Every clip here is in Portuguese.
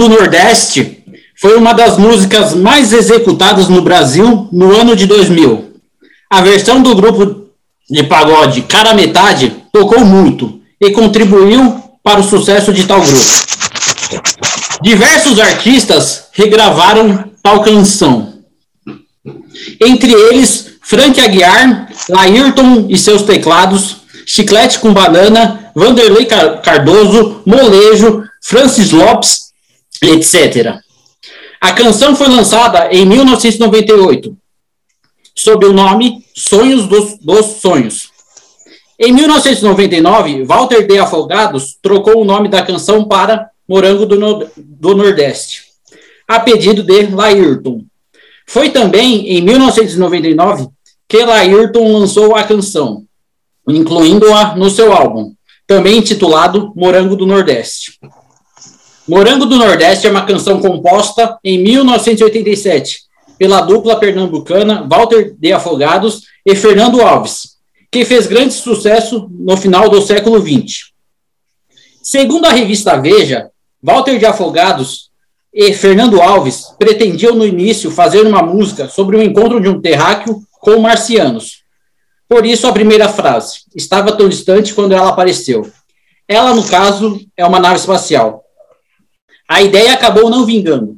do Nordeste foi uma das músicas mais executadas no Brasil no ano de 2000. A versão do grupo de pagode Cara Metade tocou muito e contribuiu para o sucesso de tal grupo. Diversos artistas regravaram tal canção. Entre eles, Frank Aguiar, Laírton e seus teclados, Chiclete com Banana, Vanderlei Car- Cardoso, Molejo, Francis Lopes, etc. A canção foi lançada em 1998, sob o nome Sonhos dos, dos Sonhos. Em 1999, Walter de Afogados trocou o nome da canção para Morango do, No- do Nordeste, a pedido de Laírton. Foi também em 1999 que Laírton lançou a canção, incluindo-a no seu álbum, também intitulado Morango do Nordeste. Morango do Nordeste é uma canção composta em 1987 pela dupla pernambucana Walter de Afogados e Fernando Alves, que fez grande sucesso no final do século XX. Segundo a revista Veja, Walter de Afogados e Fernando Alves pretendiam no início fazer uma música sobre o encontro de um terráqueo com marcianos. Por isso a primeira frase, estava tão distante quando ela apareceu. Ela, no caso, é uma nave espacial. A ideia acabou não vingando,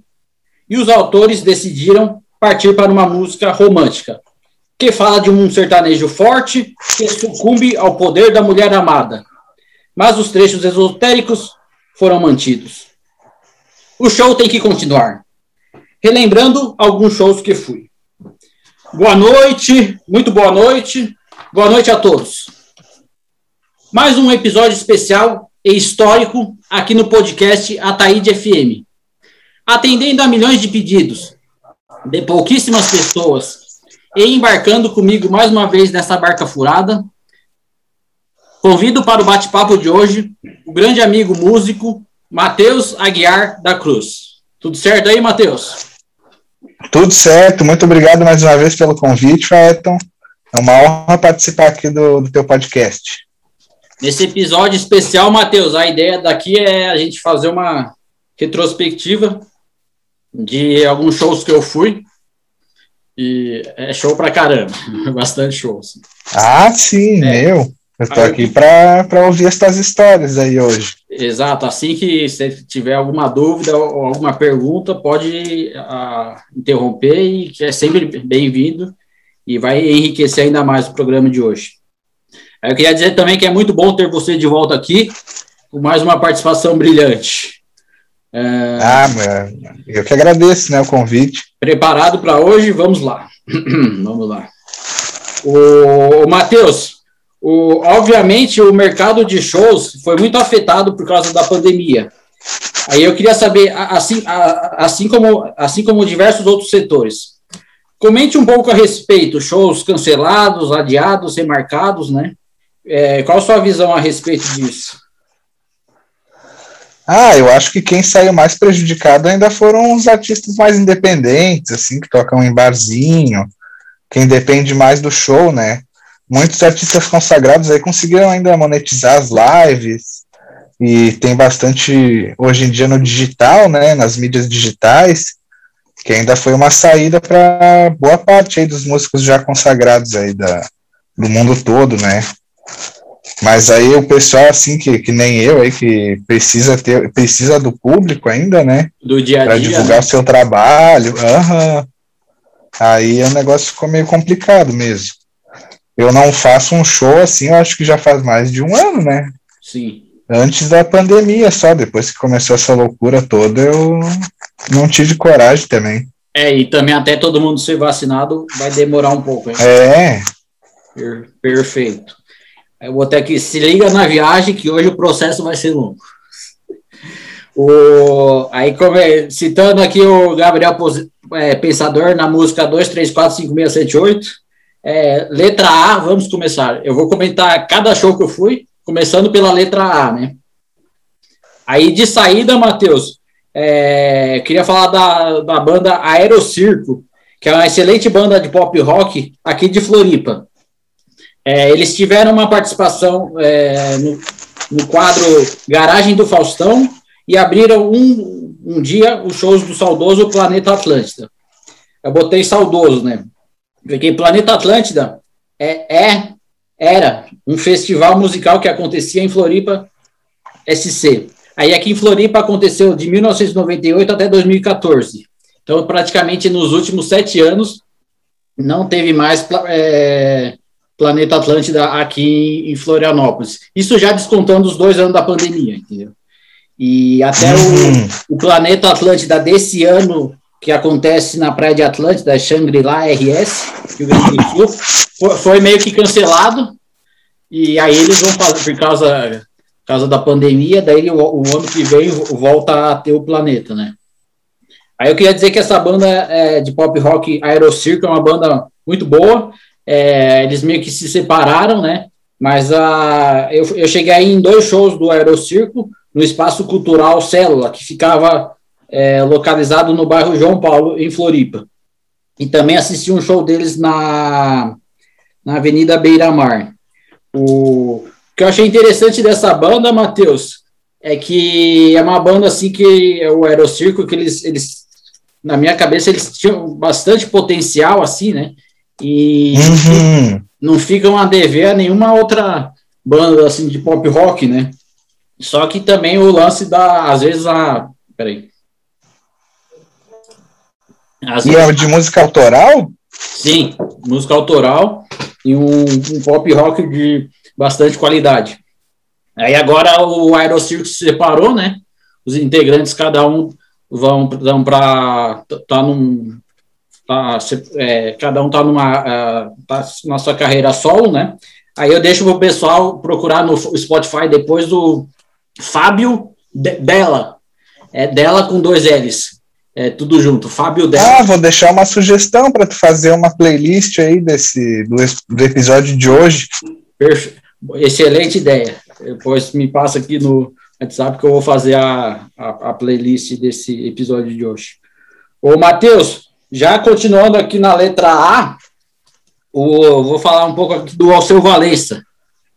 e os autores decidiram partir para uma música romântica, que fala de um sertanejo forte que sucumbe ao poder da mulher amada. Mas os trechos esotéricos foram mantidos. O show tem que continuar. Relembrando alguns shows que fui. Boa noite, muito boa noite. Boa noite a todos. Mais um episódio especial e histórico aqui no podcast Ataíde FM. Atendendo a milhões de pedidos de pouquíssimas pessoas e embarcando comigo mais uma vez nessa barca furada, convido para o bate-papo de hoje o grande amigo músico Matheus Aguiar da Cruz. Tudo certo aí, Matheus? Tudo certo, muito obrigado mais uma vez pelo convite, Ayrton. É uma honra participar aqui do, do teu podcast. Nesse episódio especial, Matheus, a ideia daqui é a gente fazer uma retrospectiva de alguns shows que eu fui. E é show pra caramba, bastante shows. Ah, sim, É. meu. Eu tô aqui para ouvir essas histórias aí hoje. Exato, assim que você tiver alguma dúvida ou alguma pergunta, pode ah, interromper e que é sempre bem-vindo e vai enriquecer ainda mais o programa de hoje. Eu queria dizer também que é muito bom ter você de volta aqui com mais uma participação brilhante. É, Ah, eu que agradeço né, o convite. preparado para hoje? Vamos lá. Vamos lá. O, o Matheus, O, obviamente, o mercado de shows foi muito afetado por causa da pandemia. Aí eu queria saber, assim, assim, como, assim como diversos outros setores, comente um pouco a respeito, shows cancelados, adiados, remarcados, né? É, qual a sua visão a respeito disso? Ah, eu acho que quem saiu mais prejudicado ainda foram os artistas mais independentes, assim, que tocam em barzinho, quem depende mais do show, né? Muitos artistas consagrados aí conseguiram ainda monetizar as lives, e tem bastante hoje em dia no digital, né, nas mídias digitais, que ainda foi uma saída para boa parte aí dos músicos já consagrados aí da, do mundo todo, né? Mas aí o pessoal, assim, que, que nem eu aí, que precisa ter, precisa do público ainda, né? Do dia a dia. Para divulgar né? o seu trabalho. Uhum. Aí o negócio ficou meio complicado mesmo. Eu não faço um show assim, eu acho que já faz mais de um ano, né? Sim. Antes da pandemia só, depois que começou essa loucura toda, eu não tive coragem também. É, e também até todo mundo ser vacinado vai demorar um pouco. Hein? É. Per perfeito. Eu vou ter que se liga na viagem que hoje o processo vai ser longo. O, aí, é, citando aqui o Gabriel é, Pensador na música 2345678, é, letra A, vamos começar. Eu vou comentar cada show que eu fui, começando pela letra A, né? Aí de saída, Matheus, é, queria falar da, da banda Aerocirco, que é uma excelente banda de pop rock aqui de Floripa. É, eles tiveram uma participação é, no, no, quadro Garagem do Faustão e abriram um, um dia os shows do saudoso Planeta Atlântida. Eu botei saudoso, né? Porque Planeta Atlântida é, é, era um festival musical que acontecia em Floripa SC. Aí aqui em Floripa aconteceu de 1998 até 2014. Então, praticamente nos últimos sete anos, não teve mais é, Planeta Atlântida aqui em Florianópolis. Isso já descontando os dois anos da pandemia, entendeu? E até Uhum. o, o Planeta Atlântida desse ano, que acontece na Praia de Atlântida, Shangri-La RS, Rio Grande do Sul, foi, foi meio que cancelado. E aí eles vão fazer, por causa, por causa da pandemia, daí o, o ano que vem volta a ter o planeta, né? Aí eu queria dizer que essa banda é, de pop rock Aerocirco é uma banda muito boa. É, eles meio que se separaram, né? Mas a, eu, eu cheguei aí em dois shows do Aerocirco, no Espaço Cultural Célula, que ficava é, localizado no bairro João Paulo, em Floripa. E também assisti um show deles na, na Avenida Beira Mar. O que eu achei interessante dessa banda, Matheus, é que é uma banda assim que é o Aerocirco, que eles, eles, na minha cabeça, eles tinham bastante potencial, assim, né? E Uhum. não ficam a dever a nenhuma outra banda assim de pop rock, né? Só que também o lance da, às vezes a, peraí. Às E vezes, é de música autoral? sim, música autoral e um, um pop rock de bastante qualidade. Aí agora o Aerocirco se separou, né? Os integrantes cada um vão vão para tá num tá, é, cada um tá numa ah, tá na sua carreira solo, né? Aí eu deixo pro pessoal procurar no Spotify depois do Fábio De- Della. É dela com dois L's. É tudo junto. Fábio Della. Ah, vou deixar uma sugestão para tu fazer uma playlist aí desse do, do episódio de hoje. Perfe- Excelente ideia. Depois me passa aqui no WhatsApp que eu vou fazer a, a, a playlist desse episódio de hoje. Ô, Matheus, já continuando aqui na letra A, o, vou falar um pouco aqui do Alceu Valença.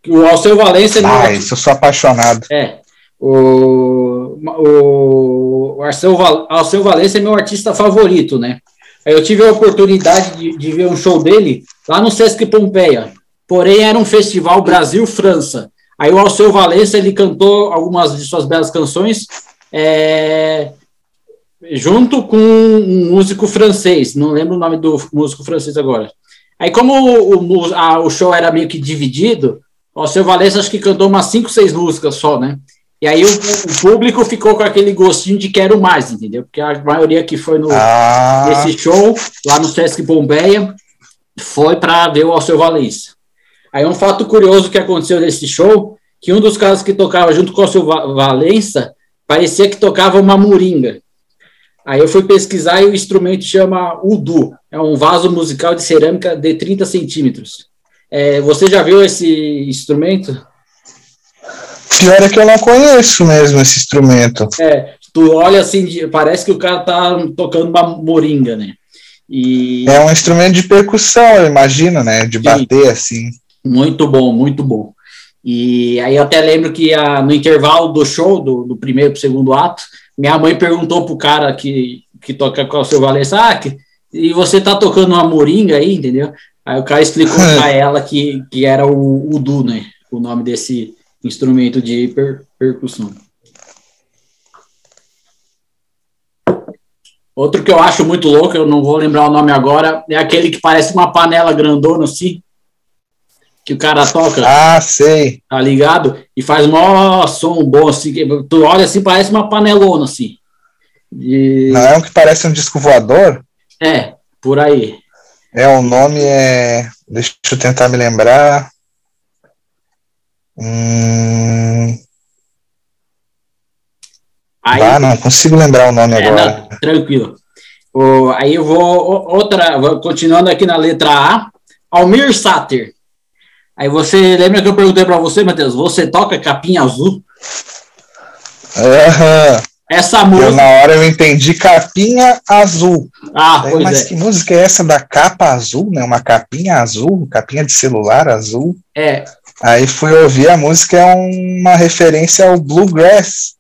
O Alceu Valença Ah, isso eu sou apaixonado. é. O, o, o Alceu, Val- Alceu Valença é meu artista favorito, né? Eu tive a oportunidade de, de ver um show dele lá no Sesc Pompeia. Porém, era um festival Brasil-França. Aí o Alceu Valença, ele cantou algumas de suas belas canções é, junto com um músico francês. Não lembro o nome do músico francês agora. Aí, como o, o, a- o show era meio que dividido, o Alceu Valença acho que cantou umas cinco, seis músicas só, né? E aí o, o público ficou com aquele gostinho de quero mais, entendeu? Porque a maioria que foi no Ah, nesse show, lá no Sesc Pompeia, foi para ver o Alceu Valença. Aí um fato curioso que aconteceu nesse show, que um dos caras que tocava junto com o seu Valença, parecia que tocava uma moringa. Aí eu fui pesquisar e o instrumento chama Udu, é um vaso musical de cerâmica de 30 centímetros. É, você já viu esse instrumento? Pior é que eu não conheço mesmo esse instrumento. É, tu olha assim, parece que o cara tá tocando uma moringa, né? E... É um instrumento de percussão, eu imagino, né? De Sim. bater assim. Muito bom, muito bom. E aí eu até lembro que a, no intervalo do show, do, do primeiro para o segundo ato, minha mãe perguntou pro cara que, que toca com o seu Valença, ah, que, e você tá tocando uma moringa aí, entendeu? Aí o cara explicou para ela que, que era o Udu, né? O nome desse instrumento de per, percussão. Outro que eu acho muito louco, eu não vou lembrar o nome agora, é aquele que parece uma panela grandona assim, que o cara toca. Ah, sei. Tá ligado? E faz um som bom assim, tu olha assim, parece uma panelona assim. E... Não é um que parece um disco voador? É, por aí. É, o nome é. Deixa eu tentar me lembrar. Hum... Aí, ah, não consigo lembrar o nome é, agora. Não, tranquilo. O, aí eu vou. Outra, continuando aqui na letra A. Almir Sater. Aí você lembra que eu perguntei para você, Matheus, você toca capinha azul? Uhum. Essa música. Eu, na hora eu entendi capinha azul. Ah, Aí, mas é. que música é essa da capa azul, né? Uma capinha azul, capinha de celular azul. É. Aí fui ouvir a música, é uma referência ao bluegrass,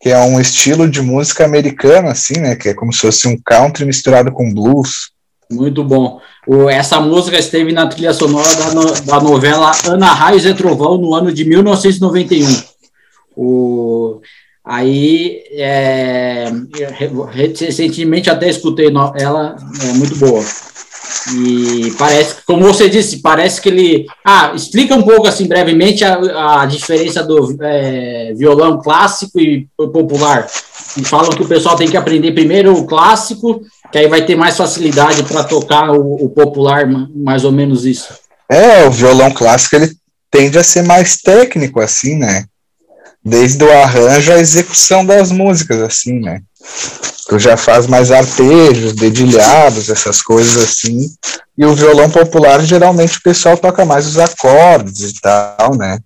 que é um estilo de música americana, assim, né? Que é como se fosse um country misturado com blues. Muito bom. Essa música esteve na trilha sonora da, no, da novela Ana Raios e Trovão no ano de 1991. O, Aí, é, recentemente até escutei ela, é muito boa. E parece, como você disse, parece que ele. Ah, explica um pouco, assim, brevemente, a, a diferença do é, violão clássico e popular. E falam que o pessoal tem que aprender primeiro o clássico, que aí vai ter mais facilidade para tocar o, o popular, mais ou menos isso. É, o violão clássico ele tende a ser mais técnico, assim, né? desde o arranjo à execução das músicas, assim, né? Tu já faz mais arpejos, dedilhados, essas coisas assim. E o violão popular, geralmente, o pessoal toca mais os acordes e tal, né?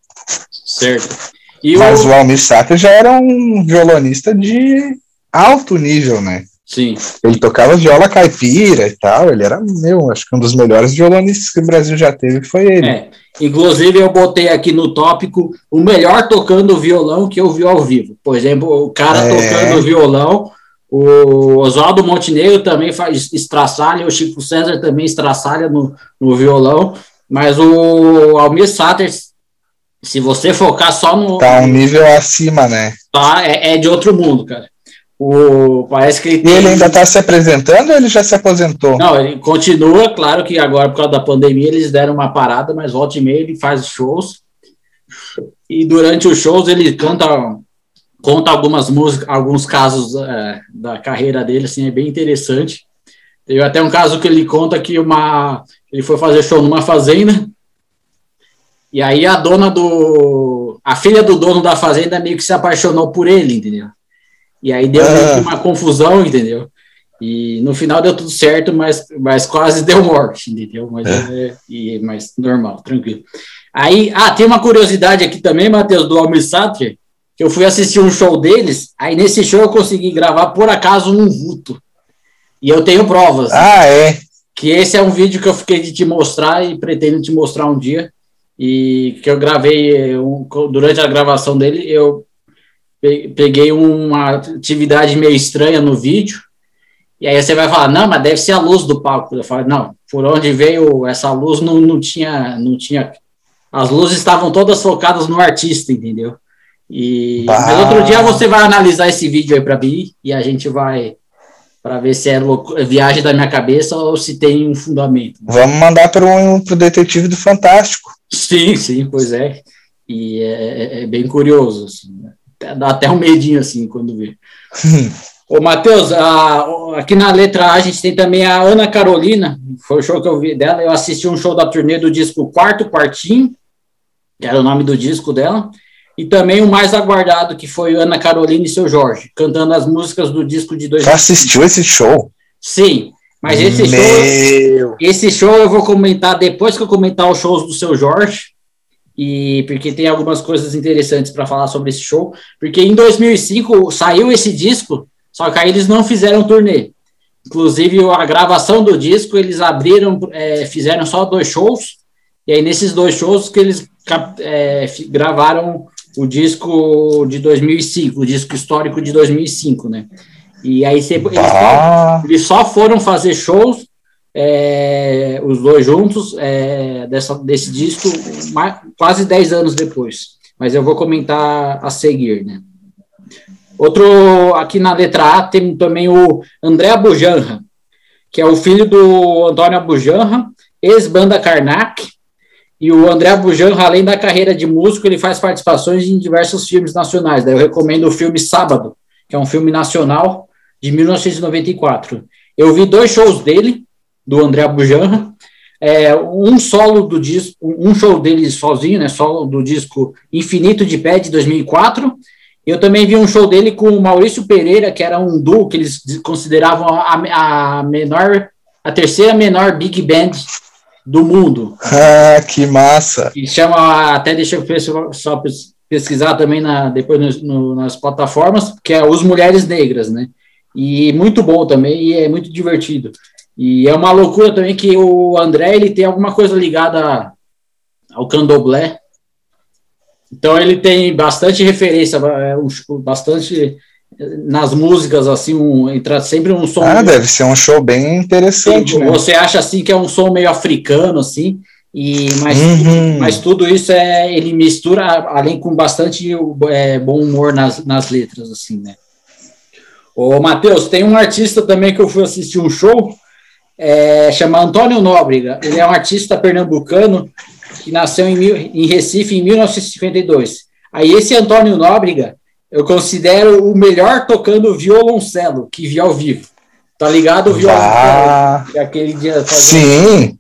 Certo. E Mas o, o Almir Sater já era um violonista de alto nível, né? Sim. Ele tocava viola caipira e tal, ele era, meu, acho que um dos melhores violonistas que o Brasil já teve foi ele. É. Inclusive, eu botei aqui no tópico o melhor tocando violão que eu vi ao vivo. Por exemplo, o cara é. tocando violão, o Oswaldo Montenegro também faz estraçalha, o Chico César também estraçalha no, no violão, mas o Almir Sater, se você focar só no. Tá um nível acima, né? Tá, é, é de outro mundo, cara. O, parece que ele, tem... ele ainda está se apresentando ou ele já se aposentou? Não, ele continua, claro que agora por causa da pandemia eles deram uma parada, mas volta e meia ele faz shows. E durante os shows ele canta, conta algumas músicas, alguns casos é, da carreira dele, assim, é bem interessante. Teve até um caso que ele conta que uma, ele foi fazer show numa fazenda, e aí a dona do. A filha do dono da fazenda meio que se apaixonou por ele, entendeu? E aí deu ah. uma confusão, entendeu? E no final deu tudo certo, mas, mas quase deu morte, entendeu? Mas, é. É, e, mas normal, tranquilo. Aí, ah, tem uma curiosidade aqui também, Matheus, do Almir Sater, que eu fui assistir um show deles, aí nesse show eu consegui gravar, por acaso, um vulto. E eu tenho provas. Ah, é? Que esse é um vídeo que eu fiquei de te mostrar e pretendo te mostrar um dia. E que eu gravei, durante a gravação dele, eu peguei uma atividade meio estranha no vídeo, e aí você vai falar, não, mas deve ser a luz do palco. Eu falo, não, por onde veio essa luz não, não tinha, não tinha. As luzes estavam todas focadas no artista, entendeu? E mas outro dia você vai analisar esse vídeo aí para mim e a gente vai para ver se é viagem da minha cabeça ou se tem um fundamento. Vamos mandar para o detetive do Fantástico. Sim, sim, pois é. E é, é, é bem curioso. Assim, né? dá até um medinho assim quando vê. Ô, Matheus, aqui na letra A a gente tem também a Ana Carolina, foi o show que eu vi dela, eu assisti um show da turnê do disco Quarto Quartinho, que era o nome do disco dela, e também o mais aguardado, que foi Ana Carolina e seu Jorge, cantando as músicas do disco de 2000. Você assistiu esse show? Sim, mas esse Meu. show, esse show eu vou comentar depois que eu comentar os shows do seu Jorge, e porque tem algumas coisas interessantes para falar sobre esse show, porque em 2005 saiu esse disco só que aí eles não fizeram turnê. Inclusive, a gravação do disco, eles abriram, é, fizeram só dois shows, e aí nesses dois shows que eles é, gravaram o disco de 2005, o disco histórico de 2005, né? E aí eles, só, eles só foram fazer shows, é, os dois juntos, é, dessa, desse disco, mais, quase 10 anos depois. Mas eu vou comentar a seguir, né? Outro, aqui na letra A, tem também o André Abujanra, que é o filho do Antônio Abujanra, ex-banda Karnak. E o André Abujanra, além da carreira de músico, ele faz participações em diversos filmes nacionais. Daí eu recomendo o filme Sábado, que é um filme nacional de 1994. Eu vi dois shows dele, do André Abujanra, é, um solo do disco, um show dele sozinho, né, solo do disco Infinito de Pé de 2004, eu também vi um show dele com o Maurício Pereira, que era um duo que eles consideravam a, a menor, a terceira menor big band do mundo. Ah, que massa! E chama, até deixa eu só pesquisar também na, depois no, no, nas plataformas, que é Os Mulheres Negras, né? E muito bom também, e é muito divertido. E é uma loucura também que o André, ele tem alguma coisa ligada ao candomblé, então ele tem bastante referência, é, bastante nas músicas, assim, um, entra sempre um som. Ah, meio, deve ser um show bem interessante. né? Você acha assim que é um som meio africano, assim, e mas, uhum. mas tudo isso é ele mistura, além com bastante é, bom humor nas, nas letras, assim, né? Ô, Matheus, tem um artista também que eu fui assistir um show, é, chama Antônio Nóbrega. Ele é um artista pernambucano que nasceu em, em Recife em 1952. Aí esse Antônio Nóbrega, eu considero o melhor tocando violoncelo que vi ao vivo. Tá ligado o violoncelo? Ah, aquele dia Sim.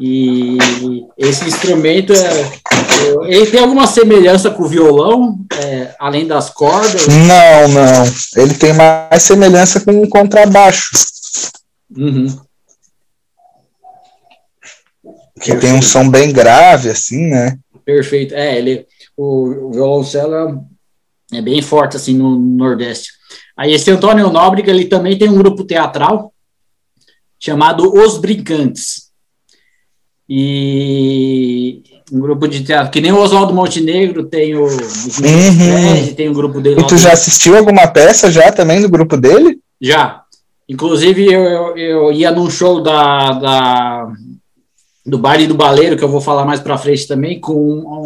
E esse instrumento é, ele tem alguma semelhança com o violão, é, além das cordas? Não, não. Ele tem mais semelhança com o contrabaixo. Uhum. Que tem um som bem grave, assim, né? Perfeito. É, ele, o, o violoncelo é, é bem forte, assim, no, no Nordeste. Aí esse Antônio Nóbrega, ele também tem um grupo teatral chamado Os Brincantes. E um grupo de teatro, que nem o Oswaldo Montenegro tem o, uhum. tem um grupo dele. E tu já assistiu alguma peça já também do grupo dele? Já. Inclusive, eu, eu, eu ia num show da, da, do baile do baleiro, que eu vou falar mais para frente também, com um,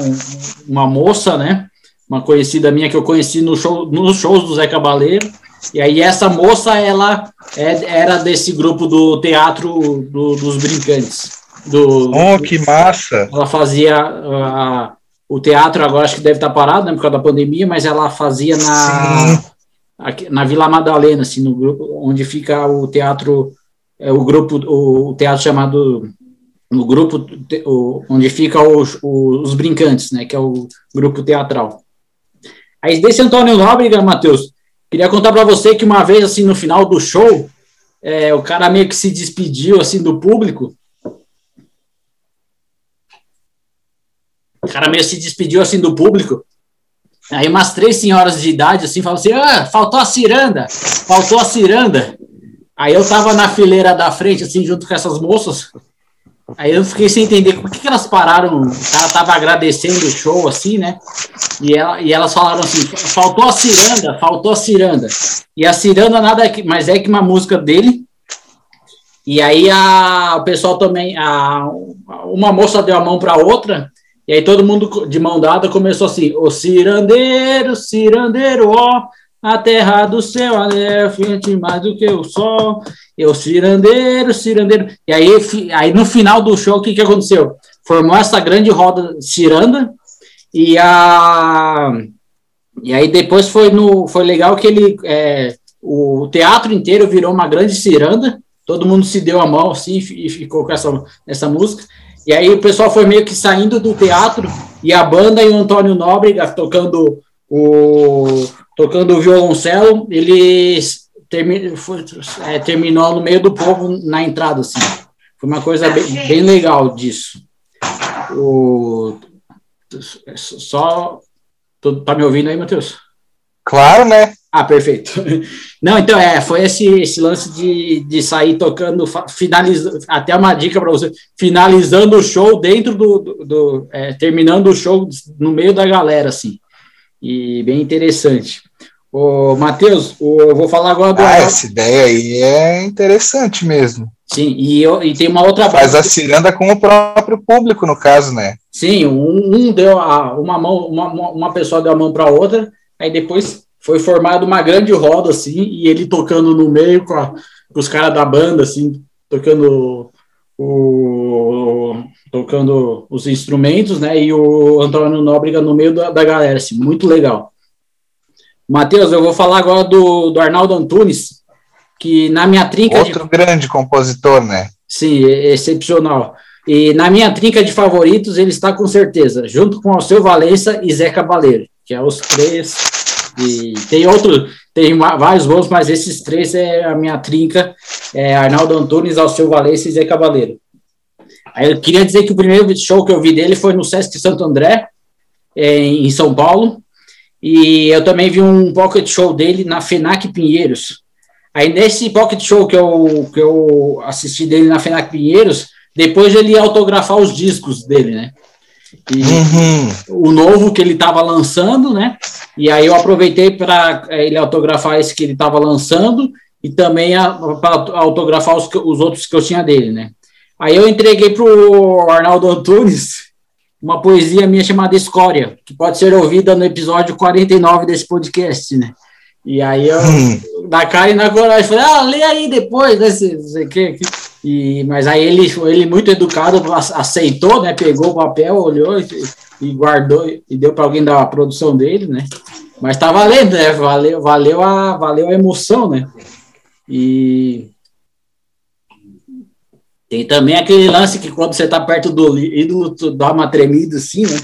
uma moça, né? Uma conhecida minha que eu conheci no show, nos shows do Zé Cabaleiro. E aí essa moça, ela é, era desse grupo do teatro do, dos brincantes. Do, oh, que massa! Ela fazia uh, o teatro, agora acho que deve estar parado, né, por causa da pandemia, mas ela fazia na, aqui, na Vila Madalena, assim, no grupo, onde fica o teatro, é, o grupo, o, o teatro chamado no grupo o, onde fica os, os, brincantes, né, que é o grupo teatral. Aí desse Antônio Nóbrega, Matheus, queria contar para você que uma vez assim no final do show, é, o cara meio que se despediu assim do público. O cara meio se despediu assim do público. Aí umas três senhoras de idade assim falam assim: "Ah, faltou a ciranda. Faltou a ciranda". Aí eu tava na fileira da frente assim junto com essas moças. Aí eu fiquei sem entender por que, que elas pararam. Cara tava agradecendo o show, assim, né? E, ela, e elas falaram assim: faltou a ciranda, faltou a ciranda. E a ciranda nada mais é que uma música dele. E aí a, o pessoal também, a, uma moça deu a mão para outra, e aí todo mundo de mão dada começou assim: o cirandeiro, cirandeiro, ó, a terra do céu, é frente mais do que o sol. Eu, cirandeiro, cirandeiro. E aí, aí no final do show, o que, que aconteceu? Formou essa grande roda ciranda, e a. E aí depois foi no foi legal que ele é, o teatro inteiro virou uma grande ciranda, todo mundo se deu a mão assim e ficou com essa, essa música. E aí o pessoal foi meio que saindo do teatro e a banda e o Antônio Nóbrega tocando o tocando o violoncelo, eles termi, foi, é, terminou no meio do povo na entrada assim. Foi uma coisa bem, bem legal disso. O, só tá me ouvindo aí, Matheus? Claro, né? Ah, perfeito. Não, então é, foi esse, esse lance de, de sair tocando, finalizando, até uma dica para você, finalizando o show dentro do, do, do é, terminando o show no meio da galera, assim, e bem interessante. Ô, Matheus, eu vou falar agora do... Ah, essa ideia aí é interessante mesmo. Sim, e, eu, e tem uma outra... Faz a ciranda com o próprio público, no caso, né? Sim, um, um deu a, uma mão, uma, uma pessoa deu a mão para outra, aí depois foi formada uma grande roda, assim, e ele tocando no meio com, a, com os caras da banda, assim, tocando o, tocando os instrumentos, né, e o Antônio Nóbrega no meio da, da galera, assim, muito legal. Matheus, eu vou falar agora do, do Arnaldo Antunes, que na minha trinca... Outro de... grande compositor, né? Sim, excepcional. E na minha trinca de favoritos, ele está com certeza, junto com Alceu Valença e Zé Cabaleiro, que é os três e tem outro, tem vários bons, mas esses três é a minha trinca: é Arnaldo Antunes, Alceu Valença e Zé Cavaleiro. Eu queria dizer que o primeiro show que eu vi dele foi no Sesc Santo André, é, em São Paulo, e eu também vi um pocket show dele na FENAC Pinheiros. Aí nesse pocket show que eu, que eu assisti dele na FENAC Pinheiros, depois ele ia autografar os discos dele, né? E uhum. o novo que ele estava lançando, né? E aí eu aproveitei para é, ele autografar esse que ele estava lançando e também para autografar os, os, outros que eu tinha dele, né? Aí eu entreguei para o Arnaldo Antunes uma poesia minha chamada Escória, que pode ser ouvida no episódio 49 desse podcast, né? E aí eu, hum. na cara e na coragem, falei, ah, lê aí depois, né? Sei, sei que, e, mas aí ele, ele muito educado, aceitou, né? Pegou o papel, olhou e, e guardou e deu para alguém da produção dele, né? Mas tá valendo, né? Valeu, valeu, a, valeu a emoção, né? E tem também aquele lance que quando você tá perto do ídolo, tu dá uma tremida assim, né?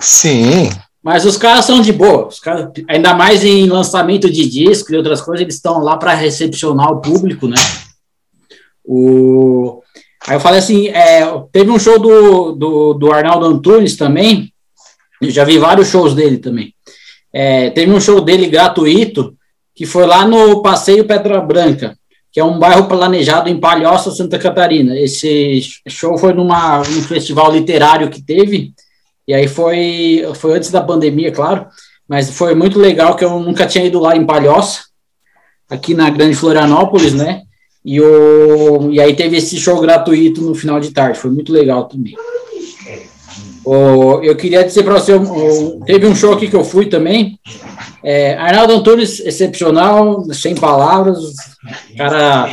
Sim. Mas os caras são de boa, os caras, ainda mais em lançamento de disco e outras coisas, eles estão lá para recepcionar o público, né? O... Aí eu falei assim, é, teve um show do, do, do, Arnaldo Antunes também, eu já vi vários shows dele também. É, teve um show dele gratuito, que foi lá no Passeio Pedra Branca, que é um bairro planejado em Palhoça, Santa Catarina. Esse show foi numa, num festival literário que teve, e aí foi, foi antes da pandemia, claro, mas foi muito legal que eu nunca tinha ido lá em Palhoça, aqui na Grande Florianópolis, né? E, o, e aí teve esse show gratuito no final de tarde, foi muito legal também. O, eu queria dizer para você, o, teve um show aqui que eu fui também, é, Arnaldo Antunes, excepcional, sem palavras, cara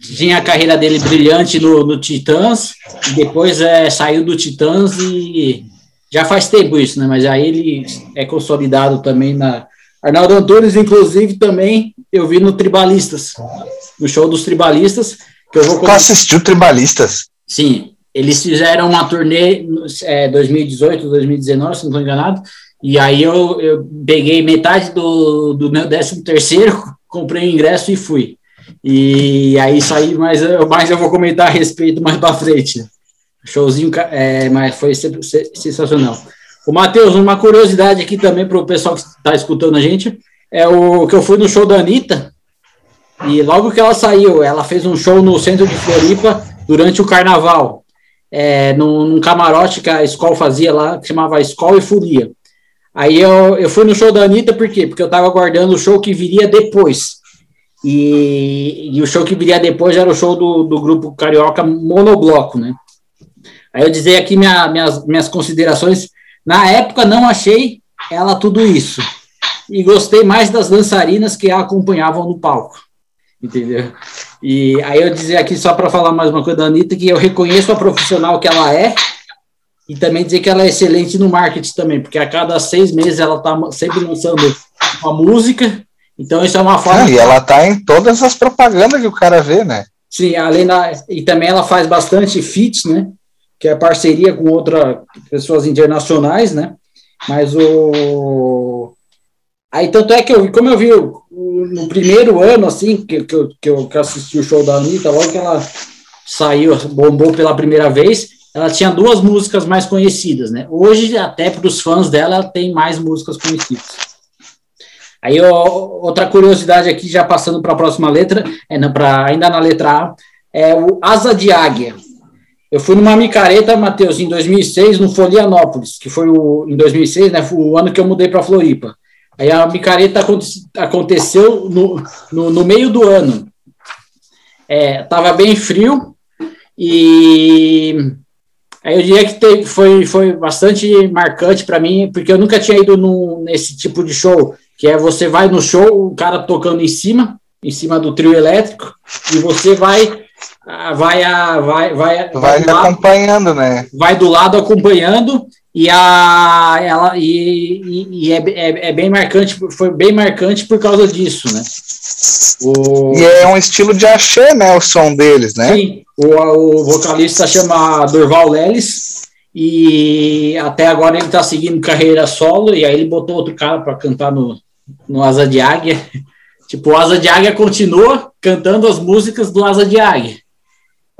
tinha a carreira dele brilhante no, no Titãs, depois é, saiu do Titãs e já faz tempo isso, né? Mas aí ele é consolidado também na. Arnaldo Antunes, inclusive, também eu vi no Tribalistas no show dos Tribalistas. Que eu vou tu assistiu Tribalistas? Sim, eles fizeram uma turnê é, 2018, 2019, se não estou enganado, e aí eu, eu peguei metade do, do meu 13 terceiro, comprei o ingresso e fui. E aí saí, mas, mas eu vou comentar a respeito mais para frente. Showzinho, é, mas foi sensacional. O Matheus, uma curiosidade aqui também para o pessoal que está escutando a gente, é o que eu fui no show da Anitta, e logo que ela saiu, ela fez um show no centro de Floripa durante o carnaval, é, num, num camarote que a escola fazia lá, que chamava Escola e Folia. Aí eu, eu fui no show da Anitta, por quê? Porque eu estava aguardando o show que viria depois. E, e, o show que viria depois era o show do, do grupo carioca Monobloco, né? Aí eu dizer aqui minha, minhas, minhas considerações. Na época não achei ela tudo isso. E gostei mais das dançarinas que a acompanhavam no palco entendeu? E aí eu dizer aqui, só para falar mais uma coisa da Anitta, que eu reconheço a profissional que ela é, e também dizer que ela é excelente no marketing também, porque a cada seis meses ela está sempre lançando uma música Então isso é uma forma. Ah, e ela tá em todas as propagandas que o cara vê, né? Sim, além da. E também ela faz bastante feats, né? Que é parceria com outras pessoas internacionais, né? Mas o. Aí, tanto é que eu como eu vi no primeiro ano, assim, que, que, eu, que eu assisti o show da Anitta, logo que ela saiu, bombou pela primeira vez, ela tinha duas músicas mais conhecidas, né? Hoje, até para os fãs dela, ela tem mais músicas conhecidas. Aí, ó, outra curiosidade aqui, já passando para a próxima letra, é, pra, ainda na letra A, é o Asa de Águia. Eu fui numa micareta, Matheus, em 2006, no Folianópolis, que foi o, em 2006, né, o ano que eu mudei para Floripa. Aí a micareta aconteceu no, no, no meio do ano. É, tava bem frio e eu diria que teve, foi, foi bastante marcante para mim, porque eu nunca tinha ido num, nesse tipo de show, que é você vai no show, o cara tocando em cima, em cima do trio elétrico, e você vai vai vai vai, vai, vai acompanhando, né? Vai do lado acompanhando e a ela e, e, e é, é, é, bem marcante foi bem marcante por causa disso né? O... e é um estilo de axé né o som deles né? Sim o, o vocalista chama Durval Lelis e até agora ele está seguindo carreira solo e aí ele botou outro cara para cantar no, no Asa de Águia tipo o Asa de Águia continua cantando as músicas do Asa de Águia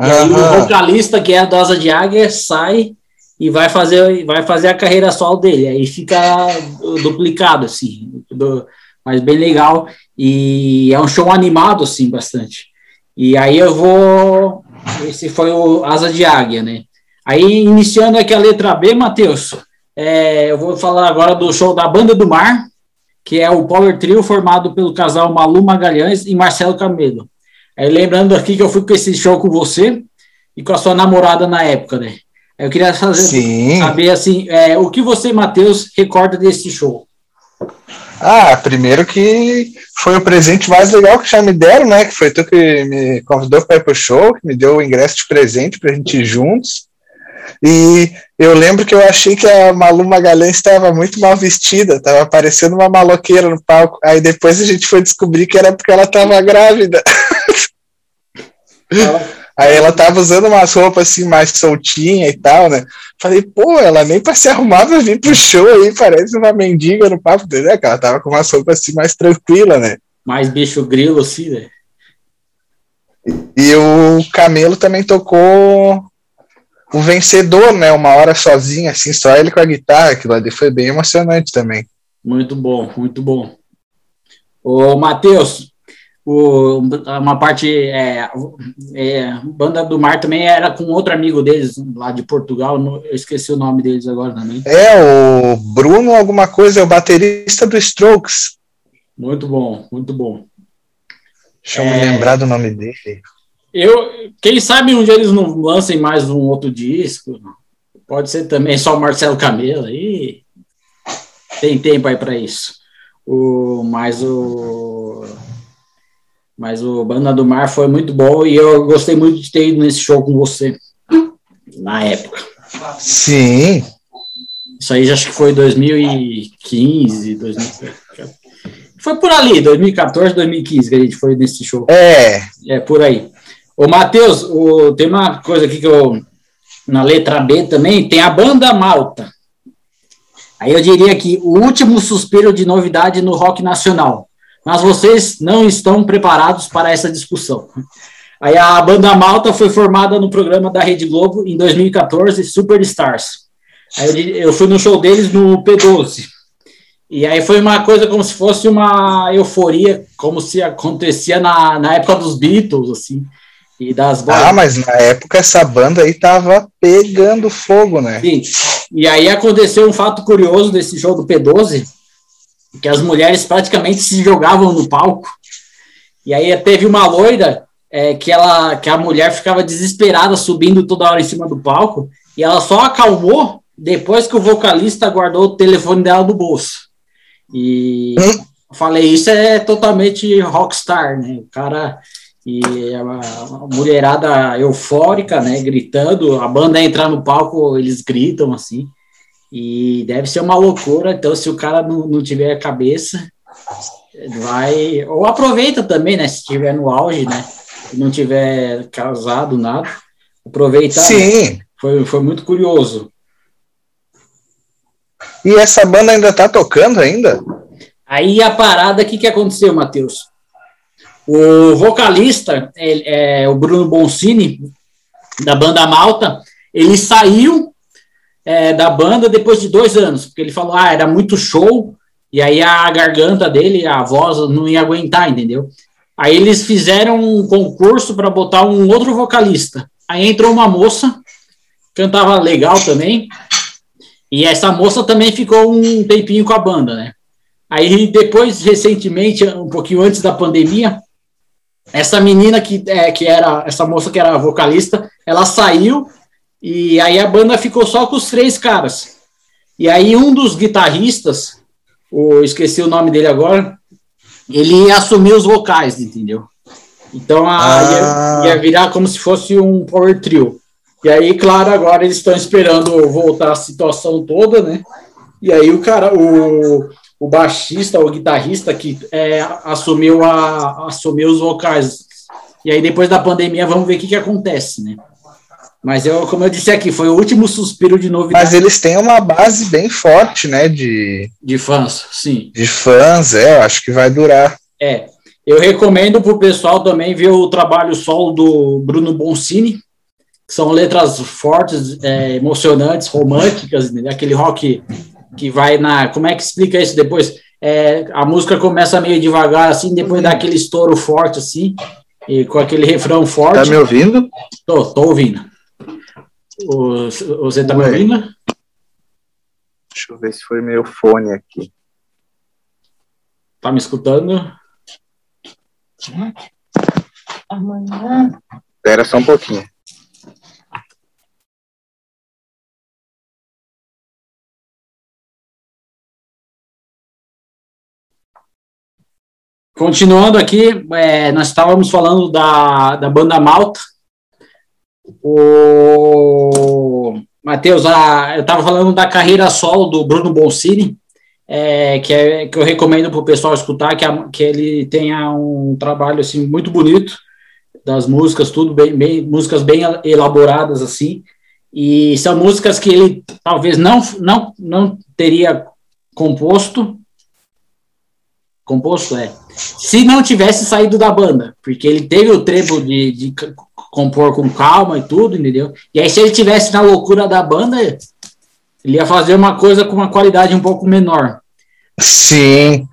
e aí o vocalista que é do Asa de Águia sai e vai fazer, vai fazer a carreira solo dele. Aí fica duplicado, assim, do, mas bem legal. E é um show animado, assim, bastante. E aí eu vou. Esse foi o Asa de Águia, né? Aí, iniciando aqui a letra B, Matheus, é, eu vou falar agora do show da Banda do Mar, que é o Power Trio formado pelo casal Malu Magalhães e Marcelo Camelo. Aí, lembrando aqui que eu fui com esse show com você e com a sua namorada na época, né? Eu queria fazer, saber assim, é, o que você, Matheus, recorda desse show? Ah, primeiro que foi o presente mais legal que já me deram, né? Que foi tu que me convidou para ir pro show, que me deu o ingresso de presente para a gente ir juntos. E eu lembro que eu achei que a Malu Magalhães estava muito mal vestida, estava parecendo uma maloqueira no palco. Aí depois a gente foi descobrir que era porque ela estava grávida. Aí ela tava usando umas roupas assim mais soltinha e tal, né? Falei, pô, ela nem pra se arrumar pra vir pro show aí, parece uma mendiga no papo dele, né? Que ela tava com umas roupas assim mais tranquila, né? Mais bicho grilo, assim, né? E o Camelo também tocou o vencedor, né? Uma hora sozinho, assim, só ele com a guitarra, aquilo ali foi bem emocionante também. Muito bom, muito bom. Ô, Matheus, o, uma parte é, é, banda do mar também era com outro amigo deles lá de Portugal eu esqueci o nome deles agora também. É o Bruno alguma coisa é o baterista do Strokes. Muito bom muito bom. Deixa eu é, me lembrar do nome dele. Eu quem sabe um dia eles não lancem mais um outro disco. Pode ser também só o Marcelo Camelo aí. Tem tempo aí para isso. O mas o mas o Banda do Mar foi muito bom e eu gostei muito de ter ido nesse show com você na época. Sim. Isso aí já acho que foi 2015, 2000, foi por ali, 2014, 2015 que a gente foi nesse show. É. É por aí. Ô, Matheus, o, tem uma coisa aqui que eu. Na letra B também, tem a banda Malta. Aí eu diria que o último suspiro de novidade no rock nacional mas vocês não estão preparados para essa discussão. Aí a banda Malta foi formada no programa da Rede Globo em 2014, Superstars. Aí eu, fui no show deles no P12. E aí foi uma coisa como se fosse uma euforia, como se acontecia na, na época dos Beatles, assim. E das Ah, mas na época essa banda aí tava pegando fogo, né? Sim. E aí aconteceu um fato curioso desse show do P12, que as mulheres praticamente se jogavam no palco. E aí teve uma loira é, que ela que a mulher ficava desesperada subindo toda hora em cima do palco e ela só acalmou depois que o vocalista guardou o telefone dela no bolso. E falei, isso é totalmente rockstar, né? O cara e a, a mulherada eufórica, né, gritando, a banda entrar no palco, eles gritam assim. E deve ser uma loucura. Então, se o cara não, não tiver a cabeça, vai. Ou aproveita também, né? Se estiver no auge, né? Se não tiver casado, nada. Aproveitar. né? Sim. Foi, foi muito curioso. E essa banda ainda tá tocando ainda? Aí a parada, o que, que aconteceu, Matheus? O vocalista, ele- é, o Bruno Boncini, da banda Malta, ele saiu é, da banda depois de dois anos, porque ele falou, ah, era muito show, e aí a garganta dele, a voz, não ia aguentar, entendeu? Aí eles fizeram um concurso para botar um outro vocalista. Aí entrou uma moça, cantava legal também, e essa moça também ficou um tempinho com a banda, né? Aí depois, recentemente, um pouquinho antes da pandemia, essa menina que, é, que era, essa moça que era vocalista, ela saiu e aí a banda ficou só com os três caras. E aí um dos guitarristas, o, esqueci o nome dele agora, ele assumiu os vocais, entendeu? Então a, Ah. ia, ia virar como se fosse um power trio. E aí, claro, agora eles estão esperando voltar a situação toda, né? E aí o cara, o, o baixista, o guitarrista que é, assumiu, a, assumiu os vocais. E aí, depois da pandemia, vamos ver o que, que acontece, né? Mas eu, como eu disse aqui, foi o último suspiro de novidade Mas eles têm uma base bem forte, né? De, de fãs, sim. de fãs, é, eu acho que vai durar. É. Eu recomendo para o pessoal também ver o trabalho solo do Bruno Boncini, que são letras fortes, é, emocionantes, românticas, né? aquele rock que vai na. Como é que explica isso depois? É, a música começa meio devagar, assim, depois dá aquele estouro forte, assim, e com aquele refrão Tá forte. me ouvindo? Tô, tô ouvindo. O- você tá me ouvindo? Deixa eu ver se foi meu fone aqui. Tá me escutando? Espera só um pouquinho. Continuando aqui, é, nós estávamos falando da, da banda Malta. O Matheus, a- eu estava falando da carreira solo do Bruno Boncini, é, que, é, que eu recomendo para o pessoal escutar, que, a- que ele tenha um trabalho assim, muito bonito, das músicas, tudo bem, bem, músicas bem elaboradas assim, e são músicas que ele talvez não, não, não teria composto, composto é, se não tivesse saído da banda, porque ele teve o trevo de, de compor com calma e tudo, entendeu? E aí, se ele tivesse na loucura da banda, ele ia fazer uma coisa com uma qualidade um pouco menor. Sim,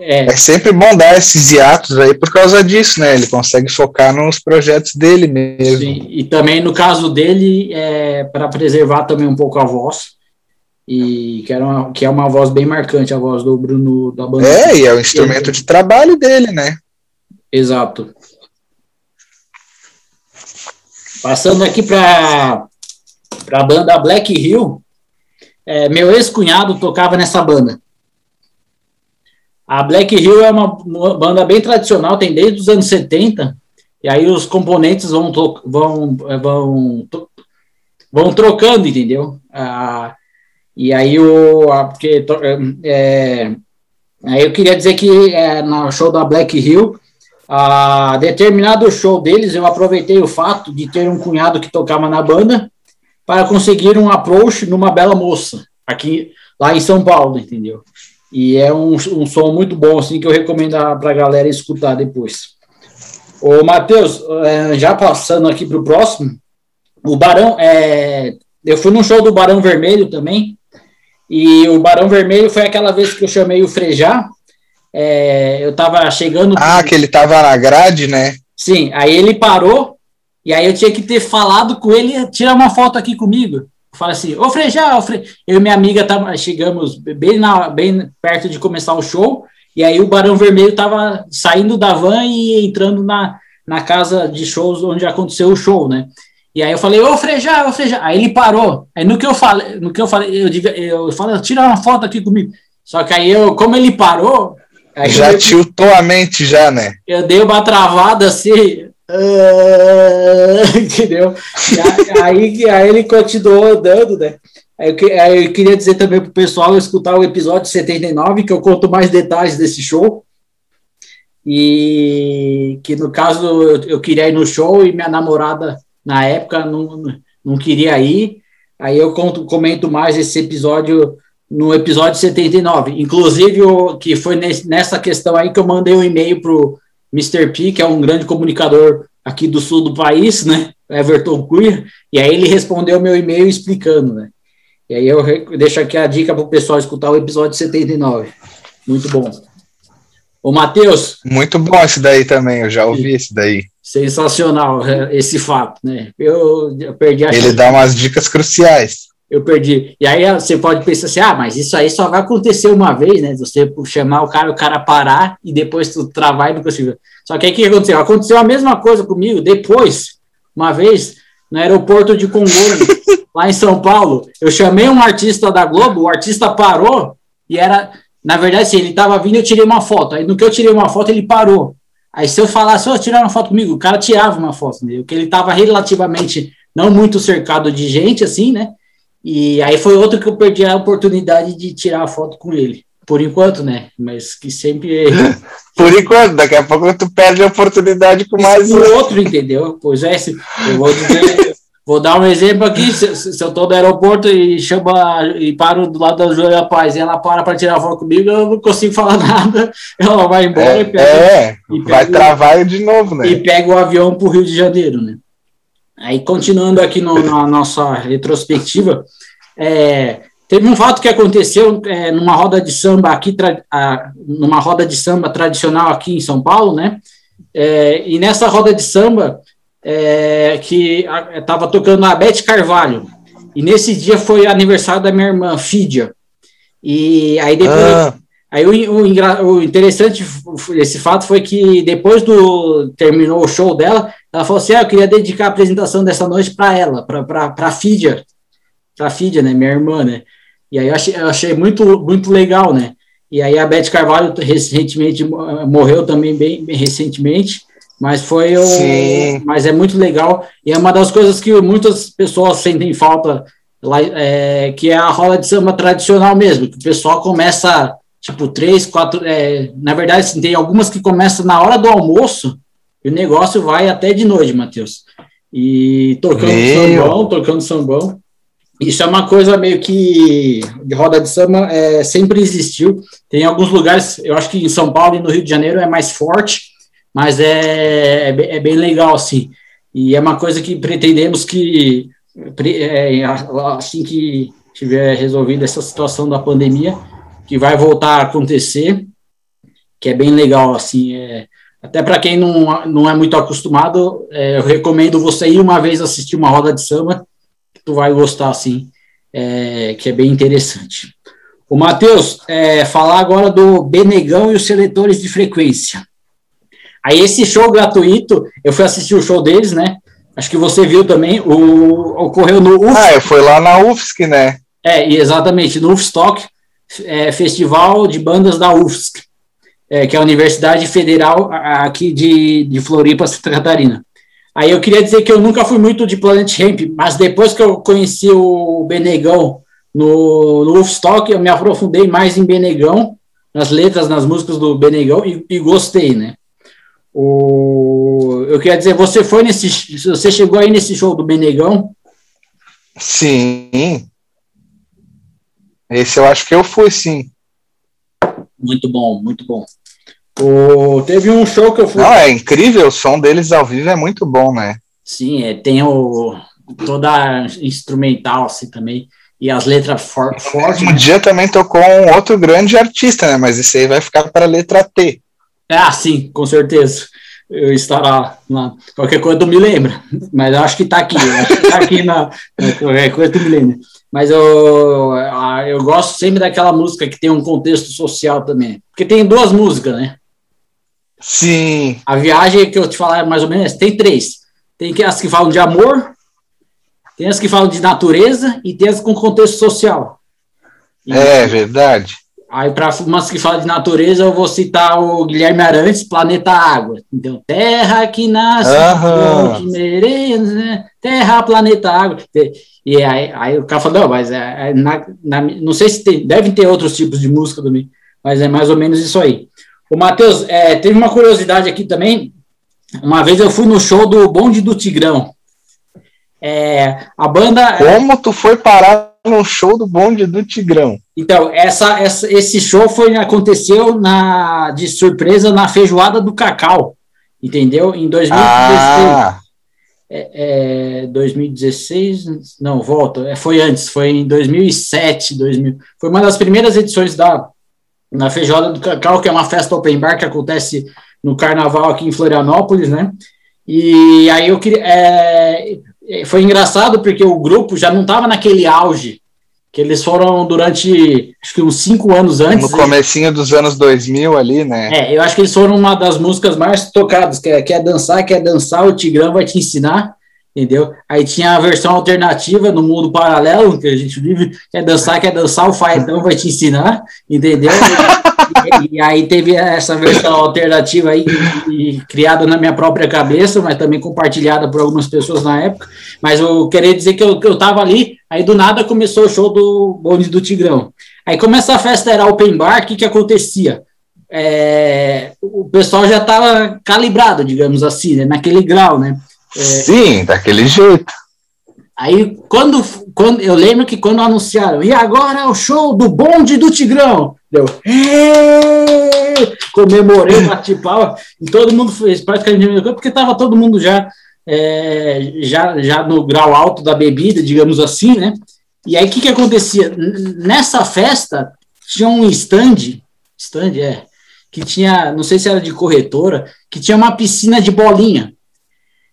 É, é sempre bom dar esses hiatos aí por causa disso, né? Ele consegue focar nos projetos dele mesmo. sim. E também no caso dele, é, para preservar também um pouco a voz, e que, era uma, que é uma voz bem marcante, a voz do Bruno da banda. É, e é o instrumento de trabalho dele, né? Exato. Passando aqui para a banda Black Hill, é, meu ex-cunhado tocava nessa banda. A Black Hill é uma uma banda bem tradicional, tem desde os anos 70, e aí os componentes vão, vão, vão, vão trocando, entendeu? Ah, e aí o. porque, to- é, aí eu queria dizer que é, no show da Black Hill, a determinado show deles, eu aproveitei o fato de ter um cunhado que tocava na banda para conseguir um approach numa bela moça, aqui lá em São Paulo, entendeu? E é um, um som muito bom, assim, que eu recomendo para a galera escutar depois. Ô, Matheus, é, já passando aqui para o próximo, o Barão, é, eu fui num show do Barão Vermelho também, e o Barão Vermelho foi aquela vez que eu chamei o Frejá, é, eu tava chegando... Ah, que ele tava na grade, né? Sim, aí ele parou, e aí eu tinha que ter falado com ele, tira uma foto aqui comigo. Fala assim, ô Frejá, ô Fre... eu e minha amiga tava, chegamos bem, na, bem perto de começar o show, e aí o Barão Vermelho tava saindo da van e entrando na, na casa de shows onde aconteceu o show, né? E aí eu falei, ô Frejá, ô Frejá. Aí ele parou. Aí no que eu falei, no que eu falei, eu, devia- eu falei, tira uma foto aqui comigo. Só que aí eu, como ele parou, Já eu, tiltou a mente, já, né? eu dei uma travada assim, entendeu? Aí, aí ele continuou andando, né? Aí eu, eu queria dizer também pro pessoal escutar o episódio 79, que eu conto mais detalhes desse show. e que no caso eu, eu queria ir no show e minha namorada na época não, não queria ir. Aí eu conto, comento mais esse episódio no episódio 79. Inclusive, o, que foi nesse, nessa questão aí que eu mandei um e-mail pro Mr. P, que é um grande comunicador aqui do sul do país, né? Everton Cunha, e aí ele respondeu meu e-mail explicando, né? E aí eu deixo aqui a dica para o pessoal escutar o episódio 79. Muito bom. Ô, Matheus. Muito bom esse daí também, eu já ouvi esse daí. Sensacional é, esse fato, né? Eu, eu perdi a Ele chance. dá umas dicas cruciais. Eu perdi. E aí você pode pensar assim: ah, mas isso aí só vai acontecer uma vez, né? Você chamar o cara, o cara parar e depois tu travar e não conseguir. Só que aí o que aconteceu? Aconteceu a mesma coisa comigo depois, uma vez, no aeroporto de Congonhas, lá em São Paulo. Eu chamei um artista da Globo, o artista parou e era na verdade, se ele estava vindo, eu tirei uma foto. Aí no que eu tirei uma foto, ele parou. Aí se eu falasse, oh, tirar uma foto comigo, o cara tirava uma foto dele, porque ele estava relativamente não muito cercado de gente, assim, né? E aí foi outro que eu perdi a oportunidade de tirar a foto com ele. Por enquanto, né? Mas que sempre. Por enquanto, daqui a pouco tu perde a oportunidade com mais um. outro, entendeu? Pois é, eu vou dizer, Vou dar um exemplo aqui, se, se eu estou no aeroporto e chama e paro do lado da Júlia Paz e ela para para tirar foto comigo, eu não consigo falar nada. Ela vai embora é, e pega. É, e vai travar de novo, né? E pega o avião para o Rio de Janeiro, né? Aí, continuando aqui no, na nossa retrospectiva, é, teve um fato que aconteceu é, numa roda de samba aqui, a, numa roda de samba tradicional aqui em São Paulo, né? É, e nessa roda de samba é, que estava tocando a Beth Carvalho. E nesse dia foi aniversário da minha irmã, Fídia. E aí depois. Ah. Aí o, o, o, interessante esse fato foi que depois do terminou o show dela, ela falou assim: ah, eu queria dedicar a apresentação dessa noite para ela, para a Fídia, para Fídia, né, minha irmã, né? E aí eu achei, eu achei muito muito legal, né? E aí a Beth Carvalho recentemente morreu também bem, bem recentemente. Mas foi o. Sim. Mas é muito legal. E é uma das coisas que muitas pessoas sentem falta lá, é, que é a rola de samba tradicional mesmo, que o pessoal começa tipo três, quatro. É, na verdade, assim, tem algumas que começam na hora do almoço e o negócio vai até de noite, Matheus. E tocando Meu. sambão, tocando sambão. Isso é uma coisa meio que de roda de samba é, sempre existiu. Tem alguns lugares, eu acho que em São Paulo e no Rio de Janeiro é mais forte, mas é, é, é bem legal, assim. E é uma coisa que pretendemos que, é, assim que tiver resolvida essa situação da pandemia, que vai voltar a acontecer, que é bem legal, assim. É, até para quem não, não é muito acostumado, é, eu recomendo você ir uma vez assistir uma roda de samba, que tu vai gostar, assim, é, que é bem interessante. O Matheus, é, falar agora do Benegão e os seletores de frequência. Aí esse show gratuito, eu fui assistir o show deles, né? Acho que você viu também, o, ocorreu no UFSC. Ah, foi lá na UFSC, né? É, exatamente, no UFSTOC, é, Festival de Bandas da UFSC, é, que é a Universidade Federal aqui de, de Floripa, Santa Catarina. Aí eu queria dizer que eu nunca fui muito de Planet Ramp, mas depois que eu conheci o Benegão no, no eu me aprofundei mais em Benegão, nas letras, nas músicas do Benegão, e, e gostei, né? O, eu queria dizer, você foi nesse. Você chegou aí nesse show do Benegão? Sim. Esse eu acho que eu fui, sim. Muito bom, muito bom. O, teve um show que eu fui. Não, é incrível, o som deles ao vivo é muito bom, né? Sim, é, tem o toda instrumental assim também e as letras for, fortes. Um dia também tocou um outro grande artista, né? Mas esse aí vai ficar para a letra T. Ah, sim, com certeza. Eu estará lá. Qualquer coisa tu me lembra. Mas eu acho que está aqui. Que tá aqui na, na. Qualquer coisa tu me lembra. Mas eu, eu gosto sempre daquela música que tem um contexto social também. Porque tem duas músicas, né? Sim. A viagem que eu te falar mais ou menos tem três. Tem as que falam de amor, tem as que falam de natureza e tem as com contexto social. E, é verdade. Aí, para umas que falam de natureza, eu vou citar o Guilherme Arantes, Planeta Água. Então, terra que nasce, merece, né? terra, planeta água. E aí, aí o cara falou, não, mas é, é na, na, não sei se tem, devem ter outros tipos de música também, mas é mais ou menos isso aí. O Matheus, é, teve uma curiosidade aqui também. Uma vez eu fui no show do Bonde do Tigrão. É, a banda. Como tu foi parar no show do Bonde do Tigrão? Então, essa, essa, esse show foi aconteceu na, de surpresa na feijoada do Cacau, entendeu? Em 2016. Ah. É, é, 2016, não, volta, é, foi antes, foi em 2007, 2000, foi uma das primeiras edições da na Feijoada do Cacau, que é uma festa open bar que acontece no carnaval aqui em Florianópolis, né? E aí eu queria. É, é foi engraçado porque o grupo já não estava naquele auge que eles foram durante acho que uns cinco anos antes. No comecinho dos anos 2000 ali, né? É, eu acho que eles foram uma das músicas mais tocadas, que é, quer dançar, quer dançar, o Tigrão vai te ensinar, entendeu? Aí tinha a versão alternativa no mundo paralelo que a gente vive, quer dançar, quer dançar, o Faetão vai te ensinar, entendeu? e, e, aí teve essa versão alternativa aí, e, criada na minha própria cabeça, mas também compartilhada por algumas pessoas na época. Mas eu queria dizer que eu, que eu tava ali, aí do nada começou o show do Bonde do Tigrão. Aí como essa festa era open bar, o que que acontecia? É, o pessoal já estava calibrado, digamos assim, né, naquele grau, né? É, Sim, daquele jeito. Aí, quando, quando eu lembro que quando anunciaram, e agora é o show do bonde do Tigrão, deu, comemorei, bati pau, e todo mundo fez praticamente porque estava todo mundo já, é, já, já no grau alto da bebida, digamos assim, né? E aí, o que, que acontecia? Nessa festa, tinha um stand, stand, é, que tinha, não sei se era de corretora, que tinha uma piscina de bolinha.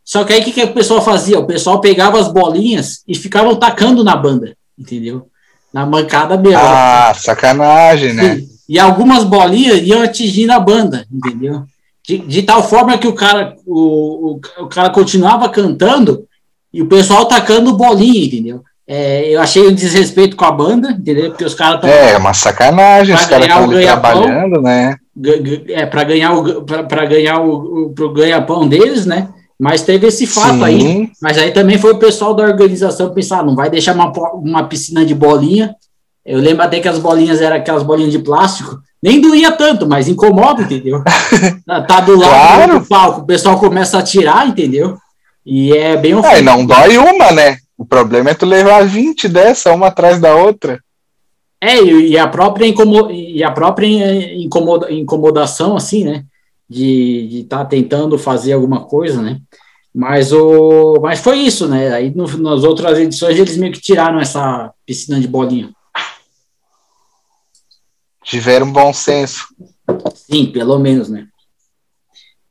Só que aí o que, que o pessoal fazia? O pessoal pegava as bolinhas e ficavam tacando na banda, entendeu? Na mancada mesmo. Ah, sacanagem, né? E, e algumas bolinhas iam atingindo a banda, entendeu? De, de tal forma que o cara, o, o, o, cara continuava cantando e o pessoal tacando bolinha, entendeu? É, eu achei um desrespeito com a banda, entendeu? Porque os caras estão. É, uma sacanagem, os caras estão trabalhando, né? É, para ganhar o para ganhar o, o ganha-pão deles, né? Mas teve esse fato Sim. aí. Mas aí também foi o pessoal da organização pensar, não vai deixar uma, uma piscina de bolinha. Eu lembro até que as bolinhas eram aquelas bolinhas de plástico. Nem doía tanto, mas incomoda, entendeu? Tá, tá do lado claro. do palco, o pessoal começa a tirar, entendeu? E é bem ofensivo. É, não dói uma, né? O problema é tu levar 20 dessa, uma atrás da outra. É, e a própria, incomoda, e a própria incomoda, incomodação, assim, né? de estar tá tentando fazer alguma coisa, né? Mas, o, mas foi isso, né? Aí no, nas outras edições eles meio que tiraram essa piscina de bolinha. Tiveram bom senso. Sim, pelo menos, né?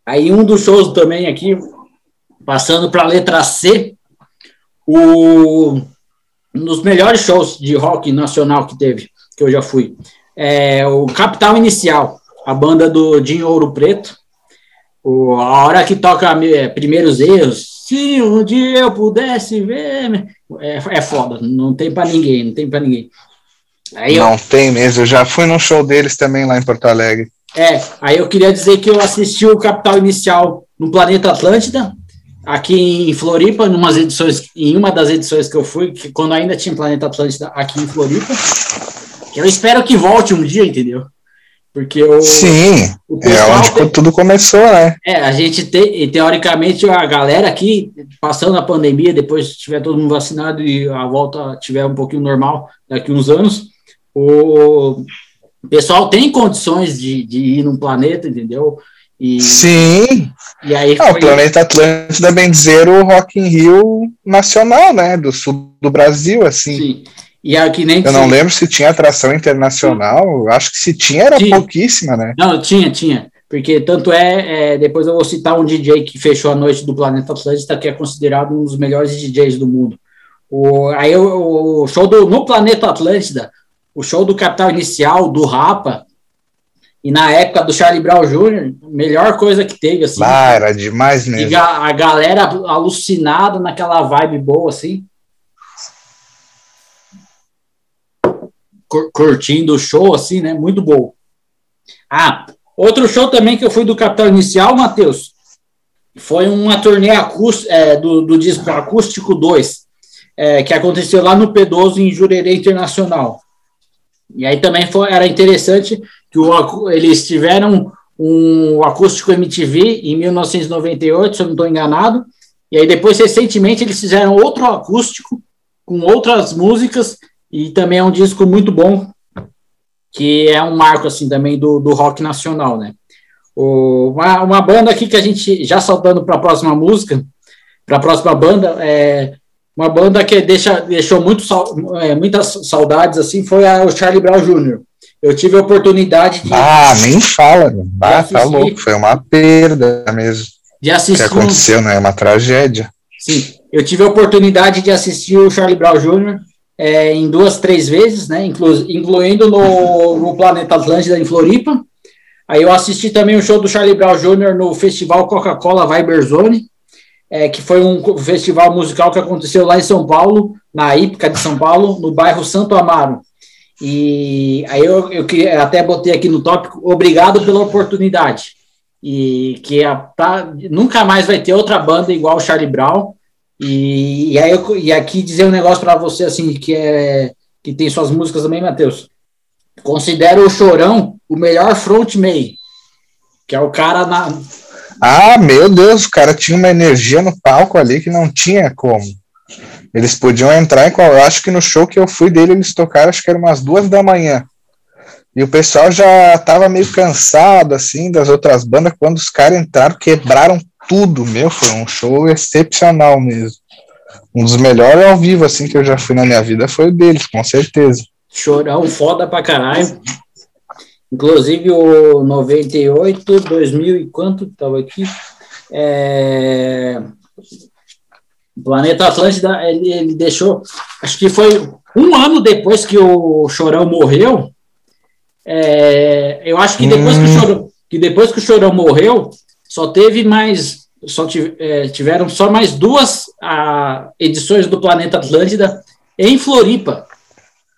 Aí um dos shows também aqui, passando para a letra C, o, um dos melhores shows de rock nacional que teve, que eu já fui, é o Capital Inicial a banda do Dinho Ouro Preto. O, a hora que toca é, primeiros erros, se um dia eu pudesse ver, é, é foda, não tem para ninguém, não tem para ninguém. Aí não eu, tem mesmo, eu já fui no show deles também lá em Porto Alegre. É, aí eu queria dizer que eu assisti o Capital Inicial no Planeta Atlântida, aqui em Floripa, numas edições, em uma das edições que eu fui, que quando ainda tinha Planeta Atlântida aqui em Floripa. Eu espero que volte um dia, entendeu? Porque o. Sim, o é onde tem, tudo começou, né? É, a gente tem, teoricamente, a galera aqui, passando a pandemia, depois tiver todo mundo vacinado e a volta tiver um pouquinho normal daqui uns anos, o pessoal tem condições de, de ir num planeta, entendeu? E, Sim. E aí foi... o planeta Atlântida, bem dizer, o Rock in Rio nacional, né? Do sul do Brasil, assim. Sim. E é que nem Eu não lembro se tinha atração internacional, acho que se tinha era tinha. pouquíssima, né? Não, tinha, tinha. Porque tanto é, é, depois eu vou citar um DJ que fechou a noite do Planeta Atlântida, que é considerado um dos melhores DJs do mundo. O, aí o, o show do, no Planeta Atlântida, o show do Capital Inicial, do Rapa, e na época do Charlie Brown Jr., melhor coisa que teve, assim. Ah, era demais mesmo. E a, a galera alucinada naquela vibe boa, assim. curtindo o show, assim, né? Muito bom. Ah, outro show também que eu fui do Capital Inicial, Matheus, foi uma turnê acústica, é, do, do disco Acústico 2, é, que aconteceu lá no Pedoso, em Jurerê Internacional. E aí também foi, era interessante que o, eles tiveram um acústico MTV em 1998, se eu não estou enganado. E aí depois, recentemente, eles fizeram outro acústico com outras músicas e também é um disco muito bom, que é um marco assim também do, do rock nacional, né? O, uma, uma banda aqui que a gente já saltando para a próxima música, para a próxima banda, é uma banda que deixa, deixou muito, é, muitas saudades assim foi a, o Charlie Brown Jr. Eu tive a oportunidade de. Ah, nem fala. Ah, tá louco. Foi uma perda mesmo. De assistir. O que aconteceu, né? É uma tragédia. Sim. Eu tive a oportunidade de assistir o Charlie Brown Jr. É, em duas, três vezes, né? Inclu incluindo no, no Planeta Atlântida em Floripa. Aí eu assisti também o show do Charlie Brown Jr. no Festival Coca-Cola Viberzone, é, que foi um festival musical que aconteceu lá em São Paulo, na Ípica de São Paulo, no bairro Santo Amaro. E aí eu, eu até botei aqui no tópico, obrigado pela oportunidade. E que a, tá, nunca mais vai ter outra banda igual o Charlie Brown. E, e aí eu, e aqui dizer um negócio para você assim que é que tem suas músicas também, Matheus. Considero o Chorão o melhor frontman, que é o cara na Ah, meu Deus, o cara tinha uma energia no palco ali que não tinha como. Eles podiam entrar em qual. Eu acho que no show que eu fui dele, eles tocaram, acho que era umas duas da manhã. E o pessoal já tava meio cansado, assim, das outras bandas. Quando os caras entraram, quebraram tudo, meu. Foi um show excepcional mesmo. Um dos melhores ao vivo, assim, que eu já fui na minha vida foi o deles, com certeza. Chorão foda pra caralho. Inclusive o 98, 2000 e quanto tava aqui? É... O Planeta Atlântida, ele, ele deixou, acho que foi um ano depois que o Chorão morreu, é, eu acho que depois, hum. que, o. Chorão, que depois que o Chorão morreu, só teve mais, só é, tiveram só mais duas a, edições do Planeta Atlântida em Floripa,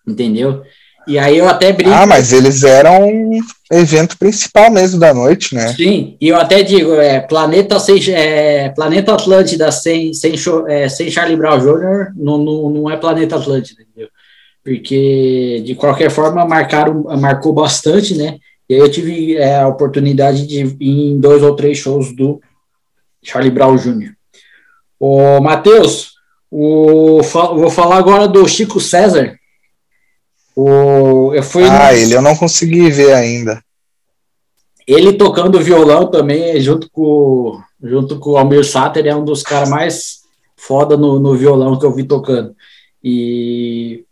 entendeu? E aí eu até brinco. Ah, mas eles eram um evento principal mesmo da noite, né? Sim, e eu até digo, é, Planeta, sem, é, Planeta Atlântida sem, sem, é, sem Charlie Brown Jr. Não, não, não é Planeta Atlântida, entendeu? Porque, de qualquer forma, marcaram, marcou bastante, né? E aí eu tive é, a oportunidade de ir em dois ou três shows do Charlie Brown Jr. Ô, Matheus, o, vou falar agora do Chico César, o, eu fui ah, no... ele eu não consegui ver ainda. Ele tocando violão também, junto com, junto com o Almir Sater, é um dos caras mais foda no, no violão que eu vi tocando. E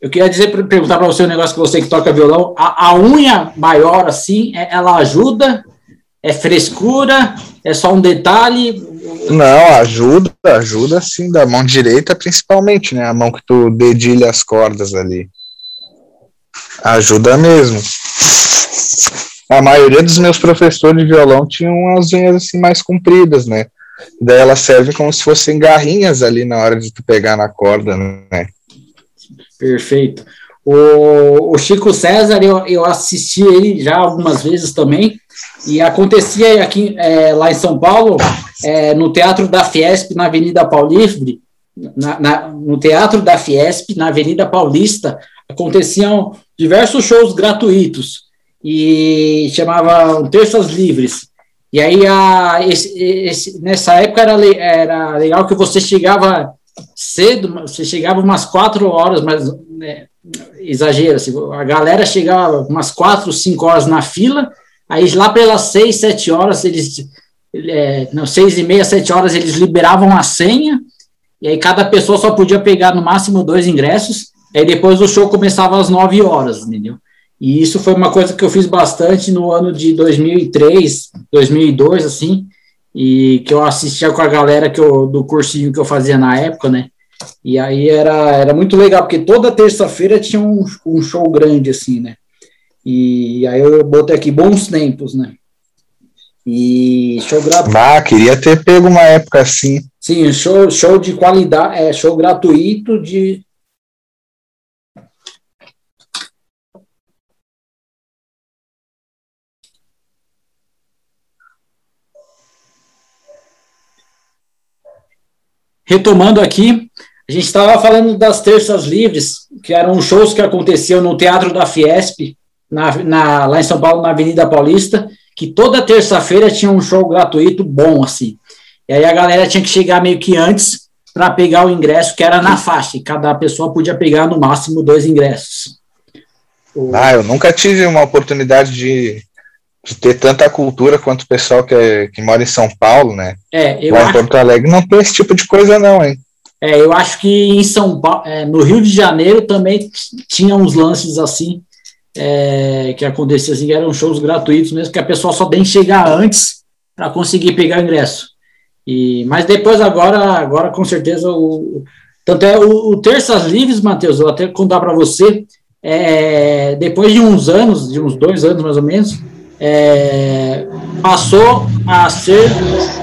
eu queria dizer, perguntar para você um negócio que você que toca violão. A, a, unha maior, assim, é, ela ajuda? É frescura? É só um detalhe? Não, ajuda, ajuda sim, da mão direita principalmente, né? A mão que tu dedilha as cordas ali. Ajuda mesmo. A maioria dos meus professores de violão tinham as unhas assim mais compridas, né? Daí elas servem como se fossem garrinhas ali na hora de tu pegar na corda, né? Perfeito. O, o Chico César, eu, eu assisti ele já algumas vezes também, e acontecia aqui é, lá em São Paulo, é, no Teatro da Fiesp, na Avenida Paulista, na, na, no Teatro da Fiesp, na Avenida Paulista, aconteciam diversos shows gratuitos e chamavam Terças Livres. E aí, a, esse, esse, nessa época, era, era legal que você chegava cedo, você chegava umas quatro horas, mas né, exagero, assim, a galera chegava umas quatro, cinco horas na fila, aí lá pelas seis, sete horas, eles, é, não, seis e meia, sete horas, eles liberavam a senha, e aí cada pessoa só podia pegar no máximo dois ingressos, Aí depois o show começava às 9 horas, entendeu? E isso foi uma coisa que eu fiz bastante no ano de 2003, 2002, assim, e que eu assistia com a galera que eu, do cursinho que eu fazia na época, né? E aí era, era muito legal, porque toda terça-feira tinha um, um show grande, assim, né? E aí eu botei aqui bons tempos, né? E show gratuito. Ah, queria ter pego uma época assim. Sim, show, show de qualidade, é, show gratuito de retomando aqui, a gente estava falando das terças livres, que eram shows que aconteciam no Teatro da Fiesp, na, na, lá em São Paulo, na Avenida Paulista, que toda terça-feira tinha um show gratuito bom, assim. E aí a galera tinha que chegar meio que antes para pegar o ingresso que era na faixa, e cada pessoa podia pegar no máximo dois ingressos. Ah, eu nunca tive uma oportunidade de, de ter tanta cultura quanto o pessoal que, é, que mora em São Paulo, né? É, eu Lá acho, em Porto Alegre não tem esse tipo de coisa, não, hein? é, eu acho que em São Paulo, é, no Rio de Janeiro também tinha uns lances assim, é, que acontecia assim, que eram shows gratuitos mesmo, que a pessoa só tem que chegar antes para conseguir pegar o ingresso. E, mas depois agora, agora com certeza o tanto é o, o Terças Livres, Matheus, eu vou até contar para você, é, depois de uns anos, de uns dois anos mais ou menos, é, passou a ser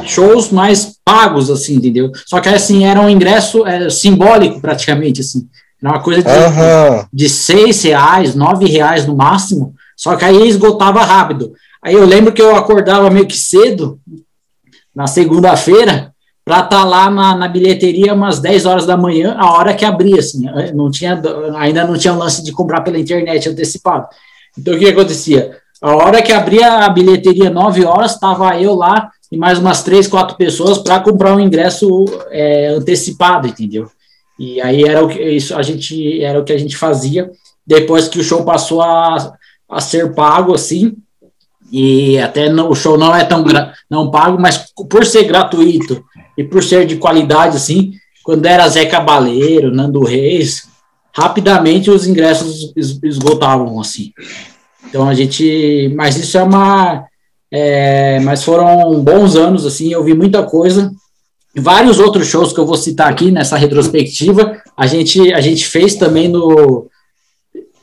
shows mais pagos, assim, entendeu? Só que assim era um ingresso é, simbólico praticamente, assim, era uma coisa de, Aham. de seis reais, nove reais no máximo, só que aí esgotava rápido. Aí eu lembro que eu acordava meio que cedo, na segunda-feira, para estar lá na, na bilheteria umas 10 horas da manhã, a hora que abria, assim, não tinha, ainda não tinha lance de comprar pela internet antecipado. Então o que acontecia? A hora que abria a bilheteria 9 horas, estava eu lá e mais umas três, quatro pessoas para comprar um ingresso é, antecipado, entendeu? E aí era o que isso a gente era o que a gente fazia depois que o show passou a, a ser pago assim. E até o show não é tão não pago, mas por ser gratuito e por ser de qualidade assim, quando era Zé Cabaleiro, Nando Reis, rapidamente os ingressos es- esgotavam assim. Então a gente, mas isso é uma é, mas foram bons anos assim, eu vi muita coisa vários outros shows que eu vou citar aqui nessa retrospectiva, a gente, a gente fez também no.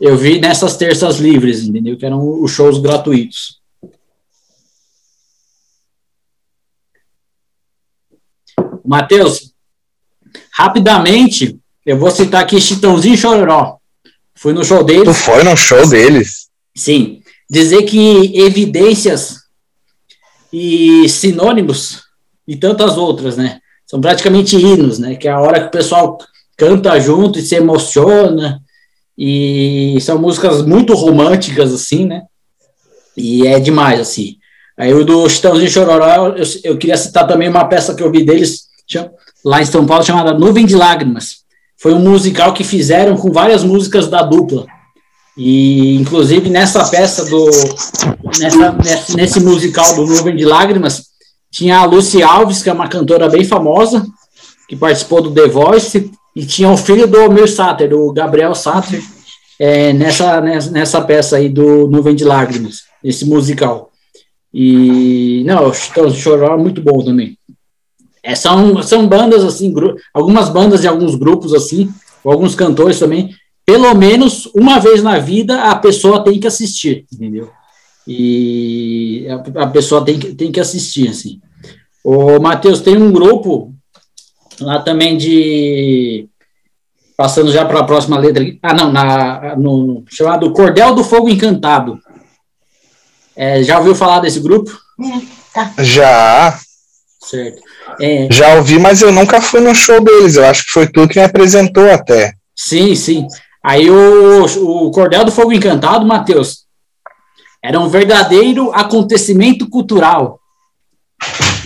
Eu vi nessas terças livres, entendeu? Que eram os shows gratuitos. Matheus, rapidamente, eu vou citar aqui Chitãozinho e Chororó. Fui no show Tu deles. foi no show deles? Sim. Dizer que evidências e sinônimos e tantas outras, né? São praticamente hinos, né? Que é a hora que o pessoal canta junto e se emociona. E são músicas muito românticas, assim, né? E é demais, assim. Aí o do Chitãozinho Chororó, eu, eu queria citar também uma peça que eu vi deles lá em São Paulo, chamada Nuvem de Lágrimas. Foi um musical que fizeram com várias músicas da dupla. E, inclusive, nessa peça do. Nessa, nesse, nesse musical do Nuvem de Lágrimas, tinha a Lucy Alves, que é uma cantora bem famosa, que participou do The Voice, e tinha o filho do Almir Sater, do Gabriel Sater, é, nessa, nessa, peça aí do Nuvem de Lágrimas, esse musical. E, não, o e Chororó é muito bom também. É, são, são bandas, assim, algumas bandas de alguns grupos, assim, alguns cantores também, pelo menos uma vez na vida a pessoa tem que assistir, entendeu? E a, a pessoa tem que, tem que assistir, assim. O Matheus tem um grupo lá também de. Passando já para a próxima letra aqui. Ah, não, na, no, no- chamado Cordel do Fogo Encantado. É, já ouviu falar desse grupo? Já, Certo. É, já ouvi, mas eu nunca fui no show deles. Eu acho que foi tu que me apresentou até. Sim, sim. Aí o, o Cordel do Fogo Encantado, Matheus, era um verdadeiro acontecimento cultural.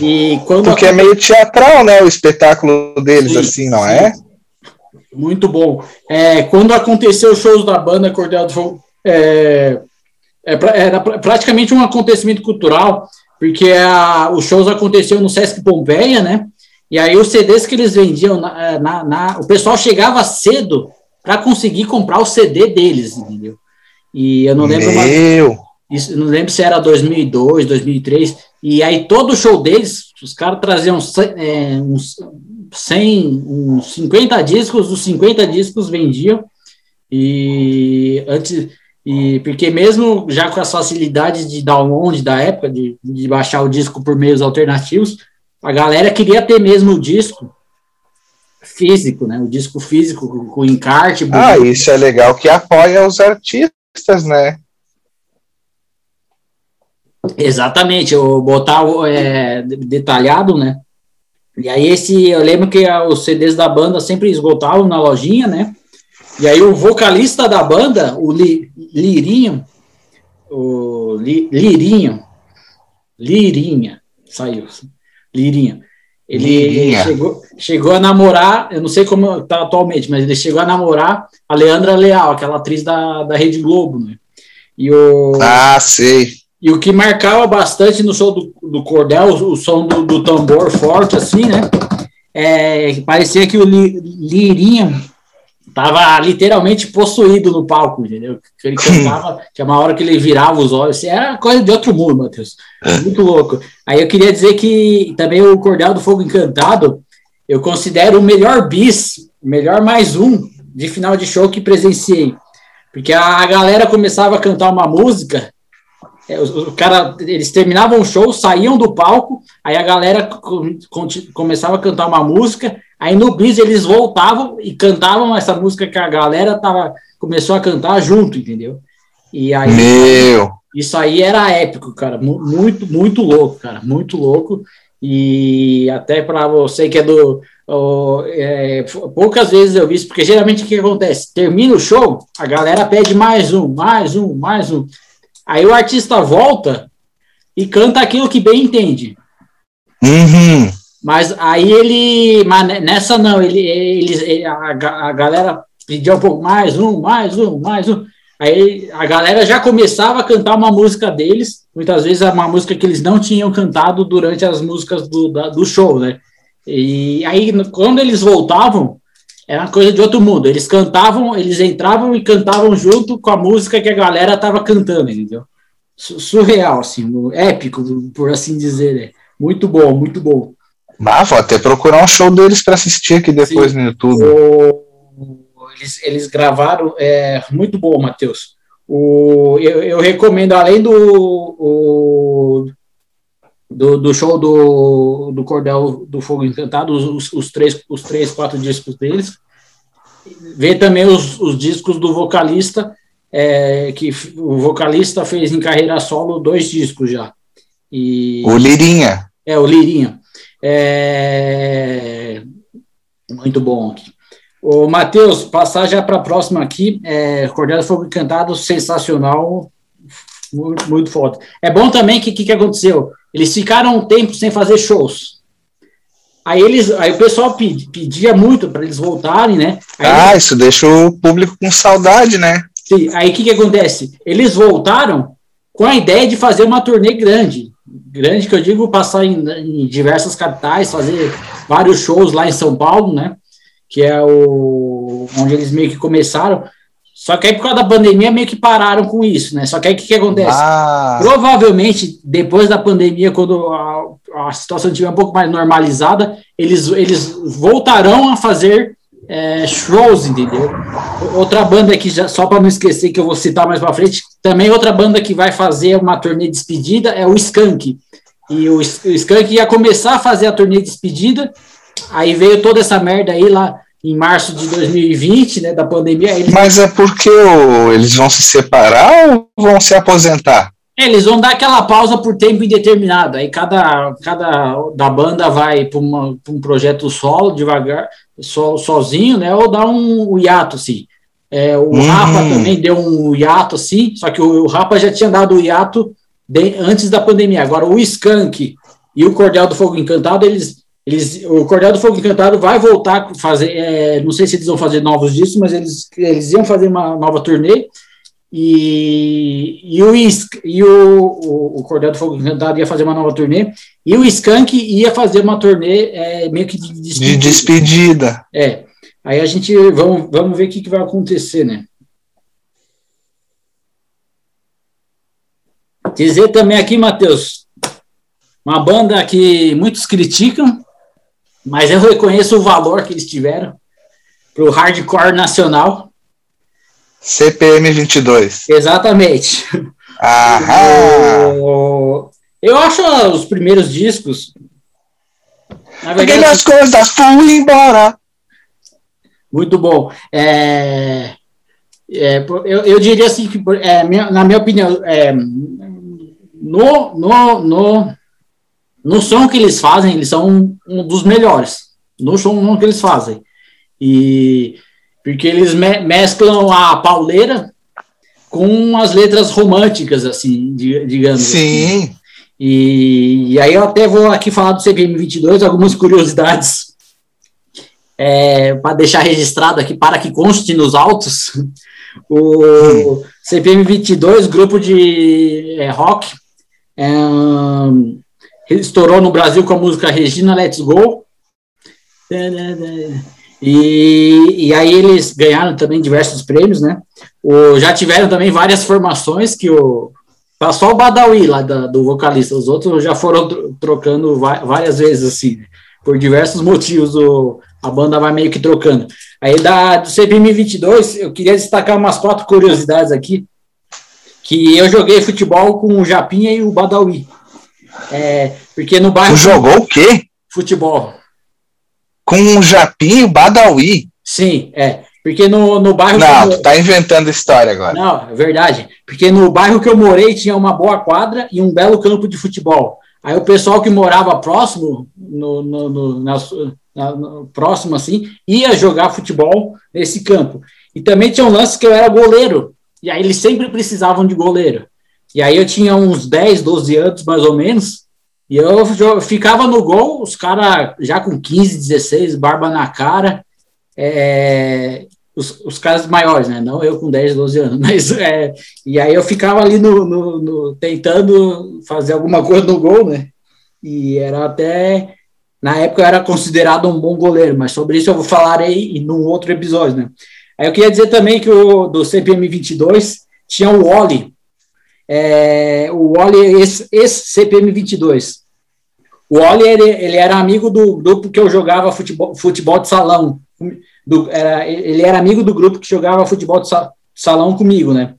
E quando Porque é meio teatral, né? O espetáculo deles, Sim, assim, não sim. é? Muito bom. É, quando aconteceu os shows da banda Cordel do Fogo, é, é era pra- praticamente um acontecimento cultural, porque a- os shows aconteciam no Sesc Pompeia, né? E aí os CDs que eles vendiam, na, na- na- o pessoal chegava cedo para conseguir comprar o CD deles, entendeu? E eu não lembro mais. Meu, Isso, não lembro se era 2002, 2003, e aí todo show deles, os caras traziam é, uns 100, uns 50 discos, os 50 discos vendiam, e antes, e porque mesmo já com as facilidades de download da época, de, de baixar o disco por meios alternativos, a galera queria ter mesmo o disco físico, né, o disco físico com, encarte, ah, isso é legal que apoia os artistas, né? Exatamente, eu botar é, detalhado, né? E aí esse, eu lembro que os CDs da banda sempre esgotavam na lojinha, né? E aí o vocalista da banda, o Li- Lirinho, o Li- Lirinho, Lirinha. Saiu. Lirinha. Ele, chegou, chegou a namorar, eu não sei como tá atualmente, mas ele chegou a namorar a Leandra Leal, aquela atriz da, da Rede Globo, né? E o, Ah, sei. e o que marcava bastante no show do, do Cordel, o, o som do, do tambor forte, assim, né? É, parecia que o Li- Lirinha tava literalmente possuído no palco, entendeu? Que Ele cantava, tinha uma hora que ele virava os olhos, assim, era coisa de outro mundo, Matheus. Muito louco. Aí eu queria dizer que também o Cordel do Fogo Encantado, eu considero o melhor bis, o melhor mais um de final de show que presenciei. Porque a galera começava a cantar uma música, é, os- o cara, eles terminavam o show, saíam do palco, aí a galera co- conti- começava a cantar uma música, aí no bis eles voltavam e cantavam essa música que a galera tava, começou a cantar junto, entendeu? E aí Meu. isso aí era épico, cara, mu- muito, muito louco, cara, muito louco. E até para você que é do. ó, é, poucas vezes eu vi isso, porque geralmente o que acontece? Termina o show, a galera pede mais um, mais um, mais um. Aí o artista volta e canta aquilo que bem entende. Uhum. Mas aí ele. Mas ne- nessa não, ele, eles, ele- a, a galera pedia um pouco mais um, mais um, mais um. Aí a galera já começava a cantar uma música deles, muitas vezes é uma música que eles não tinham cantado durante as músicas do, da- do show, né? E aí, quando eles voltavam, era uma coisa de outro mundo. Eles cantavam, eles entravam e cantavam junto com a música que a galera tava cantando, entendeu? Su- Surreal, assim, épico, por assim dizer. né? Muito bom, muito bom. Ah, vou até procurar um show deles para assistir aqui depois no YouTube. O- eles, eles gravaram, é muito bom, Matheus. O, eu, eu recomendo, além do, o- do, do show do, do Cordel do Fogo Encantado, os, os, três, os três, quatro discos deles, ver também os, os discos do vocalista, é, que o vocalista fez em carreira solo dois discos já. E, O Lirinha. é, o Lirinha. É... Muito bom aqui. O Matheus, passar já para a próxima aqui. É, Cordel do Fogo Encantado, sensacional. Muito, muito foda. É bom também que o que, que aconteceu? Eles ficaram um tempo sem fazer shows. Aí, eles, aí o pessoal pedi- pedia muito para eles voltarem, né? Aí Ah, isso deixa o público com saudade, né? Sim, aí o que, que acontece? Eles voltaram com a ideia de fazer uma turnê grande. Grande, que eu digo, passar em, em diversas capitais, fazer vários shows lá em São Paulo, né? Que é o onde eles meio que começaram. Só que aí, por causa da pandemia, meio que pararam com isso, né? Só que aí o que, que acontece? Ah, Provavelmente, depois da pandemia, quando a, a situação estiver um pouco mais normalizada, eles, eles voltarão a fazer é, shows, entendeu? Outra banda que, já, só para não esquecer, que eu vou citar mais para frente, também outra banda que vai fazer uma turnê de despedida é o Skank. E o, o Skank ia começar a fazer a turnê de despedida, aí veio toda essa merda aí lá em março de 2020, né, da pandemia, eles mas é porque o- eles vão se separar ou vão se aposentar? É, Eles vão dar aquela pausa por tempo indeterminado. Aí cada, cada da banda vai para um projeto solo, devagar, solo, sozinho, né? Ou dá um, um hiato, assim. É, o Uhum. Rapa também deu um hiato, assim, só que o, o Rapa já tinha dado o hiato de- antes da pandemia. Agora, o Skank e o Cordel do Fogo Encantado, eles, eles, o Cordel do Fogo Encantado vai voltar a fazer, é, não sei se eles vão fazer novos discos, mas eles, eles iam fazer uma nova turnê. E, e, o, e o, o, o Cordel do Fogo Encantado ia fazer uma nova turnê, e o Skank ia fazer uma turnê é, meio que de De despedida. despedida. É. Aí a gente vamos, vamos ver o que, que vai acontecer, né? Dizer também aqui, Matheus, uma banda que muitos criticam, mas eu reconheço o valor que eles tiveram pro hardcore nacional. CPM 22. Exatamente. Aham. Eu acho os primeiros discos. Na verdade, Aquelas coisas fui embora. Muito bom. É, é, eu, eu diria assim que, é, minha- na minha opinião, é, no, no, no, no som que eles fazem, eles são um, dos melhores. No som que eles fazem. E porque eles me- mesclam a pauleira com as letras românticas, assim, di- digamos. assim. Sim. E, e aí eu até vou aqui falar do CPM 22, algumas curiosidades é, para deixar registrado aqui, para que conste nos autos. O CPM 22, grupo de é, rock, é, estourou no Brasil com a música Regina Let's Go. E, e aí eles ganharam também diversos prêmios, né? O, já tiveram também várias formações que o passou o Badawi lá da, do vocalista, os outros já foram trocando várias vezes assim, por diversos motivos o, a banda vai meio que trocando. Aí da do CPM 22, eu queria destacar umas quatro curiosidades aqui, que eu joguei futebol com o Japinha e o Badawi. É, porque no bairro. Tu jogou o quê? Futebol. Com o Japinha e o Badawi? Sim, é. Porque no, no bairro. Não, tu tá inventando história agora. Não, é verdade. Porque no bairro que eu morei tinha uma boa quadra e um belo campo de futebol. Aí o pessoal que morava próximo, no, no, no, na, na, no, próximo assim, ia jogar futebol nesse campo. E também tinha um lance que eu era goleiro. E aí eles sempre precisavam de goleiro. E aí eu tinha uns 10, 12 anos mais ou menos. E eu, ficava no gol, os caras já com 15, 16, barba na cara. É, os, os caras maiores, né? Não eu com 10, 12 anos, mas é, e aí eu ficava ali no, no, no, tentando fazer alguma coisa no gol, né? E era até na época eu era considerado um bom goleiro, mas sobre isso eu vou falar aí num outro episódio, né? Aí eu queria dizer também que o do CPM 22 tinha o Wally, é, o Wally esse, esse CPM 22. O Wally ele, ele era amigo do grupo que eu jogava futebol, futebol de salão do, era, ele era amigo do grupo que jogava futebol de salão comigo, né?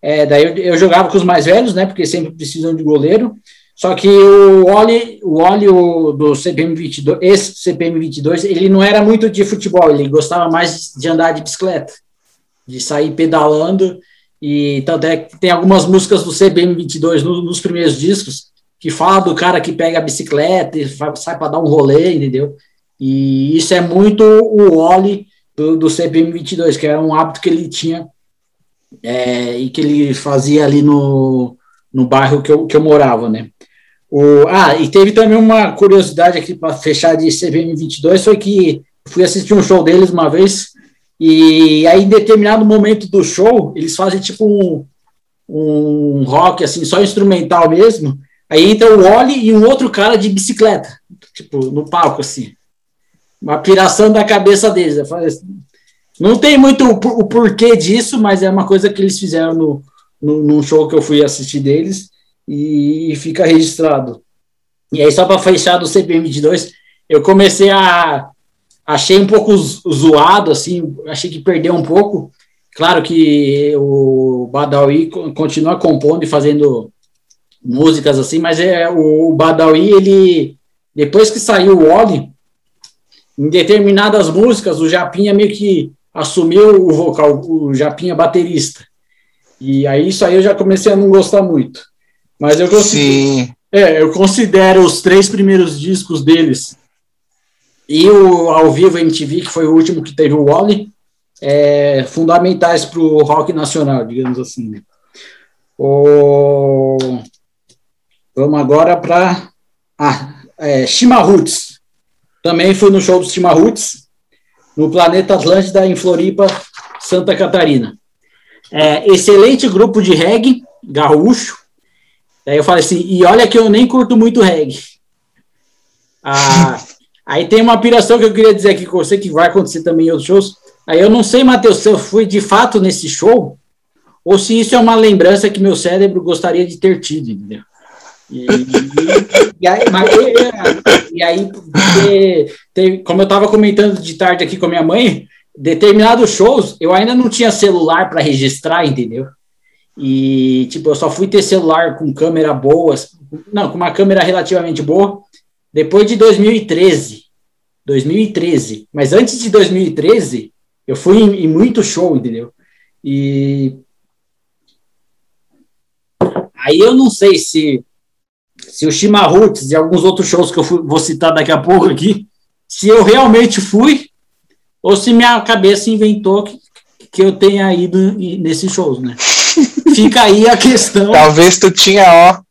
É, daí eu, eu, jogava com os mais velhos, né? Porque sempre precisam de goleiro. Só que o Oli, o Oli o, do CPM 22, esse CPM 22, ele não era muito de futebol, ele gostava mais de andar de bicicleta, de sair pedalando. E tanto é que tem algumas músicas do CPM 22 no, nos primeiros discos que fala do cara que pega a bicicleta e sai para dar um rolê, entendeu? E isso é muito o Oli do, do CPM 22, que era um hábito que ele tinha é, e que ele fazia ali no, no bairro que eu, que eu morava, né? O, ah, e teve também uma curiosidade aqui para fechar de CPM 22, foi que fui assistir um show deles uma vez, e aí em determinado momento do show, eles fazem tipo um, um rock, assim, só instrumental mesmo, aí entra o Oli e um outro cara de bicicleta, tipo, no palco, assim uma piração da cabeça deles. Assim, não tem muito o, porquê disso, mas é uma coisa que eles fizeram no, no, num show que eu fui assistir deles e, fica registrado. E aí, só para fechar do CPM 22, eu comecei a. Achei um pouco zoado, assim, achei que perdeu um pouco. Claro que o Badawi continua compondo e fazendo músicas assim, mas é o Badawi, ele depois que saiu o Oli, em determinadas músicas, o Japinha meio que assumiu o vocal, o Japinha baterista. E aí isso aí eu já comecei a não gostar muito. Mas eu considero, é, eu considero os três primeiros discos deles e o ao vivo MTV, que foi o último que teve o Wally, é, fundamentais para o rock nacional, digamos assim. Né? O... Vamos agora para ah, é, Shima Roots. Também fui no show dos Timarruts, no Planeta Atlântida, em Floripa, Santa Catarina. É, excelente grupo de reggae, gaúcho. Aí eu falei assim, e olha que eu nem curto muito reggae. Ah, aí tem uma piração que eu queria dizer aqui com você, que vai acontecer também em outros shows. Aí eu não sei, Matheus, se eu fui de fato nesse show, ou se isso é uma lembrança que meu cérebro gostaria de ter tido, entendeu? E, e, aí, mas, e aí como eu estava comentando de tarde aqui com a minha mãe, determinados shows eu ainda não tinha celular para registrar, entendeu? E tipo, eu só fui ter celular com câmera boa, não, com uma câmera relativamente boa, depois de 2013. 2013. Mas antes de 2013, eu fui em, em muito show, entendeu? E aí eu não sei se se o Chimarruts e alguns outros shows que eu fui, vou citar daqui a pouco aqui, se eu realmente fui, ou se minha cabeça inventou que, que eu tenha ido nesses shows, né? Fica aí a questão. Talvez tu tinha, ó,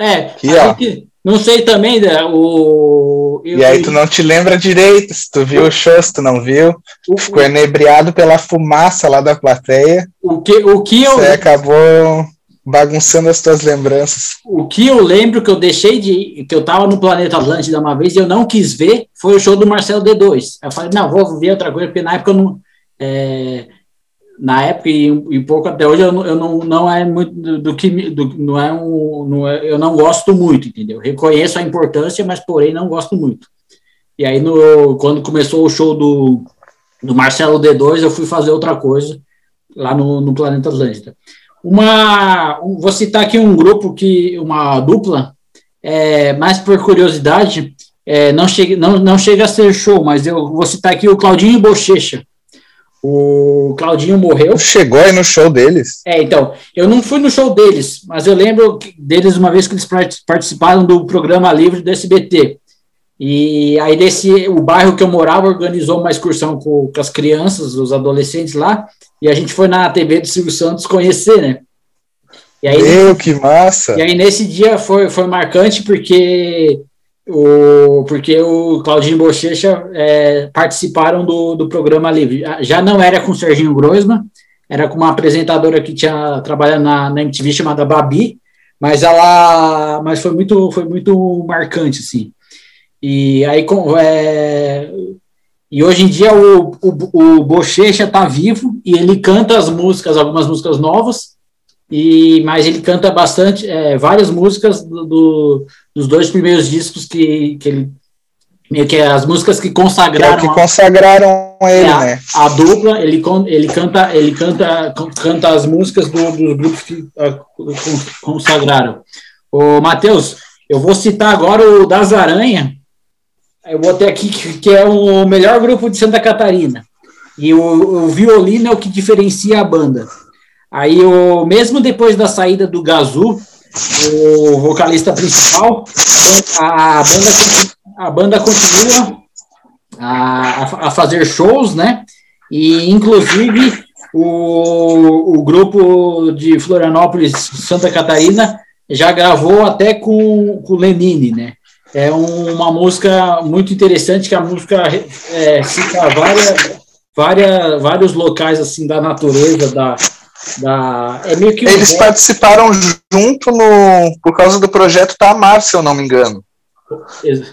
É, a ó. gente- não sei também, né, o... E aí tu não te lembra direito, se tu viu o show, se tu não viu, o, ficou enebriado pela fumaça lá da plateia, o, que, o, que eu, você acabou bagunçando as tuas lembranças. o que eu lembro que eu deixei de... que eu tava no Planeta Atlântida uma vez e eu não quis ver, foi o show do Marcelo D2. Eu falei, não, vou ver outra coisa, porque na época eu não... é, na época e, e pouco até hoje eu não, eu não, não é muito do, do que do, não é um não é, eu não gosto muito entendeu? Reconheço a importância mas porém não gosto muito. E aí no quando começou o show do, do Marcelo D2 eu fui fazer outra coisa lá no, no Planeta Atlântida uma um- vou citar aqui um grupo que uma dupla é, mais por curiosidade é, não chega não, não chega a ser show mas eu vou citar aqui o Claudinho Bochecha o Claudinho morreu chegou aí no show deles? é, então, eu não fui no show deles, mas eu lembro deles uma vez que eles part- participaram do programa livre do SBT. E aí desse o bairro que eu morava organizou uma excursão com, com as crianças, os adolescentes lá, e a gente foi na TV do Silvio Santos conhecer, né? E aí, Meu, que massa! e aí nesse dia foi, foi marcante porque o, porque o Claudinho Bochecha é, participaram do, do programa livre. Já não era com o Serginho Groisman, era com uma apresentadora que tinha trabalhado na, na MTV chamada Babi, mas ela mas foi muito foi muito marcante assim. E aí com, é, e hoje em dia o, o, o Bochecha está vivo e ele canta as músicas, algumas músicas novas, e mas ele canta bastante, é, várias músicas do- dos dois primeiros discos que, que ele meio que é as músicas que Que é o consagraram que a- consagraram ele, é, a, né? a dupla, ele, ele canta, ele canta, canta as músicas do- dos grupos que con- consagraram. Ô, Matheus, eu vou citar agora o Das Aranha. Eu botei aqui que, que é o melhor grupo de Santa Catarina. E o, o violino é o que diferencia a banda. Aí, o, mesmo depois da saída do Gazu, o vocalista principal, a banda, a banda continua a, a- a fazer shows, né? E inclusive o, o grupo de Florianópolis, Santa Catarina, já gravou até com, com o Lenine, né? É um- uma música muito interessante, que a música é, cita várias, várias, vários locais assim da natureza, da, da é meio que um Eles participaram junto no por causa do projeto Tamar, se eu não me engano.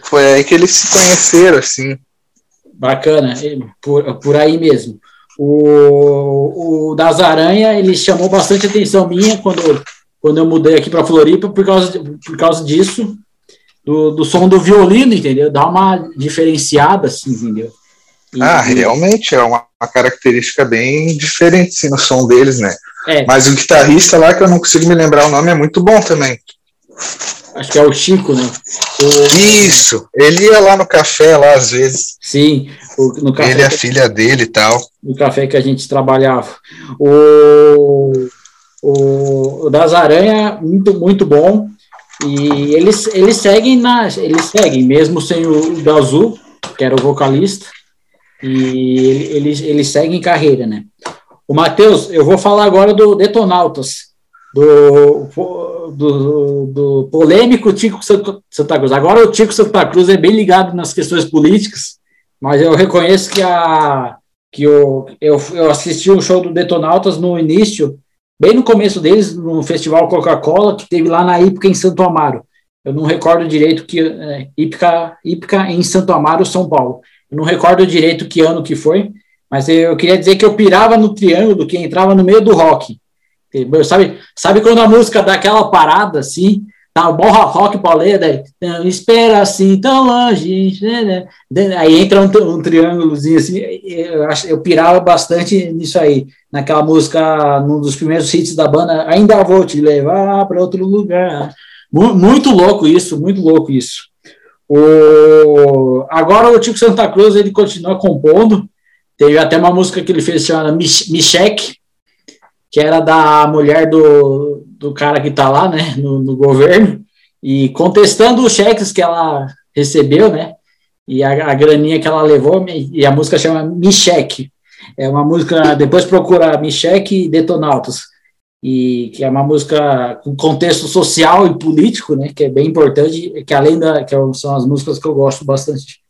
Foi aí que eles se conheceram, assim. Bacana, é, por, por aí mesmo. O, o das Aranha, ele chamou bastante atenção minha quando, quando eu mudei aqui para Floripa, por causa, por causa disso, do, do som do violino, entendeu? Dá uma diferenciada, assim, entendeu? E- Ah, realmente é uma, uma característica bem diferente assim, no som deles, né? É, Mas o guitarrista lá, que eu não consigo me lembrar o nome, é muito bom também. acho que é o Chico, né? O- Isso, ele ia lá no café lá às vezes. sim, o- no café Ele é a filha dele e tal. no café que a gente trabalhava. O, o, o das Aranha, muito, muito bom. E eles, eles seguem na. Eles seguem, mesmo sem o, o que era o vocalista. E ele- eles, eles seguem carreira, né? O Matheus, eu vou falar agora do Detonautas, do, do, do polêmico Tico Santa Cruz. Agora o Tico Santa Cruz é bem ligado nas questões políticas, mas eu reconheço que a, que eu, eu, eu assisti o show do Detonautas no início, bem no começo deles, no Festival Coca-Cola, que teve lá na Ípica, em Santo Amaro. Eu não recordo direito que. É, Ípica, Ípica em Santo Amaro, São Paulo. Não recordo direito que ano que foi, mas eu queria dizer que eu pirava no triângulo, que entrava no meio do rock. Sabe, sabe quando a música dá aquela parada assim? Tá o bom rock pauleira, daí espera assim tão longe, né, né? aí entra um, um triângulozinho assim, eu, eu pirava bastante nisso aí, naquela música, num dos primeiros hits da banda, ainda vou te levar para outro lugar. Mu- Muito louco isso, muito louco isso. O, agora o Tico Santa Cruz ele continua compondo, teve até uma música que ele fez chamada Mich- Michek, que era da mulher do, do cara que está lá, né, no, no governo, e contestando os cheques que ela recebeu, né, e a, a graninha que ela levou, e a música chama Michek. É uma música, depois procura Michek e Detonautas. E que é uma música com contexto social e político, né, que é bem importante, que além da que são as músicas que eu gosto bastante,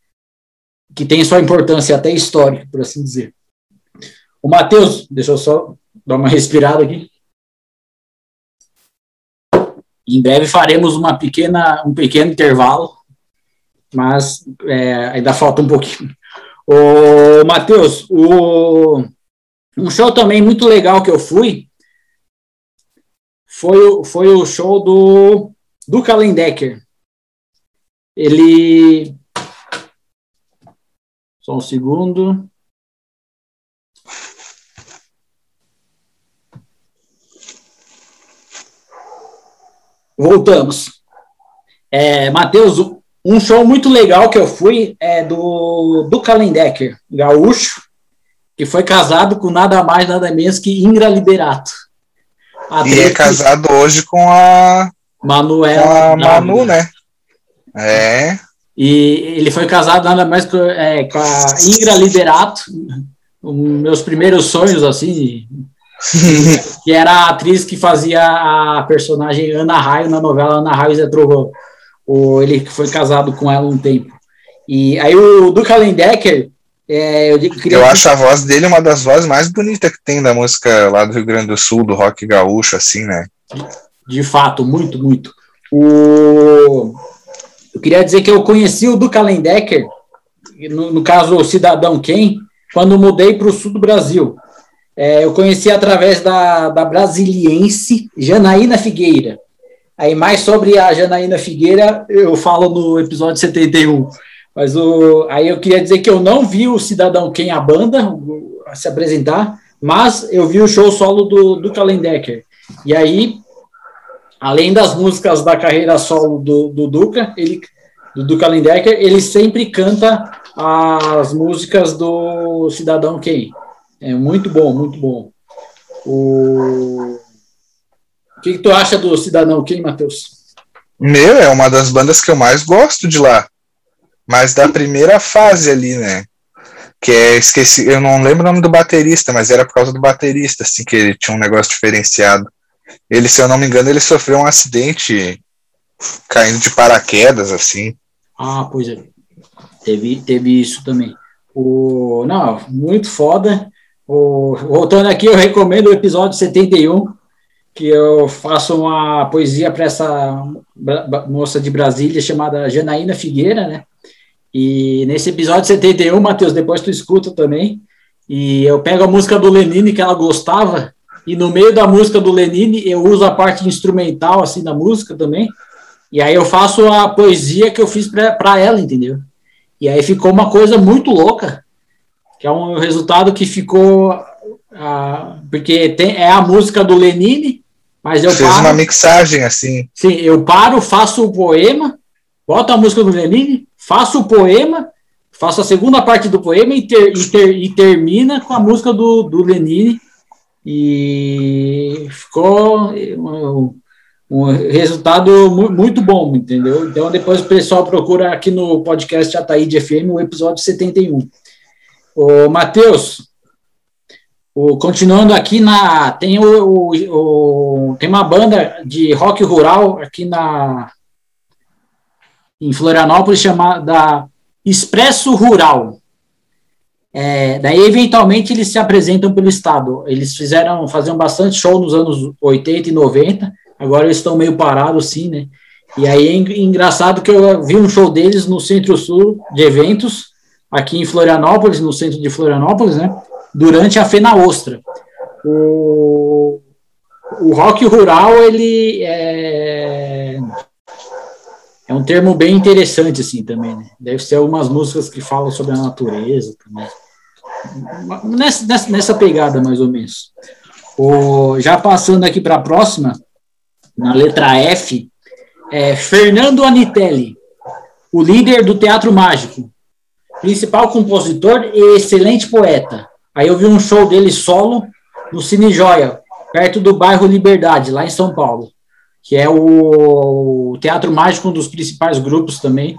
que tem sua importância até histórica, por assim dizer. O Matheus, deixa eu só dar uma respirada aqui. Em breve faremos uma pequena, um pequeno intervalo, mas é, ainda falta um pouquinho. O Matheus, o, um show também muito legal que eu fui foi, foi o show do, do Kalendecker. Ele. Só um segundo. Voltamos. É, Matheus, um show muito legal que eu fui é do, do Kalendecker, gaúcho, que foi casado com nada mais, nada menos que Ingra Liberato. E é casado hoje com a Manuela. Com a Manu, né? É. E ele foi casado nada mais com, é, com a Ingra Liberato, um, meus primeiros sonhos, assim, que era a atriz que fazia a personagem Ana Raio na novela Ana Raio Zé Trovão. O, ele foi casado com ela um tempo. E aí o Duca Lendecker, é, eu, eu acho a voz dele uma das vozes mais bonitas que tem da música lá do Rio Grande do Sul, do rock gaúcho, assim, né? De fato, muito, muito. O... Eu queria dizer que eu conheci o Duca Lendecker, no, no caso o Cidadão Quem, quando mudei para o sul do Brasil. É, eu conheci através da, da brasiliense Janaína Figueira. Aí, mais sobre a Janaína Figueira, eu falo no episódio 71. Mas o, aí eu queria dizer que eu não vi o Cidadão Quem a banda se apresentar, mas eu vi o show solo do, do Kalendecker. E aí, além das músicas da carreira solo do, do Duca, ele, do, do Kalendecker, ele sempre canta as músicas do Cidadão Quem. É muito bom, muito bom. O, o que, que tu acha do Cidadão Quem, Matheus? Meu, é uma das bandas que eu mais gosto de lá mas da primeira fase ali, né? Que é, esqueci, eu não lembro o nome do baterista, mas era por causa do baterista, assim, que ele tinha um negócio diferenciado. Ele, se eu não me engano, ele sofreu um acidente caindo de paraquedas, assim. Ah, pois é. Teve, teve isso também. O, não, muito foda. O, voltando aqui, eu recomendo o episódio 71, que eu faço uma poesia para essa moça de Brasília chamada Janaína Figueira, né? E nesse episódio 71, Matheus, depois tu escuta também. E eu pego a música do Lenine que ela gostava, e no meio da música do Lenine eu uso a parte instrumental assim da música também. E aí eu faço a poesia que eu fiz para ela, entendeu? E aí ficou uma coisa muito louca, que é um resultado que ficou. Ah, porque tem, é a música do Lenine, mas eu Fez paro, uma mixagem assim. Sim, eu paro, faço o poema, boto a música do Lenine, faço o poema, faço a segunda parte do poema e, ter, e, ter, e termina com a música do, do Lenine. E ficou um, um resultado muito bom, entendeu? Então depois o pessoal procura aqui no podcast Ataíde FM o episódio 71. O Matheus, o, continuando aqui na. Tem, o, o, o, tem uma banda de rock rural aqui na, em Florianópolis chamada Expresso Rural. É, daí, eventualmente, eles se apresentam pelo estado. Eles fizeram, faziam bastante show nos anos 80 e 90, agora eles estão meio parados, sim, né? E aí é engraçado que eu vi um show deles no Centro-Sul de eventos, aqui em Florianópolis, no centro de Florianópolis, né? Durante a Fena Ostra. O, o rock rural, ele é, é um termo bem interessante, assim, também, né? Deve ser algumas músicas que falam sobre a natureza também. Nessa, nessa, nessa pegada, mais ou menos. O, já passando aqui para a próxima, na letra F, é Fernando Anitelli, o líder do Teatro Mágico, principal compositor e excelente poeta. Aí eu vi um show dele solo no Cine Joia, perto do bairro Liberdade, lá em São Paulo que é o Teatro Mágico, um dos principais grupos também,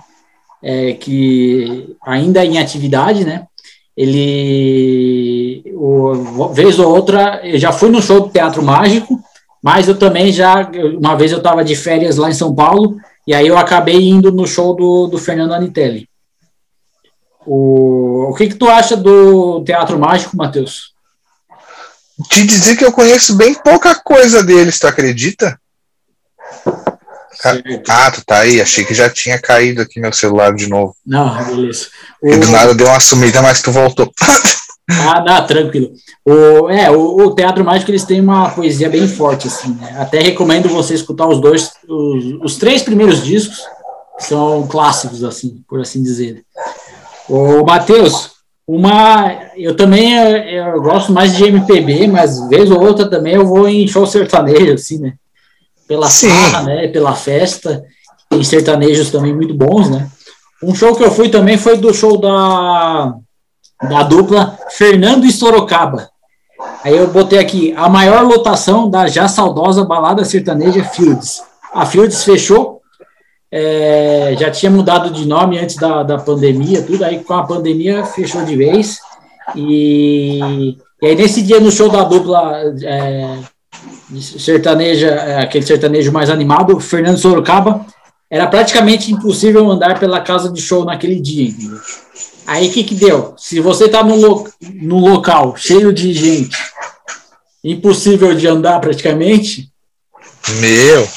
é, que ainda é em atividade, né? Ele, o, vez ou outra, eu já fui no show do Teatro Mágico, Mas eu também já, uma vez eu estava de férias lá em São Paulo, e aí eu acabei indo no show do, do Fernando Anitelli. O, o que, que tu acha do Teatro Mágico, Matheus? Te dizer que eu conheço bem pouca coisa deles, tu acredita? Ah, tu tá aí. Achei que já tinha caído aqui meu celular de novo. Não, beleza. E do O- nada deu uma sumida, mas tu voltou. Ah, não, tranquilo. O, é, o, o Teatro Mágico, eles têm uma poesia bem forte, assim, né? Até recomendo você escutar os dois, os, os três primeiros discos, que são clássicos, assim, por assim dizer. O Matheus, uma, eu também eu, eu gosto mais de MPB, mas vez ou outra também eu vou em show sertanejo, assim, né? Pela Sim. né? Pela festa. Tem sertanejos também muito bons, né? Um show que eu fui também foi do show da da dupla Fernando e Sorocaba. Aí eu botei aqui a maior lotação da já saudosa balada sertaneja Fields. A Fields fechou, é, já tinha mudado de nome antes da, da pandemia, tudo aí com a pandemia fechou de vez. E, e aí nesse dia no show da dupla é, sertaneja, é, aquele sertanejo mais animado, Fernando Sorocaba, era praticamente impossível andar pela casa de show naquele dia. entendeu? Aí o que, que deu? Se você tá num, lo num local cheio de gente, impossível de andar praticamente, Meu.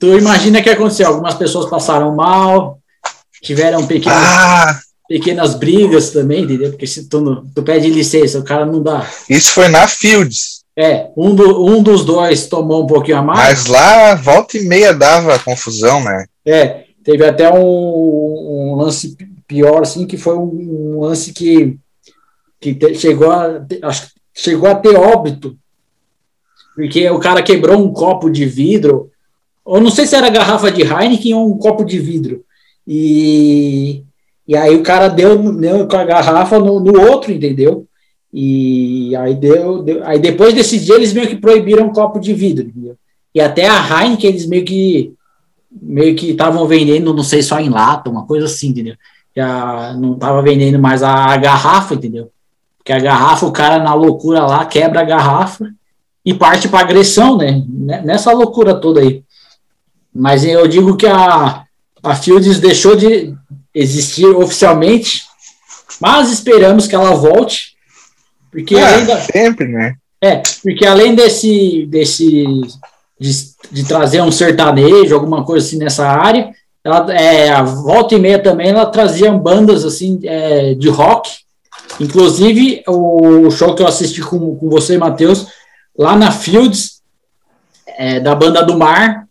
tu imagina o que aconteceu. Algumas pessoas passaram mal, tiveram pequenas, Ah, pequenas brigas também, entendeu? Porque se tu, tu pede licença, o cara não dá. isso foi na Fields. É, um, do, um dos dois tomou um pouquinho a mais. Mas lá, volta e meia dava confusão, né? É, teve até um, um lance pior, assim, que foi um, um lance que, que te- chegou, a, acho chegou a ter óbito, porque o cara quebrou um copo de vidro, ou não sei se era garrafa de Heineken ou um copo de vidro, e, e aí o cara deu, deu com a garrafa no, no outro, entendeu? E aí deu, deu- aí depois desse dia eles meio que proibiram copo de vidro, entendeu? E até a Heineken eles meio que meio que estavam vendendo, não sei, só em lata, uma coisa assim, entendeu? Já não tava vendendo mais a, a garrafa, entendeu? Porque a garrafa, o cara na loucura lá quebra a garrafa e parte para agressão, né? Né- Nessa loucura toda aí. Mas eu digo que a, a Fields deixou de existir oficialmente, mas esperamos que ela volte, porque Ah, além da, sempre, né? é, porque além desse, desse de, de trazer um sertanejo, alguma coisa assim nessa área, ela, é, a volta e meia também ela trazia bandas assim é, de rock. Inclusive, o show que eu assisti com, com você, Matheus, lá na Fields, é, da banda do Mar,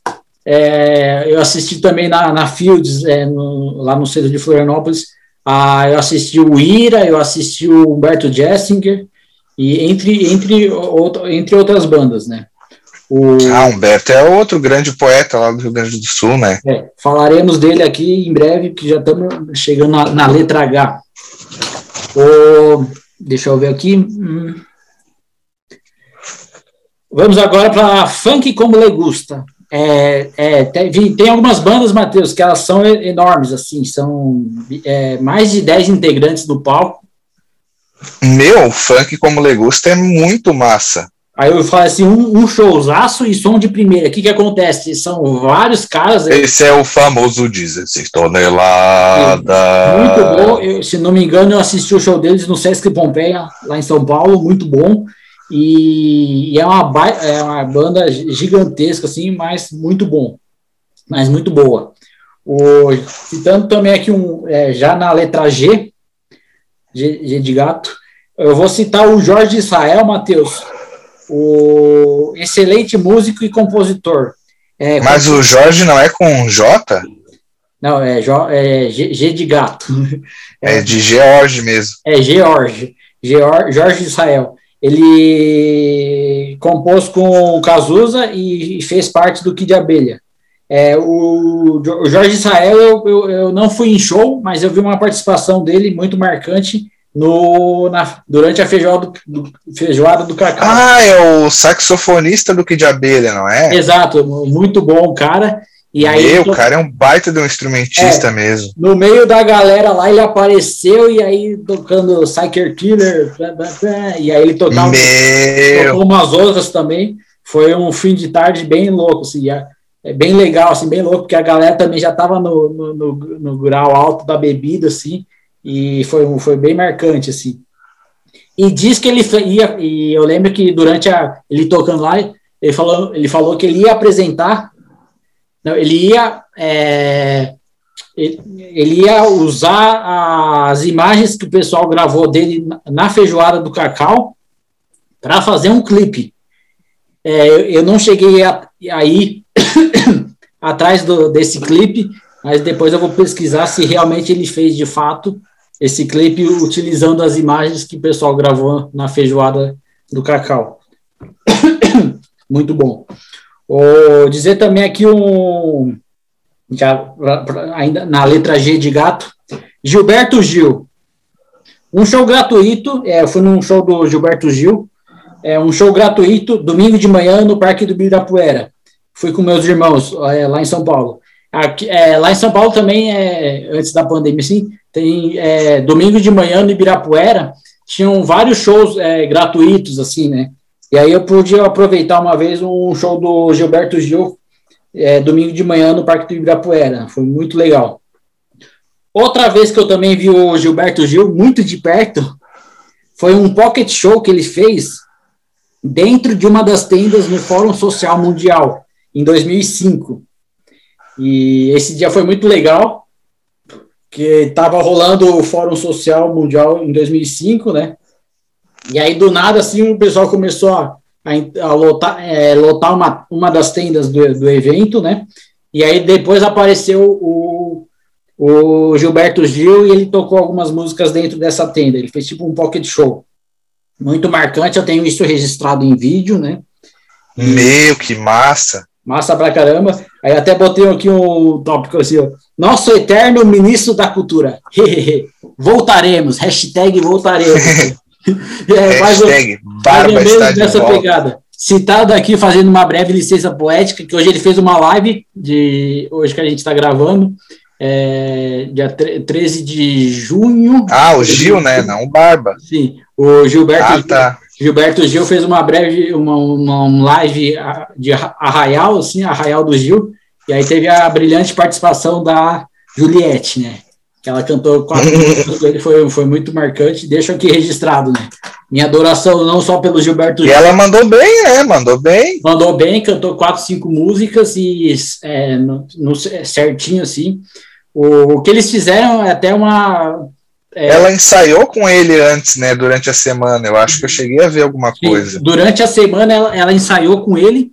é, eu assisti também na, na Fields, é, no- lá no centro de Florianópolis, ah, eu assisti o Ira, eu assisti o Humberto Jessinger, e entre, entre, entre outras bandas, né? O, Ah, Humberto é outro grande poeta lá do Rio Grande do Sul, né? é, falaremos dele aqui em breve, que já estamos chegando na, na letra H. O, deixa eu ver aqui. hum. Vamos agora para Funk Como Le Gusta. É, é, tem, tem algumas bandas, Matheus, que elas são enormes, assim, são é, mais de 10 integrantes do palco. Meu, funk como legusta é muito massa. Aí eu falo assim, um, um showzaço e som de primeira. O que que acontece? São vários caras, Esse é o famoso 16 toneladas. Muito bom. Eu, se não me engano, eu assisti o show deles no Sesc Pompeia, lá em São Paulo, muito bom. E, e é, uma, ba- é uma banda gigantesca, assim, mas muito bom. Mas muito boa. O, citando também aqui um, é, já na letra G, G, de gato, eu vou citar o Jorge Israel, Matheus, o excelente músico e compositor. É, Mas o Jorge não é com J? Não, é, Jo- é G, G de gato. É de George mesmo. É George, Geor- Jorge Israel. Ele compôs com o Cazuza e, fez parte do Kid de Abelha. É, o, Jo- o Jorge Israel, eu, eu, eu não fui em show, mas eu vi uma participação dele muito marcante no, na, durante a feijoada do, feijoada do Cacau. Ah, é o saxofonista do Kid de Abelha, não é? Exato, muito bom, cara. E aí, Meu, o cara é um baita de um instrumentista mesmo. no meio da galera lá, ele apareceu e aí tocando Psycher Killer, blá, blá, blá, e aí ele tocava. Meu, tocou umas outras também. foi um fim de tarde bem louco, assim, é, é bem legal, assim, bem louco, porque a galera também já estava no, no, no, no, grau alto da bebida, assim, e foi, foi bem marcante, assim. E diz que ele ia, e eu lembro que durante a, ele tocando lá, ele falou, ele falou que ele ia apresentar, não, ele ia, é, ele ia usar as imagens que o pessoal gravou dele na feijoada do Cacau para fazer um clipe. É, eu, não cheguei a, aí atrás do, desse clipe, mas depois eu vou pesquisar se realmente ele fez de fato esse clipe utilizando as imagens que o pessoal gravou na feijoada do Cacau. Muito bom. Vou dizer também aqui um. Já, ainda na letra G de gato. Gilberto Gil. Um show gratuito. É, eu fui num show do Gilberto Gil é, um show gratuito, domingo de manhã, no Parque do Ibirapuera. Fui com meus irmãos é, lá em São Paulo. Aqui, é, lá em São Paulo também, é, antes da pandemia, sim, tem é, domingo de manhã no Ibirapuera, tinham vários shows é, gratuitos, assim, né? E aí eu pude aproveitar uma vez um show do Gilberto Gil, é, domingo de manhã no Parque do Ibirapuera. Foi muito legal. Outra vez que eu também vi o Gilberto Gil, muito de perto, foi um pocket show que ele fez dentro de uma das tendas no Fórum Social Mundial, em 2005. E esse dia foi muito legal, que estava rolando o Fórum Social Mundial em 2005, né? E aí, do nada, assim, o pessoal começou a, a, lotar, é, lotar uma, uma das tendas do, do evento, né? E aí, depois apareceu o, o Gilberto Gil e ele tocou algumas músicas dentro dessa tenda. Ele fez tipo um pocket show muito marcante. Eu tenho isso registrado em vídeo, né? Meu, que massa! Massa pra caramba. Aí até botei aqui um tópico assim, ó. Nosso eterno ministro da cultura. voltaremos. Hashtag voltaremos. é, Hashtag barba está de nessa volta. pegada. Citado aqui, fazendo uma breve licença poética, que hoje ele fez uma live, de hoje que a gente está gravando, é, dia 13 de junho. Ah, o Gil, né? Não o Barba. Sim, o Gilberto, ah, tá. Gilberto Gil fez uma breve, uma, uma live de Arraial, assim, Arraial do Gil, e aí teve a brilhante participação da Juliette, né? Que ela cantou quatro músicas ele foi, foi muito marcante, deixa aqui registrado, né? Minha adoração não só pelo Gilberto E Gil, ela mandou bem, né? Mandou bem. Mandou bem, cantou quatro, cinco músicas e é, no, no, certinho, assim. O, o que eles fizeram é até uma é, ela ensaiou com ele antes, né? Durante a semana. Eu acho que eu cheguei a ver alguma sim, coisa. Durante a semana ela, ela ensaiou com ele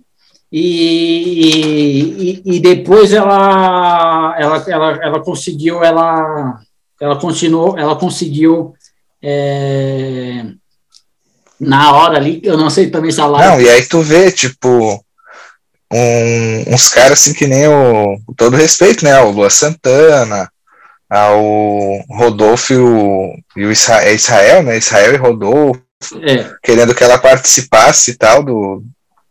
e, e, e, depois ela, ela, ela, ela conseguiu, ela, ela continuou, ela conseguiu é, na hora ali, eu não sei também se a live... Não, e aí tu vê, tipo, um, uns caras assim que nem o, todo respeito, né? O Lua Santana, ao Rodolfo e o, e o Israel, é Israel, né? Israel e Rodolfo, é. querendo que ela participasse e tal, do,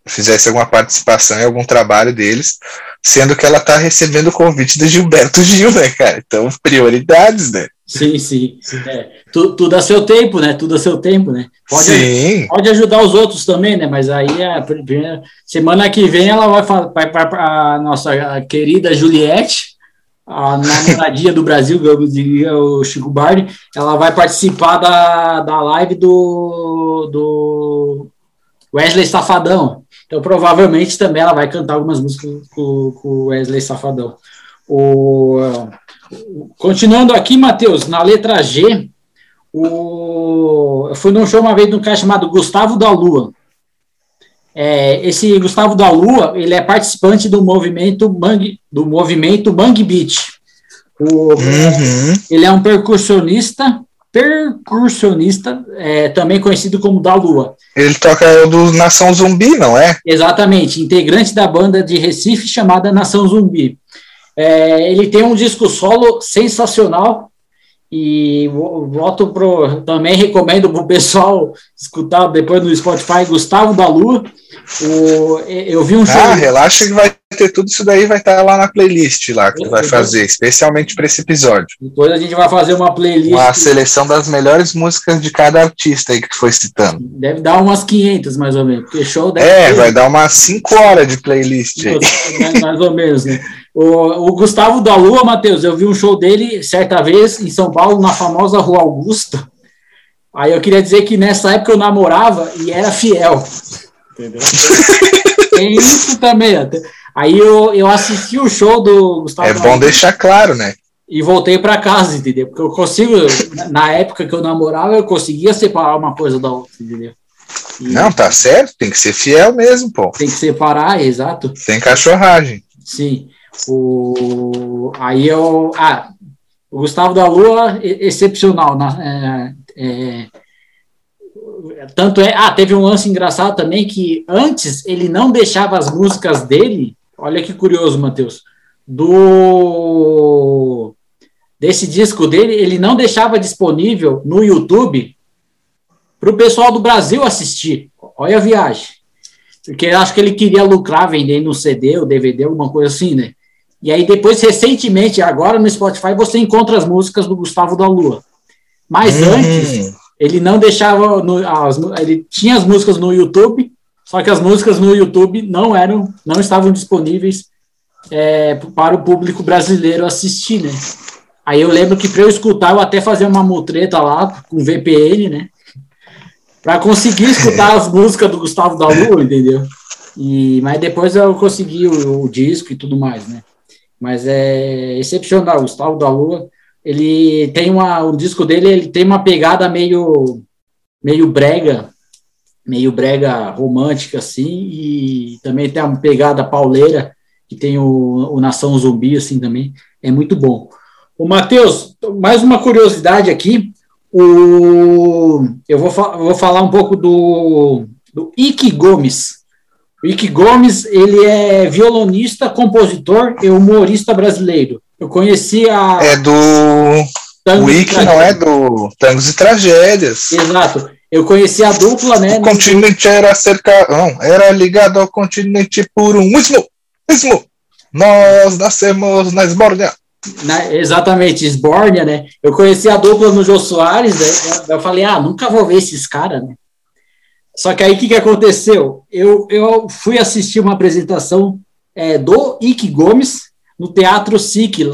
fizesse alguma participação em algum trabalho deles, sendo que ela está recebendo o convite do Gilberto Gil, né, cara? Então, prioridades, né? Sim, sim. É. Tudo, tudo a seu tempo, né? Tudo a seu tempo, né? Pode, sim. pode ajudar os outros também, né? Mas aí, a primeira, semana que vem, ela vai, vai para a nossa querida Juliette, a namoradinha do Brasil, eu diria o Chico Bardi, ela vai participar da, da live do, do Wesley Safadão. Então, provavelmente também ela vai cantar algumas músicas com o Wesley Safadão. O, continuando aqui, Matheus, na letra G, o, eu fui num show uma vez de um cara chamado Gustavo da Lua. É, esse Gustavo da Lua, ele é participante do movimento Mangue, do movimento Mangue Beat. O, uhum. Ele é um percussionista, percussionista, é, também conhecido como da Lua. Ele toca do Nação Zumbi, não é? Exatamente, integrante da banda de Recife chamada Nação Zumbi. É, ele tem um disco solo sensacional, e voto pro. Também recomendo para o pessoal escutar depois no Spotify Gustavo da Lua. O, eu vi um show. Ah, relaxa que vai ter tudo isso daí, vai estar lá na playlist lá que tu vai fazer, especialmente para esse episódio. Depois a gente vai fazer uma playlist. Uma seleção das melhores músicas de cada artista aí que tu foi citando. Deve dar umas 500 mais ou menos, porque show deve É, ter- vai dar umas 5 horas de playlist aí. mais, mais ou menos, né? O, o Gustavo da Lua, Matheus, eu vi um show dele certa vez em São Paulo, na famosa Rua Augusta. Aí eu queria dizer que nessa época eu namorava e era fiel. Entendeu? Tem isso também. até. Aí eu, eu assisti o show do Gustavo É bom deixar claro, né? e voltei para casa, entendeu? Porque eu consigo, na época que eu namorava, eu conseguia separar uma coisa da outra, entendeu? E Não, tá certo, tem que ser fiel mesmo, pô. Tem que separar, exato. Sem cachorragem. Sim. O, aí eu. Ah, o Gustavo da Lua, excepcional. Na, é, é, tanto é. Ah, teve um lance engraçado também que antes ele não deixava as músicas dele. Olha que curioso, Matheus. Do. Desse disco dele, ele não deixava disponível no YouTube para o pessoal do Brasil assistir. Olha a viagem. Porque eu acho que ele queria lucrar vendendo um CD ou DVD, alguma coisa assim, né? E aí depois, recentemente, agora no Spotify, você encontra as músicas do Gustavo da Lua. Mas Hum, antes, ele não deixava. no- as ele tinha as músicas no YouTube, só que as músicas no YouTube não eram, não estavam disponíveis é, para o público brasileiro assistir, né? Aí eu lembro que para eu escutar, eu até fazia uma mutreta lá com VPN, né? Para conseguir escutar as músicas do Gustavo da Lua, entendeu? E, mas depois eu consegui o, o disco e tudo mais, né? Mas é excepcional, Gustavo da Lua. Ele tem uma, o disco dele, ele tem uma pegada meio, meio brega, meio brega romântica assim, e também tem uma pegada pauleira que tem o, o Nação Zumbi assim também. É muito bom. O Matheus, mais uma curiosidade aqui. O, eu vou, fa- vou falar um pouco do, do Ike Gomes. O Ike Gomes, ele é violonista, compositor e humorista brasileiro. Eu conheci a É do. Tangos Wiki não é do Tangos e Tragédias. Exato. Eu conheci a dupla, né? O continente era cerca. Não, era ligado ao continente por um istmo. Istmo. Nós nascemos na Esbórnia. na- exatamente, Esbórnia, né? Eu conheci a dupla no Jô Soares, né? eu falei, ah, nunca vou ver esses caras, né? Só que aí o que, que aconteceu? Eu, eu fui assistir uma apresentação é, do Ike Gomes no Teatro SIC,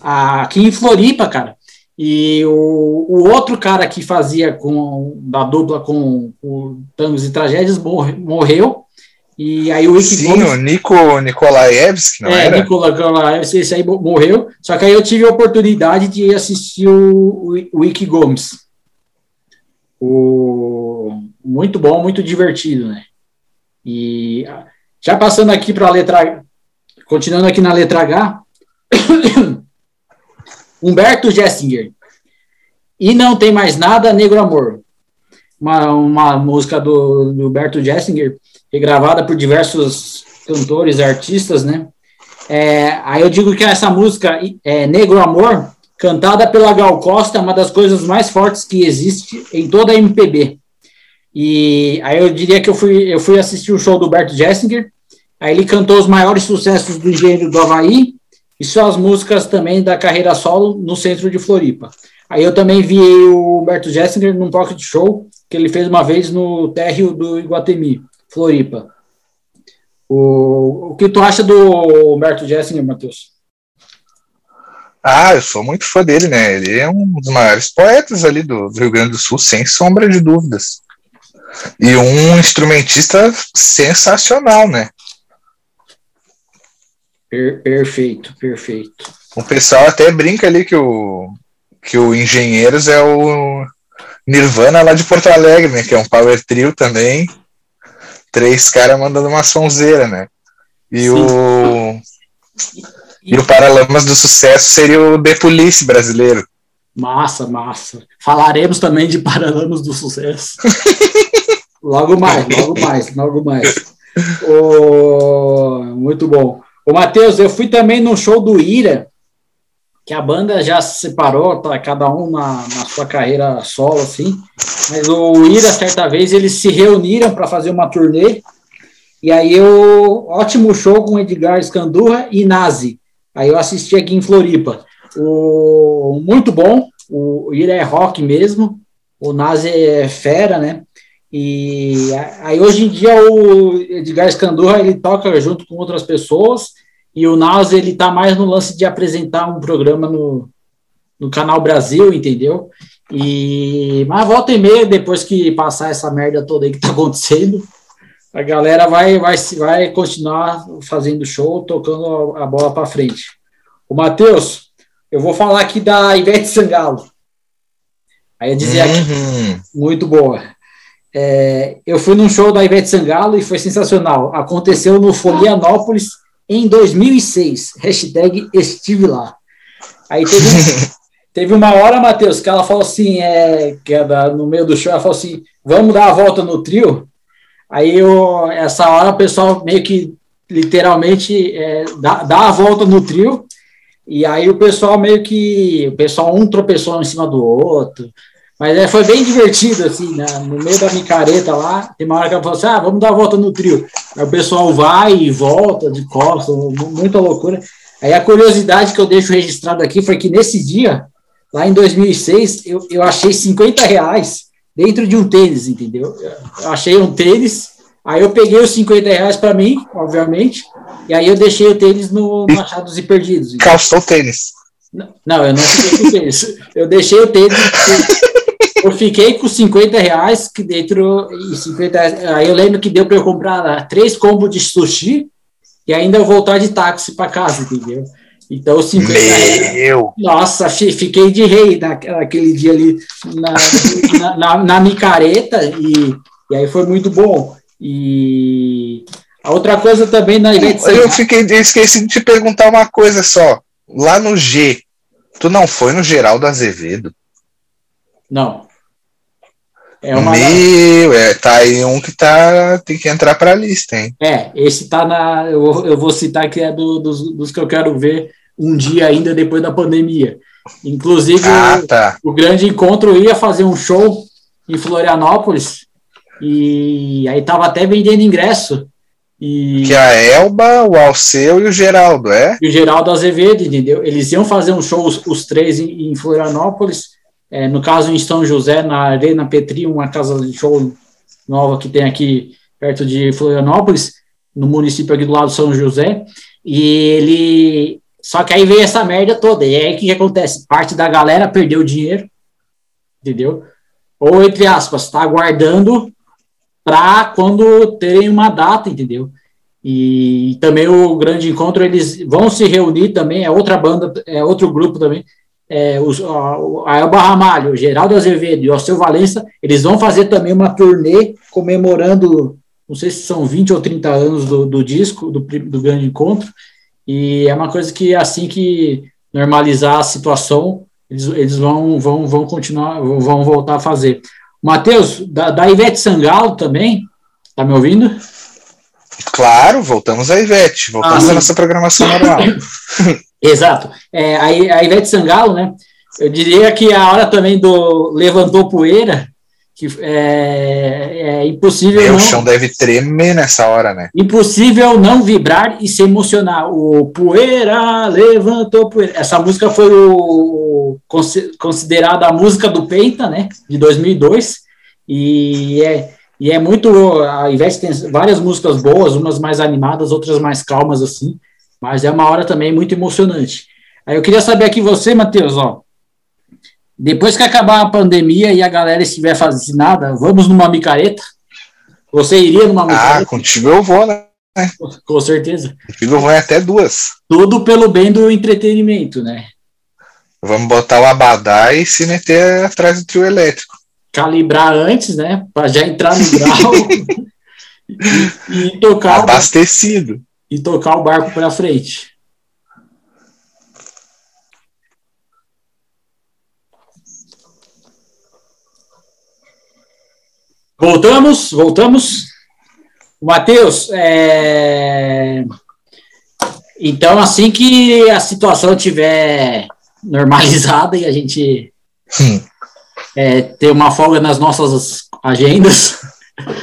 aqui em Floripa, cara. E o, o outro cara que fazia com da dupla com o Tangos e Tragédias morre- morreu. E aí o Ike Sim, Gomes o Nico Nikolaevski, não é, era? Nicola Nikolaevski, esse aí mo- morreu. Só que aí eu tive a oportunidade de assistir o, o, Gomes. O, muito bom, muito divertido, né? E ah, já passando aqui para a letra, continuando aqui na letra H, Humberto Gessinger. E não tem mais nada, Negro Amor. Uma, uma música do, do Humberto Gessinger, regravada por diversos cantores artistas, né? É, aí eu digo que essa música, é, Negro Amor, cantada pela Gal Costa, é uma das coisas mais fortes que existe em toda a MPB. E aí eu diria que eu fui, eu fui assistir o show do Bert Jessinger, aí ele cantou os maiores sucessos do Engenheiro do Havaí e suas músicas também da carreira solo no centro de Floripa. Aí eu também vi o Humberto Jessinger num pocket show que ele fez uma vez no térreo do Iguatemi, Floripa. O, o que tu acha do Humberto Jessinger, Matheus? Ah, eu sou muito fã dele, né? Ele é um dos maiores poetas ali do Rio Grande do Sul, sem sombra de dúvidas. E um instrumentista sensacional, né? Per- perfeito, perfeito. O pessoal até brinca ali que o, que o Engenheiros é o Nirvana lá de Porto Alegre, né? Que é um power trio também. Três caras mandando uma sonzeira, né? E Sim. o. E o Paralamas do Sucesso seria o The Police brasileiro. Massa, massa. Falaremos também de Paralamas do Sucesso. logo mais, logo mais, logo mais. O... Muito bom. O Matheus, eu fui também no show do Ira, que a banda já se separou, tá cada um na, na sua carreira solo, assim. Mas o Ira, certa vez, eles se reuniram para fazer uma turnê E aí eu, ótimo show com Edgar Escandurra e Nazi. Aí eu assisti aqui em Floripa. O, muito bom, o, ele é rock mesmo, o Nazi é fera, né? E aí hoje em dia o Edgar Escandurra ele toca junto com outras pessoas e o Nazi ele tá mais no lance de apresentar um programa no, no canal Brasil, entendeu? E mas volta e meia depois que passar essa merda toda aí que tá acontecendo, a galera vai vai vai continuar fazendo show, tocando a, bola para frente. O Matheus, eu vou falar aqui da Ivete Sangalo. Aí eu dizia uhum. aqui, muito boa. É, eu fui num show da Ivete Sangalo e foi sensacional. Aconteceu no Folianópolis em 2006. Hashtag estive lá. Aí teve, teve uma hora, Matheus, que ela falou assim, é, que é da, no meio do show, ela falou assim, vamos dar a volta no trio? Aí eu, essa hora o pessoal meio que literalmente é, dá, dá a volta no trio, e aí o pessoal meio que, o pessoal um tropeçou em cima do outro, mas é, foi bem divertido, assim, né? no meio da micareta lá, tem uma hora que ela falou assim, ah, vamos dar a volta no trio. Aí o pessoal vai e volta de costas, muita loucura. Aí a curiosidade que eu deixo registrado aqui foi que nesse dia, lá em 2006, eu, eu achei 50 reais dentro de um tênis, entendeu? Eu achei um tênis, aí eu peguei os 50 reais para mim, obviamente, e aí eu deixei o tênis no, no Achados e Perdidos. Calçou o tênis. Não, não, eu não fiquei com o tênis. Eu deixei o tênis eu fiquei com 50 reais que dentro. E 50, aí eu lembro que deu para eu comprar três combos de sushi e ainda eu voltar de táxi para casa, entendeu? Então, 50 Meu. Nossa, fiquei de rei naquele dia ali na, na, na, na micareta e, e aí foi muito bom. E a outra coisa também na Ivete Eu fiquei, eu esqueci de te perguntar uma coisa só. Lá no G, tu não foi no Geraldo Azevedo? Não. É uma Meu, é, tá aí um que tá, tem que entrar para a lista, hein? É, esse tá na. Eu vou, eu vou citar que é do, dos, dos que eu quero ver um dia ainda depois da pandemia. Inclusive, ah, tá. o, o, grande encontro ia fazer um show em Florianópolis e aí tava até vendendo ingresso. E... Que a Elba, o Alceu e o Geraldo, é? E o Geraldo Azevedo, entendeu? Eles iam fazer um show, os, os três em, em Florianópolis é, no caso, em São José, na Arena Petri, uma casa de show nova que tem aqui perto de Florianópolis, no município aqui do lado de São José, e ele. Só que aí veio essa merda toda. E aí o que, acontece? Parte da galera perdeu dinheiro, entendeu? Ou, entre aspas, está aguardando para quando terem uma data, entendeu? E também o grande encontro, eles vão se reunir também, é outra banda, é outro grupo também, é, os, a Elba Ramalho, Geraldo Azevedo e o Alceu Valença, eles vão fazer também uma turnê comemorando, não sei se são 20 ou 30 anos do, do disco, do, do grande encontro, e é uma coisa que assim que normalizar a situação, eles, eles vão, vão, vão continuar, vão voltar a fazer. Matheus, da, da Ivete Sangalo também, tá me ouvindo? Claro, voltamos a Ivete, voltamos ah, à nossa programação normal. Exato. É, a, a Ivete Sangalo, né? Eu diria que a hora também do levantou poeira, que é, é impossível. Meu, não, o chão deve tremer nessa hora, né? Impossível não vibrar e se emocionar. O poeira levantou poeira. Essa música foi o, considerada a música do Peita, né? De 2002. E é, e é muito. A Ivete tem várias músicas boas, umas mais animadas, outras mais calmas, assim. Mas é uma hora também muito emocionante. Aí eu queria saber aqui você, Matheus, ó. Depois que acabar a pandemia e a galera estiver vacinada, vamos numa micareta? Você iria numa ah, micareta? Ah, contigo eu vou, né? Com certeza. Contigo eu vou até duas. Tudo pelo bem do entretenimento, né? Vamos botar o abadá e se meter atrás do trio elétrico. Calibrar antes, né? Para já entrar no grau e, e tocar. Abastecido e tocar o barco para frente. Voltamos, voltamos. Matheus, é... então assim que a situação tiver normalizada e a gente é, ter uma folga nas nossas agendas,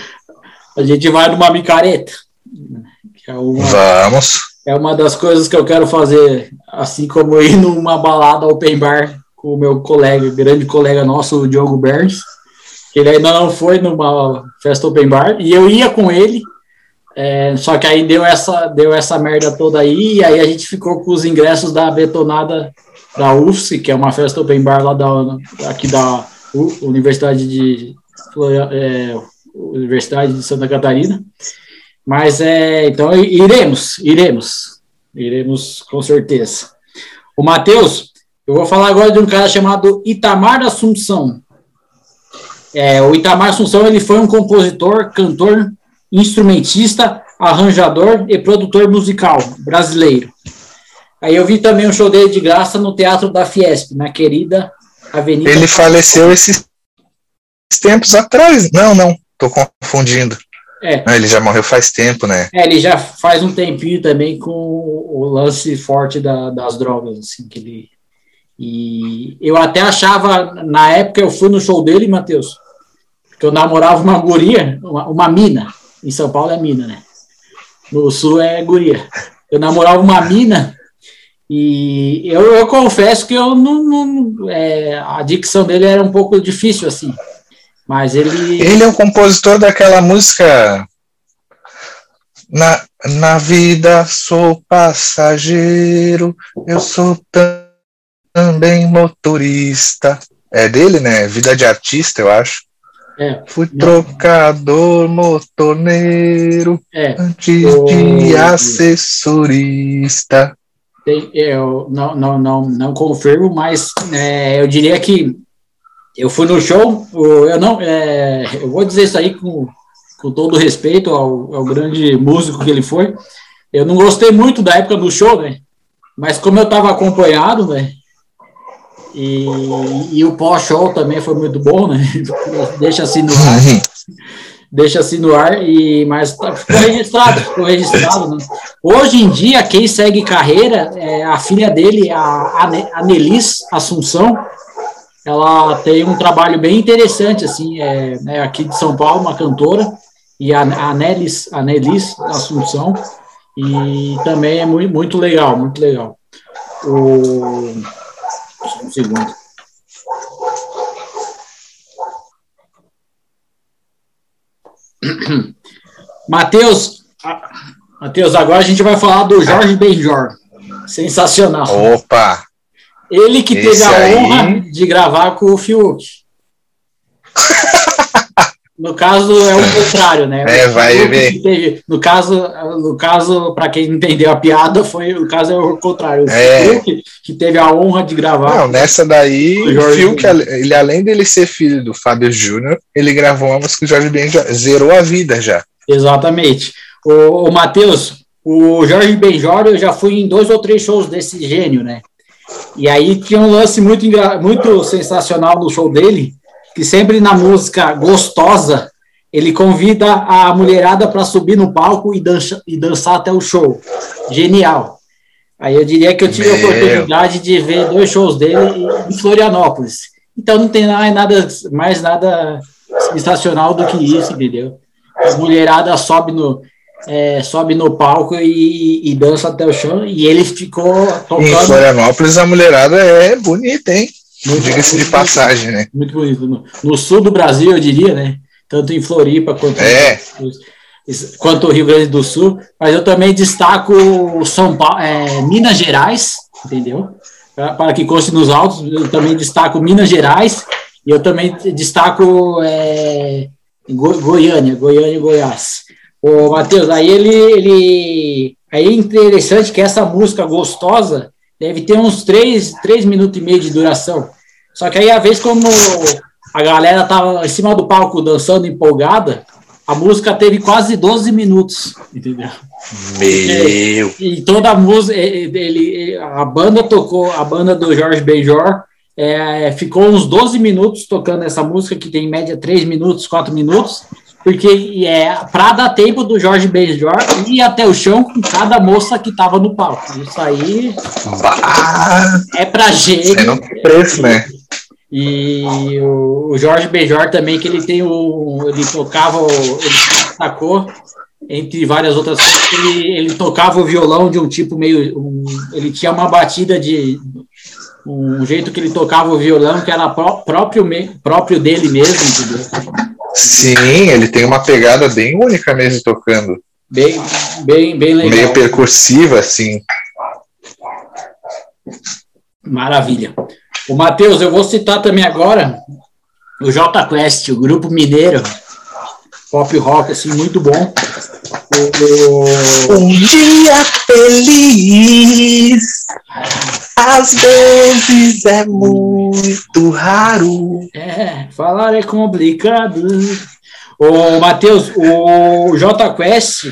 a gente vai numa micareta é uma, Vamos. é uma das coisas que eu quero fazer, assim como ir numa balada open bar com o meu colega, grande colega nosso, o Diogo Berns. Ele ainda não foi numa festa open bar, e eu ia com ele, é, só que aí deu essa, deu essa merda toda aí, e aí a gente ficou com os ingressos da betonada da UFSC, que é uma festa open bar lá da, aqui da Universidade de é, Universidade de Santa Catarina. Mas é, então iremos, iremos, iremos com certeza. O Matheus, eu vou falar agora de um cara chamado Itamar Assunção. É, o Itamar Assunção ele foi um compositor, cantor, instrumentista, arranjador e produtor musical brasileiro. Aí eu vi também um show dele de graça no Teatro da Fiesp, na querida Avenida. Ele faleceu esses tempos atrás. Não, não, tô confundindo. É. Não, ele já morreu faz tempo, né? É, ele já faz um tempinho também com o lance forte da- das drogas, assim, que ele. E eu até achava, na época eu fui no show dele, Matheus, que eu namorava uma guria, uma, uma mina. Em São Paulo é mina, né? No sul é guria. Eu namorava uma mina e eu, eu confesso que eu não. não- é, a dicção dele era um pouco difícil, assim. Mas ele. Ele é o compositor daquela música. Na, na vida sou passageiro, eu sou tam- também motorista. É dele, né? Vida de artista, eu acho. É, Fui trocador, motorneiro, é. antes O- de assessorista. Tem- eu não, não, não, não confirmo, mas é, eu diria que eu fui no show, eu não, é, eu vou dizer isso aí com, com todo respeito ao, ao grande músico que ele foi. Eu não gostei muito da época do show, né? Mas como eu estava acompanhado, né? E, e o pós-show também foi muito bom, né? Deixa assim no ar deixa assim no ar, e, mas tá- ficou registrado, ficou registrado. Né? Hoje em dia, quem segue carreira, é a filha dele, a, a Nelis Assunção, ela tem um trabalho bem interessante, assim, é, é aqui de São Paulo, uma cantora, e a, a, Nelis, Assunção, e também é muito, muito legal, muito legal. O... Só um segundo. Matheus, Matheus, agora a gente vai falar do Jorge Benjor. Sensacional. Opa! Ele que teve esse a aí- honra de gravar com o Fiuk. No caso, é o contrário, né? É, vai ver. teve- no caso, no caso para quem entendeu a piada, foi o caso é o contrário. O É. Fiuk que teve a honra de gravar. Não, nessa daí, O o Fiuk, ele além dele ser filho do Fábio Júnior, ele gravou uma música que o Jorge Ben já zerou a vida já. Exatamente. O, o Matheus, o Jorge Benjor, eu já fui em dois ou três shows desse gênio, né? E aí tinha um lance muito, muito sensacional no show dele, que sempre na música gostosa, ele convida a mulherada para subir no palco e, dança, e dançar até o show. Genial. Aí eu diria que eu tive a Meu. oportunidade de ver dois shows dele em Florianópolis. Então não tem mais nada, mais nada sensacional do que isso, entendeu? A mulherada sobe no, é, sobe no palco e, e dança até o chão, e ele ficou Em tocando. Florianópolis, a mulherada é bonita, hein? Diga-se de passagem, né? Muito bonito. No, no sul do Brasil, eu diria, né? Tanto em Floripa quanto, É. quanto o Rio Grande do Sul. Mas eu também destaco São Paulo, é, Minas Gerais, entendeu? Para, para que conste nos autos, eu também destaco Minas Gerais e eu também destaco é, Go- Goiânia, Goiânia e Goiás. Ô, Matheus, aí ele, ele. Aí é interessante que essa música gostosa deve ter uns três, três minutos e meio de duração. Só que aí, a vez como a galera tava em cima do palco dançando empolgada, a música teve quase 12 minutos, entendeu? Meu. E toda a música, ele, ele- a banda tocou, a banda do Jorge Benjor, é, ficou uns 12 minutos tocando essa música, que tem em média 3 minutos, 4 minutos, porque é para dar tempo do Jorge Benjor ir até o chão com cada moça que estava no palco. Isso aí Bah, é pra gente. você não tem preço, né? E o, o Jorge Benjor também, que ele tem o. Ele tocava, ele sacou entre várias outras coisas, ele, ele tocava o violão de um tipo meio. Um, ele tinha uma batida de. Um jeito que ele tocava o violão que era pró próprio, próprio dele mesmo, entendeu? Sim, ele tem uma pegada bem única mesmo tocando. Bem, bem, bem legal. Meio percursiva, assim. Maravilha. O Matheus, eu vou citar também agora o J Quest, o grupo mineiro, pop rock, assim, muito bom. O, o... Um dia feliz, às vezes é muito raro. É, falar é complicado. O Matheus, o J Quest,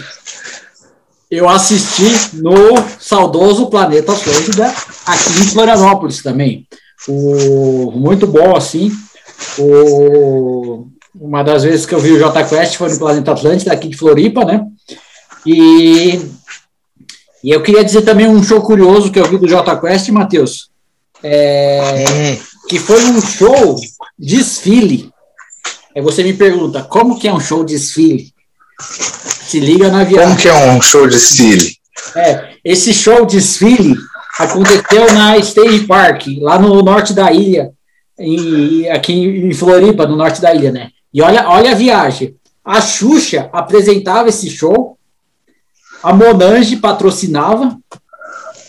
eu assisti no saudoso Planeta Flórida, aqui em Florianópolis também. O, muito bom, assim. O, uma das vezes que eu vi o J Quest foi no Planeta Atlântico, aqui de Floripa, né? E, e eu queria dizer também um show curioso que eu vi do J Quest, Matheus, é, que foi um show desfile. Aí você me pergunta, como que é um show desfile? Se liga na viagem. Como que é um show desfile? É, esse show desfile aconteceu na State Park, lá no norte da ilha, em, aqui em Floripa, no norte da ilha, né? E olha, olha a viagem. A Xuxa apresentava esse show, a Monange patrocinava,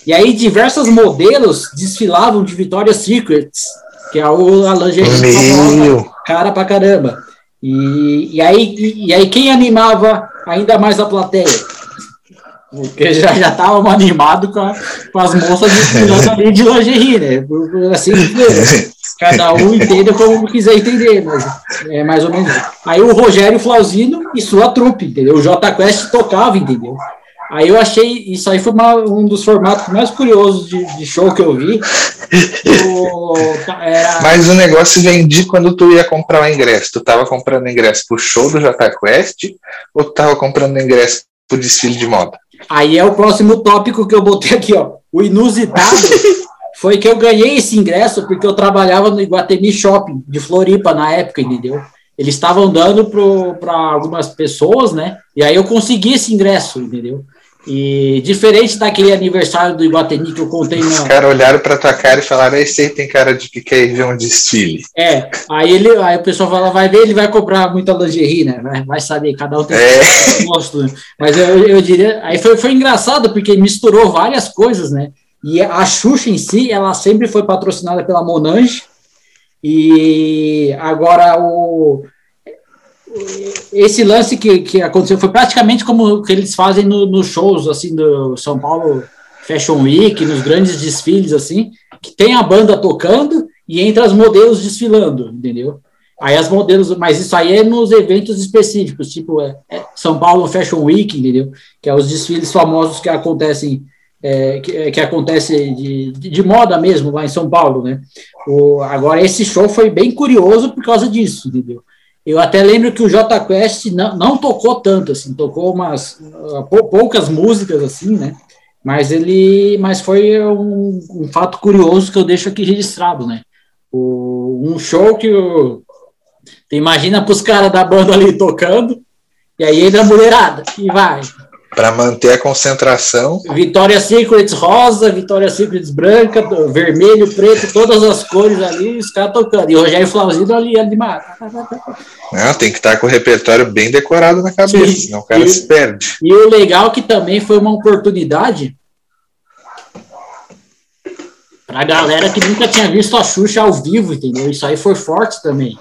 e aí diversos modelos desfilavam de Victoria's Secrets, que é o a lingerie cara pra caramba. E, e, aí, e, e aí quem animava ainda mais a plateia? Porque já já estávamos animados com, com as moças desfilando ali de lingerie, né? Assim, cada um entenda como quiser entender, mas é mais ou menos. Aí o Rogério Flauzino e sua trupe, entendeu? O J Quest tocava, entendeu? Aí eu achei, isso aí foi uma, um dos formatos mais curiosos de, de show que eu vi. O, era... Mas o negócio vendi quando tu ia comprar o ingresso. Tu tava comprando ingresso pro show do J Quest ou tu tava comprando ingresso pro desfile de moda? Aí é o próximo tópico que eu botei aqui, ó. O inusitado foi que eu ganhei esse ingresso porque eu trabalhava no Iguatemi Shopping de Floripa na época, entendeu? Eles estavam dando para algumas pessoas, né? E aí eu consegui esse ingresso, entendeu? E diferente daquele aniversário do Iguatemi que eu contei Os caras olharam para tua cara e falaram: Esse aí tem cara de que quer ver um desfile. É, aí, ele, aí o pessoal fala: Vai ver, ele vai comprar muita lingerie, né? Vai, vai saber, cada um tem é. gosto. Né? Mas eu, eu diria. Aí foi, foi engraçado, porque misturou várias coisas, né? E a Xuxa em si, ela sempre foi patrocinada pela Monange. E agora o esse lance que, que aconteceu foi praticamente como que eles fazem nos no shows assim do São Paulo Fashion Week, nos grandes desfiles assim, que tem a banda tocando e entra as modelos desfilando, entendeu? Aí as modelos, mas isso aí é nos eventos específicos, tipo é, é São Paulo Fashion Week, entendeu? Que é os desfiles famosos que acontecem é, que, é, que, acontece de, de, moda mesmo lá em São Paulo, né? O, agora esse show foi bem curioso por causa disso, entendeu? Eu até lembro que o J Quest não, não tocou tanto, assim, tocou umas poucas músicas, assim, né? Mas ele, mas foi um, um fato curioso que eu deixo aqui registrado, né? O, um show que o, imagina para os caras da banda ali tocando, e aí entra a mulherada e vai para manter a concentração. Vitória Secrets rosa, Vitória Secrets branca, vermelho, preto, todas as cores ali, os caras tocando. E o Rogério Flauzino ali, de Não, tem que estar com o repertório bem decorado na cabeça, Sim. senão o cara e, se perde. E o legal que também foi uma oportunidade para a galera que nunca tinha visto a Xuxa ao vivo, entendeu? Isso aí foi forte também.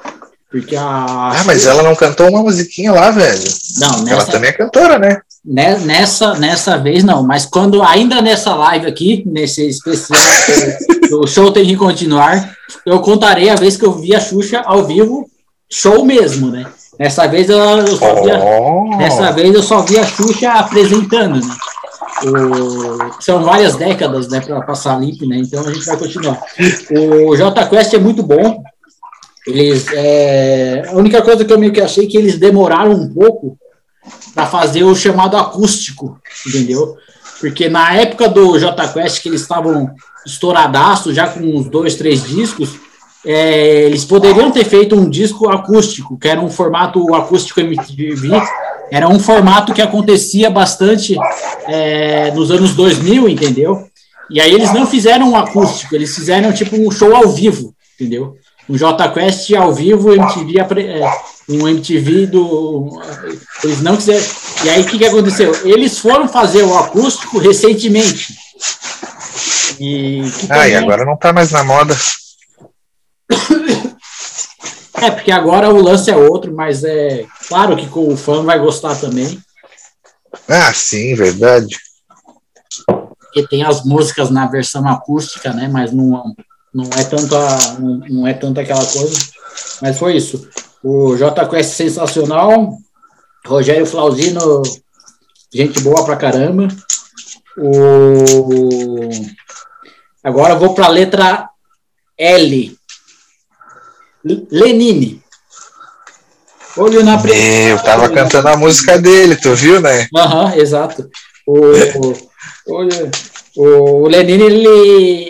Porque a. Ah, mas ela não cantou uma musiquinha lá, velho. Não, nessa... Ela também é cantora, né? Né, nessa, nessa vez não, mas quando ainda nessa live aqui, nesse especial, o show tem que continuar, eu contarei a vez que eu vi a Xuxa ao vivo, show mesmo, né? Dessa vez eu, eu só vi a, oh. dessa vez eu só vi a Xuxa apresentando, né? O, são várias décadas né, para passar limpo, né? Então a gente vai continuar. O J Quest é muito bom. Eles, é, a única coisa que eu meio que achei que eles demoraram um pouco para fazer o chamado acústico, entendeu? Porque na época do J Quest, que eles estavam estouradaço, já com uns dois, três discos, é, eles poderiam ter feito um disco acústico, que era um formato acústico MTV, Era um formato que acontecia bastante é, nos anos 2000, entendeu? E aí eles não fizeram um acústico, eles fizeram tipo um show ao vivo, entendeu? Um J Quest ao vivo, MTV, é, um MTV do. Eles não quiseram. E aí o que, que aconteceu? Eles foram fazer o acústico recentemente. E, ah, também... e agora não tá mais na moda. É, porque agora o lance é outro, mas é claro que o fã vai gostar também. Ah, sim, verdade. Porque tem as músicas na versão acústica, né? Mas não, não é tanto a, não, não é tanto aquela coisa. Mas foi isso. O JQuest sensacional, Rogério Flauzino, gente boa pra caramba. O... Agora eu vou para a letra L. Lenine. Olho na Eu tava cantando a música dele, tu viu, né? Aham, uhum, exato. O, o, o, Lenine, ele,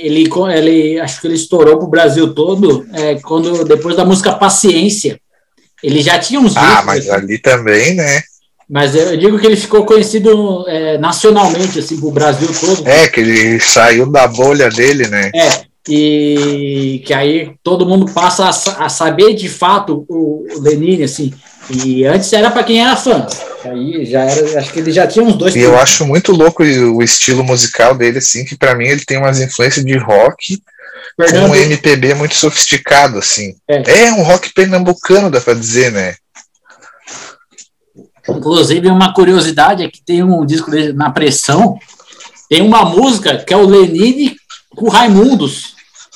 ele, ele, acho que ele estourou pro Brasil todo é, quando, depois da música Paciência. Ele já tinha uns Ah, mas ali também, né? Mas eu digo que ele ficou conhecido é, nacionalmente, assim, pro Brasil todo. É, que ele saiu da bolha dele, né? É, e que aí todo mundo passa a, a saber de fato o, o Lenine, assim. E antes era para quem era fã. Aí já era, acho que ele já tinha uns dois. E eu acho muito louco o estilo musical dele, assim, que para mim ele tem umas influências de rock Fernando... com um MPB muito sofisticado, assim. É. é um rock pernambucano, dá para dizer, né? Inclusive, uma curiosidade é que tem um disco dele na pressão, tem uma música que é o Lenine com Raimundos,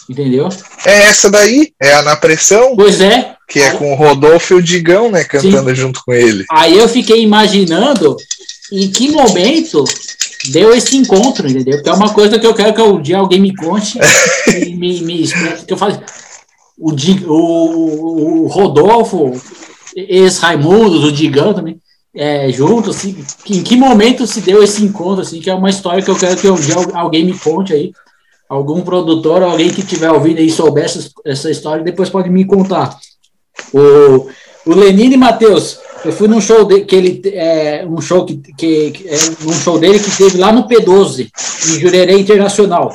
entendeu? É essa daí, é a Na Pressão. Pois é. Que é com o Rodolfo e o Digão, né, cantando Sim. junto com ele. Aí eu fiquei imaginando em que momento deu esse encontro, entendeu? Que é uma coisa que eu quero que um dia alguém me conte e me, me que eu falo. O, o, o Rodolfo, ex-Raimundos, o Digão também, é, junto, assim, em que momento se deu esse encontro, assim, que é uma história que eu quero que um dia alguém me conte aí, algum produtor, alguém que estiver ouvindo aí souber essa, essa história, depois pode me contar. O, o Lenine Matheus, eu fui num show de, que ele é, um show que, que, que é, um show dele que teve lá no P12 em Jurerê Internacional.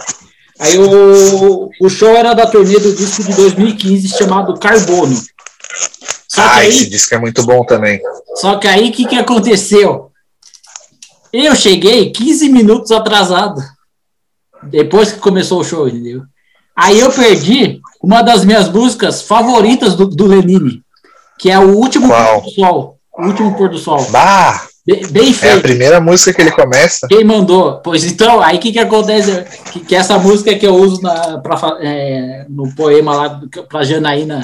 Aí o, o show era da turnê do disco de 2015 chamado Carbono. Só ah, aí, esse disco é muito bom também. Só que aí o que, que aconteceu? Eu cheguei 15 minutos atrasado. Depois que começou o show, entendeu? Aí eu perdi uma das minhas músicas favoritas do, do Lenine, que é o último Qual? pôr do sol. O último pôr do sol. Bah! Bem, bem feito. É a primeira música que ele começa. Quem mandou? Pois então, aí o que, que acontece? Que, que essa música que eu uso na, pra, é, no poema lá para Janaína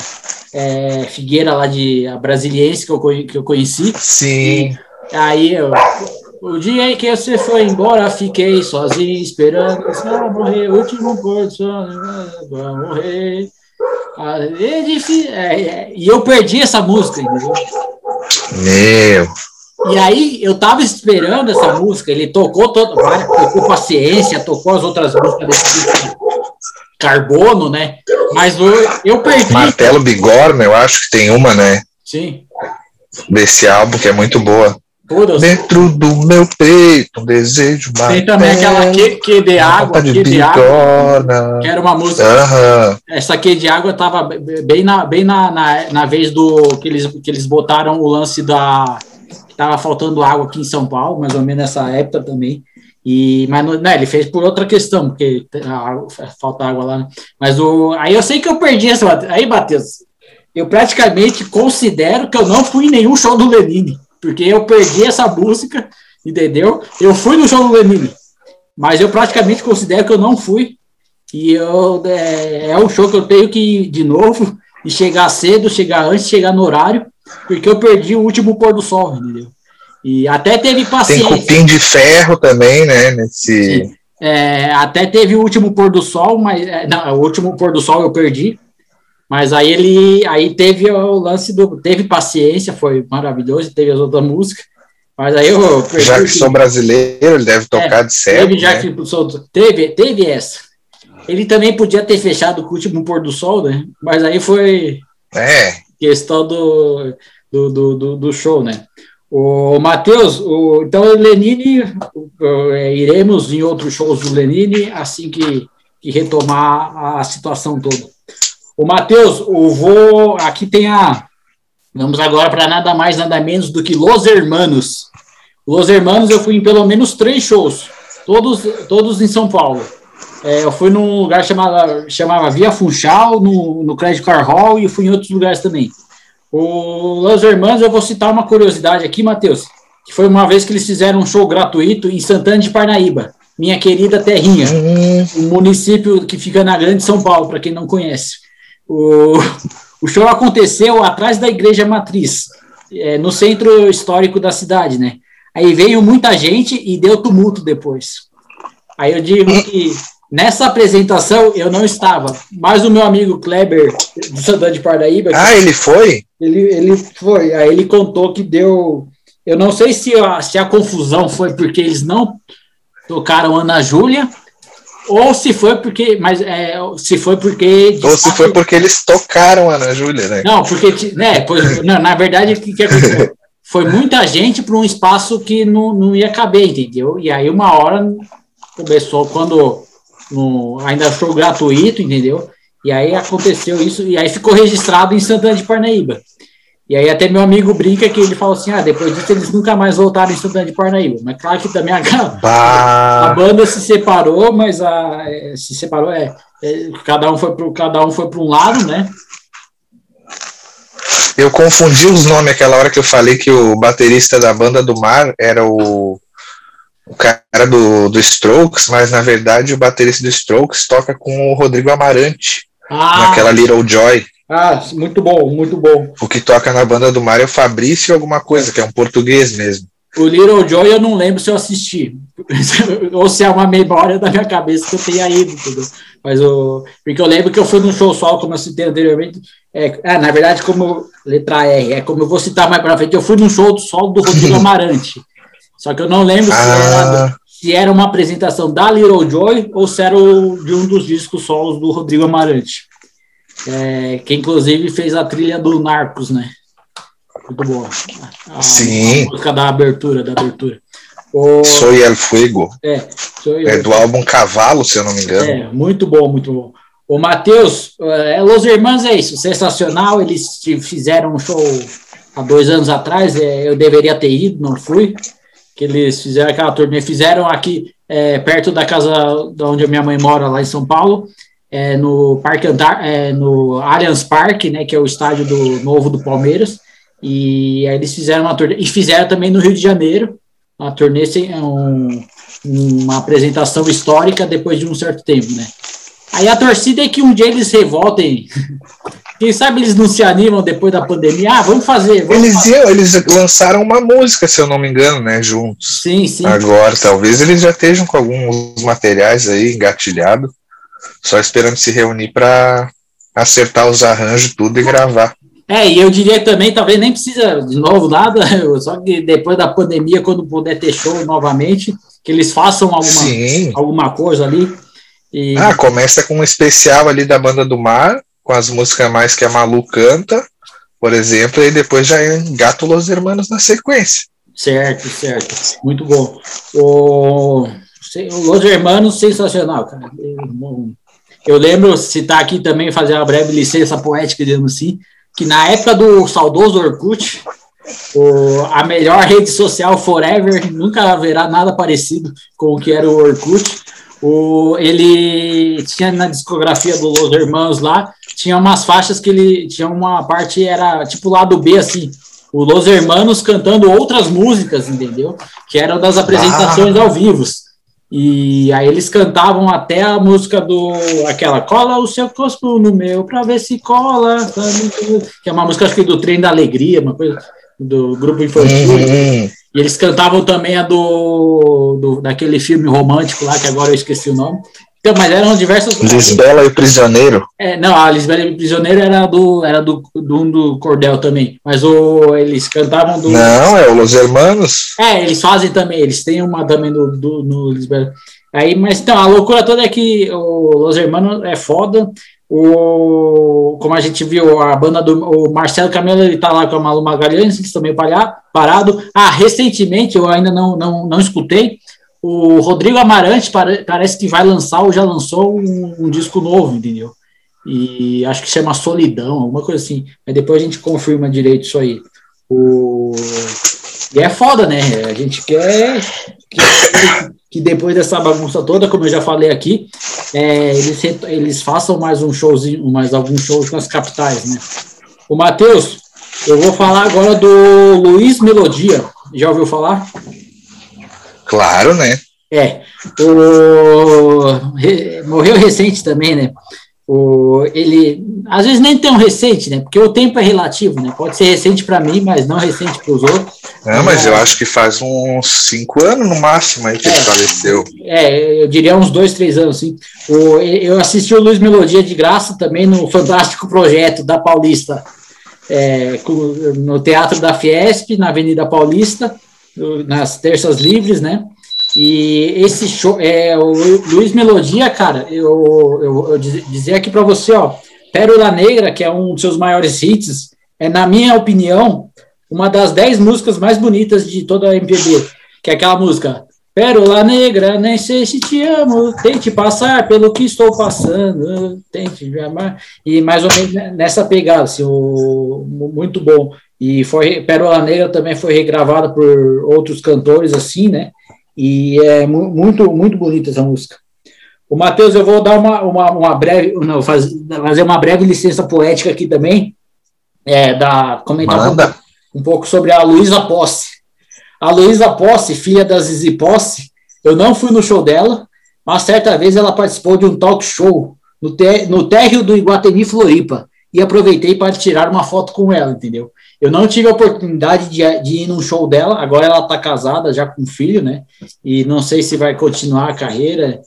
é, Figueira, lá de a brasiliense, que eu, que eu conheci. Sim. E, aí eu, o dia em que você foi embora, fiquei sozinho esperando. Ah, morrer, último pôr sol, vai morrer. Ah, é difícil, é, é, e eu perdi essa música, entendeu? Meu. E aí eu tava esperando essa música, ele tocou todo, tocou Paciência, tocou as outras músicas desse tipo, Carbono, né? Mas eu, eu perdi. Martelo Bigorna, eu acho que tem uma, né? Sim. Desse álbum que é muito boa. Todas. Dentro do meu peito, um desejo Tem também aquela que, que de água, de que de água, que era uma música. Uhum. Essa que de água estava bem na, bem na, na, na, vez do que eles, que eles botaram o lance da que tava faltando água aqui em São Paulo, mais ou menos nessa época também. E, mas não, né, ele fez por outra questão, porque a, falta água lá. Né? Mas o, aí eu sei que eu perdi essa. Aí, Matheus, eu praticamente considero que eu não fui em nenhum show do Lenine porque eu perdi essa música, entendeu? Eu fui no show do Lenine, mas eu praticamente considero que eu não fui. E eu, é, é um show que eu tenho que ir de novo e chegar cedo, chegar antes, chegar no horário, porque eu perdi o último pôr do sol, entendeu? E até teve paciência. Tem cupim de ferro também, né? Nesse... É, até teve o último pôr do sol, mas é, não, o último pôr do sol eu perdi, mas aí ele aí teve o lance do. Teve paciência, foi maravilhoso, teve as outras músicas. Mas aí eu. Já que, que sou brasileiro, ele deve tocar é, de certo. Teve, já né? que sou, teve, teve essa. Ele também podia ter fechado com o último pôr do sol, né? Mas aí foi é. questão do, do, do, do, show, né? O Matheus, o, então o Lenine, o, é, iremos em outros shows do Lenine assim que, que retomar a situação toda. O Matheus, o vou aqui tem a vamos agora para nada mais nada menos do que Los Hermanos. Los Hermanos eu fui em pelo menos três shows, todos todos em São Paulo. É, eu fui num lugar chamado chamava Via Funchal, no, no Credit Car Hall e fui em outros lugares também. O Los Hermanos, eu vou citar uma curiosidade aqui, Matheus, que foi uma vez que eles fizeram um show gratuito em Santana de Parnaíba, minha querida terrinha, uhum. um município que fica na Grande São Paulo, para quem não conhece. O, o show aconteceu atrás da Igreja Matriz, é, no centro histórico da cidade, né? Aí veio muita gente e deu tumulto depois. Aí eu digo que Nessa apresentação eu não estava, mas o meu amigo Kleber de Santana de Parnaíba. Ah, ele foi? Ele, ele foi. Aí ele contou que deu. Eu não sei se a, se a confusão foi porque eles não tocaram Ana Júlia ou se foi porque, mas é, se foi porque ou se foi porque eles tocaram Ana Júlia, né? Não, porque né, pois, não, na verdade o que, que aconteceu? Foi muita gente para um espaço que não, não ia caber, entendeu? E aí uma hora começou quando no, ainda show gratuito, entendeu? E aí aconteceu isso, e aí ficou registrado em Santana de Parnaíba. E aí até meu amigo brinca que ele fala assim, ah, depois disso eles nunca mais voltaram em Santana de Parnaíba. Mas claro que também a, a banda se separou, mas a, é, se separou, é, é, cada um foi para cada um foi para um lado, né? Eu confundi os nomes aquela hora que eu falei que o baterista da banda do mar era o o cara do, do Strokes, mas na verdade o baterista do Strokes toca com o Rodrigo Amarante ah, naquela Little Joy. Ah, muito bom, muito bom. O que toca na banda do Mar é o Fabrício alguma coisa, que é um português mesmo. O Little Joy eu não lembro se eu assisti, ou se é uma memória da minha cabeça que eu tenha ido, entendeu? Mas o. Porque eu lembro que eu fui num show solo, como eu citei anteriormente. É, é, na verdade, como letra R, é como eu vou citar mais pra frente, eu fui num show do solo do Rodrigo Amarante. Só que eu não lembro ah. se, era, se, era, uma apresentação da Little Joy ou se era o, de um dos discos solos do Rodrigo Amarante. É, que inclusive fez a trilha do Narcos, né? Muito boa. A, Sim. A música da abertura, da abertura. O, Soy el Fuego. É, é do álbum Cavalo, se eu não me engano. É, muito bom, muito bom. O Matheus, é, Los Irmãos é isso, sensacional. Eles fizeram um show há dois anos atrás. É, eu deveria ter ido, não fui que eles fizeram aquela turnê, fizeram aqui é, perto da casa de onde a minha mãe mora, lá em São Paulo, é, no Parque é, no Allianz Parque, né, que é o estádio do novo do Palmeiras, e aí eles fizeram uma turnê, e fizeram também no Rio de Janeiro, uma turnê, um, uma apresentação histórica depois de um certo tempo, né. Aí a torcida é que um dia eles revoltem Quem sabe eles não se animam depois da pandemia? Ah, vamos fazer. Vamos eles, fazer. eles lançaram uma música, se eu não me engano, né? Juntos. Sim, sim. Agora, talvez eles já estejam com alguns materiais aí engatilhados, só esperando se reunir para acertar os arranjos, tudo e gravar. É, e eu diria também, talvez nem precisa de novo nada, só que depois da pandemia, quando puder ter show novamente, que eles façam alguma, alguma coisa ali. E... Ah, começa com um especial ali da Banda do Mar, com as músicas mais que a Malu canta, por exemplo, e depois já engata Los Hermanos na sequência. Certo, certo. Muito bom. O, Los Hermanos, sensacional, cara. Eu lembro, citar aqui também, fazer uma breve licença poética, digamos assim, que na época do saudoso Orkut, o, a melhor rede social forever, nunca haverá nada parecido com o que era o Orkut. O, ele tinha na discografia do Los Hermanos lá, tinha umas faixas que ele tinha uma parte era tipo lado B assim, o Los Hermanos cantando outras músicas, entendeu? Que eram das apresentações ah. ao vivo. E aí eles cantavam até a música do aquela cola o seu cospo no meu para ver se cola, que é uma música acho que do Trem da Alegria, uma coisa do grupo infantil. Uhum. E eles cantavam também a do, do daquele filme romântico lá que agora eu esqueci o nome. Então, mas eram diversas. Lisbela e o Prisioneiro. É, não, a Lisbela e o Prisioneiro era do era do, do, do Cordel também. Mas o, eles cantavam do. Não, é o Los Hermanos. É, eles fazem também, eles têm uma também do, do no Lisbela. Aí, mas então, a loucura toda é que o Los Hermanos é foda. O, como a gente viu, a banda do o Marcelo Camelo ele tá lá com a Malu Magalhães, que também parado. Ah, recentemente, eu ainda não, não, não escutei, o Rodrigo Amarante parece que vai lançar ou já lançou um, um, disco novo, entendeu? E acho que chama Solidão, alguma coisa assim. Mas depois a gente confirma direito isso aí. O... E é foda, né? A gente quer que, que depois dessa bagunça toda, como eu já falei aqui, é, eles, eles façam mais um showzinho, mais alguns shows nas capitais, né? O Matheus, eu vou falar agora do Luiz Melodia. Já ouviu falar? Claro, né? É. O, re, morreu recente também, né? O, ele, às vezes nem tão recente, né? Porque o tempo é relativo, né? Pode ser recente para mim, mas não recente para os outros. Não, mas é, eu acho que faz uns cinco anos no máximo aí que é, ele faleceu. É, eu diria uns dois, três anos, sim. O, eu assisti o Luiz Melodia de graça também no fantástico projeto da Paulista, é, no Teatro da Fiesp, na Avenida Paulista nas terças livres, né? E esse show, é, o Luiz Melodia, cara, eu, eu, eu dizer aqui para você, ó, Pérola Negra, que é um dos seus maiores hits, é, na minha opinião, uma das dez músicas mais bonitas de toda a MPB, que é aquela música Pérola Negra, nem sei se te amo, tente passar pelo que estou passando, tente me amar, e mais ou menos nessa pegada, assim, o, muito bom. E foi Pérola Negra também foi regravada por outros cantores assim, né? E é muito muito bonita essa música. O Matheus, eu vou dar uma, uma, uma breve, não, faz, fazer uma breve licença poética aqui também, é, da comentar um, um pouco sobre a Luísa Posse. A Luísa Posse, filha da Zizi Posse, eu não fui no show dela, mas certa vez ela participou de um talk show no, no térreo do Iguatemi Floripa e aproveitei para tirar uma foto com ela, entendeu? Eu não tive a oportunidade de, de ir num show dela, agora ela está casada já com um filho, né? E não sei se vai continuar a carreira.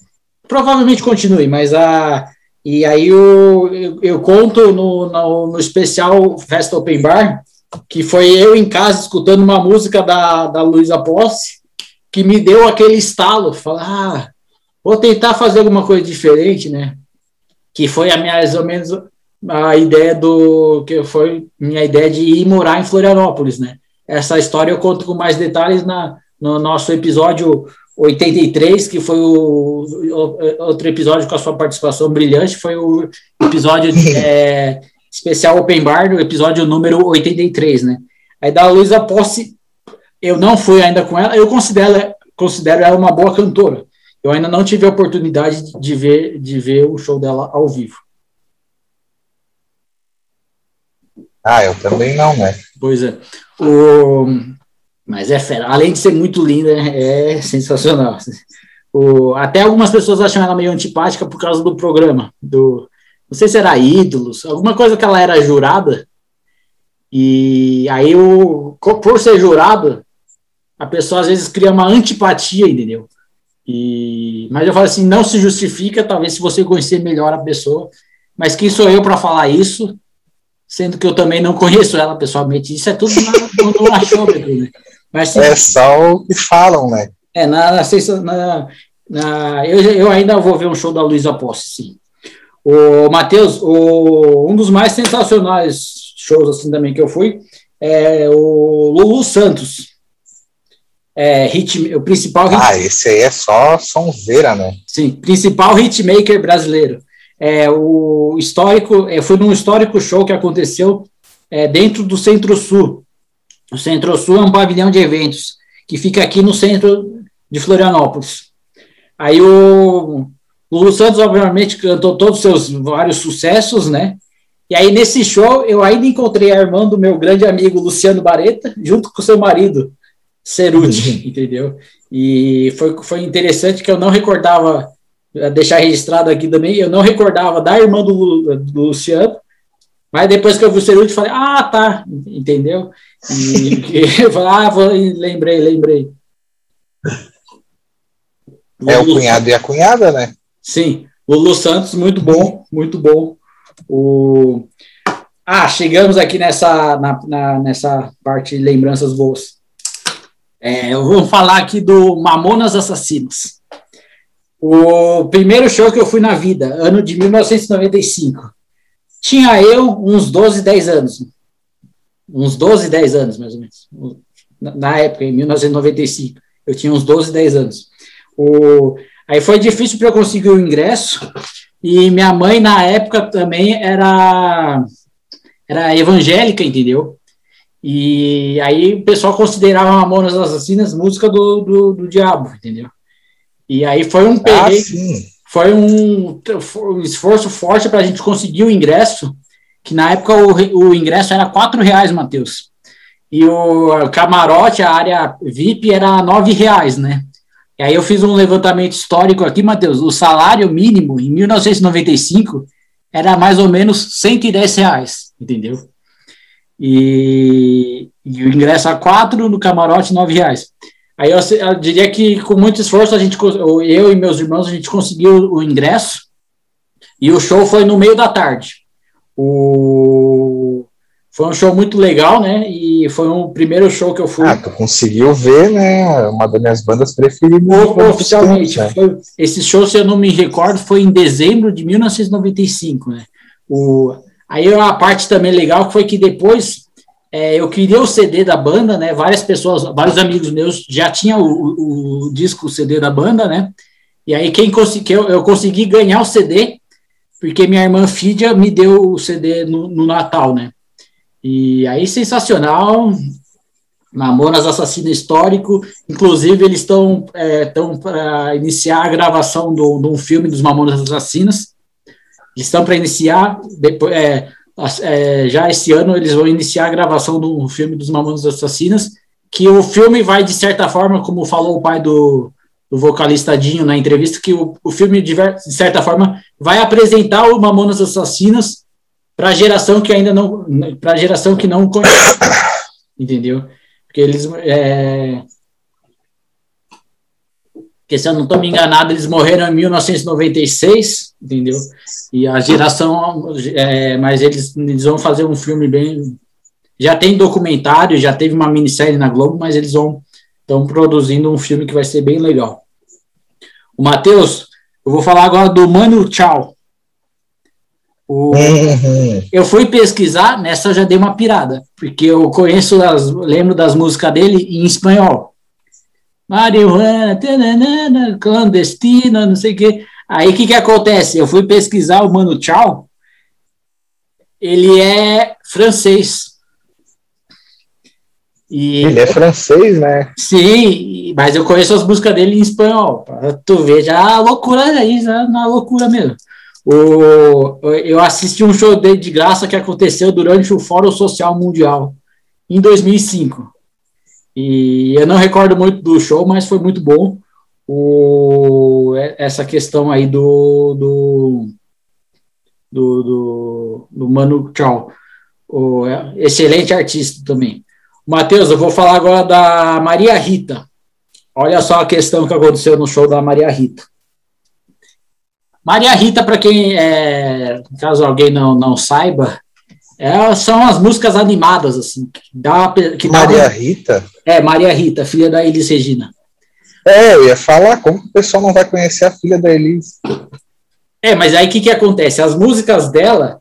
Provavelmente continue, mas a. E aí eu, eu, eu conto no, no, no, especial Festa Open Bar, que foi eu em casa escutando uma música da, da Luísa Posse, que me deu aquele estalo, falar, ah, vou tentar fazer alguma coisa diferente, né? Que foi a minha, mais ou menos a ideia do que foi minha ideia de ir morar em Florianópolis, né? Essa história eu conto com mais detalhes na, no nosso episódio 83, que foi o, o outro episódio com a sua participação brilhante, foi o episódio é, especial Open Bar, o episódio número 83, né? Aí da Luísa Posse, eu não fui ainda com ela, eu considero, considero ela uma boa cantora. Eu ainda não tive a oportunidade de ver, de ver o show dela ao vivo. Ah, eu também não, né? Pois é. O... Mas é fera. Além de ser muito linda, é sensacional. O... Até algumas pessoas acham ela meio antipática por causa do programa. Do... Não sei se era ídolos, alguma coisa que ela era jurada. E aí, o... por ser jurada, a pessoa às vezes cria uma antipatia, entendeu? E... Mas eu falo assim, não se justifica, talvez se você conhecer melhor a pessoa. Mas quem sou eu para falar isso? Sendo que eu também não conheço ela pessoalmente. Isso é tudo no, no achômetro, né? Mas, sim, é só o que falam, né? É, na, na, na, eu, eu ainda vou ver um show da Luísa Posse, sim. O Matheus, o, um dos mais sensacionais shows assim também que eu fui é o Lulu Santos. É, hit, o principal hit, Ah, esse aí é só sonzeira, né? Sim, principal hitmaker brasileiro é, o histórico, é, foi num histórico show que aconteceu é, dentro do Centro-Sul. O Centro-Sul é um pavilhão de eventos que fica aqui no centro de Florianópolis. Aí o Lulu Santos, obviamente, cantou todos os seus vários sucessos, né? E aí, nesse show, eu ainda encontrei a irmã do meu grande amigo Luciano Bareta, junto com seu marido, Ceruti, entendeu? E foi, foi interessante que eu não recordava deixar registrado aqui também, eu não recordava da irmã do, do Luciano, mas depois que eu vi o Ceruti, falei, ah, tá, entendeu? E, eu falei, ah, vou, lembrei, lembrei. É o cunhado e a cunhada, né? Sim, o Lu Santos, muito bom, muito bom. O... Ah, chegamos aqui nessa, na, na, nessa parte de lembranças boas. É, eu vou falar aqui do Mamonas Assassinos. O primeiro show que eu fui na vida, ano de 1995. Tinha eu uns 12, 10 anos. Uns 12, 10 anos, mais ou menos. Na época, em 1995. Eu tinha uns 12, 10 anos. O, aí foi difícil para eu conseguir o ingresso. E minha mãe, na época, também era, era evangélica, entendeu? E aí o pessoal considerava Mamonas Assassinas música do, do, do diabo, entendeu? E aí foi um Ah, perrengue, foi um, um esforço forte para a gente conseguir o ingresso, que na época o, o ingresso era quatro reais, Matheus. E o camarote, a área VIP, era nove reais, né? E aí eu fiz um levantamento histórico aqui, Matheus. O salário mínimo em 1995 era mais ou menos 110 reais, entendeu? E, e o ingresso a quatro, no camarote, nove reais. Aí eu, eu diria que com muito esforço a gente, eu e meus irmãos, a gente conseguiu o ingresso e o show foi no meio da tarde. O, foi um show muito legal, né? E foi o primeiro show que eu fui. Ah, tu conseguiu ver, né? Uma das minhas bandas preferidas. Oficialmente. né? Foi, esse show, se eu não me recordo, foi em dezembro de 1995, né? O, aí a parte também legal foi que depois é, eu queria o CD da banda, né? Várias pessoas, vários amigos meus já tinham o, o, o disco, o CD da banda, né? E aí quem conseguiu, eu consegui ganhar o CD porque minha irmã Fídia me deu o CD no, no Natal, né? E aí sensacional, Mamonas Assassino Histórico. Inclusive, eles estão estão para iniciar a gravação do- de um filme dos Mamonas Assassinas. Eles estão para iniciar, depois, é, é, já esse ano, eles vão iniciar a gravação do filme dos Mamonas Assassinas. Que o filme vai, de certa forma, como falou o pai do, do vocalista Dinho na entrevista, que o, o filme, de, de certa forma, vai apresentar o Mamonas Assassinas para a geração que ainda não. para a geração que não conhece. Entendeu? Porque eles. É... Porque se eu não estou me enganado, eles morreram em 1996, entendeu? E a geração. É, mas eles, eles vão fazer um filme bem. Já tem documentário, já teve uma minissérie na Globo, mas eles vão. Estão produzindo um filme que vai ser bem legal. O Matheus, eu vou falar agora do Mano Tchau. O, Uhum. eu fui pesquisar, nessa eu já dei uma pirada, porque eu conheço, as, lembro das músicas dele em espanhol. Marihuana, tananana, clandestina, não sei o quê. Aí o que, que acontece? Eu fui pesquisar o Mano Tchau, ele é francês. E, Ele é francês, né? Sim, mas eu conheço as músicas dele em espanhol. Tu ver, já a loucura aí, já na loucura mesmo. O, eu assisti um show dele de graça que aconteceu durante o Fórum Social Mundial, em 2005. E eu não recordo muito do show, mas foi muito bom. O, essa questão aí do, do, do, do, do Mano Tchau. O, excelente artista também. Matheus, eu vou falar agora da Maria Rita. Olha só a questão que aconteceu no show da Maria Rita. Maria Rita, para quem, é, caso alguém não, não saiba, é, são as músicas animadas, assim, que dá, que dá Maria Rita? É, Maria Rita, filha da Elis Regina. É, eu ia falar, como que o pessoal não vai conhecer a filha da Elis? É, mas aí o que, que acontece? As músicas dela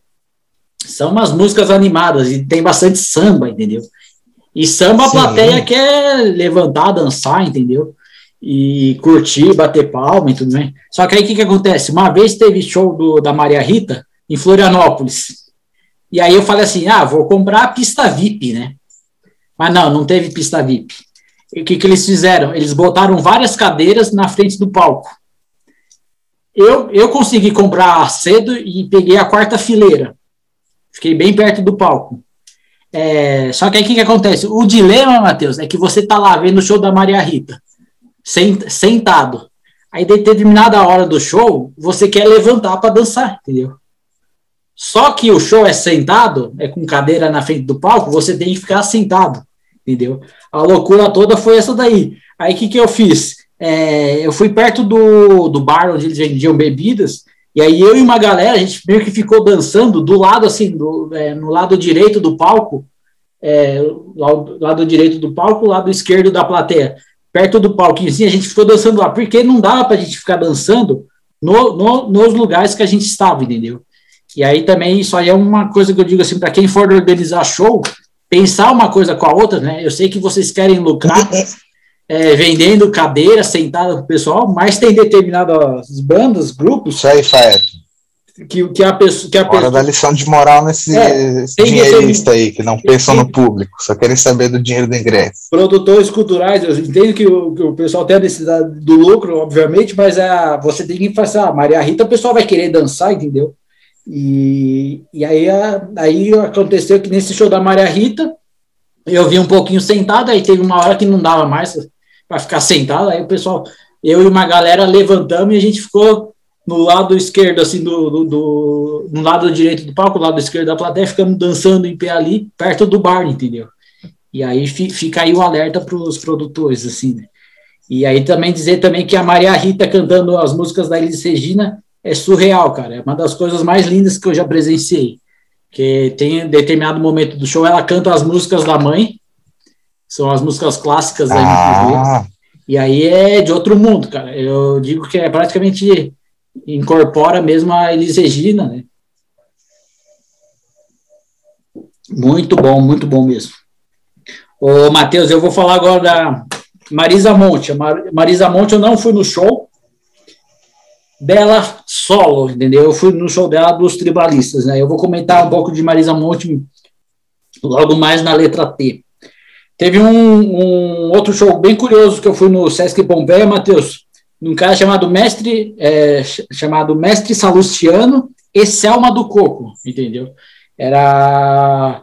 são umas músicas animadas e tem bastante samba, entendeu? E samba a plateia quer levantar, dançar, entendeu? E curtir, bater palma e tudo bem. Só que aí o que, que acontece? Uma vez teve show do, da Maria Rita em Florianópolis. E aí eu falei assim: ah, vou comprar a pista VIP, né? Mas não, não teve pista VIP. E o que, que eles fizeram? Eles botaram várias cadeiras na frente do palco. Eu, eu consegui comprar cedo e peguei a quarta fileira. Fiquei bem perto do palco. É, só que aí o que, que acontece? O dilema, Matheus, é que você tá lá vendo o show da Maria Rita, sent- sentado. Aí, de determinada hora do show, você quer levantar para dançar, entendeu? Só que o show é sentado, é com cadeira na frente do palco, você tem que ficar sentado, entendeu? A loucura toda foi essa daí. Aí o que, que eu fiz? É, eu fui perto do, do bar onde eles vendiam bebidas, e aí eu e uma galera, a gente meio que ficou dançando do lado, assim, do, é, no lado direito do palco, é, lado, lado direito do palco, lado esquerdo da plateia. perto do palquinho, assim, a gente ficou dançando lá, porque não dava para a gente ficar dançando no, no, nos lugares que a gente estava, entendeu? E aí também isso aí é uma coisa que eu digo assim, para quem for organizar show, pensar uma coisa com a outra, né? Eu sei que vocês querem lucrar é, vendendo cadeira sentada pro pessoal, mas tem determinadas bandas, grupos. Isso aí, Fael que, que a pessoa. Que a Hora pessoa, da lição de moral nesse É, dinheirista aí, que não pensam no público, só querem saber do dinheiro do ingresso. produtores culturais, eu entendo que o, que o pessoal tem a necessidade do lucro, obviamente, mas a, você tem que fazer, ah, Maria Rita, o pessoal vai querer dançar, entendeu? E, e aí, a- aí aconteceu que nesse show da Maria Rita, eu vi um pouquinho sentado, aí teve uma hora que não dava mais para ficar sentado, aí o pessoal, eu e uma galera levantamos e a gente ficou no lado esquerdo, assim, do, do, do- no lado direito do palco, no lado esquerdo da plateia, ficamos dançando em pé ali, perto do bar, entendeu? E aí fi- fica aí o alerta para os produtores, assim, né? E aí também dizer também que a Maria Rita cantando as músicas da Elis Regina é surreal, cara. É uma das coisas mais lindas que eu já presenciei. Que tem determinado momento do show, ela canta as músicas da mãe, são as músicas clássicas da MPB. Ah, E aí é de outro mundo, cara. Eu digo que é praticamente incorpora mesmo a Elis Regina, né? Muito bom, muito bom mesmo. Ô, Matheus, eu vou falar agora da Marisa Monte. A Mar- Marisa Monte, eu não fui no show dela solo, entendeu? Eu fui no show dela dos tribalistas, né? Eu vou comentar um pouco de Marisa Monte logo mais na letra T. Teve um, um outro show bem curioso que eu fui no Sesc Pompeia, Matheus, num cara chamado Mestre, é, ch- chamado Mestre Salustiano e Selma do Coco, entendeu? Era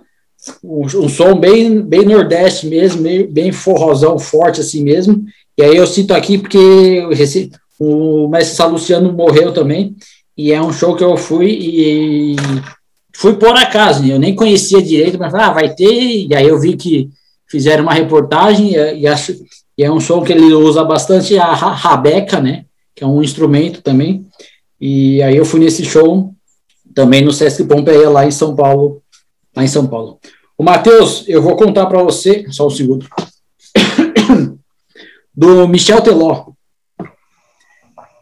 um, um som bem, bem nordeste mesmo, meio, bem forrozão, forte assim mesmo. E aí eu cito aqui porque eu rece- o Mestre Salustiano morreu também, e é um show que eu fui e fui por acaso, né? eu nem conhecia direito, mas ah, vai ter, e aí eu vi que fizeram uma reportagem e, acho, e é um som que ele usa bastante a ra- rabeca, né? Que é um instrumento também. E aí eu fui nesse show também no Sesc Pompeia lá em São Paulo, lá em São Paulo. O Matheus, eu vou contar para você, só um segundo, do Michel Teló.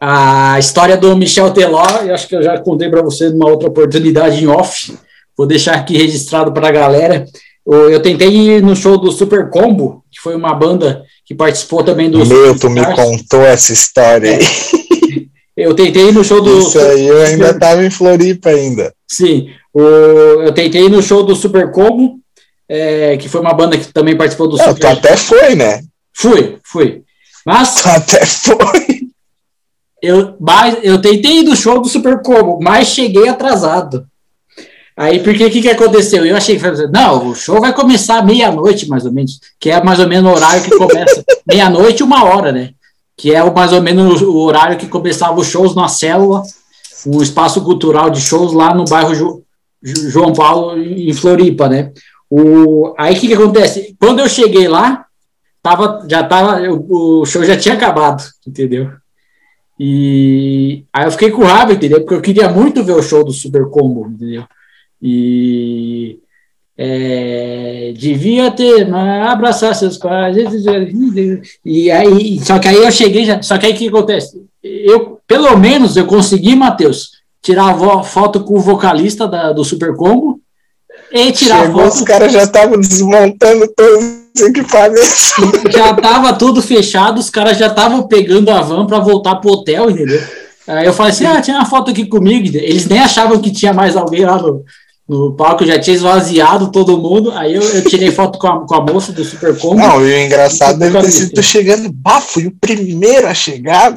A história do Michel Teló, eu acho que eu já contei para você numa outra oportunidade em off. Vou deixar aqui registrado para a galera. Eu, eu tentei ir no show do Super Combo, que foi uma banda que participou também do. meu, tu me contou essa história aí. Eu tentei ir no show do. Isso aí eu ainda tava em Floripa ainda. Sim, o, eu tentei ir no show do Super Combo, é, que foi uma banda que também participou do Não, tu Super. até foi, né? Fui, fui. Mas Tu até foi. Eu, mas eu tentei ir no show do Super Combo, mas cheguei atrasado. Aí, porque o que, que aconteceu? Eu achei que foi não, o show vai começar meia-noite, mais ou menos, que é mais ou menos o horário que começa. meia-noite, uma hora, né? Que é o, mais ou menos o horário que começava os shows na célula, um espaço cultural de shows lá no bairro Ju- João Paulo, em Floripa, né? O, aí o que, que acontece? Quando eu cheguei lá, tava, já tava, eu- o show já tinha acabado, entendeu? E aí eu fiquei com raiva, entendeu? Porque eu queria muito ver o show do Super Combo, entendeu? E é, devia ter, mas abraçar seus pais. E aí, só que aí eu cheguei, já, só que aí o que acontece? Eu, pelo menos, eu consegui, Matheus, tirar a foto com o vocalista da- do Super Combo e tirar Chegou, foto os caras já estavam desmontando equipamentos. Já tava tudo fechado, os caras já estavam pegando a van para voltar pro hotel, entendeu? Aí eu falei assim: ah, tinha uma foto aqui comigo. Eles nem achavam que tinha mais alguém lá no, no palco, já tinha esvaziado todo mundo. Aí eu, eu tirei foto com a, com a moça do Super Combo. Não, e o engraçado deve ter sido tu chegando, bah, fui o primeiro a chegar.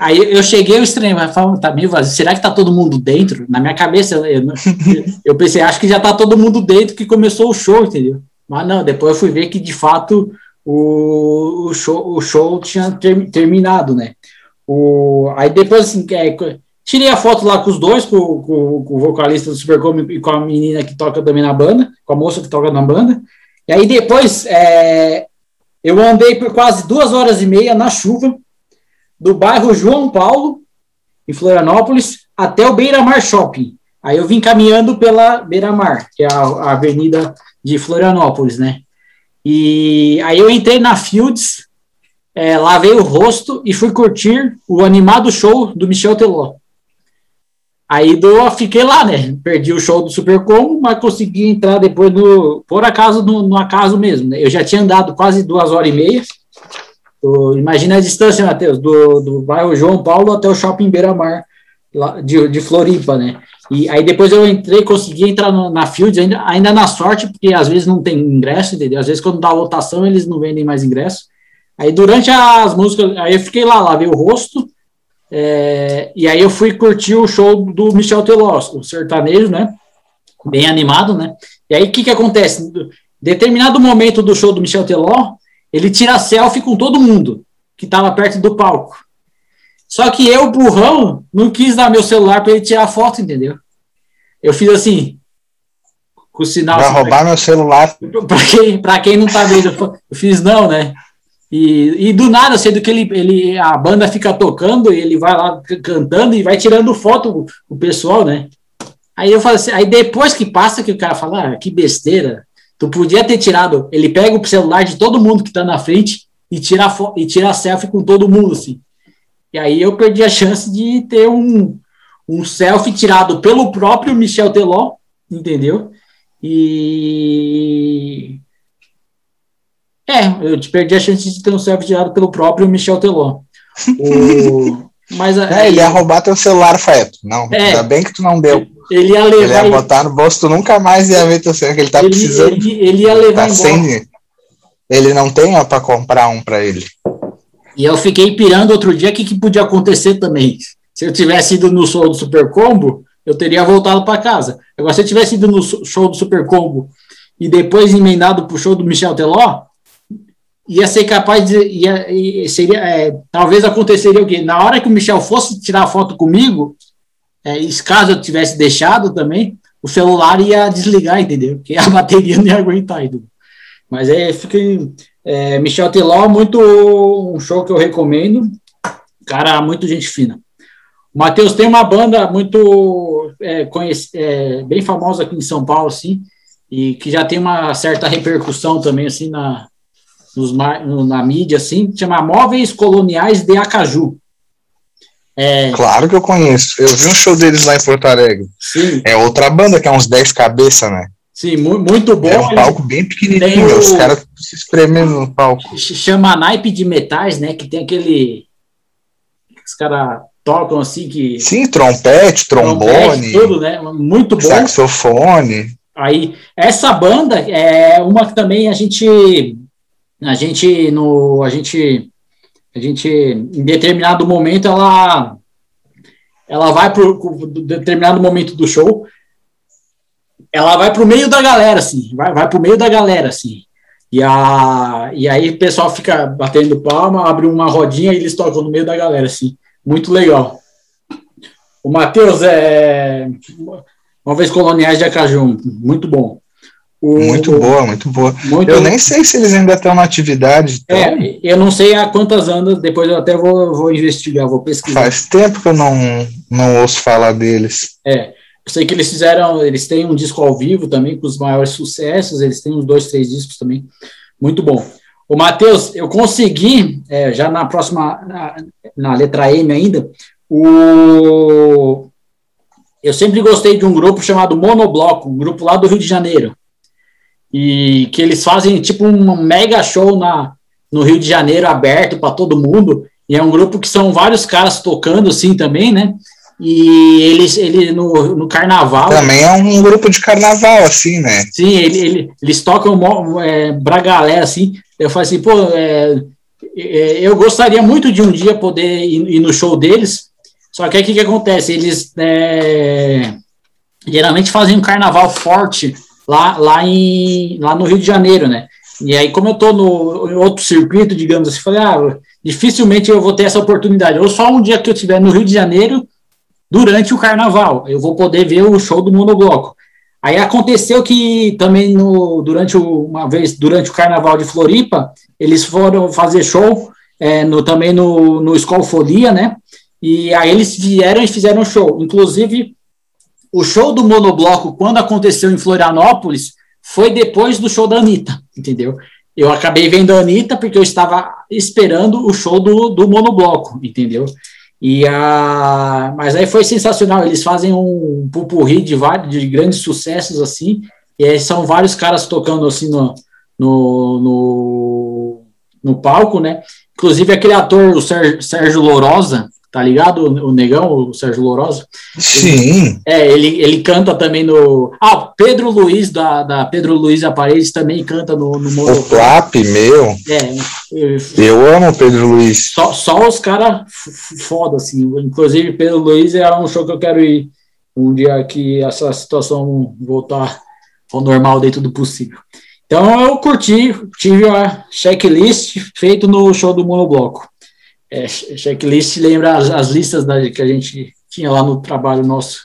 Aí eu cheguei, eu estranho, mas falando, tá meio vazio. Será que tá todo mundo dentro? Na minha cabeça, eu, eu, eu pensei, acho que já tá todo mundo dentro que começou o show, entendeu? Mas não, depois eu fui ver que de fato o, o, show, o show tinha ter- terminado, né? O, aí depois, assim, é, tirei a foto lá com os dois, com, com- com o vocalista do Supercom e com a menina que toca também na banda, com a moça que toca na banda. E aí depois é, eu andei por quase duas horas e meia na chuva do bairro João Paulo, em Florianópolis, até o Beira Mar Shopping. Aí eu vim caminhando pela Beira Mar, que é a, a avenida de Florianópolis, né? E aí eu entrei na Fields, é, lavei o rosto e fui curtir o animado show do Michel Teló. Aí do, fiquei lá, né? Perdi o show do Super Combo, mas consegui entrar depois do. Por acaso, no, no acaso mesmo. Né? Eu já tinha andado quase duas horas e meia. Imagina a distância, Matheus, do, do bairro João Paulo até o shopping Beira Mar, de, de Floripa, né? E aí depois eu entrei, consegui entrar no, na Field, ainda, ainda na sorte, porque às vezes não tem ingresso, entendeu? Às vezes quando dá lotação eles não vendem mais ingresso. Aí durante as músicas, aí eu fiquei lá, lavei o rosto, é, e aí eu fui curtir o show do Michel Teló, o sertanejo, né? Bem animado, né? E aí o que que acontece? Determinado momento do show do Michel Teló, ele tira selfie com todo mundo que estava perto do palco. Só que eu, burrão, não quis dar meu celular para ele tirar foto, entendeu? Eu fiz assim, com o sinal. Vai assim, roubar meu celular. Para quem, quem não tá vendo, eu fiz não, né? E, e do nada, sendo que ele, ele, a banda fica tocando e ele vai lá cantando e vai tirando foto o pessoal, né? Aí eu falo assim, aí depois que passa que o cara fala, ah, que besteira, tu podia ter tirado, ele pega o celular de todo mundo que tá na frente e tira, e tira selfie com todo mundo, assim. E aí eu perdi a chance de ter um, um selfie tirado pelo próprio Michel Teló, entendeu? E é, eu te perdi a chance de ter um selfie tirado pelo próprio Michel Teló. O... Mas é, ele ia roubar teu celular, Faeto. Não, é, ainda bem que tu não deu. Ele ia levar. Ele ia botar no bolso, tu nunca mais ia ver teu celular, que ele tá ele, precisando. Ele, ele ia levar tá sem, Ele não tem ó, pra comprar um pra ele. E eu fiquei pirando outro dia o que, que podia acontecer também. Se eu tivesse ido no show do Super Combo, eu teria voltado para casa. Agora, se eu tivesse ido no show do Super Combo e depois emendado pro show do Michel Teló, ia ser capaz de. Ia, seria, é, talvez aconteceria o quê? Na hora que o Michel fosse tirar foto comigo, é, caso eu tivesse deixado também, o celular ia desligar, entendeu? Porque a bateria não ia aguentar. Entendeu? Mas é, fiquei. É, Michel Teló, muito um show que eu recomendo. Cara, muito gente fina. O Matheus tem uma banda muito é, conhece, é, bem famosa aqui em São Paulo, assim, e que já tem uma certa repercussão também, assim, na, nos, na mídia, assim, chama Móveis Coloniais de Acaju. É... Claro que eu conheço. Eu vi um show deles lá em Porto Alegre. Sim. É outra banda que é uns 10 cabeça, né? Sim, muito bom. É um palco bem pequenininho, o... os caras se espremendo no palco. Chama naipe de metais, né? Que tem aquele. Os caras tocam assim que. Sim, trompete, trombone. Trompete, tudo, né? Muito bom. Saxofone. Aí, essa banda é uma que também a gente a gente no a gente a gente em determinado momento ela ela vai para determinado momento do show ela vai para o meio da galera assim vai vai para o meio da galera assim e a e aí o pessoal fica batendo palma abre uma rodinha e eles tocam no meio da galera assim muito legal o Matheus é uma vez coloniais de Acajum muito bom o, muito boa, muito boa. Muito eu nem sei se eles ainda estão na atividade. Então... É, eu não sei há quantas anos, depois eu até vou, vou investigar, vou pesquisar. Faz tempo que eu não, não ouço falar deles. É, sei que eles fizeram, eles têm um disco ao vivo também com os maiores sucessos, eles têm uns dois, três discos também, muito bom. O Matheus, eu consegui, é, já na próxima, na, na letra M ainda, o... Eu sempre gostei de um grupo chamado Monobloco, um grupo lá do Rio de Janeiro e que eles fazem tipo um mega show na, no Rio de Janeiro aberto para todo mundo. E é um grupo que são vários caras tocando assim também, né? E eles ele no, no carnaval. Também é um grupo de carnaval, assim, né? Sim, ele, ele, eles tocam é, pra galera, assim. Eu falei assim, pô, é, é, eu gostaria muito de um dia poder ir, ir no show deles. Só que aí o que, que acontece? Eles é, geralmente fazem um carnaval forte lá, lá, em, lá no Rio de Janeiro, né? E aí, como eu estou no outro circuito, digamos assim, falei, ah, dificilmente eu vou ter essa oportunidade. Ou só um dia que eu estiver no Rio de Janeiro, durante o carnaval, eu vou poder ver o show do Monobloco. Aí aconteceu que também no, durante o, uma vez durante o carnaval de Floripa, eles foram fazer show é, no, também no, no Escola Folia, né? E aí eles vieram e fizeram show. Inclusive, o show do monobloco, quando aconteceu em Florianópolis, foi depois do show da Anitta, entendeu? eu acabei vendo a Anitta porque eu estava esperando o show do, do monobloco, entendeu? E a, mas aí foi sensacional. Eles fazem um pupurri de vários de grandes sucessos assim. E aí são vários caras tocando assim no, no, no, no palco, né? Inclusive aquele ator, o Sérgio, Lourosa, tá ligado? O, negão, o Sérgio Lourosa. Sim. Ele, é, ele, ele canta também no. Ah, Pedro Luiz, da, da Pedro Luiz Aparelhos, também canta no, no O Plap, meu. É, eu, Eu amo Pedro Luiz. só, só os caras foda, assim. Inclusive, Pedro Luiz é um show que eu quero ir um dia que essa situação voltar ao normal dentro do possível. Então eu curti, tive a checklist feito no show do Monobloco. É, checklist lembra as, as listas da, que a gente tinha lá no trabalho nosso,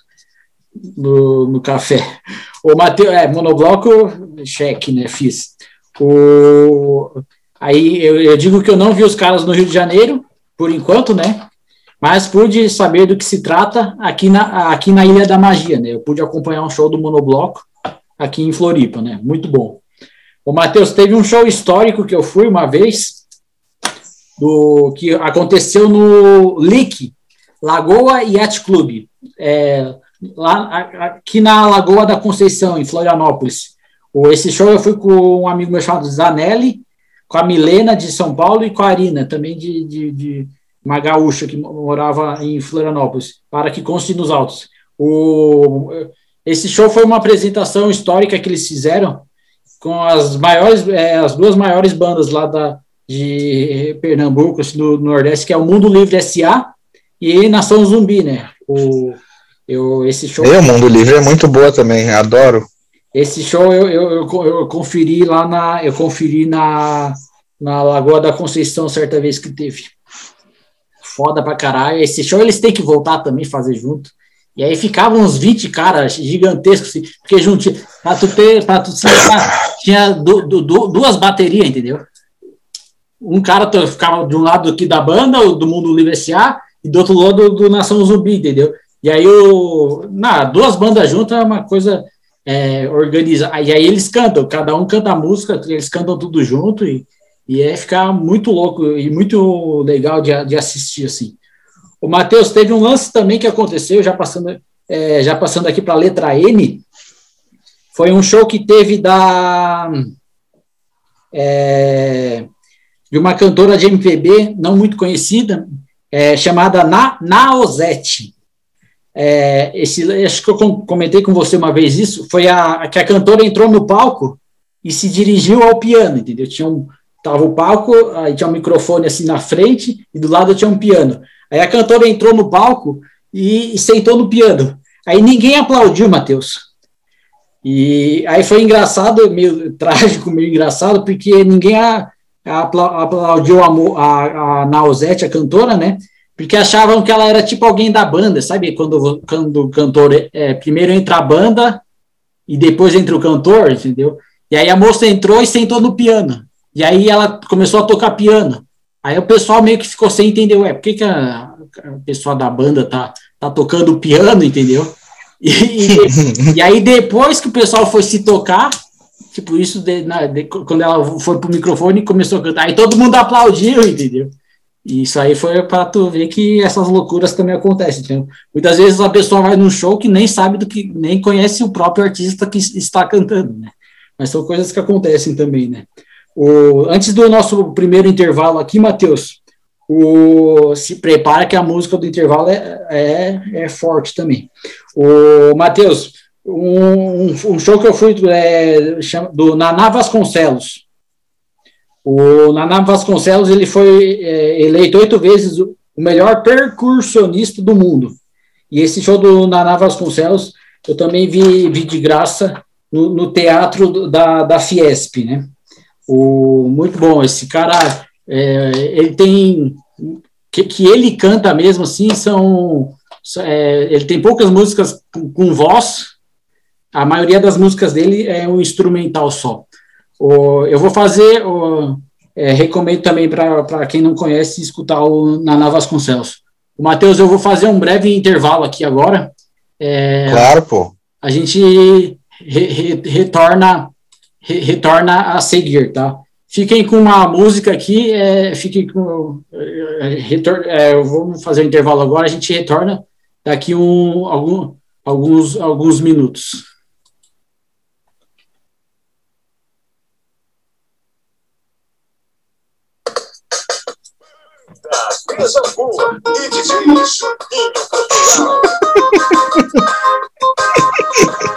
no, no café. O Matheus, é, monobloco, cheque, né, fiz. O, aí eu, eu digo que eu não vi os caras no Rio de Janeiro, por enquanto, né, mas pude saber do que se trata aqui na, aqui na Ilha da Magia, né, eu pude acompanhar um show do monobloco aqui em Floripa, né, muito bom. O Matheus, teve um show histórico que eu fui uma vez, do que aconteceu no LIC, Lagoa Yacht Club, é, lá, aqui na Lagoa da Conceição, em Florianópolis. Esse show eu fui com um amigo meu chamado Zanelli, com a Milena de São Paulo e com a Arina, também de, de, de uma gaúcha que morava em Florianópolis, para que conste nos autos. O, esse show foi uma apresentação histórica que eles fizeram com as maiores, é, as duas maiores bandas lá da, de Pernambuco, assim, do Nordeste, que é o Mundo Livre SA e Nação Zumbi, né? O, eu, esse show, Meu, Mundo Livre é muito boa também, adoro. esse show eu, eu, eu, eu conferi lá na, eu conferi na, na Lagoa da Conceição certa vez que teve. Foda pra caralho. Esse show eles têm que voltar também, fazer junto. E aí ficavam uns 20 caras gigantescos, assim, porque juntinho, pra tu ter, pra tu tinha du- du- du- duas baterias, entendeu? Um cara ficava de um lado aqui da banda, do Mundo Livre S.A., e do outro lado do Nação Zumbi, entendeu? E aí o. Na, duas bandas juntas é uma coisa é, organizada. E aí eles cantam, cada um canta a música, eles cantam tudo junto, e, e é ficar muito louco e muito legal de, de assistir, assim. O Matheus teve um lance também que aconteceu, já passando, é, já passando aqui para a letra N. Foi um show que teve da. é, de uma cantora de MPB não muito conhecida, é, chamada Na, Naozete. É, esse, acho que eu com- comentei com você uma vez isso, foi a que a cantora entrou no palco e se dirigiu ao piano, entendeu? Tinha um, tava o palco, aí tinha um microfone assim na frente e do lado tinha um piano. Aí a cantora entrou no palco e, e sentou no piano. Aí ninguém aplaudiu, Matheus. E aí foi engraçado, meio trágico, meio engraçado, porque ninguém a, aplaudiu a, a, a Nausete, a cantora, né? Porque achavam que ela era tipo alguém da banda, sabe? Quando, quando o cantor é, primeiro entra a banda e depois entra o cantor, entendeu? E aí a moça entrou e sentou no piano. E aí ela começou a tocar piano. Aí o pessoal meio que ficou sem entender, ué, por que, que a, a pessoa da banda tá, tá tocando piano, entendeu? E, e, e aí depois que o pessoal foi se tocar, tipo, isso de, na- de- quando ela foi pro microfone e começou a cantar, aí todo mundo aplaudiu, entendeu? E isso aí foi para tu ver que essas loucuras também acontecem, entendeu? Muitas vezes a pessoa vai num show que nem sabe do que, nem conhece o próprio artista que está cantando, né? Mas são coisas que acontecem também, né? O, antes do nosso primeiro intervalo aqui, Matheus, o, se prepara que a música do intervalo é, é, é forte também. O Matheus, um, um show que eu fui é, do Naná Vasconcelos. O Naná Vasconcelos ele foi é, eleito oito vezes o melhor percussionista do mundo. E esse show do Naná Vasconcelos eu também vi, vi de graça no, no teatro da, da Fiesp, né? O, muito bom, esse cara, é, ele tem, que, que ele canta mesmo assim, são, é, ele tem poucas músicas com, com voz, a maioria das músicas dele é um instrumental só. O, eu vou fazer, o, é, recomendo também para quem não conhece escutar o Naná Vasconcelos. O Matheus, eu vou fazer um breve intervalo aqui agora. É, Claro, pô. a gente re- re- retorna re- retorna a seguir, tá? Fiquem com uma música aqui, é, fiquem com. É, é, vamos fazer um intervalo agora, a gente retorna daqui um, algum, alguns, alguns minutos. Mesa Boa e DJ Juninho.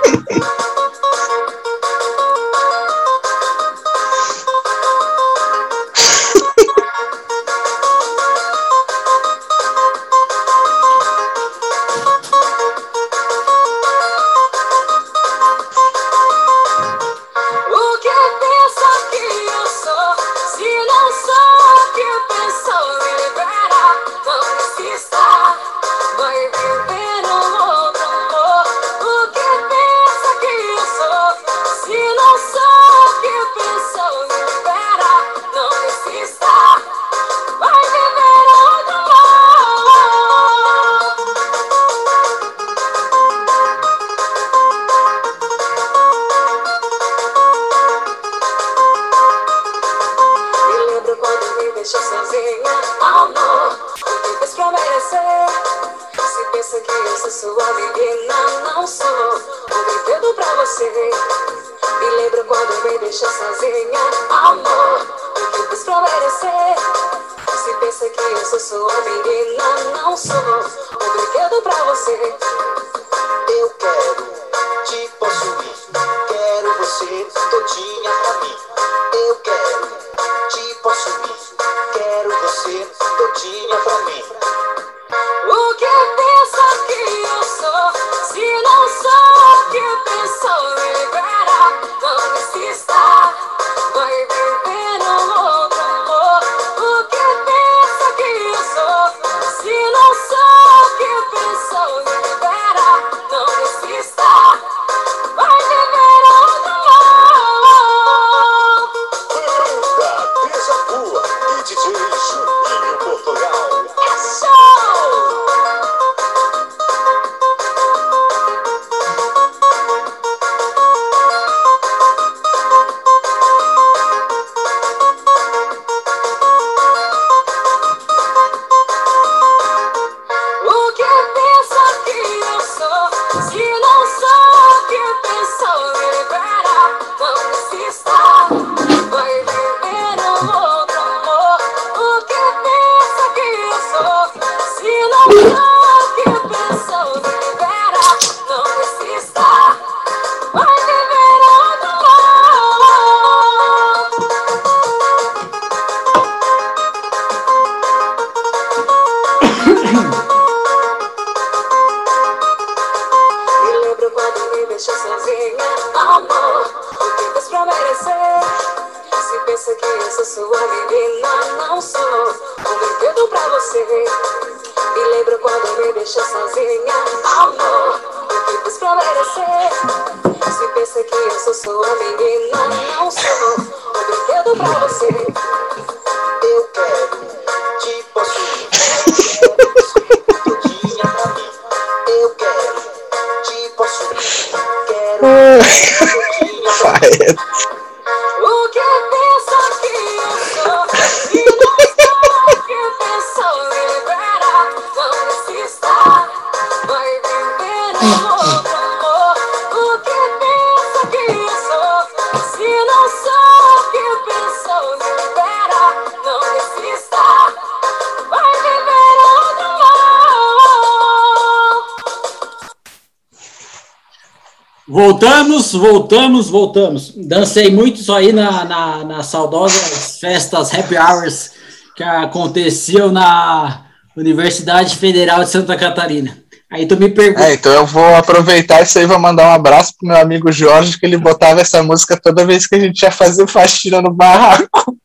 Voltamos, voltamos, voltamos. Dancei muito isso aí na, na, nas saudosas festas happy hours que aconteciam na Universidade Federal de Santa Catarina. Aí tu me pergunta. É, então eu vou aproveitar isso aí e vou mandar um abraço pro meu amigo Jorge, que ele botava essa música toda vez que a gente ia fazer faxina no barraco.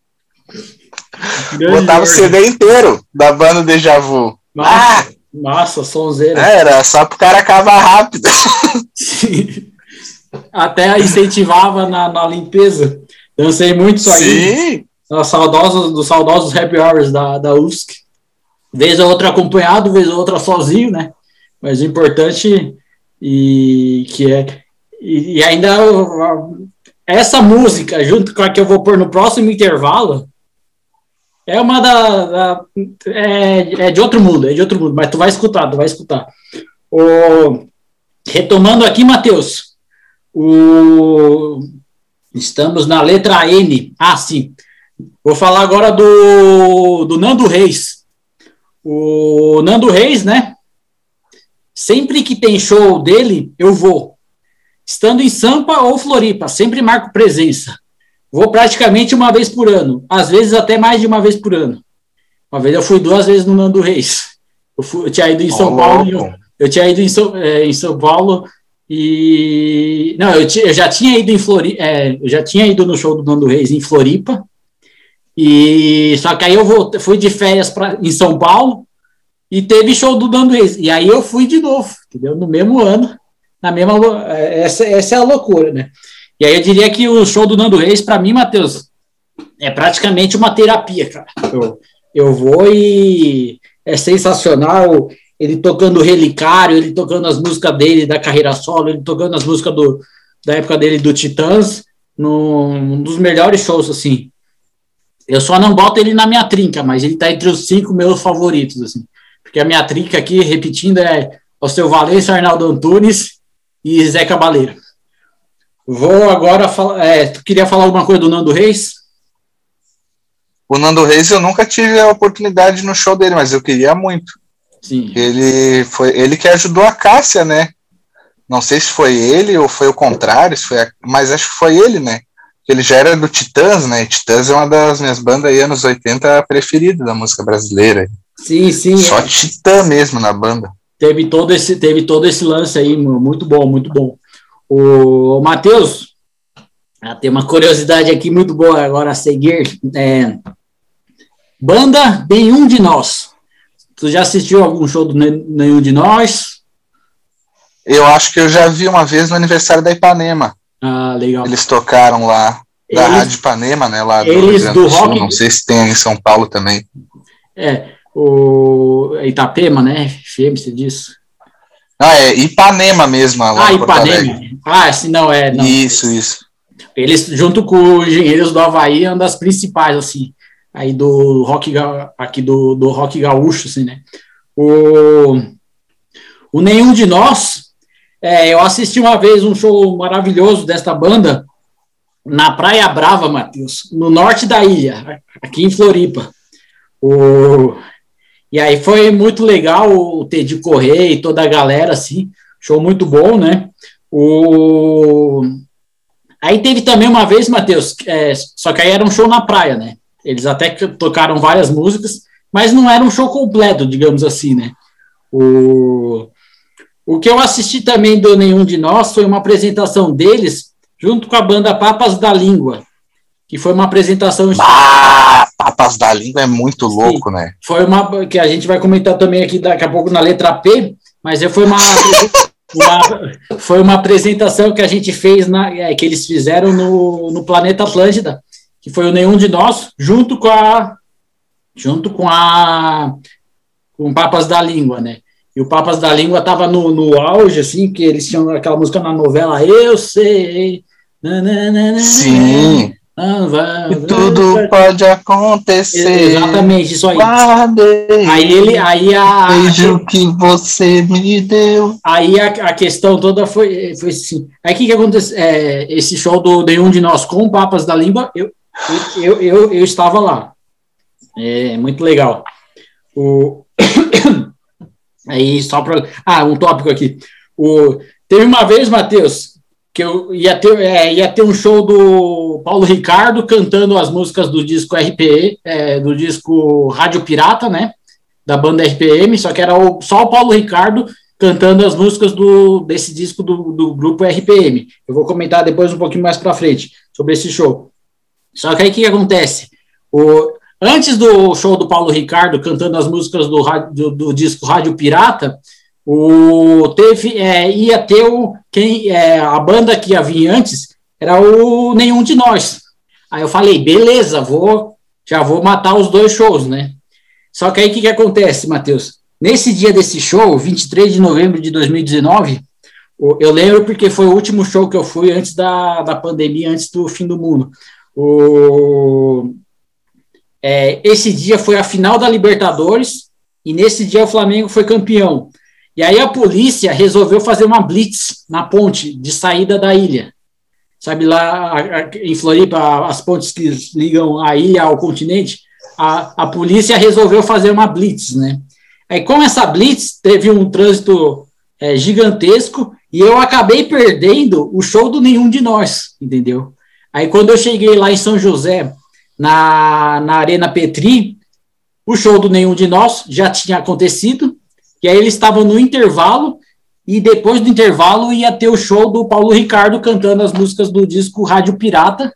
Botava o CD inteiro da banda Deja Vu. Nossa, nossa, sonzeira. É, Era só pro cara acabar rápido. Até incentivava na, na limpeza. Dancei muito isso aí. Sim, Nas saudosas, dos saudosos happy hours da, da USC. Vez ou outra acompanhado, vez ou outra sozinho, né? Mas o importante e que é e, e ainda essa música, junto com a que eu vou pôr no próximo intervalo, é uma da. da é, é, de outro mundo, é de outro mundo, mas tu vai escutar, tu vai escutar. O, retomando aqui, Matheus, o, estamos na letra N. Ah, sim. Vou falar agora do, do Nando Reis. O Nando Reis, né? Sempre que tem show dele, eu vou. Estando em Sampa ou Floripa, sempre marco presença. Vou praticamente uma vez por ano, às vezes até mais de uma vez por ano. Uma vez eu fui duas vezes no Nando Reis. Eu, fui, eu tinha ido em São oh, Paulo, eu, eu, tinha ido em São, é, em São Paulo e não, eu, eu já tinha ido em Floripa, é, eu já tinha ido no show do Nando Reis em Floripa. E só que aí eu voltei, fui de férias pra, em São Paulo e teve show do Nando Reis. E aí eu fui de novo, entendeu? No mesmo ano, na mesma é, essa, essa é a loucura, né? E aí eu diria que o show do Nando Reis, para mim, Matheus, é praticamente uma terapia, cara. Eu, eu vou e é sensacional. Ele tocando Relicário, ele tocando as músicas dele da carreira solo, ele tocando as músicas do, da época dele do Titãs, num dos melhores shows, assim. Eu só não boto ele na minha trinca, mas ele tá entre os cinco meus favoritos, assim. Porque a minha trinca aqui, repetindo, é o seu Valência, Arnaldo Antunes e Zé Cabaleiro. Vou agora falar. É, tu queria falar alguma coisa do Nando Reis? O Nando Reis eu nunca tive a oportunidade no show dele, mas eu queria muito. Sim. Ele foi ele que ajudou a Cássia, né? Não sei se foi ele ou foi o contrário, foi a, mas acho que foi ele, né? Ele já era do Titãs, né? Titãs é uma das minhas bandas aí anos 80 preferidas da música brasileira. Sim, sim. Só é. Titã mesmo na banda. Teve todo esse teve todo esse lance aí, muito bom, muito bom. O Matheus, ah, tem uma curiosidade aqui muito boa agora a seguir. É, banda Nenhum de Nós. Tu já assistiu algum show do Nenhum de Nós? Eu acho que eu já vi uma vez no aniversário da Ipanema. Ah, legal. Eles tocaram lá, da eles, Rádio Ipanema, né? Lá eles do, do Sul, rock... Não sei se tem em São Paulo também. É, o Itapema, né? FM, você disse. Ah, é Ipanema mesmo. ah, Ipanema. Ah, se não é. Não. Isso, isso. Eles, junto com os Engenheiros do Havaí, é uma das principais, assim, aí do rock, aqui do, do rock gaúcho, assim, né? O, o Nenhum de Nós, é, eu assisti uma vez um show maravilhoso desta banda na Praia Brava, Matheus, no norte da ilha, aqui em Floripa. O, e aí foi muito legal o Teddy correr e toda a galera, assim, show muito bom, né? O... Aí teve também uma vez, Matheus, é, só que aí era um show na praia, né? Eles até tocaram várias músicas, mas não era um show completo, digamos assim, né? O, o que eu assisti também do Nenhum de Nós foi uma apresentação deles junto com a banda Papas da Língua, que foi uma apresentação. Ah, Papas da Língua é muito louco, Sim, né? Foi uma que a gente vai comentar também aqui daqui a pouco na letra P, mas foi uma, uma foi uma apresentação que a gente fez na é, que eles fizeram no, no Planeta Atlântida, que foi o Nenhum de Nós, junto com a junto com a com Papas da Língua, né? E o Papas da Língua tava no, no auge, assim, que eles tinham aquela música na novela Eu Sei. Sim. Ah, vai, tudo pode acontecer. Exatamente, isso aí. Guardei, aí ele, aí a. Beijo que você me deu. Aí a, a questão toda foi, foi assim. Aí o que, que aconteceu? É, esse show do Nenhum de Nós com Papas da Língua, eu, eu, eu, eu estava lá. É muito legal. O... Aí, só para. Ah, um tópico aqui. O... Teve uma vez, Matheus, que eu ia ter, é, ia ter um show do Paulo Ricardo cantando as músicas do disco RPE, é, do disco Rádio Pirata, né? Da banda RPM, só que era o, só o Paulo Ricardo cantando as músicas do, desse disco do, do grupo RPM. Eu vou comentar depois um pouquinho mais para frente sobre esse show. Só que aí o que acontece? O, antes do show do Paulo Ricardo cantando as músicas do, do, do disco Rádio Pirata, o, teve, é, ia ter o, quem, é, a banda que ia vir antes era o Nenhum de Nós. Aí eu falei, beleza, vou, já vou matar os dois shows, né? Só que aí o que, que acontece, Matheus? Nesse dia desse show, 23 de novembro de 2019, O- Eu lembro porque foi o último show que eu fui antes da, da pandemia, antes do fim do mundo. O, é, esse dia foi a final da Libertadores e nesse dia o Flamengo foi campeão. E aí a polícia resolveu fazer uma blitz na ponte de saída da ilha. Sabe lá a- a- em Floripa, as pontes que ligam a ilha ao continente, a, a polícia resolveu fazer uma blitz, né? Aí com essa blitz teve um trânsito é, gigantesco e eu acabei perdendo o show do nenhum de nós, entendeu? Aí quando eu cheguei lá em São José, na, na Arena Petri, o show do nenhum de nós já tinha acontecido, e aí eles estavam no intervalo, e depois do intervalo ia ter o show do Paulo Ricardo cantando as músicas do disco Rádio Pirata,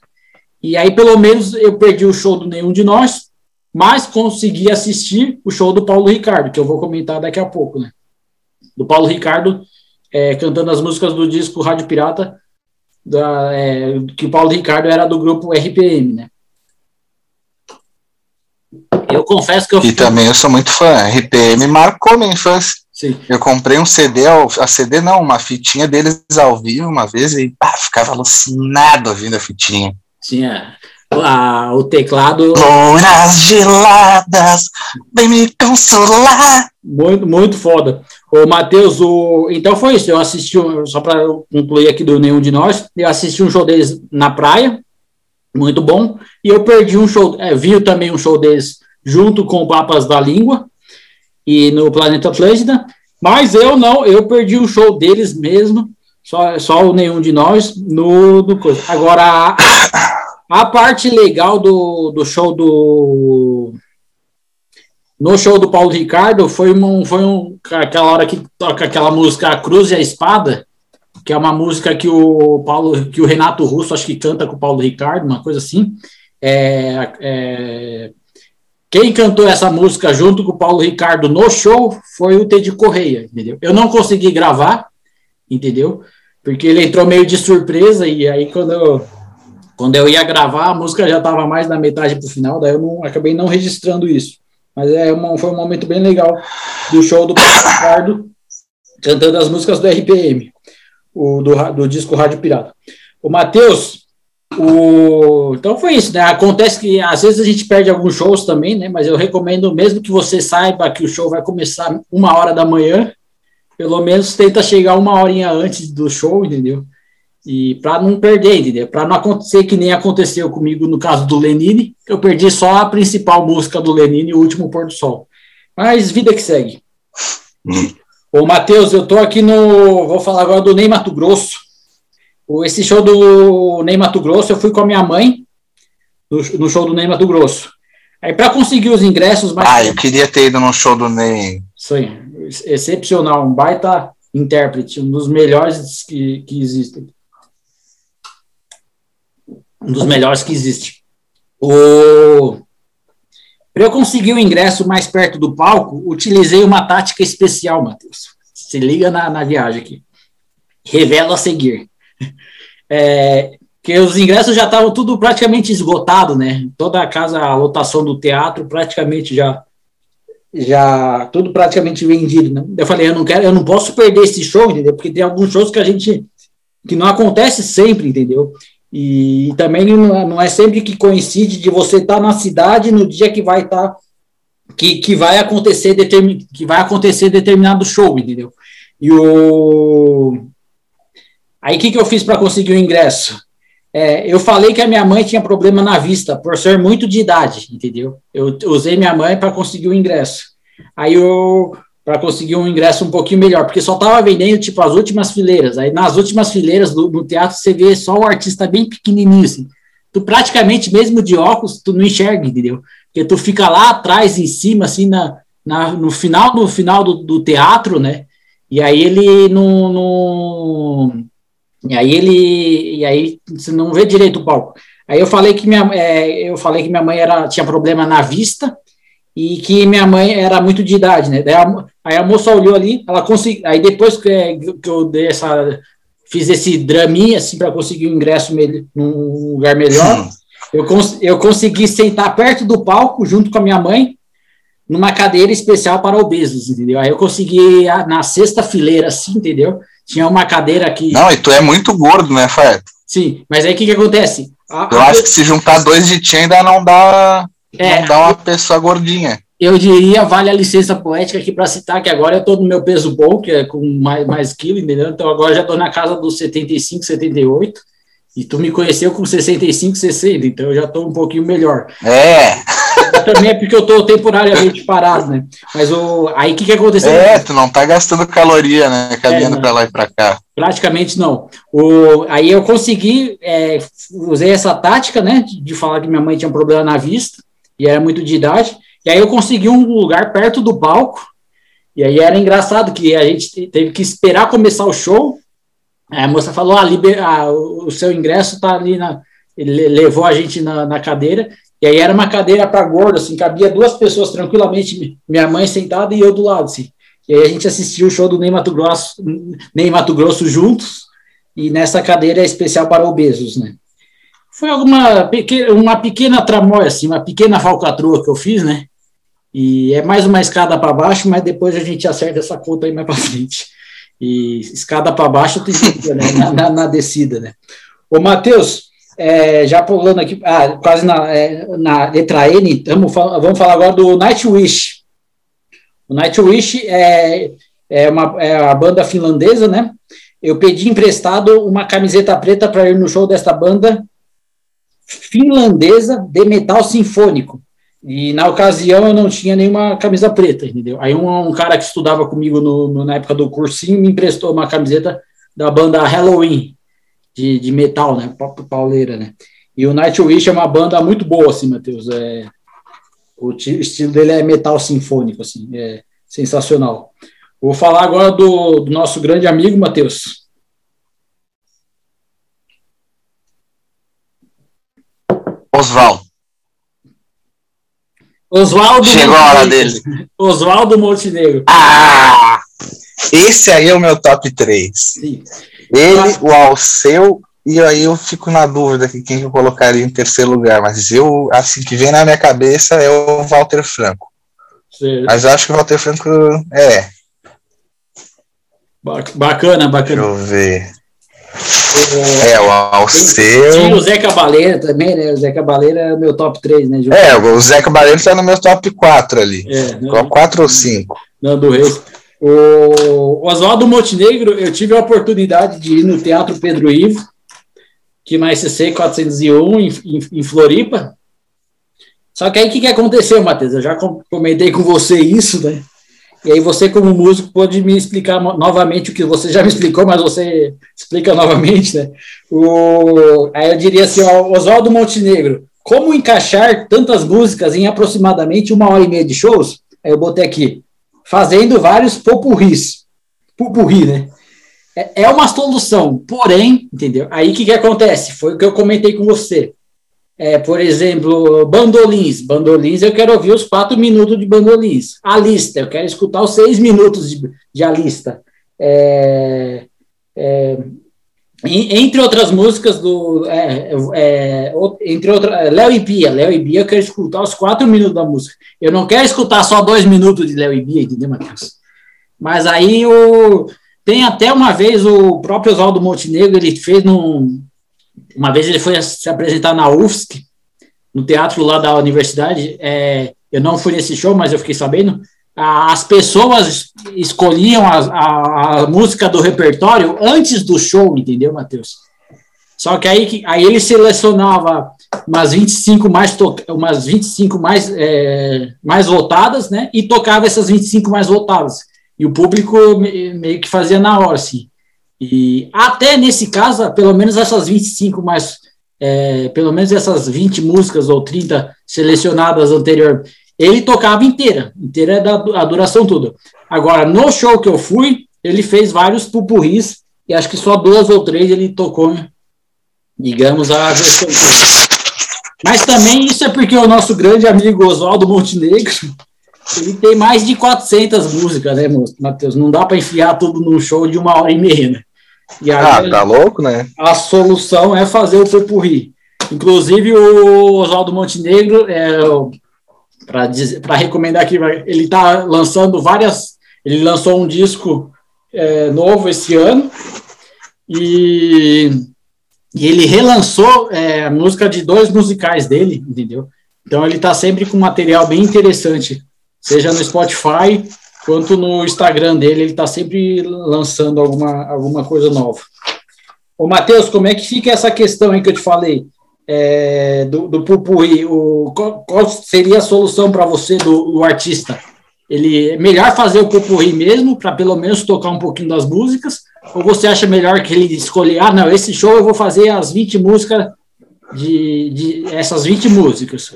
e aí pelo menos eu perdi o show do nenhum de nós, mas consegui assistir o show do Paulo Ricardo, que eu vou comentar daqui a pouco, né? Do Paulo Ricardo é, cantando as músicas do disco Rádio Pirata, da, é, que o Paulo Ricardo era do grupo RPM, né? Eu confesso que eu E também eu sou muito fã. RPM marcou minha infância. Sim, Eu comprei um CD, a CD não, uma fitinha deles ao vivo uma vez e pá, ficava alucinado ouvindo a fitinha. tinha a- o teclado Horas geladas, vem me consolar. muito, muito foda. Ô, Matheus, o... então foi isso. Eu assisti, só para concluir aqui do Nenhum de Nós, eu assisti um show deles na praia, muito bom, e eu perdi um show, é, vi também um show deles junto com o Papas da Língua e no Planeta Atlântida, mas eu não, eu perdi um show deles mesmo, só, só o Nenhum de Nós no, no. Agora, a, a parte legal do, do show do no show do Paulo Ricardo foi, um, foi um, aquela hora que toca aquela música A Cruz e a Espada, que é uma música que o Paulo, que o Renato Russo acho que canta com o Paulo Ricardo, uma coisa assim. É, é, quem cantou essa música junto com o Paulo Ricardo no show foi o Teddy Correia, entendeu? Eu não consegui gravar, entendeu? Porque ele entrou meio de surpresa e aí quando eu, quando eu ia gravar, a música já estava mais da metade para o final, daí eu não, acabei não registrando isso. Mas é uma, foi um momento bem legal do show do Ricardo cantando as músicas do RPM, o, do, do disco Rádio Pirata. O Matheus, o... então foi isso, né? Acontece que às vezes a gente perde alguns shows também, né? Mas eu recomendo, mesmo que você saiba que o show vai começar uma hora da manhã, pelo menos tenta chegar uma horinha antes do show, entendeu? E para não perder, entendeu? Para não acontecer que nem aconteceu comigo no caso do Lenine, eu perdi só a principal música do Lenine, o último pôr do sol. Mas vida que segue. Ô, Matheus, eu tô aqui no. Vou falar agora do Ney Mato Grosso. O- Esse show do Ney Mato Grosso, eu fui com a minha mãe no, no show do Ney Mato Grosso. Aí, para conseguir os ingressos mais. Ah, eu queria ter ido num show do Ney. Isso aí, excepcional, um baita intérprete, um dos melhores que, que existem. Um dos melhores que existe. O... Para eu conseguir o ingresso mais perto do palco, utilizei uma tática especial, Matheus. Se liga na, na viagem aqui. Revela a seguir. É, que os ingressos já estavam tudo praticamente esgotado, né? Toda a casa, a lotação do teatro praticamente já já tudo praticamente vendido, né? Eu falei, eu não quero, eu não posso perder esse show, entendeu? Porque tem alguns shows que a gente que não acontece sempre, entendeu? E também não é, sempre que coincide de você estar na cidade no dia que vai estar que, que vai acontecer determin, que vai acontecer determinado show, entendeu? E o aí o que, que eu fiz para conseguir o ingresso? É, eu falei que a minha mãe tinha problema na vista, por ser muito de idade, entendeu? Eu usei minha mãe para conseguir o ingresso. Aí eu, para conseguir um ingresso um pouquinho melhor, porque só estava vendendo, tipo, as últimas fileiras. Aí nas últimas fileiras do, no teatro você vê só o artista bem pequenininho, assim. Tu praticamente, mesmo de óculos, tu não enxerga, entendeu? Porque tu fica lá atrás, em cima, assim, na, na, no final do final do, do teatro, né? E aí ele não, não e aí ele. E aí você não vê direito o palco. Aí eu falei que minha, é, eu falei que minha mãe era, tinha problema na vista e que minha mãe era muito de idade, né? Daí a, aí a moça olhou ali, ela conseguiu. Aí depois que, que eu dei essa. Fiz esse draminha assim para conseguir um ingresso me, num lugar melhor. Hum. Eu, cons, eu consegui sentar perto do palco junto com a minha mãe numa cadeira especial para obesos, entendeu? Aí eu consegui na sexta fileira, assim, entendeu? tinha uma cadeira que. Não, e tu é muito gordo, né, Fred? Sim, mas aí o que, que acontece? A- Eu a- acho que se juntar dois de ti ainda não dá, É. não dá uma pessoa gordinha. eu diria, vale a licença poética aqui para citar que agora eu estou no meu peso bom, que é com mais, mais quilo, entendeu? Então agora já estou na casa dos 75, 78. E tu me conheceu com 65, 60, então eu já estou um pouquinho melhor. É, Também é porque eu estou temporariamente parado, né? Mas o, aí o que, que aconteceu? é, tu não tá gastando caloria, né? Caminhando não. pra lá e pra cá. Praticamente não. O, aí eu consegui, é, usei essa tática, né, de falar que minha mãe tinha um problema na vista, e era muito de idade, e aí eu consegui um lugar perto do palco, e aí era engraçado que a gente te- teve que esperar começar o show, a moça falou, ah, liber, ah, o seu ingresso tá ali na... Ele le- levou a gente na, na cadeira, e aí era uma cadeira para gordo, assim, cabia duas pessoas tranquilamente, mi- minha mãe sentada e eu do lado, assim. E aí a gente assistiu o show do Ney Mato Grosso, Ney Mato Grosso juntos, e nessa cadeira especial para obesos, né? Foi alguma pequena, uma pequena tramóia, assim, uma pequena falcatrua que eu fiz, né? E é mais uma escada para baixo, mas depois a gente acerta essa conta aí mais para frente. E escada para baixo tem que né? na, na, na descida, né? Ô, Matheus, é, já pulando aqui, ah, quase na, é, na letra N, tamo, vamos falar agora do Nightwish. O Nightwish é, é, uma, é a banda finlandesa, né? Eu pedi emprestado uma camiseta preta para ir no show desta banda finlandesa de metal sinfônico. E na ocasião eu não tinha nenhuma camisa preta, entendeu? Aí um, um cara que estudava comigo no, no- na época do cursinho me emprestou uma camiseta da banda Halloween, de, de metal, né? pa- Pauleira, né? E o Nightwish é uma banda muito boa, assim, Matheus. É, o ti- estilo dele é metal sinfônico, assim, é sensacional. Vou falar agora do, do nosso grande amigo, Matheus. Osvaldo, Oswaldo chegou a hora Montenegro. dele. Oswaldo Montenegro. Ah! Esse aí é o meu top 3. Sim. Ele, o Alceu, e aí eu fico na dúvida aqui quem que eu colocaria em terceiro lugar, mas eu, assim, que vem na minha cabeça é o Walter Franco. Certo. Mas eu acho que o Walter Franco é. Ba- Bacana, Deixa bacana. eu ver. É, É, o Tinha Alceu. o Zé Cabaleira também, né? O Zé Cabaleira é o meu top 3, né? É, o Zé Cabaleiro tá no meu top 4 ali. É, né? Qual 4 ou 5? Nando Reis. O Oswaldo Montenegro, eu tive a oportunidade de ir no Teatro Pedro Ivo, que na SCC 401, em, em, em Floripa. Só que aí o que, que aconteceu, Matheus? Eu já com- comentei com você isso, né? E aí você, como músico, pode me explicar novamente o que você já me explicou, mas você explica novamente, né? O, aí eu diria assim, Oswaldo Montenegro, como encaixar tantas músicas em aproximadamente uma hora e meia de shows? Aí eu botei aqui, fazendo vários popurris. Pupurri, né? É, é uma solução, porém, entendeu? Aí o que, que acontece? Foi o que eu comentei com você. É, por exemplo, bandolins. Bandolins, eu quero ouvir os quatro minutos de bandolins. A lista, eu quero escutar os seis minutos de, de a lista. É, é, entre outras músicas do. é, é, entre outras. Léo e Bia. Léo e Bia, eu quero escutar os quatro minutos da música. Eu não quero escutar só dois minutos de Léo e Bia, entendeu, Matheus? Mas aí o. Tem até uma vez o próprio Oswaldo Montenegro, ele fez num. Uma vez ele foi se apresentar na UFSC, no teatro lá da universidade. é, eu não fui nesse show, mas eu fiquei sabendo. As pessoas escolhiam a, a, a música do repertório antes do show, entendeu, Matheus? Só que aí, aí ele selecionava umas 25 mais, umas 25 mais, é, mais votadas, né? E tocava essas 25 mais votadas. E o público me- meio que fazia na hora, assim. E até nesse caso, pelo menos essas 25 mais, é, pelo menos essas 20 músicas ou 30 selecionadas anterior, ele tocava inteira, inteira da a duração toda. Agora, no show que eu fui, ele fez vários pupurris, e acho que só duas ou três ele tocou, digamos, a versão. Mas também isso é porque o nosso grande amigo Oswaldo Montenegro, ele tem mais de 400 músicas, né, Matheus? Não dá para enfiar tudo num show de uma hora e meia, né? E aí, Ah, tá louco, né? a solução é fazer o popurri. Inclusive, o Oswaldo Montenegro, é, para recomendar aqui, ele está lançando várias. Ele lançou um disco é, novo esse ano e, e ele relançou é, a música de dois musicais dele, entendeu? Então ele está sempre com material bem interessante, seja no Spotify quanto no Instagram dele, ele está sempre lançando alguma, alguma coisa nova. Ô, Matheus, como é que fica essa questão aí que eu te falei? É, do, do o, qual, qual seria a solução para você do, do, artista? Ele é melhor fazer o pupurri mesmo, para pelo menos tocar um pouquinho das músicas, ou você acha melhor que ele escolher, ah, não, esse show eu vou fazer as 20 músicas de, de essas 20 músicas?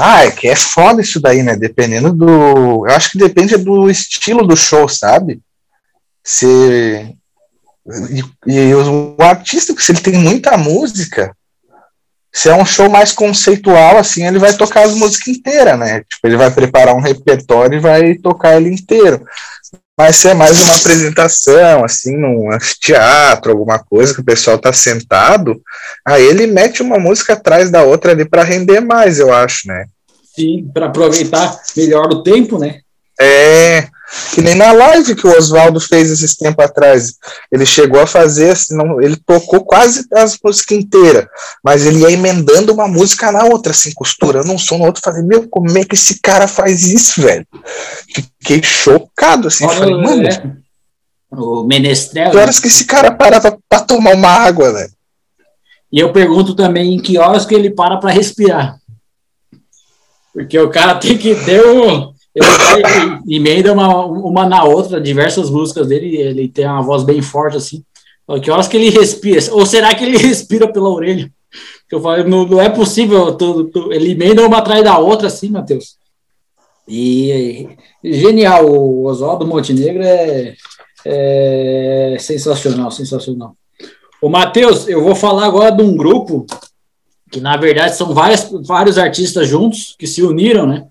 Ah, é que é foda isso daí, né? Dependendo do. Eu acho que depende do estilo do show, sabe? Se. E, e o, o artista, se ele tem muita música, se é um show mais conceitual, assim, ele vai tocar as músicas inteiras, né? Tipo, ele vai preparar um repertório e vai tocar ele inteiro. Mas se é mais uma apresentação, assim, num teatro, alguma coisa que o pessoal tá sentado, aí ele mete uma música atrás da outra ali para render mais, eu acho, né? Sim, para aproveitar melhor o tempo, né? É, que nem na live que o Oswaldo fez esses tempos atrás. Ele chegou a fazer, assim, não, ele tocou quase as músicas inteiras, mas ele ia emendando uma música na outra, assim, costurando um som no outro. Falei, meu, como é que esse cara faz isso, velho? Fiquei chocado, assim. Olha, falei, mano. É. O Menestrel. Que horas né? que esse cara parava pra tomar uma água, velho? E eu pergunto também em que horas que ele para para respirar. Porque o cara tem que ter um ele emenda uma, uma na outra, diversas músicas dele, ele tem uma voz bem forte, assim. Que horas que ele respira? Ou será que ele respira pela orelha? Que eu falei, não, não é possível, tu, tu, ele emenda uma atrás da outra, assim, Matheus. E, e genial, o Oswaldo Montenegro é, é sensacional, sensacional. O Matheus, eu vou falar agora de um grupo que, na verdade, são várias, vários artistas juntos que se uniram, né?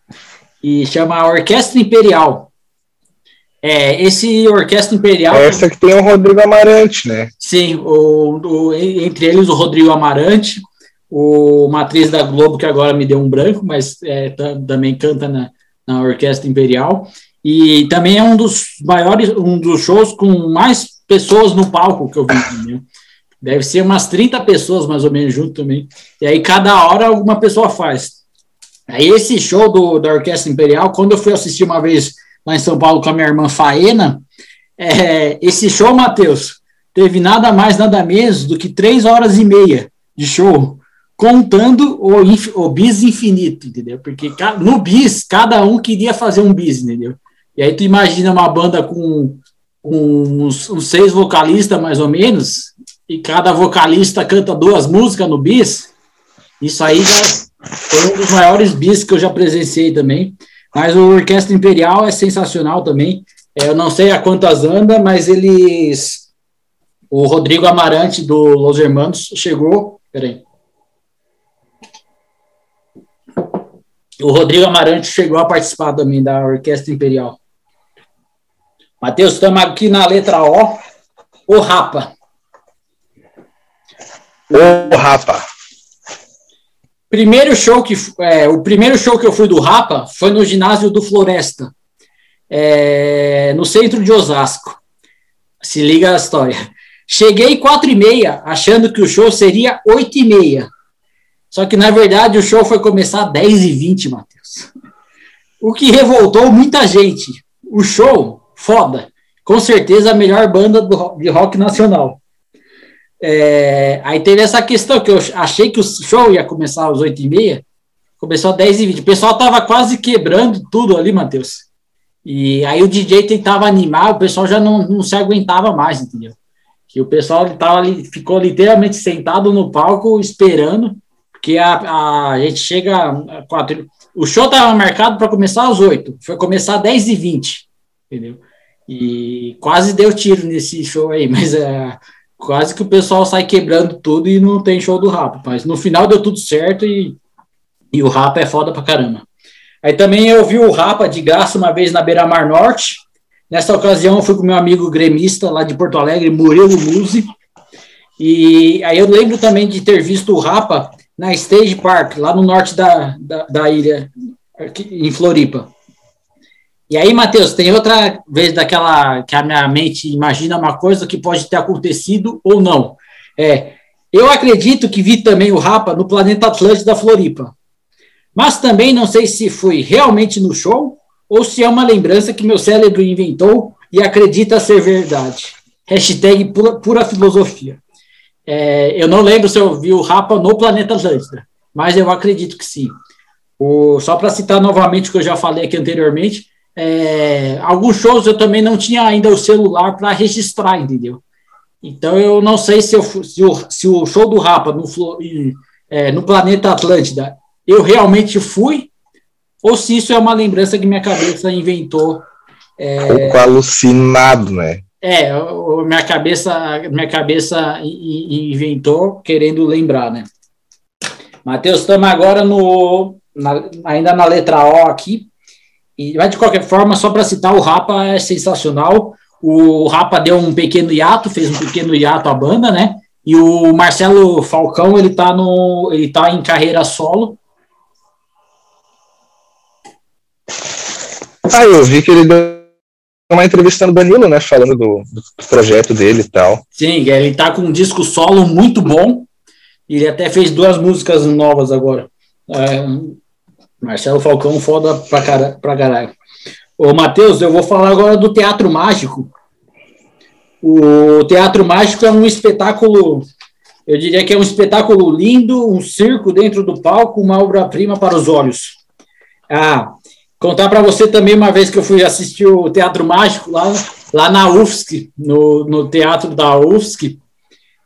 E chama Orquestra Imperial. É, esse Orquestra Imperial. É essa que tem o Rodrigo Amarante, né? Sim, o, o, entre eles o Rodrigo Amarante, o Matriz da Globo, que agora me deu um branco, mas é, também canta na, na Orquestra Imperial. E também é um dos maiores, um dos shows com mais pessoas no palco que eu vi. Né? Deve ser umas 30 pessoas mais ou menos junto também. E aí cada hora alguma pessoa faz. Aí esse show do, da Orquestra Imperial, quando eu fui assistir uma vez lá em São Paulo com a minha irmã Faena, é, esse show, Matheus, teve nada mais, nada menos do que três horas e meia de show, contando o, o bis infinito, entendeu? Porque no bis, cada um queria fazer um bis, entendeu? E aí tu imagina uma banda com uns, uns seis vocalistas, mais ou menos, e cada vocalista canta duas músicas no bis, isso aí já foi um dos maiores bis que eu já presenciei também. Mas o Orquestra Imperial é sensacional também. É, eu não sei a quantas anda, mas eles. O Rodrigo Amarante do Los Hermanos chegou. Peraí. O Rodrigo Amarante chegou a participar também da Orquestra Imperial. Matheus, estamos aqui na letra O. O Rapa. O Rapa. Primeiro show que é, o primeiro show que eu fui do Rapa foi no ginásio do Floresta, é, no centro de Osasco. Se liga a história. Cheguei quatro e meia, achando que o show seria oito e meia. Só que na verdade o show foi começar às dez e vinte, Matheus. O que revoltou muita gente. O show, foda. Com certeza a melhor banda do, de rock nacional. É, aí teve essa questão que eu achei que o show ia começar às 8h30, começou às 10h20. O pessoal tava quase quebrando tudo ali, Matheus. E aí o DJ tentava animar, o pessoal já não, não se aguentava mais, entendeu? Que o pessoal tava ali, ficou literalmente sentado no palco esperando, porque a, a gente chega quatro. O show estava marcado para começar às 8, foi começar às 10h20, entendeu? E quase deu tiro nesse show aí, mas é quase que o pessoal sai quebrando tudo e não tem show do Rapa. Mas no final deu tudo certo e, e o Rapa é foda pra caramba. Aí também eu vi o Rapa de graça uma vez na Beira Mar Norte. Nessa ocasião eu fui com meu amigo gremista lá de Porto Alegre, Murilo Muzi. E aí eu lembro também de ter visto o Rapa na Stage Park, lá no norte da, da, da ilha, em Floripa. E aí, Matheus, tem outra vez daquela que a minha mente imagina uma coisa que pode ter acontecido ou não. É, eu acredito que vi também o Rapa no Planeta Atlântico da Floripa. Mas também não sei se foi realmente no show ou se é uma lembrança que meu cérebro inventou e acredita ser verdade. Hashtag pura, pura filosofia. É, eu não lembro se eu vi o Rapa no Planeta Atlântida, mas eu acredito que sim. O, só para citar novamente o que eu já falei aqui anteriormente, é, alguns shows eu também não tinha ainda o celular para registrar, entendeu? Então eu não sei se, eu, se, o, se o show do Rapa no, é, no Planeta Atlântida eu realmente fui, ou se isso é uma lembrança que minha cabeça inventou. É, pouco alucinado, né? É, minha cabeça, minha cabeça inventou querendo lembrar, né? Matheus, estamos agora no, na, ainda na letra O aqui. E mas de qualquer forma, só para citar, o Rapa é sensacional. O Rapa deu um pequeno hiato, fez um pequeno hiato à banda, né? E o Marcelo Falcão, ele tá no, ele tá em carreira solo. Ah, eu vi que ele deu uma entrevista no Danilo, né, falando do, do, projeto dele e tal. Sim, ele tá com um disco solo muito bom. Ele até fez duas músicas novas agora. É, Marcelo Falcão, foda pra, cara, pra caralho. Ô, Matheus, eu vou falar agora do Teatro Mágico. O Teatro Mágico é um espetáculo, eu diria que é um espetáculo lindo, um circo dentro do palco, uma obra-prima para os olhos. Ah, Contar para você também uma vez que eu fui assistir o Teatro Mágico lá, lá na UFSC, no, no teatro da UFSC,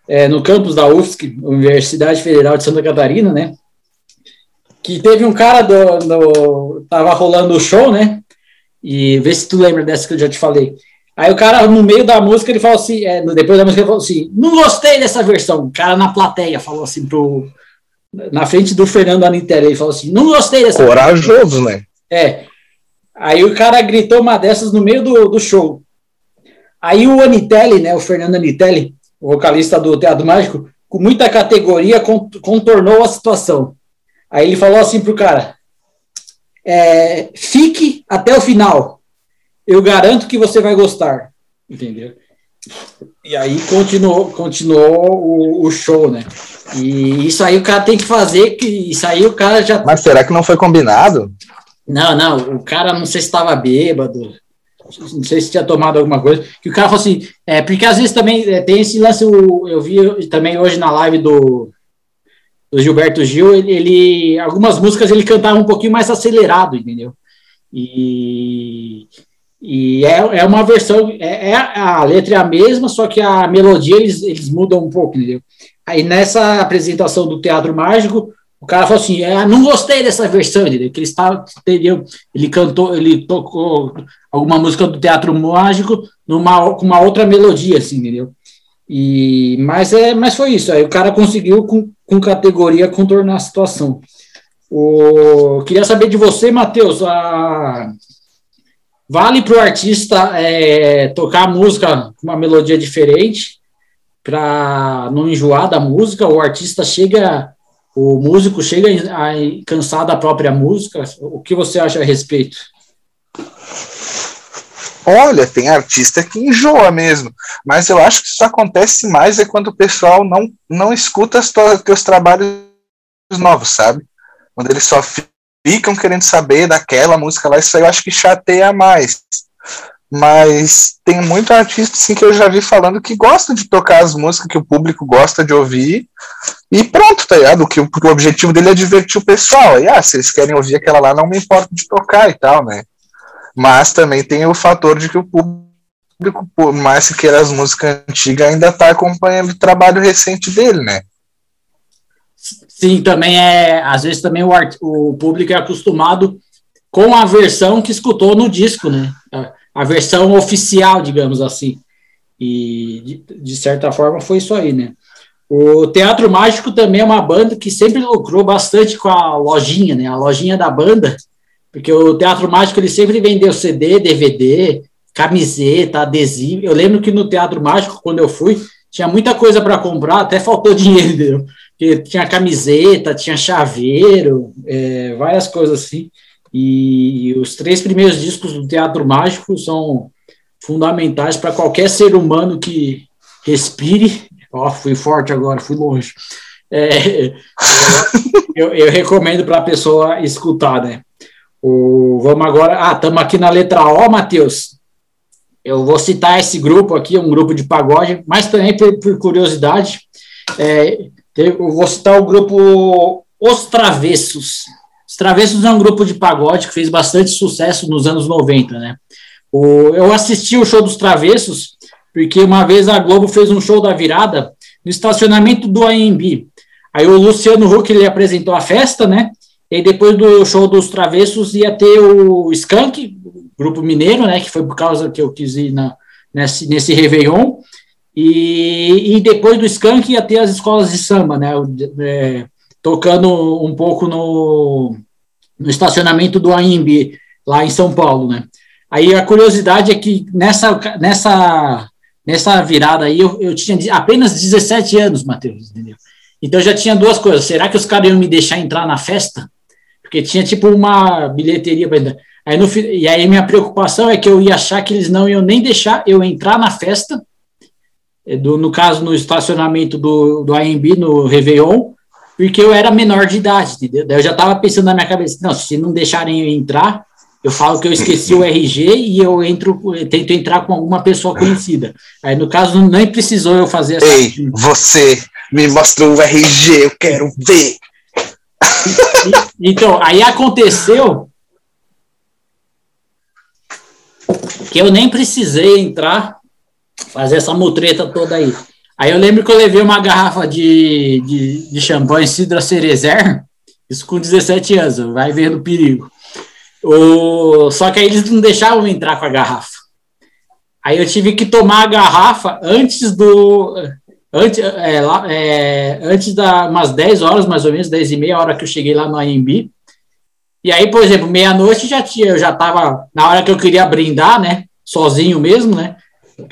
é, no campus da UFSC, Universidade Federal de Santa Catarina, né? Que teve um cara do, do tava rolando o show, né? E vê se tu lembra dessa que eu já te falei. Aí o cara, no meio da música, ele falou assim, é, depois da música, ele falou assim, não gostei dessa versão. O cara na plateia falou assim pro. Na frente do Fernando Anitelli, ele falou assim, não gostei dessa Corajoso, versão. né? É. Aí o cara gritou uma dessas no meio do, do show. Aí o Anitelli, né, o Fernando Anitelli, o vocalista do Teatro Mágico, com muita categoria, contornou a situação. Aí ele falou assim pro cara: é, fique até o final. Eu garanto que você vai gostar. Entendeu? E aí continuou, continuou o, o, show, né? E isso aí o cara tem que fazer, que isso aí o cara já. Mas será que não foi combinado? Não, não, o cara não sei se estava bêbado, não sei se tinha tomado alguma coisa, que o cara falou assim, é, porque às vezes também é, tem esse lance, eu, eu vi também hoje na live do, do Gilberto Gil, ele, ele, algumas músicas ele cantava um pouquinho mais acelerado, entendeu? E, e é, é uma versão, é, é, a letra é a mesma, só que a melodia eles, eles mudam um pouco, entendeu? Aí nessa apresentação do Teatro Mágico, o cara falou assim: é, não gostei dessa versão, entendeu? Que ele estava, entendeu? Ele cantou, ele tocou alguma música do Teatro Mágico numa, com uma outra melodia, assim, entendeu? E, mas, é, mas foi isso. Aí o cara conseguiu, com, com categoria, contornar a situação. O, queria saber de você, Matheus, a, vale para o artista é, tocar a música com uma melodia diferente para não enjoar da música? O artista chega o músico chega a cansar da própria música? O que você acha a respeito? Olha, tem artista que enjoa mesmo, mas eu acho que isso acontece mais é quando o pessoal não, não escuta os teus trabalhos novos, sabe? Quando eles só ficam querendo saber daquela música lá, isso aí eu acho que chateia mais mas tem muito artista assim, que eu já vi falando que gosta de tocar as músicas que o público gosta de ouvir e pronto, tá ligado? Que o, o objetivo dele é divertir o pessoal. E ah, se eles querem ouvir aquela lá, não me importa de tocar e tal, né? Mas também tem o fator de que o público, por mais que queira as músicas antigas, ainda tá acompanhando o trabalho recente dele, né? Sim, também é. Às vezes também o, art, o público é acostumado com a versão que escutou no disco, né? a versão oficial, digamos assim. E, de, de, certa forma, foi isso aí, né? O Teatro Mágico também é uma banda que sempre lucrou bastante com a lojinha, né? A lojinha da banda, porque o Teatro Mágico ele sempre vendeu CD, DVD, camiseta, adesivo. Eu lembro que no Teatro Mágico, quando eu fui, tinha muita coisa para comprar, até faltou dinheiro, entendeu? Porque tinha camiseta, tinha chaveiro, é, várias coisas assim. E os três primeiros discos do Teatro Mágico são fundamentais para qualquer ser humano que respire. Ó, oh, fui forte agora, fui longe. É, eu, eu, recomendo para a pessoa escutar, né? O, vamos agora. Ah, estamos aqui na letra O, Matheus. Eu vou citar esse grupo aqui, um grupo de pagode, mas também por, por curiosidade. É, eu vou citar o grupo Os Travessos. Os Travessos é um grupo de pagode que fez bastante sucesso nos anos 90, né? O, eu assisti o show dos Travessos, porque uma vez a Globo fez um show da virada no estacionamento do AMB. Aí o Luciano Huck ele apresentou a festa, né? E depois do show dos Travessos ia ter o Skank, grupo mineiro, né? Que foi por causa que eu quis ir na, nesse, nesse Réveillon. E, e depois do Skank ia ter as escolas de samba, né? É, tocando um pouco no, no estacionamento do AMB, lá em São Paulo, né? Aí a curiosidade é que nessa, nessa, nessa virada aí eu, eu tinha apenas 17 anos, Matheus, entendeu? Então já tinha duas coisas. Será que os caras iam me deixar entrar na festa? Porque tinha tipo uma bilheteria para entrar. Aí no, e aí minha preocupação é que eu ia achar que eles não iam nem deixar eu entrar na festa, eh, do, no caso no estacionamento do, do AMB, no Réveillon, porque eu era menor de idade, entendeu? Daí eu já estava pensando na minha cabeça, não, se não deixarem eu entrar, eu falo que eu esqueci o RG e eu entro, eu tento entrar com alguma pessoa conhecida. Aí no caso nem precisou eu fazer essa. Ei, você me mostra o RG, eu quero ver. Então, aí aconteceu que eu nem precisei entrar, fazer essa mutreta toda aí. Aí eu lembro que eu levei uma garrafa de, de, de champanhe Cidra Cerezer, isso com 17 anos, vai vendo o perigo. O, só que aí eles não deixavam entrar com a garrafa. Aí eu tive que tomar a garrafa antes do. Antes, é, lá, é, antes da umas 10 horas, mais ou menos, 10 e meia, hora que eu cheguei lá no AMB. E aí, por exemplo, meia-noite já tinha, eu já estava, na hora que eu queria brindar, né? Sozinho mesmo, né?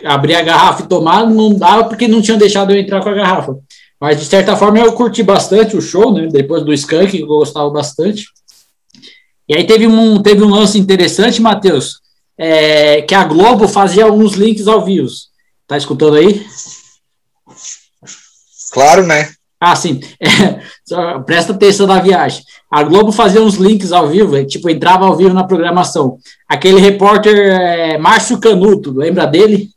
Abrir a garrafa e tomar, não dava porque não tinham deixado eu entrar com a garrafa. Mas, de certa forma, eu curti bastante o show, né? Depois do Skunk, eu gostava bastante. E aí teve um, teve um lance interessante, Matheus, é, que a Globo fazia alguns links ao vivo. Tá escutando aí? Claro, né? Ah, sim. É, presta atenção na viagem. A Globo fazia uns links ao vivo, é, tipo, entrava ao vivo na programação. Aquele repórter é, Márcio Canuto, lembra dele?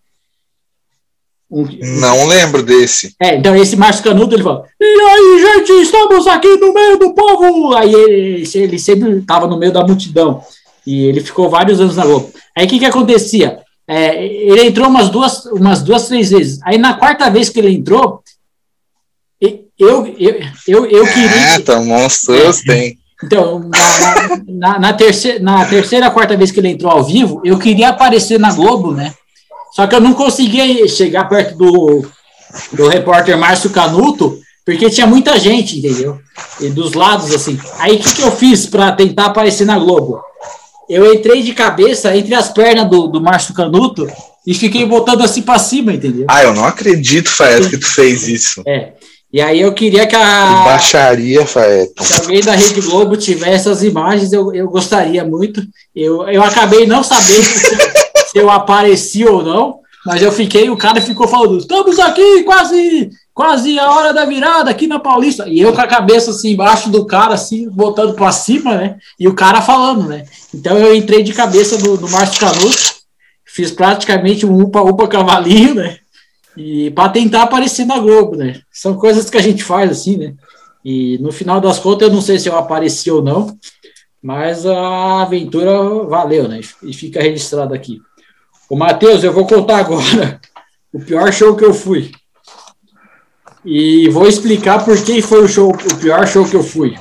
Um, não lembro desse. É, então esse Márcio Canuto, ele falou, e aí, gente, estamos aqui no meio do povo! Aí ele, ele sempre estava no meio da multidão. E ele ficou vários anos na Globo. Aí o que, que acontecia? É, ele entrou umas duas, umas duas, três vezes. Aí na quarta vez que ele entrou, eu, eu, eu, eu queria. É, tá monstros, é, tem. Então, na, na, na, terceira, na terceira, quarta vez que ele entrou ao vivo, eu queria aparecer na Globo, né? Só que eu não conseguia chegar perto do, do repórter Márcio Canuto, porque tinha muita gente, entendeu? E dos lados, assim. Aí o que, que eu fiz para tentar aparecer na Globo? Eu entrei de cabeça entre as pernas do, do Márcio Canuto e fiquei botando assim para cima, entendeu? Ah, eu não acredito, Fael, que tu fez isso. É. E aí eu queria que a. Que baixaria, Faeto. Se alguém da Rede Globo tivesse essas imagens, eu, eu gostaria muito. Eu, eu acabei não sabendo se, se eu apareci ou não, mas eu fiquei, o cara ficou falando: estamos aqui, quase, quase a hora da virada aqui na Paulista. E eu com a cabeça assim embaixo do cara, assim, botando para cima, né? E o cara falando, né? Então eu entrei de cabeça no, no Márcio Canuto, fiz praticamente um upa-upa cavalinho, né? E para tentar aparecer na Globo, né? São coisas que a gente faz assim, né? E no final das contas, eu não sei se eu apareci ou não, mas a aventura valeu, né? E fica registrado aqui. O Matheus, eu vou contar agora o pior show que eu fui. E vou explicar por que foi o show, o pior show que eu fui.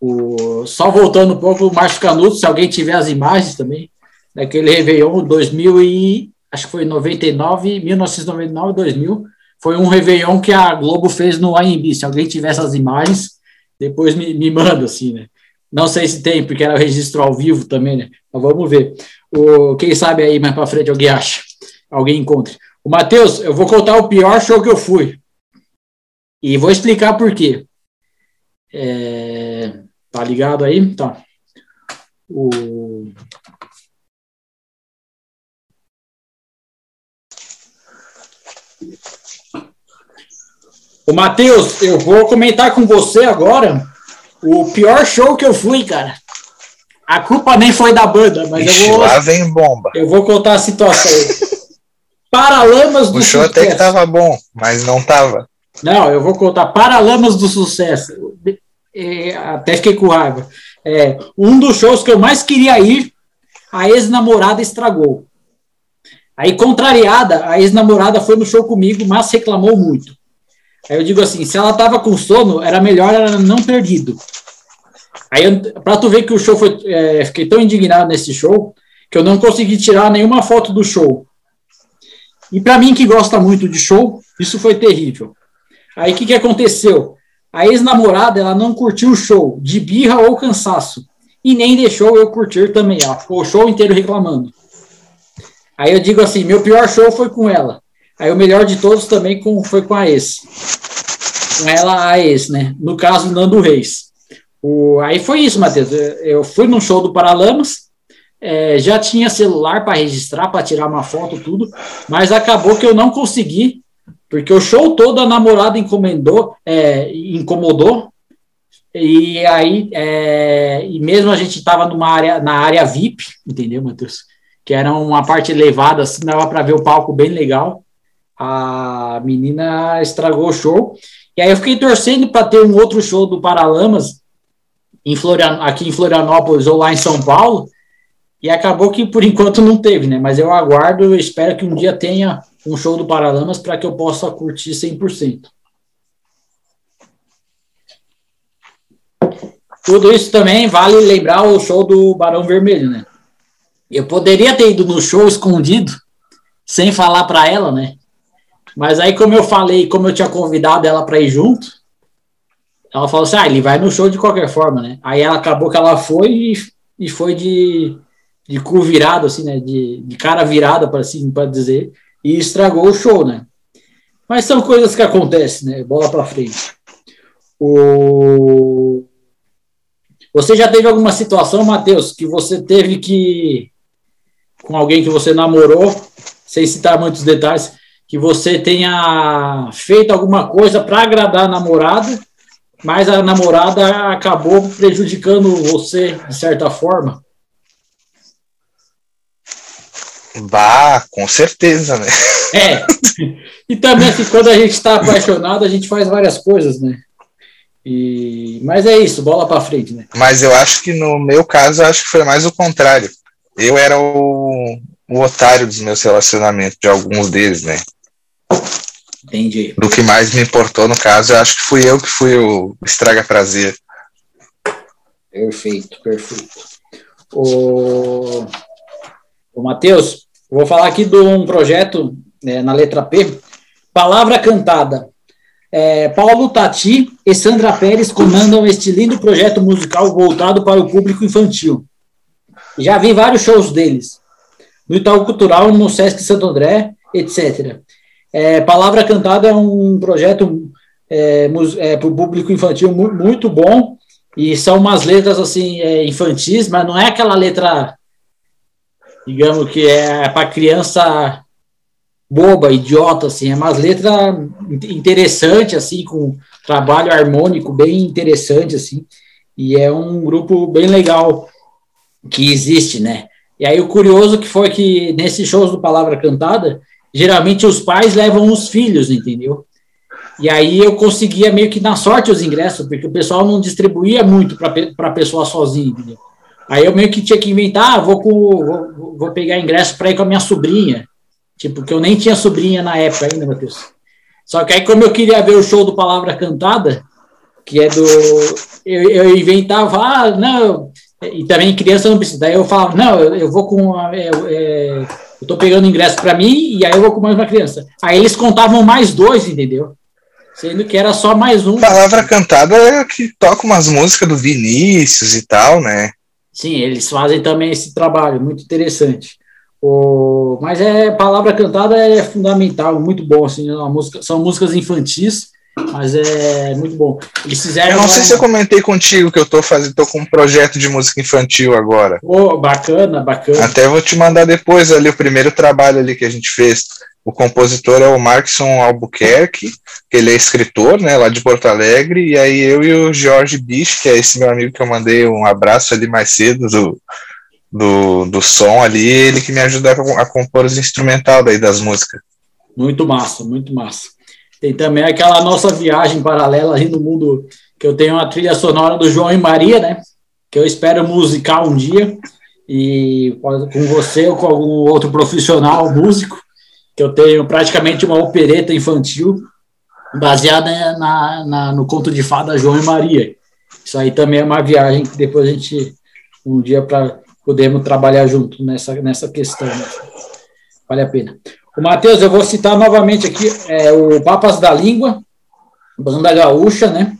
O, só voltando um pouco, o Márcio Canuto, se alguém tiver as imagens também, daquele Réveillon 2000 e acho que foi 99, 1999, 2000, foi um Réveillon que a Globo fez no AMB. Se alguém tiver essas imagens, depois me, me manda, assim, né? Não sei se tem, porque era o registro ao vivo também, né? Mas vamos ver. O, quem sabe aí mais para frente alguém acha, alguém encontre. O Matheus, eu vou contar o pior show que eu fui. E vou explicar por quê. É, tá ligado aí? Tá. O... O Matheus, eu vou comentar com você agora o pior show que eu fui, cara. A culpa nem foi da banda, mas Ixi, eu vou. lá vem bomba. Eu vou contar a situação. Paralamas do O show até que sucesso. tava bom, mas não tava. Não, eu vou contar Paralamas do Sucesso. É, até fiquei com raiva. É, um dos shows que eu mais queria ir, a ex-namorada estragou. Aí, contrariada, a ex-namorada foi no show comigo, mas reclamou muito. Aí eu digo assim: se ela tava com sono, era melhor ela não ter ido. Aí, eu- pra tu ver que o show foi. é, fiquei tão indignado nesse show que eu não consegui tirar nenhuma foto do show. E pra mim, que gosta muito de show, isso foi terrível. Aí o que, que aconteceu? A ex-namorada ela não curtiu o show, de birra ou cansaço, e nem deixou eu curtir também. Ela ficou o show inteiro reclamando. Aí eu digo assim: meu pior show foi com ela. Aí o melhor de todos também com, foi com a ex. Com ela, a ex, né? No caso, Nando Reis. O, aí foi isso, Matheus. Eu fui num show do Paralamas, é, já tinha celular para registrar, para tirar uma foto, tudo, mas acabou que eu não consegui porque o show todo a namorada encomendou, é, incomodou, e aí, é, e mesmo a gente estava numa área, na área VIP, entendeu, Matheus? Que era uma parte elevada, assim, dava para ver o palco bem legal. A menina estragou o show. E aí eu fiquei torcendo para ter um outro show do Paralamas em Florian, aqui em Florianópolis ou lá em São Paulo. E acabou que por enquanto não teve, né? Mas eu aguardo, eu espero que um dia tenha um show do Paralamas para que eu possa curtir 100%. Tudo isso também vale lembrar o show do Barão Vermelho, né? Eu poderia ter ido no show escondido, sem falar para ela, né? Mas aí, como eu falei, como eu tinha convidado ela para ir junto, ela falou assim: ah, ele vai no show de qualquer forma, né? Aí ela acabou que ela foi e, e foi de, de cu virado, assim, né? De, de cara virada, para assim, dizer e estragou o show, né? Mas são coisas que acontecem, né? Bola para frente. O... Você já teve alguma situação, Matheus, que você teve que com alguém que você namorou, sem citar muitos detalhes, que você tenha feito alguma coisa para agradar a namorada, mas a namorada acabou prejudicando você de certa forma? Bah, com certeza, né? É. E também, assim, quando a gente está apaixonado, a gente faz várias coisas, né? E... Mas é isso, bola para frente, né? Mas eu acho que no meu caso, eu acho que foi mais o contrário. Eu era o, o otário dos meus relacionamentos, de alguns deles, né? Entendi. Do que mais me importou, no caso, eu acho que fui eu que fui o estraga prazer. Perfeito, perfeito. O, o Matheus, vou falar aqui de um projeto né, na letra P, Palavra Cantada. É, Paulo Tati e Sandra Pérez comandam este lindo projeto musical voltado para o público infantil. Já vi vários shows deles, no Itaú Cultural, no Sesc Santo André, etc. É, Palavra Cantada é um projeto é, para o público infantil mu- muito bom, e são umas letras assim é, infantis, mas não é aquela letra, digamos que é para criança boba, idiota, assim, é umas letras interessante assim, com trabalho harmônico bem interessante assim, e é um grupo bem legal que existe, né? E aí o curioso que foi que nesses shows do Palavra Cantada, geralmente os pais levam os filhos, entendeu? E aí eu conseguia meio que na sorte os ingressos, porque o pessoal não distribuía muito para a pessoa sozinha, entendeu? Aí eu meio que tinha que inventar, ah, vou, com, vou, vou pegar ingresso para ir com a minha sobrinha. Tipo, que eu nem tinha sobrinha na época ainda, Matheus. Só que aí, como eu queria ver o show do Palavra Cantada, que é do. Eu, eu inventava, ah, não. E também criança não precisa. Daí eu falava, não, eu, eu vou com. a- é, é, eu tô pegando ingresso para mim e aí eu vou com mais uma criança. Aí eles contavam mais dois, entendeu? Sendo que era só mais um. Palavra cantada é que toca umas músicas do Vinícius e tal, né? Sim, eles fazem também esse trabalho, muito interessante. O, mas é palavra cantada é fundamental, muito bom assim, a música, são músicas infantis Mas é muito bom. Eles fizeram. Eu não sei se eu comentei contigo que eu tô fazendo, tô com um projeto de música infantil agora. Oh, bacana, bacana. Até vou te mandar depois ali o primeiro trabalho ali que a gente fez. O compositor é o Markson Albuquerque, que ele é escritor, né, lá de Porto Alegre, e aí eu e o Jorge Bicho, que é esse meu amigo que eu mandei um abraço ali mais cedo do, do, do som ali, ele que me ajuda a, a compor os instrumental daí das músicas. Muito massa, muito massa. Tem também aquela nossa viagem paralela aí no mundo, que eu tenho a trilha sonora do João e Maria, né? Que eu espero musical um dia, e com você ou com algum outro profissional músico, que eu tenho praticamente uma opereta infantil baseada na, na, no conto de fada João e Maria. Isso aí também é uma viagem que depois a gente, um dia, para podermos trabalhar junto nessa, nessa questão. Vale a pena. O Matheus, eu vou citar novamente aqui é, o Papas da Língua, banda gaúcha, né?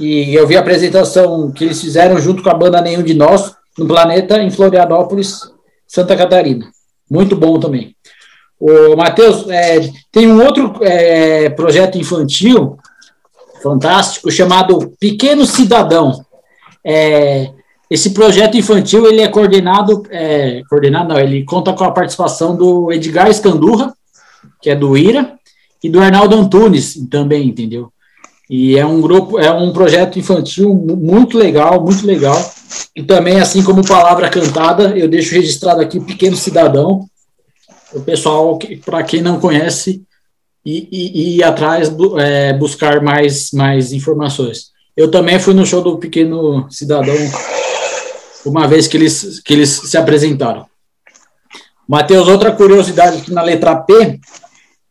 E eu vi a apresentação que eles fizeram junto com a banda Nenhum de Nós, no Planeta, em Florianópolis, Santa Catarina. Muito bom também. O Matheus, é, tem um outro é, projeto infantil fantástico chamado Pequeno Cidadão. É, esse projeto infantil ele é coordenado, é, coordenado não, ele conta com a participação do Edgar Escandurra, que é do IRA, e do Arnaldo Antunes também, entendeu? E é um grupo, é um projeto infantil muito legal, muito legal. E também, assim como Palavra Cantada, eu deixo registrado aqui Pequeno Cidadão, o pessoal, para quem não conhece, e, e, e atrás, é, buscar mais, mais informações. Eu também fui no show do Pequeno Cidadão uma vez que eles, que eles se apresentaram. Matheus, outra curiosidade aqui na letra P,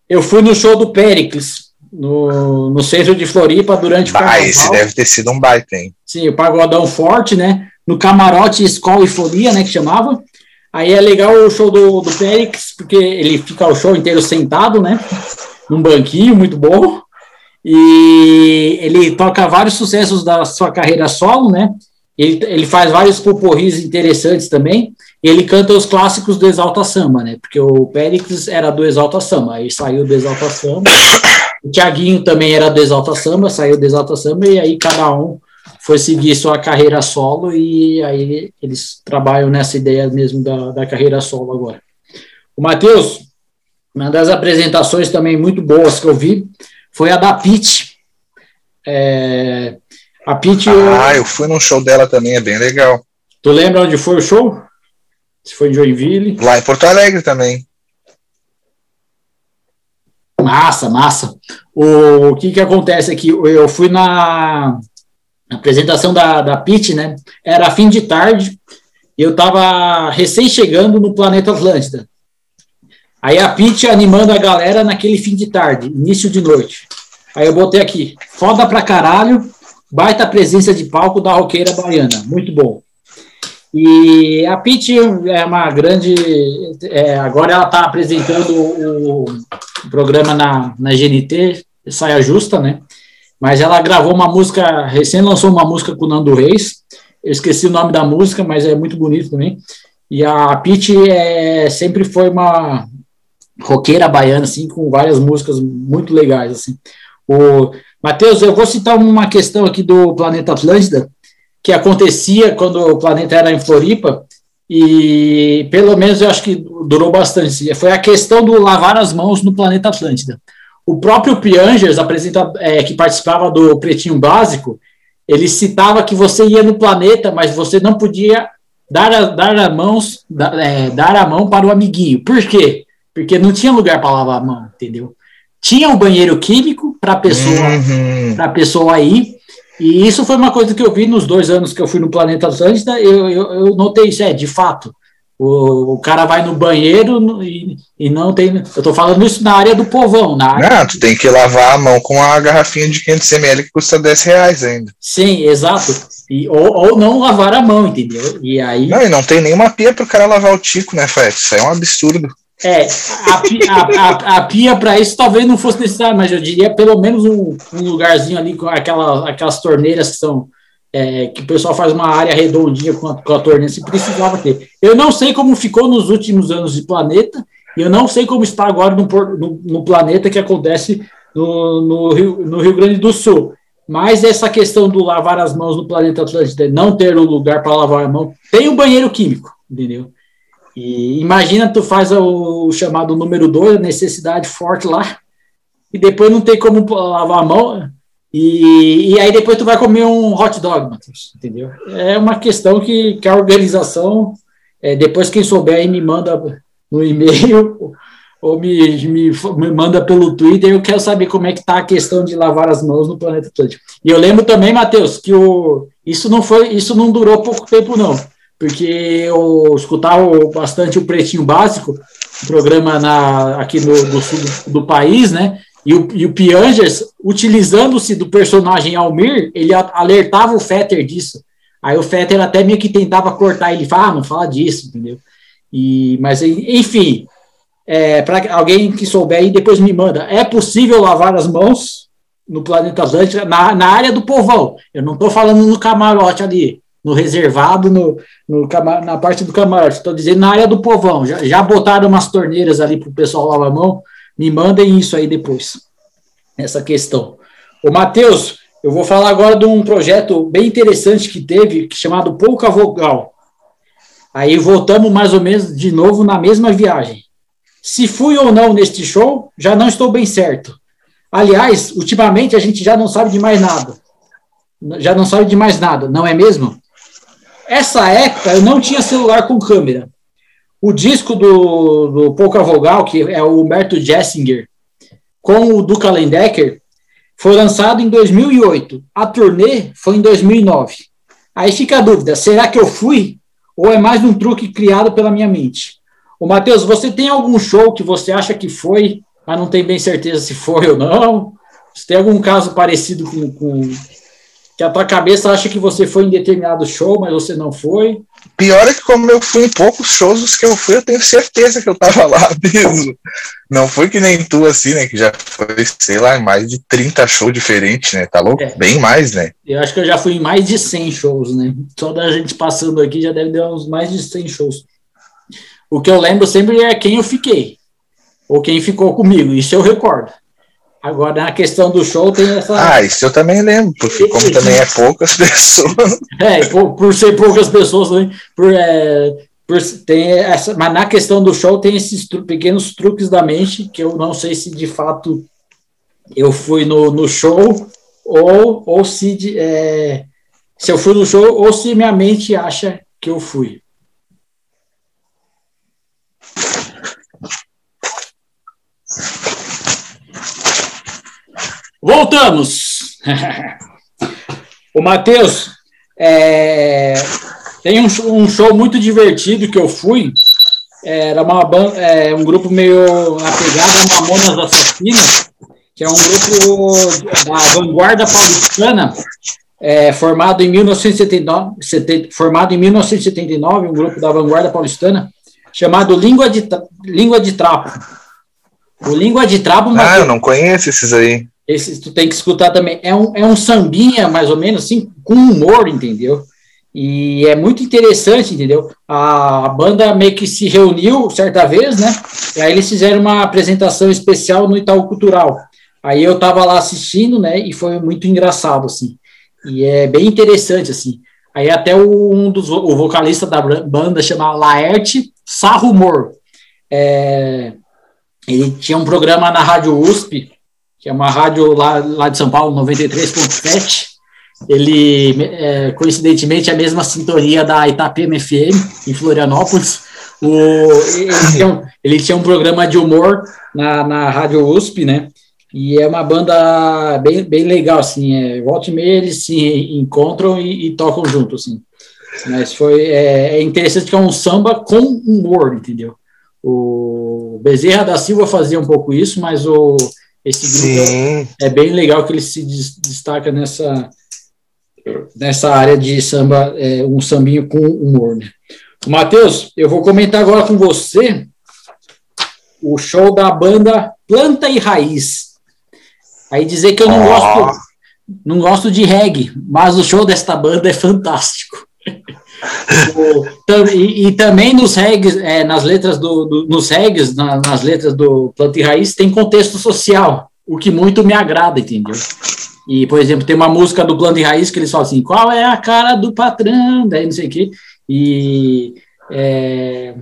eu fui no show do Pericles, no, no centro de Floripa, durante o Ah, esse deve ter sido um baita, hein? Sim, o Pagodão Forte, né? No camarote Escola e Folia, né, que chamava. Aí é legal o show do, do Périx, porque ele fica o show inteiro sentado, né? Num banquinho muito bom. E ele toca vários sucessos da sua carreira solo, né? Ele, ele faz vários poporris interessantes também. Ele canta os clássicos do Exalta Samba, né? Porque o Périx era do Exalta Samba, aí saiu do Exalta Samba. O Tiaguinho também era do Exalta Samba, saiu do Exalta Samba, e aí cada um foi seguir sua carreira solo e aí eles trabalham nessa ideia mesmo da, da carreira solo agora. O Matheus, uma das apresentações também muito boas que eu vi foi a da Pete. É, a Pete. Ah, eu... eu fui num show dela também, é bem legal. Tu lembra onde foi o show? Se foi em Joinville? Lá em Porto Alegre também. Massa, massa. O, o que que acontece aqui? Eu fui na a apresentação da, da Pit, né? Era fim de tarde, e eu estava recém chegando no planeta Atlântida. Aí a Pit animando a galera naquele fim de tarde, início de noite. Aí eu botei aqui, foda pra caralho, baita presença de palco da roqueira baiana, muito bom. E a Pit é uma grande. É, agora ela está apresentando o, o, programa na, na GNT, Saia Justa, né? mas ela gravou uma música, recém lançou uma música com o Nando Reis, eu esqueci o nome da música, mas é muito bonito também, e a Pete é, sempre foi uma roqueira baiana, assim, com várias músicas muito legais, assim. O Matheus, eu vou citar uma questão aqui do Planeta Atlântida, que acontecia quando o planeta era em Floripa, e pelo menos eu acho que durou bastante. Foi a questão do lavar as mãos no planeta Atlântida. O próprio Piangers, apresenta, é, que participava do Pretinho Básico, ele citava que você ia no planeta, mas você não podia dar a, dar a, mãos, dar, é, dar a mão para o amiguinho. Por quê? Porque não tinha lugar para lavar a mão, entendeu? Tinha um banheiro químico para a pessoa, uhum. a pessoa ir, e isso foi uma coisa que eu vi nos dois anos que eu fui no Planeta Atlântida, eu, eu, eu notei isso, é, de fato, o, o cara vai no banheiro e, e não tem. Eu tô falando isso na área do povão, na área. Não, tu tem que lavar a mão com a garrafinha de 500ml que custa 10 reais ainda. Sim, exato. E, ou, ou não lavar a mão, entendeu? E aí. Não, e não tem nenhuma pia pro cara lavar o tico, né, Fred? Isso é um absurdo. É, a, a, a pia para isso talvez não fosse necessário, mas eu diria pelo menos um, um lugarzinho ali com aquela, aquelas torneiras que são é, que o pessoal faz uma área redondinha com a, com a torneira, se precisava ter. Eu não sei como ficou nos últimos anos de planeta, e eu não sei como está agora no, no, no planeta que acontece no, no, Rio, no Rio Grande do Sul. Mas essa questão do lavar as mãos no planeta Atlântida, não ter um lugar para lavar a mão, tem um banheiro químico, entendeu? E imagina tu faz o chamado número 2, necessidade forte lá, e depois não tem como lavar a mão, e, e aí depois tu vai comer um hot dog, Matheus, entendeu? É uma questão que, que a organização, é, depois quem souber aí me manda no e-mail ou me, me, me, manda pelo Twitter, eu quero saber como é que está a questão de lavar as mãos no planeta Atlântico. E eu lembro também, Matheus, que o, isso não foi, isso não durou pouco tempo, não, porque eu escutava bastante o Pretinho Básico, programa na, aqui no, sul do, do país, né? E o, e o Piangers, utilizando-se do personagem Almir, ele alertava o Fetter disso. Aí o Fetter até meio que tentava cortar ele, fala, ah, não fala disso, entendeu? E, mas, enfim, é, para alguém que souber aí, depois me manda. É possível lavar as mãos no planeta Atlântico, na, na área do povão. Eu não estou falando no camarote ali, no reservado, no, no na parte do camarote. Estou dizendo na área do povão. Já, já botaram umas torneiras ali para o pessoal lavar a mão. Me mandem isso aí depois. Essa questão. O Matheus, eu vou falar agora de um projeto bem interessante que teve, chamado Pouca Vogal. Aí voltamos mais ou menos de novo na mesma viagem. Se fui ou não neste show, já não estou bem certo. Aliás, ultimamente a gente já não sabe de mais nada. Já não sabe de mais nada, não é mesmo? Essa época eu não tinha celular com câmera. O disco do, do Pouca Vogal, que é o Humberto Jessinger, com o Duca Lendecker, foi lançado em 2008. A turnê foi em 2009. Aí fica a dúvida: será que eu fui? Ou é mais um truque criado pela minha mente? O Matheus, você tem algum show que você acha que foi, mas não tem bem certeza se foi ou não? Você tem algum caso parecido com, com que a tua cabeça acha que você foi em determinado show, mas você não foi? Pior é que como eu fui em poucos shows os que eu fui, eu tenho certeza que eu tava lá mesmo. Não foi que nem tu, assim, né? Que já foi, sei lá, mais de 30 shows diferentes, né? Tá louco? É. Bem mais, né? Eu acho que eu já fui em mais de 100 shows, né? Só da gente passando aqui já deve dar uns mais de 100 shows. O que eu lembro sempre é quem eu fiquei, ou quem ficou comigo, isso eu recordo. Agora, na questão do show, tem essa. Ah, isso eu também lembro, porque como também é poucas pessoas. É, por, por ser poucas pessoas, né, por, é, por, tem essa, mas na questão do show tem esses tru, pequenos truques da mente, que eu não sei se de fato eu fui no, no show, ou, ou se, de, é, se eu fui no show, ou se minha mente acha que eu fui. Voltamos. o Matheus, é, tem um, um, show muito divertido que eu fui. Era uma é, um grupo meio apegado a Mamonas Assassinas, que é um grupo da vanguarda paulistana, é, formado em 1979, formado em 1979, um grupo da vanguarda paulistana, chamado Língua de, Língua de Trapo. O Língua de Trapo. Ah, eu não conheço esses aí. Esse tu tem que escutar também. É um, é um sambinha, mais ou menos, assim, com humor, entendeu? E é muito interessante, entendeu? A, banda meio que se reuniu certa vez, né? E aí eles fizeram uma apresentação especial no Itaú Cultural. Aí eu tava lá assistindo, né? E foi muito engraçado, assim. E é bem interessante, assim. Aí até o, um dos o vocalista da banda chama Laerte Sarrumor. É, ele tinha um programa na Rádio USP que é uma rádio lá, lá de São Paulo, 93.7. Ele, é, coincidentemente, é a mesma sintonia da Itapema FM, em Florianópolis. O, ele, tinha um, ele tinha um programa de humor na, na Rádio USP, né? E é uma banda bem, bem legal, assim. É, volta e meia eles se encontram e, e tocam junto, assim. Mas foi é, é, interessante que é um samba com humor, entendeu? O Bezerra da Silva fazia um pouco isso, mas o esse grupo é, é, bem legal que ele se destaca nessa, nessa área de samba, é, um sambinho com humor. Né? Matheus, eu vou comentar agora com você o show da banda Planta e Raiz. Aí dizer que eu não oh. gosto não gosto de reggae, mas o show desta banda é fantástico. e, e, também nos regs, é, nas letras do, do nos regs, na, nas letras do Planta e Raiz, tem contexto social. o que muito me agrada, entendeu? E, por exemplo, tem uma música do Plano de Raiz que eles falam assim, qual é a cara do patrão, daí não sei o quê, e, é,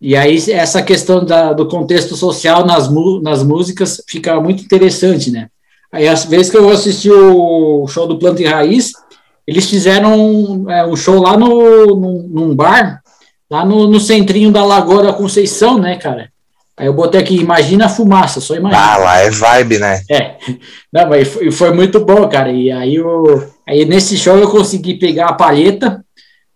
e aí essa questão da, do contexto social nas, nas músicas fica muito interessante, né? Aí, às vezes que eu assisti o show do Planta e Raiz, eles fizeram um, é, um show lá no, num, num bar, lá no, no, centrinho da Lagoa da Conceição, né, cara? Aí eu botei aqui, imagina a fumaça, só imagina. Ah, lá é vibe, né? É, não, mas foi, foi muito bom, cara. E aí, eu, aí nesse show eu consegui pegar a palheta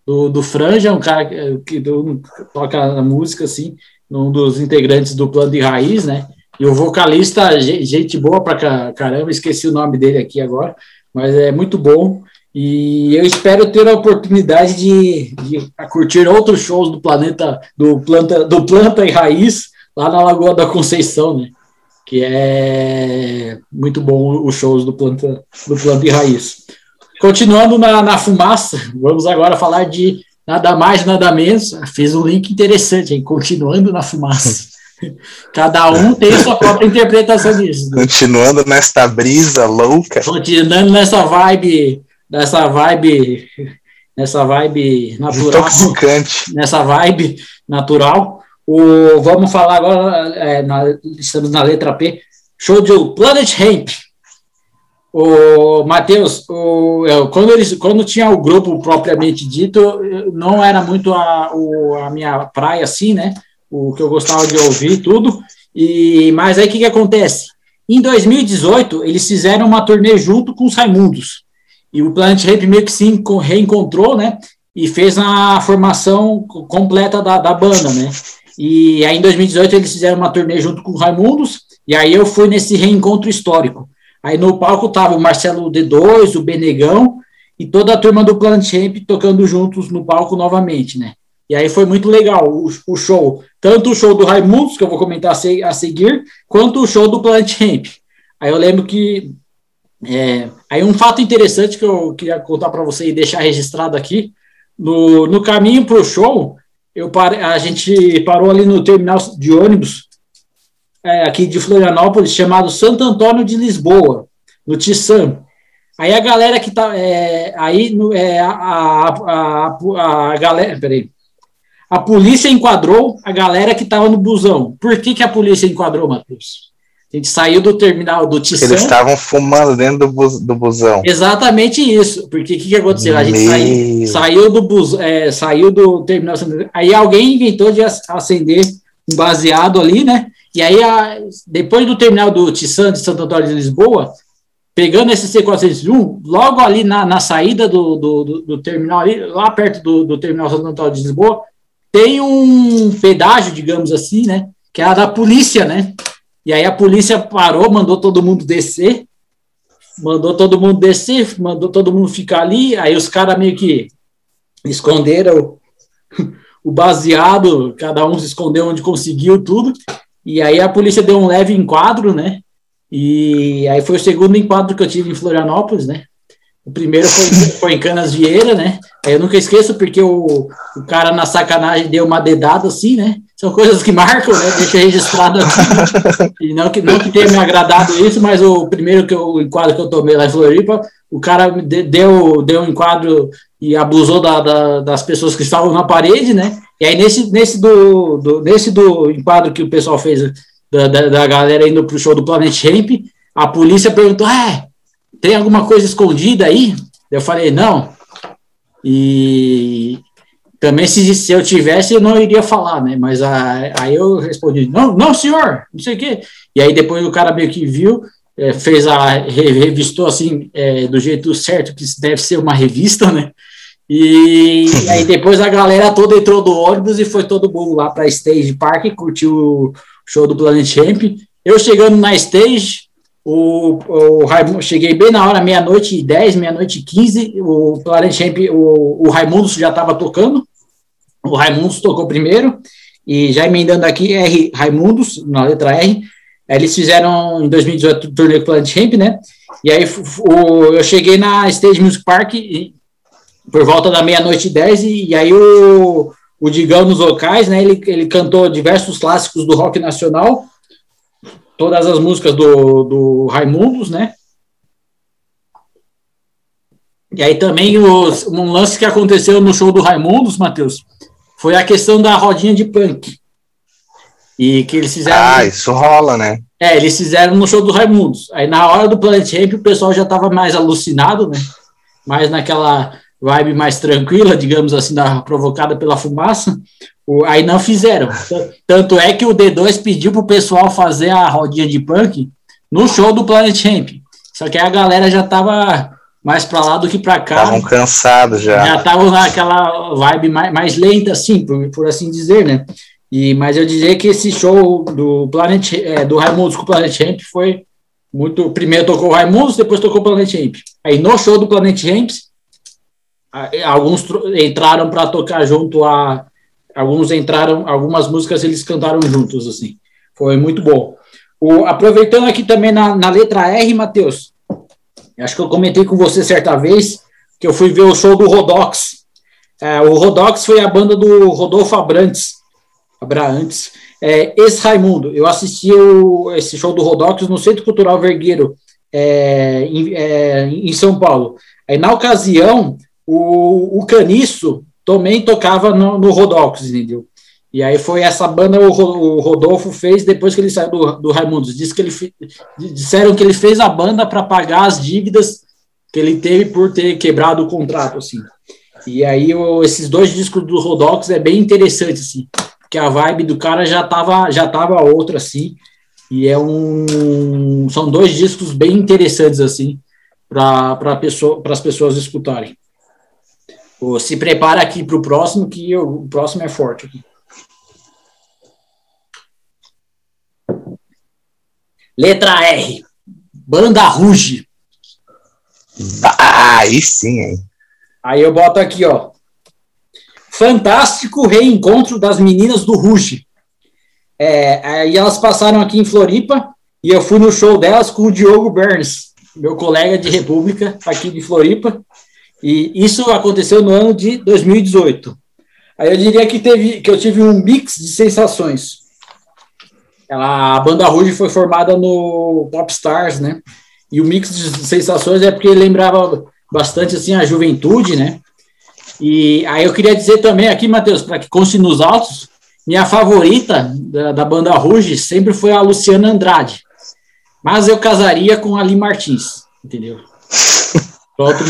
do, do Franja, um cara que, que do, toca música, assim, um dos integrantes do Plano de Raiz, né? E o vocalista, gente boa pra caramba, esqueci o nome dele aqui agora, mas é muito bom. E eu espero ter a oportunidade de, de curtir outros shows do planeta, do planta, do planta e raiz, lá na Lagoa da Conceição, né? Que é muito bom os shows do planta, do planta e raiz. Continuando na, na fumaça, vamos agora falar de nada mais, nada menos. Fiz um link interessante, hein? Continuando na fumaça. Cada um tem sua própria interpretação disso. Continuando nesta brisa louca. Continuando nessa vibe, nessa vibe, nessa vibe natural. Nessa vibe natural. O, vamos falar agora, é, na, estamos na letra P, show de Planet Hemp. O Matheus, o, quando, eles, quando tinha o grupo propriamente dito, não era muito a, o, a minha praia assim, né? o que eu gostava de ouvir, tudo. E Mas aí o que, que acontece? Em 2018, eles fizeram uma turnê junto com os Raimundos. E o Planet Ramp meio que se reencontrou, né? E fez a formação completa da, da banda, né? E aí em 2018 eles fizeram uma turnê junto com os Raimundos. E aí eu fui nesse reencontro histórico. Aí no palco tava o Marcelo D2, o Benegão e toda a turma do Planet Ramp tocando juntos no palco novamente, né? E aí foi muito legal o, o show. Tanto o show do Raimundos, que eu vou comentar a, se, a seguir, quanto o show do Planet Ramp. Aí eu lembro que. É, aí um fato interessante que eu queria contar para você e deixar registrado aqui. No, no caminho para o show, eu a gente parou ali no terminal de ônibus é, aqui de Florianópolis, chamado Santo Antônio de Lisboa, no Tissan. Aí a galera que tá. É, aí é, a, a, a, a, galera. Peraí. A polícia enquadrou a galera que estava no busão. Por que, que a polícia enquadrou, Matheus? A gente saiu do terminal do Tissan. Eles estavam fumando dentro do, bus, do busão. Exatamente isso. Porque o que, que aconteceu? A gente saiu, saiu, do bus, é, saiu do terminal. Aí alguém inventou de acender um baseado ali, né? E aí, a, depois do terminal do Tissan de Santo Antônio de Lisboa, pegando esse C401, logo ali na, na saída do, do, do, do terminal, ali, lá perto do, do terminal Santo Antônio de Lisboa, tem um pedágio, digamos assim, né? Que é a da polícia, né? E aí a polícia parou, mandou todo mundo descer, mandou todo mundo descer, mandou todo mundo ficar ali. Aí os caras meio que esconderam o baseado, cada um se escondeu onde conseguiu tudo. E aí a polícia deu um leve enquadro, né? E aí foi o segundo enquadro que eu tive em Florianópolis, né? O primeiro foi, foi em Canas Vieira, né? Eu nunca esqueço porque o, o cara na sacanagem deu uma dedada assim, né? São coisas que marcam, né? Deixa registrado aqui. E não que, não que tenha me agradado isso, mas o primeiro que eu, o enquadro que eu tomei lá em Floripa, o cara deu, deu um enquadro e abusou da, da, das pessoas que estavam na parede, né? E aí nesse, nesse, do, do, nesse do enquadro que o pessoal fez da, da, da galera indo pro show do Planet Ramp, a polícia perguntou, é, tem alguma coisa escondida aí? Eu falei, não. E também se, se eu tivesse, eu não iria falar, né? Mas a, aí eu respondi, não, não, senhor, não sei o quê. E aí depois o cara meio que viu, é, fez a, revistou assim, é, do jeito certo, que deve ser uma revista, né? E, e, aí depois a galera toda entrou do ônibus e foi todo mundo lá para Stage Park, curtiu o show do Planet Champ. Eu chegando na Stage, o, o Raimundo, cheguei bem na hora, meia-noite e 10, meia-noite e 15. O Planet Champ, o, o Raimundo já estava tocando. O Raimundos tocou primeiro. E já emendando aqui, R Raimundos, na letra R. Eles fizeram em 2018 o torneio Planet Champ, né? E aí o, eu cheguei na Stage Music Park e, por volta da meia-noite e 10. E, e aí o, o Digão nos vocais, né? Ele, ele cantou diversos clássicos do rock nacional todas as músicas do, do Raimundos, né? E aí também os, um lance que aconteceu no show do Raimundos, Matheus, foi a questão da rodinha de punk. E que eles fizeram. Ah, isso rola, né? É, eles fizeram no show do Raimundos. Aí na hora do Planet Ramp o pessoal já estava mais alucinado, né? Mais naquela vibe mais tranquila, digamos assim, da, provocada pela fumaça. O, aí não fizeram. Tanto é que o D2 pediu pro pessoal fazer a rodinha de punk no show do Planet Ramp. Só que a galera já tava mais para lá do que para cá. Estavam cansados já. Já estavam naquela vibe mais, mais lenta, assim, por, por assim dizer, né? E, mas eu diria que esse show do Planet, é, do Raimundos com o Planet Ramp foi muito. Primeiro tocou o Raimundos, depois tocou o Planet Ramp. Aí no show do Planet Ramp, alguns entraram para tocar junto a. Alguns entraram, algumas músicas eles cantaram juntos, assim. Foi muito bom. O, aproveitando aqui também na, na letra R, Matheus, acho que eu comentei com você certa vez que eu fui ver o show do Rodox. É, o Rodox foi a banda do Rodolfo Abrantes, Abrantes, é, ex-Raimundo. Eu assisti o, esse show do Rodox no Centro Cultural Vergueiro, é, em, é, em, São Paulo. Aí, na ocasião, o, o Caniço também tocava no, no Rodox, entendeu? E aí foi essa banda o, o Rodolfo fez depois que ele saiu do, do Raimundos. Diz que ele disseram que ele fez a banda para pagar as dívidas que ele teve por ter quebrado o contrato, assim. E aí o, esses dois discos do Rodox é bem interessante, assim, porque a vibe do cara já tava já tava outra, assim. E é um são dois discos bem interessantes assim para pessoa, as pessoas escutarem. Se prepara aqui para o próximo, que o próximo é forte aqui. Letra R. Banda Ruge. Ah, aí sim, hein? Aí eu boto aqui, ó. Fantástico reencontro das meninas do Ruge. É, aí elas passaram aqui em Floripa e eu fui no show delas com o Diogo Burns, meu colega de República aqui de Floripa. E isso aconteceu no ano de 2018. Aí eu diria que, teve, que eu tive um mix de sensações. Ela, a banda Ruge foi formada no Popstars, né? E o mix de sensações é porque lembrava bastante assim a juventude, né? E aí eu queria dizer também aqui, Matheus, para que conste nos autos, minha favorita da, da, banda Ruge sempre foi a Luciana Andrade. Mas eu casaria com a Ali Martins, entendeu? Outro,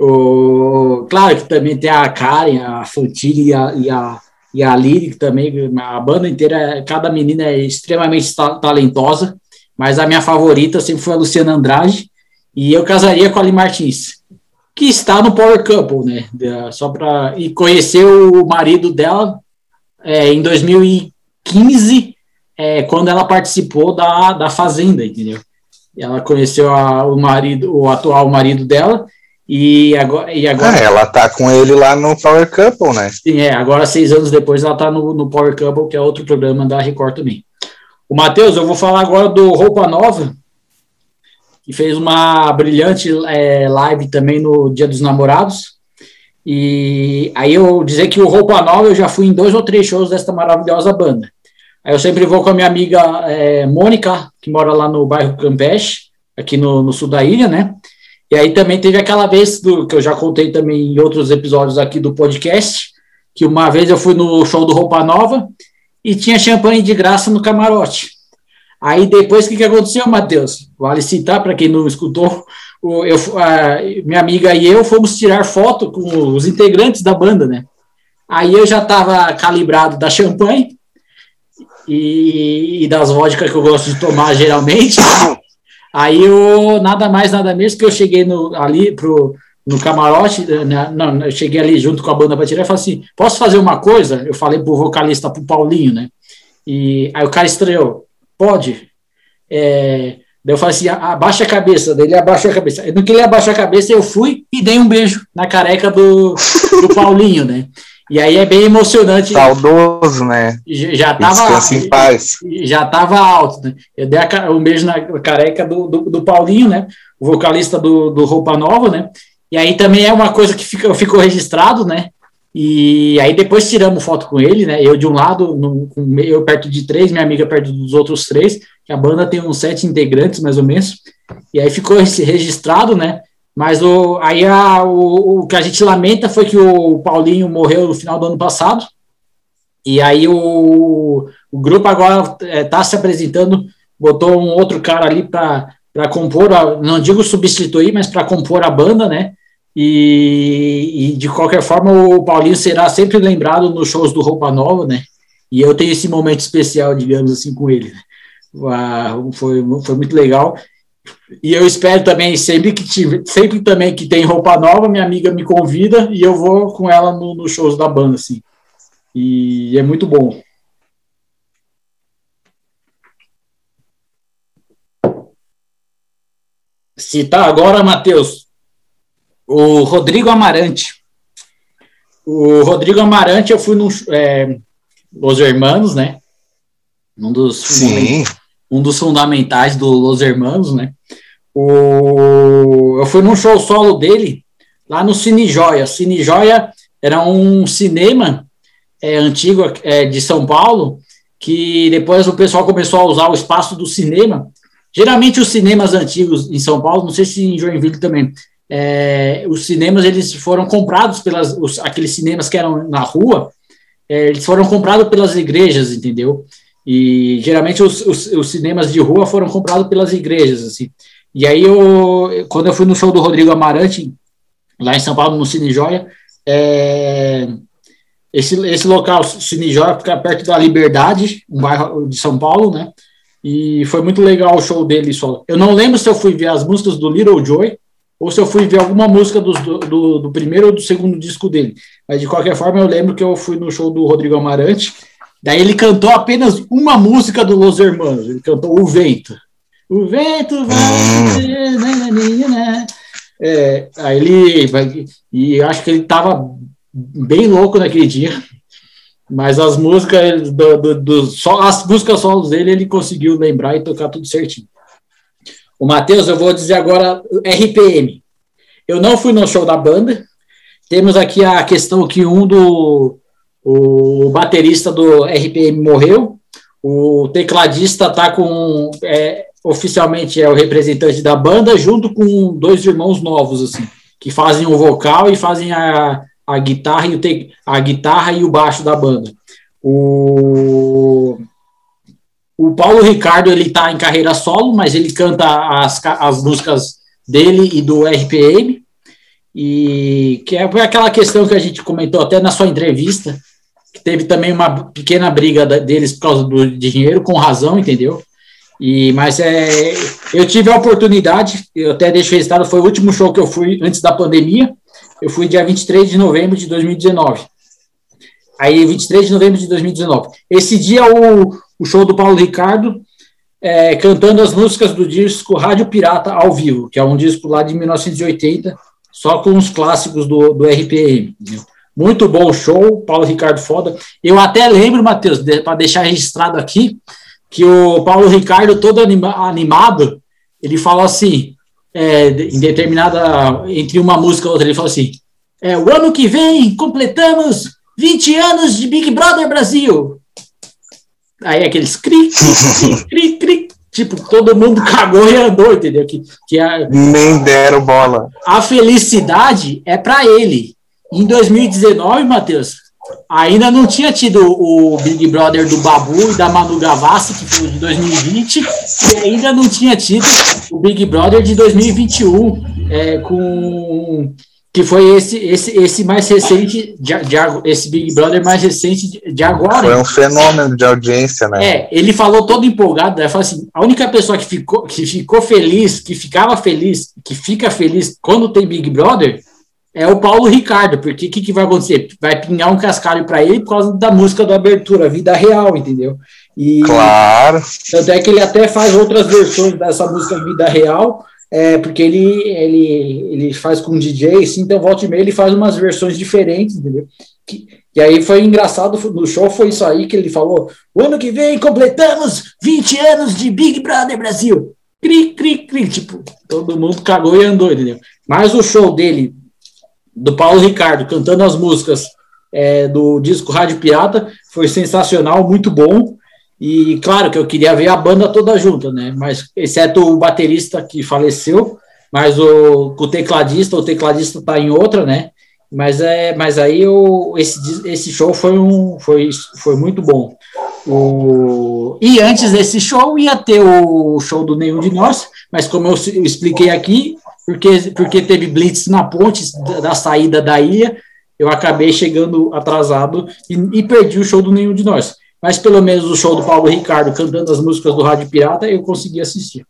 o, claro que também tem a Karen, a Fantini e a, e a e a também, a banda inteira, cada menina é extremamente talentosa, mas a minha favorita sempre foi a Luciana Andrade, e eu casaria com a Ali Martins, que está no Power Couple, né? Só para e conhecer o marido dela é, em 2015, é, quando ela participou da, da Fazenda, entendeu? Ela conheceu a, o marido, o atual marido dela, e agora, e agora. Ah, ela tá com ele lá no Power Couple, né? Sim, é. Agora, seis anos depois, ela tá no, no Power Couple, que é outro programa da Record também. O Matheus, eu vou falar agora do Roupa Nova, que fez uma brilhante é, live também no Dia dos Namorados. E aí eu dizer que o Roupa Nova eu já fui em dois ou três shows desta maravilhosa banda. Aí eu sempre vou com a minha amiga é, Mônica, que mora lá no bairro Campeche, aqui no, no sul da ilha, né? E aí também teve aquela vez do, que eu já contei também em outros episódios aqui do podcast, que uma vez eu fui no show do Roupa Nova e tinha champanhe de graça no camarote. Aí depois o que, que aconteceu, Matheus? Vale citar para quem não escutou, eu, a, minha amiga e eu fomos tirar foto com os integrantes da banda, né? Aí eu já estava calibrado da champanhe e, e das vodkas que eu gosto de tomar geralmente. Aí eu, nada mais, nada menos que eu cheguei no, ali pro, no camarote, né, não, eu cheguei ali junto com a banda para tirar e falei assim, posso fazer uma coisa? Eu falei pro vocalista, pro Paulinho, né? E aí o cara estreou, pode. É, daí eu falei assim, abaixa a cabeça, daí ele abaixou a cabeça. No que ele abaixou a cabeça, eu fui e dei um beijo na careca do, do Paulinho, né? E aí é bem emocionante. Saudoso, né? Já estava em paz. Já estava alto, né? Eu dei um beijo na careca do, do, do, Paulinho, né? O vocalista do, do Roupa Nova, né? E aí também é uma coisa que fica, ficou registrado, né? E aí depois tiramos foto com ele, né? Eu de um lado, no, eu perto de três, minha amiga perto dos outros três. que a banda tem uns sete integrantes, mais ou menos, e aí ficou registrado, né? Mas o, aí a, o, o que a gente lamenta foi que o Paulinho morreu no final do ano passado, e aí o, o grupo agora está se apresentando, botou um outro cara ali para compor, a, não digo substituir, mas para compor a banda, né? E, e, de qualquer forma o Paulinho será sempre lembrado nos shows do Roupa Nova, né? E eu tenho esse momento especial, digamos assim, com ele. Ah, foi, foi muito legal. E eu espero também, sempre que tiver, sempre também que tem roupa nova, minha amiga me convida e eu vou com ela nos no shows da banda, assim. E é muito bom. Citar agora, Matheus, o Rodrigo Amarante. O Rodrigo Amarante, eu fui no é, Los Hermanos, né? Um dos, Sim. Um dos fundamentais do Los Hermanos, né? O, eu fui num show solo dele lá no Cine Joia. Cine Joia era um cinema é, antigo é, de São Paulo que depois o pessoal começou a usar o espaço do cinema. Geralmente os cinemas antigos em São Paulo, não sei se em Joinville também, é, os cinemas eles foram comprados pelas os, aqueles cinemas que eram na rua, é, eles foram comprados pelas igrejas, entendeu? E geralmente os, os, os, cinemas de rua foram comprados pelas igrejas, assim. E aí eu, quando eu fui no show do Rodrigo Amarante lá em São Paulo no Cine Joia, é, esse, esse local, Cine Joia, fica perto da Liberdade, um bairro de São Paulo, né? E foi muito legal o show dele. Eu não lembro se eu fui ver as músicas do Little Joy ou se eu fui ver alguma música do, do, do, primeiro ou do segundo disco dele. Mas de qualquer forma, eu lembro que eu fui no show do Rodrigo Amarante. Daí ele cantou apenas uma música do Los Hermanos. Ele cantou O Vento. O vento vai. É, aí ele. E acho que ele estava bem louco naquele dia. Mas as músicas do, do, do, só as músicas solos dele ele conseguiu lembrar e tocar tudo certinho. O Matheus, eu vou dizer agora RPM. Eu não fui no show da banda. Temos aqui a questão que um do o baterista do RPM morreu. O tecladista tá com é, oficialmente é o representante da banda, junto com dois irmãos novos assim, que fazem o vocal e fazem a, a guitarra e o te, a guitarra e o baixo da banda. O o Paulo Ricardo ele está em carreira solo, mas ele canta as, as músicas dele e do RPM, e que é aquela questão que a gente comentou até na sua entrevista, teve também uma pequena briga deles por causa do dinheiro, com razão, entendeu? E, mas é, eu tive a oportunidade, eu até deixo registrado, foi o último show que eu fui antes da pandemia, eu fui dia 23 de novembro de 2019. Aí, 23 de novembro de 2019. Esse dia, o, o show do Paulo Ricardo, é, cantando as músicas do disco Rádio Pirata ao vivo, que é um disco lá de 1980, só com os clássicos do, do RPM. Entendeu? Muito bom show, Paulo Ricardo foda. Eu até lembro, Matheus, de, para deixar registrado aqui, que o Paulo Ricardo, todo anima, animado, ele falou assim, é, em determinada, entre uma música e outra, ele falou assim, é, o ano que vem completamos 20 anos de Big Brother Brasil. Aí aqueles cri, cri, cri, cri, tipo, todo mundo cagou e andou, entendeu? Que, que a, Nem deram bola. A felicidade é para ele. Em 2019, Matheus, ainda não tinha tido o Big Brother do Babu e da Manu Gavassi, que foi de 2020, e ainda não tinha tido o Big Brother de 2021, é, com que foi esse esse esse mais recente de, de, esse Big Brother mais recente de, de, agora. Foi um fenômeno de audiência, né? É, ele falou todo empolgado, né? Falou assim, a única pessoa que ficou que ficou feliz, que ficava feliz, que fica feliz quando tem Big Brother é o Paulo Ricardo, porque o que, que vai acontecer? Vai pingar um cascalho para ele por causa da música do abertura, vida real, entendeu? E, claro. Tanto é que ele até faz outras versões dessa música Vida Real, é, porque ele, ele, ele faz com DJ, assim, então volta e meia ele faz umas versões diferentes, entendeu? Que, e aí foi engraçado, no show foi isso aí que ele falou, o ano que vem completamos 20 anos de Big Brother Brasil, cri, cri, cri, tipo, todo mundo cagou e andou, entendeu? Mas o show dele, do Paulo Ricardo, cantando as músicas é, do disco Rádio Pirata, foi sensacional, muito bom, E claro que eu queria ver a banda toda junta, né? Mas exceto o baterista que faleceu, mas o, o tecladista, o tecladista tá em outra, né? Mas é, mas aí eu, esse, esse show foi um foi, foi muito bom. O, e antes desse show ia ter o show do Nenhum de Nós, mas como eu, eu expliquei aqui, porque, porque teve blitz na ponte da, da saída da ilha, eu acabei chegando atrasado e, e, perdi o show do Nenhum de Nós. Mas pelo menos o show do Paulo Ricardo cantando as músicas do Rádio Pirata eu consegui assistir.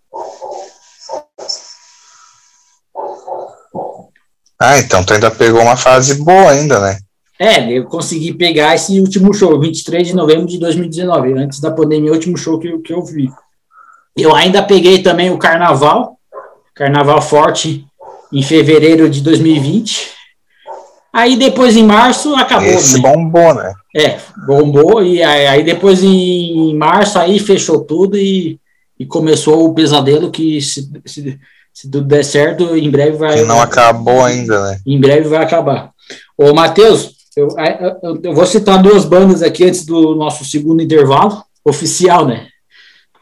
Ah, então tu ainda pegou uma fase boa ainda, né? É, eu consegui pegar esse último show, 23 de novembro de 2019, antes da pandemia, o último show que, que eu vi. Eu ainda peguei também o Carnaval, Carnaval Forte, em fevereiro de 2020. Aí depois em março acabou. Esse né? bombou, né? É, bombou, e aí, depois em março aí fechou tudo e, e começou o pesadelo que se, se, se tudo der certo, em breve vai. Que não acabou ainda, né? Em breve vai acabar. Ô, Matheus, eu, eu, eu, vou citar duas bandas aqui antes do nosso segundo intervalo, oficial, né?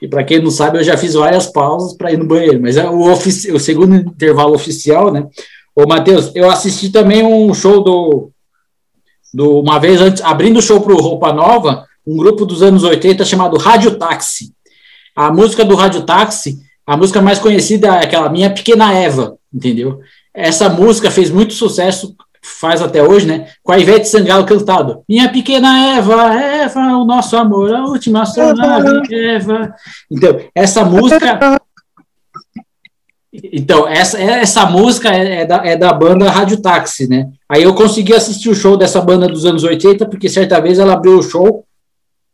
E para quem não sabe, eu já fiz várias pausas para ir no banheiro, mas é o, o segundo intervalo oficial, né? Ô, Matheus, eu assisti também um show do, do. Uma vez antes, abrindo o show para o Roupa Nova, um grupo dos anos 80 chamado Rádio Táxi. A música do Rádio Táxi, a música mais conhecida é aquela Minha Pequena Eva, entendeu? Essa música fez muito sucesso faz até hoje, né? Com a Ivete Sangalo cantado. Minha pequena Eva, Eva, o nosso amor, a última astronave, Eva. Então, essa música. Então, essa, essa música é, é, da, é da banda Rádio Táxi, né? Aí eu consegui assistir o show dessa banda dos anos 80, porque certa vez ela abriu o show,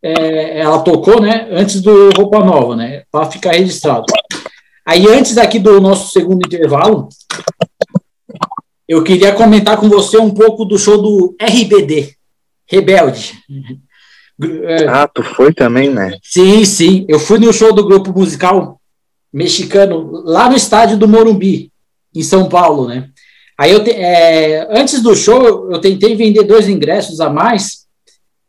é, ela tocou, né? Antes do Roupa Nova, né? Para ficar registrado. Aí, antes aqui do nosso segundo intervalo, eu queria comentar com você um pouco do show do RBD, Rebelde. É. Ah, tu foi também, né? Sim, sim. Eu fui no show do grupo musical mexicano lá no estádio do Morumbi, em São Paulo, né? Aí eu te, é, antes do show eu tentei vender dois ingressos a mais.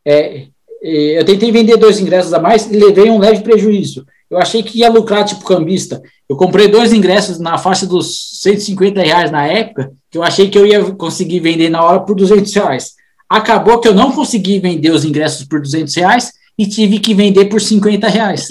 É, eu tentei vender dois ingressos a mais e levei um leve prejuízo. Eu achei que ia lucrar tipo cambista. Eu comprei dois ingressos na faixa dos 150 reais na época, que eu achei que eu ia conseguir vender na hora por 200 reais. Acabou que eu não consegui vender os ingressos por 200 reais e tive que vender por 50 reais.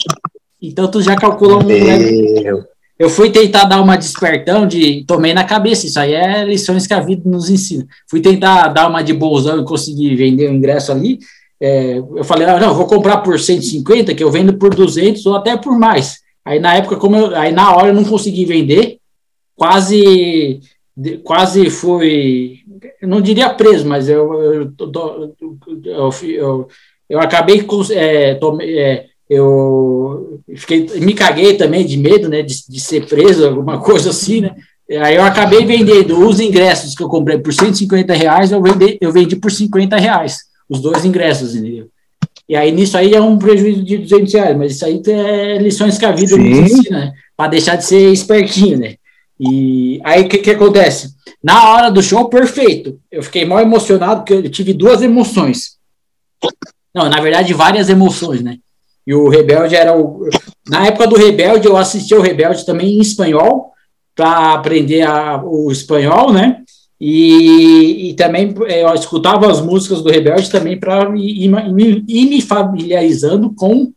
Então tu já calculou um. Eu fui tentar dar uma despertão de. Tomei na cabeça, isso aí é lições que a vida nos ensina. Fui tentar dar uma de bolsão e conseguir vender o ingresso ali. É, eu falei, ah, não, vou comprar por 150, que eu vendo por 200 ou até por mais. Aí na época, como eu, aí na hora eu não consegui vender, quase quase fui, não diria preso, mas eu eu, eu, eu, eu acabei é, tomei, é, eu fiquei, me caguei também de medo, né, de, de ser preso, alguma coisa assim, né. Aí eu acabei vendendo os ingressos que eu comprei por 150 reais, eu vendi, eu vendi por 50 reais os dois ingressos, entendeu? E aí nisso aí é um prejuízo de 200 reais, mas isso aí é lições que a vida Sim. nos ensina, né? Para deixar de ser espertinho, né? E aí o que, que acontece? Na hora do show, perfeito. Eu fiquei mal emocionado porque eu tive duas emoções. Não, na verdade, várias emoções, né? E o Rebelde era o. Na época do Rebelde, eu assisti o Rebelde também em espanhol, para aprender a, o espanhol, né? E, e, também é, eu escutava as músicas do Rebelde também para ir, ir, ir, me familiarizando com,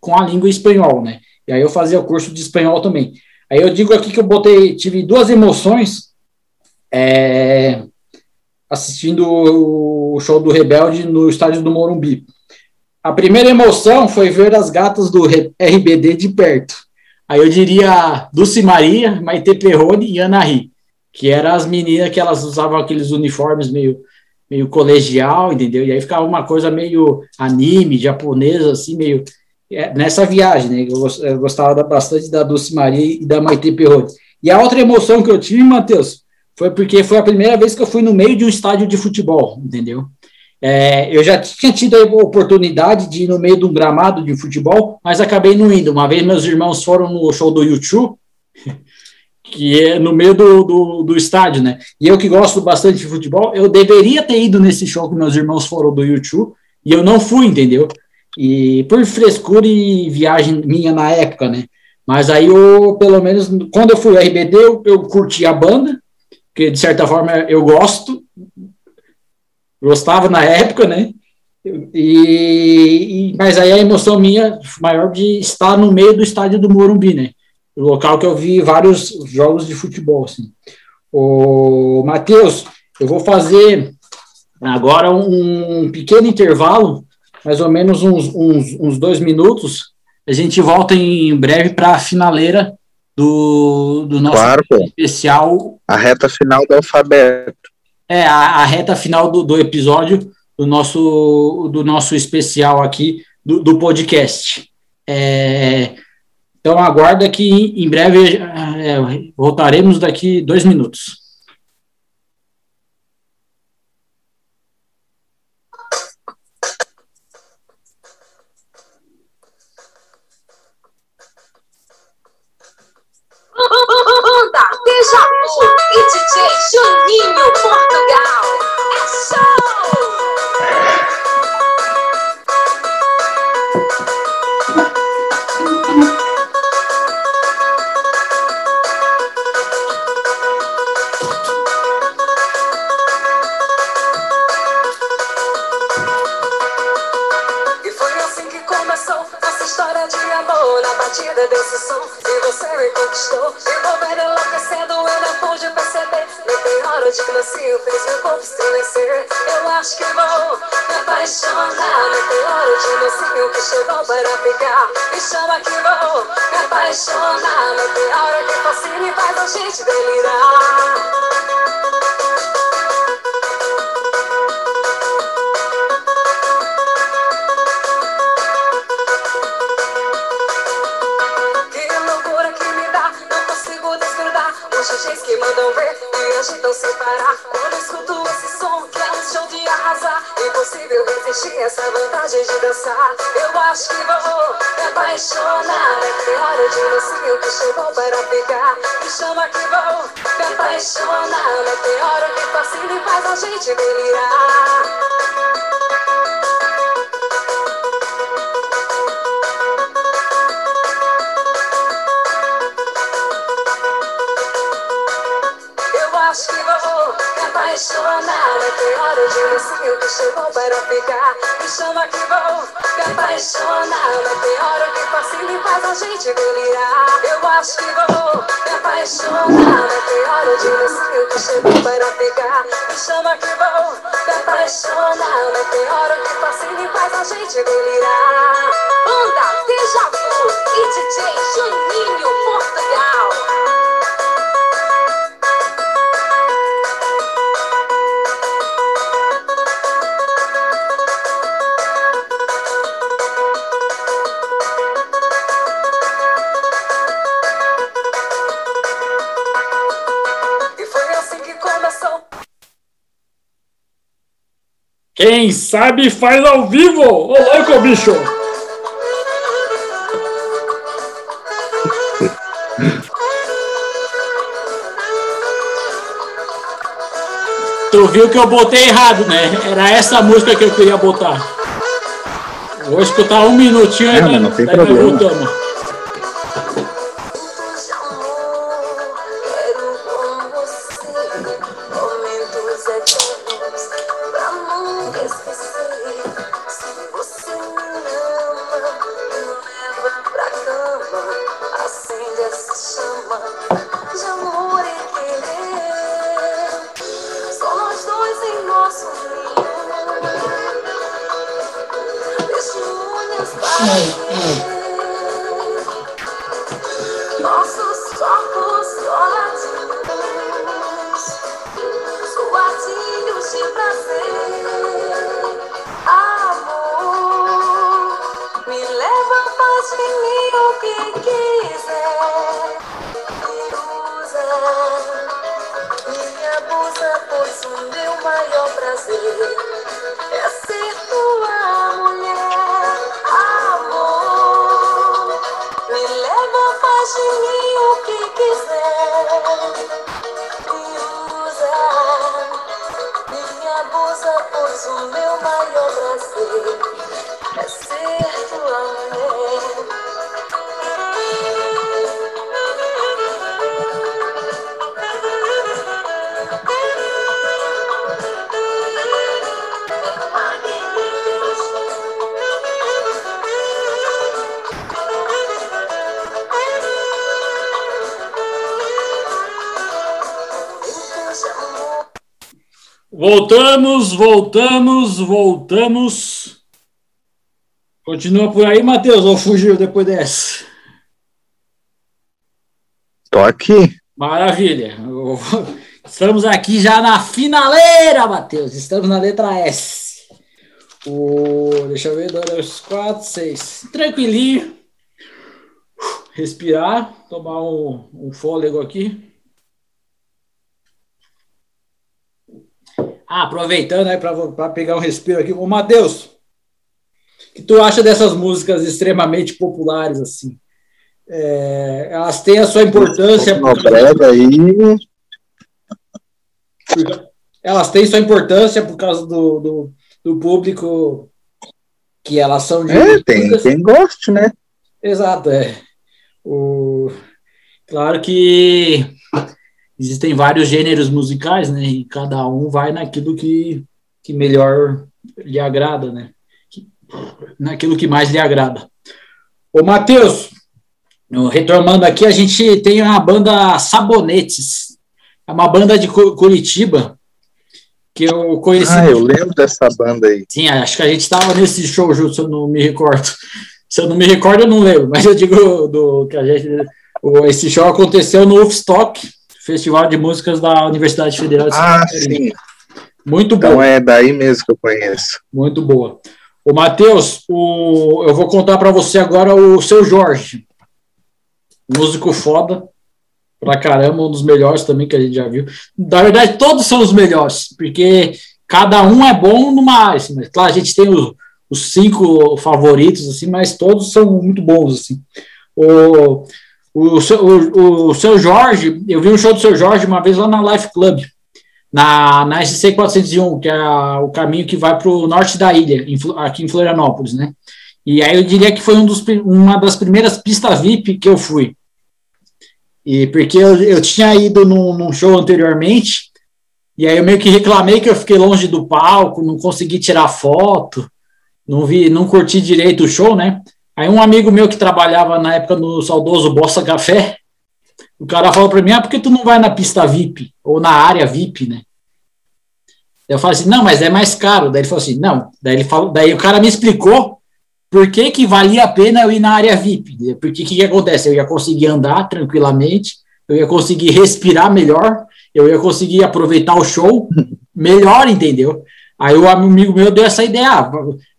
com a língua espanhol, né? E aí eu fazia o curso de espanhol também. Aí eu digo aqui que eu botei, tive duas emoções é, assistindo o show do Rebelde no estádio do Morumbi. A primeira emoção foi ver as gatas do RBD de perto. Aí eu diria Dulce Maria, Maite Perrone e Ana Ri que eram as meninas que elas usavam aqueles uniformes meio, meio colegial, entendeu? E aí ficava uma coisa meio anime, japonesa, assim, meio. É, nessa viagem, né? Eu, gostava bastante da Dulce Maria e da Maite Perrone. E a outra emoção que eu tive, Matheus, foi porque foi a primeira vez que eu fui no meio de um estádio de futebol, entendeu? É, eu já tinha tido a oportunidade de ir no meio de um gramado de futebol, mas acabei não indo. Uma vez meus irmãos foram no show do YouTube que é no meio do, do, do, estádio, né? E eu que gosto bastante de futebol, eu deveria ter ido nesse show que meus irmãos foram do YouTube, e eu não fui, entendeu? E por frescura e viagem minha na época, né? Mas aí eu, pelo menos, quando eu fui RBD, eu, eu curti a banda, que de certa forma eu gosto, gostava na época, né? E, e, mas aí a emoção minha maior de estar no meio do estádio do Morumbi, né? O local que eu vi vários jogos de futebol, assim. O Matheus, eu vou fazer agora um pequeno intervalo, mais ou menos uns, uns, uns dois minutos. A gente volta em breve para a finaleira do, do nosso Claro, especial. A reta final do alfabeto. É, a, a reta final do, do episódio do nosso, do nosso especial aqui do, do podcast. É, então aguarda que em breve é, voltaremos daqui dois minutos. Vu e DJ Juninho Portugal. É show! Batida desse som. E você me conquistou, envolvendo enlouquecendo, Hora de que nasci, fez meu corpo estremecer. Eu acho que vou me apaixonar. Hora de mocinho que chegou para ficar. Me chama que vou me apaixonar. Hora que fascina e faz a gente delirar. Que loucura que me dá, não consigo desgrudar Os DJs que mandam ver agitam sem parar Quando escuto esse som que é um show de arrasar. Impossível resistir essa vantagem de dançar. Eu acho que vou me apaixonar. É que hora de mocinho que chegou para ficar. Me chama que vou me apaixonar. É que hora que fascina e faz a gente delirar É que hora de mocinho que chegou para ficar. Me chama que vou me apaixonar. É que hora que fascina e faz a gente delirar. Eu acho que vou me apaixonar. É que hora de mocinho que chegou para ficar. Me chama que vou me apaixonar. É que hora que fascina e faz a gente delirar. Banda Deja Vu e DJ Juninho Portugal. Quem sabe faz ao vivo! Ô louco, bicho! Tu viu que eu botei errado, né? Era essa música que eu queria botar. Vou escutar um minutinho É, aí, mas não tem problema. voltamos. Voltamos, voltamos, voltamos. Continua por aí, Matheus, ou fugiu depois dessa? Tô aqui. Maravilha. Estamos aqui já na finaleira, Matheus. Estamos na letra S. O... Deixa eu ver, dois, quatro, seis. Tranquilinho. Respirar, tomar um, um fôlego aqui. Ah, aproveitando aí para pegar um respiro aqui. Ô, Matheus, o que tu acha dessas músicas extremamente populares, assim? É, elas têm a sua importância. Uma breve aí. Elas têm sua importância por causa do, do, do público que elas são de. É, tem quem goste, né? Exato, é. O, claro que existem vários gêneros musicais, né? E cada um vai naquilo que, que melhor lhe agrada, né? Naquilo que mais lhe agrada. Ô, Matheus, retomando aqui, a gente tem a banda Sabonetes. É uma banda de Curitiba que eu conheci. Ah, eu lembro dessa banda aí. Sim, acho que a gente estava nesse show junto, se eu não me recordo. Se eu não me recordo, eu não lembro, mas eu digo do, que a gente. Esse show aconteceu no Woodstock, Festival de Músicas da Universidade Federal de Santa Ah, sim. Muito então boa. é daí mesmo que eu conheço. Muito boa. O Matheus, o, eu vou contar para você agora o seu Jorge. Músico foda pra caramba, um dos melhores também que a gente já viu. Na verdade, todos são os melhores, porque cada um é bom numa área. Assim, mas, claro, a gente tem os, os cinco favoritos, assim, mas todos são muito bons. Assim. O, o, o, o seu Jorge, eu vi um show do seu Jorge uma vez lá na Life Club, na, na SC 401, que é o caminho que vai para o norte da ilha, em, aqui em Florianópolis, né? E aí eu diria que foi um dos, uma das primeiras pistas VIP que eu fui. E porque eu, eu tinha ido num, num show anteriormente, e aí eu meio que reclamei que eu fiquei longe do palco, não consegui tirar foto, não vi, não curti direito o show, né? Aí um amigo meu que trabalhava na época no saudoso Bossa Café, o cara falou para mim, ah, por que tu não vai na pista VIP? Ou na área VIP, né? Eu falei assim, não, mas é mais caro. Daí ele falou assim, não. Daí, ele falou, daí o cara me explicou por que, que valia a pena eu ir na área VIP. Porque o que, que acontece? Eu ia conseguir andar tranquilamente, eu ia conseguir respirar melhor, eu ia conseguir aproveitar o show melhor, entendeu? Aí o amigo meu deu essa ideia, ah,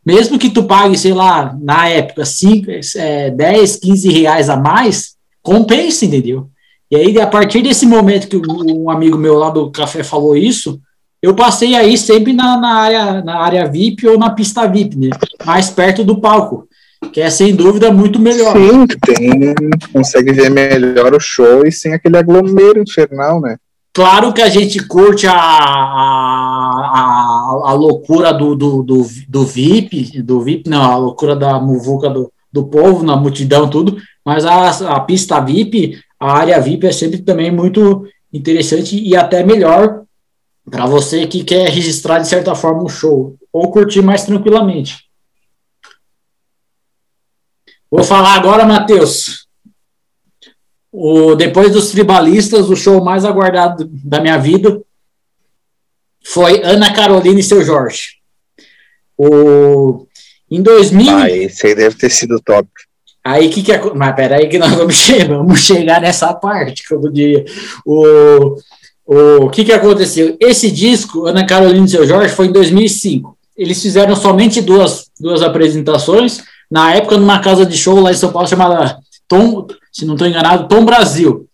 mesmo que tu pague, sei lá, na época, 5, é, 10, 15 reais a mais, compensa, entendeu? E aí, a partir desse momento que um amigo meu lá do café falou isso, eu passei aí sempre na, na, área, na área VIP ou na pista VIP, né? Mais perto do palco, que é sem dúvida muito melhor. Sim, tem, consegue ver melhor o show e sem aquele aglomero infernal, né? Claro que a gente curte a, a, a, loucura do, do, do, do, VIP, do VIP, não, a loucura da muvuca do, do povo, na multidão, tudo, mas a, a pista VIP, a área VIP é sempre também muito interessante e até melhor para você que quer registrar de certa forma um show ou curtir mais tranquilamente. Vou falar agora, Matheus, o, depois dos tribalistas, o show mais aguardado da minha vida foi Ana Carolina e seu Jorge. O, em 2000. Ah, esse aí deve ter sido top. Aí que que é. Mas peraí, que nós vamos chegar, vamos chegar nessa parte, como diria. O, o que, que aconteceu? Esse disco, Ana Carolina e seu Jorge, foi em 2005. Eles fizeram somente duas, duas apresentações, na época numa casa de show lá em São Paulo chamada Tom, se não estou enganado, Tom Brasil.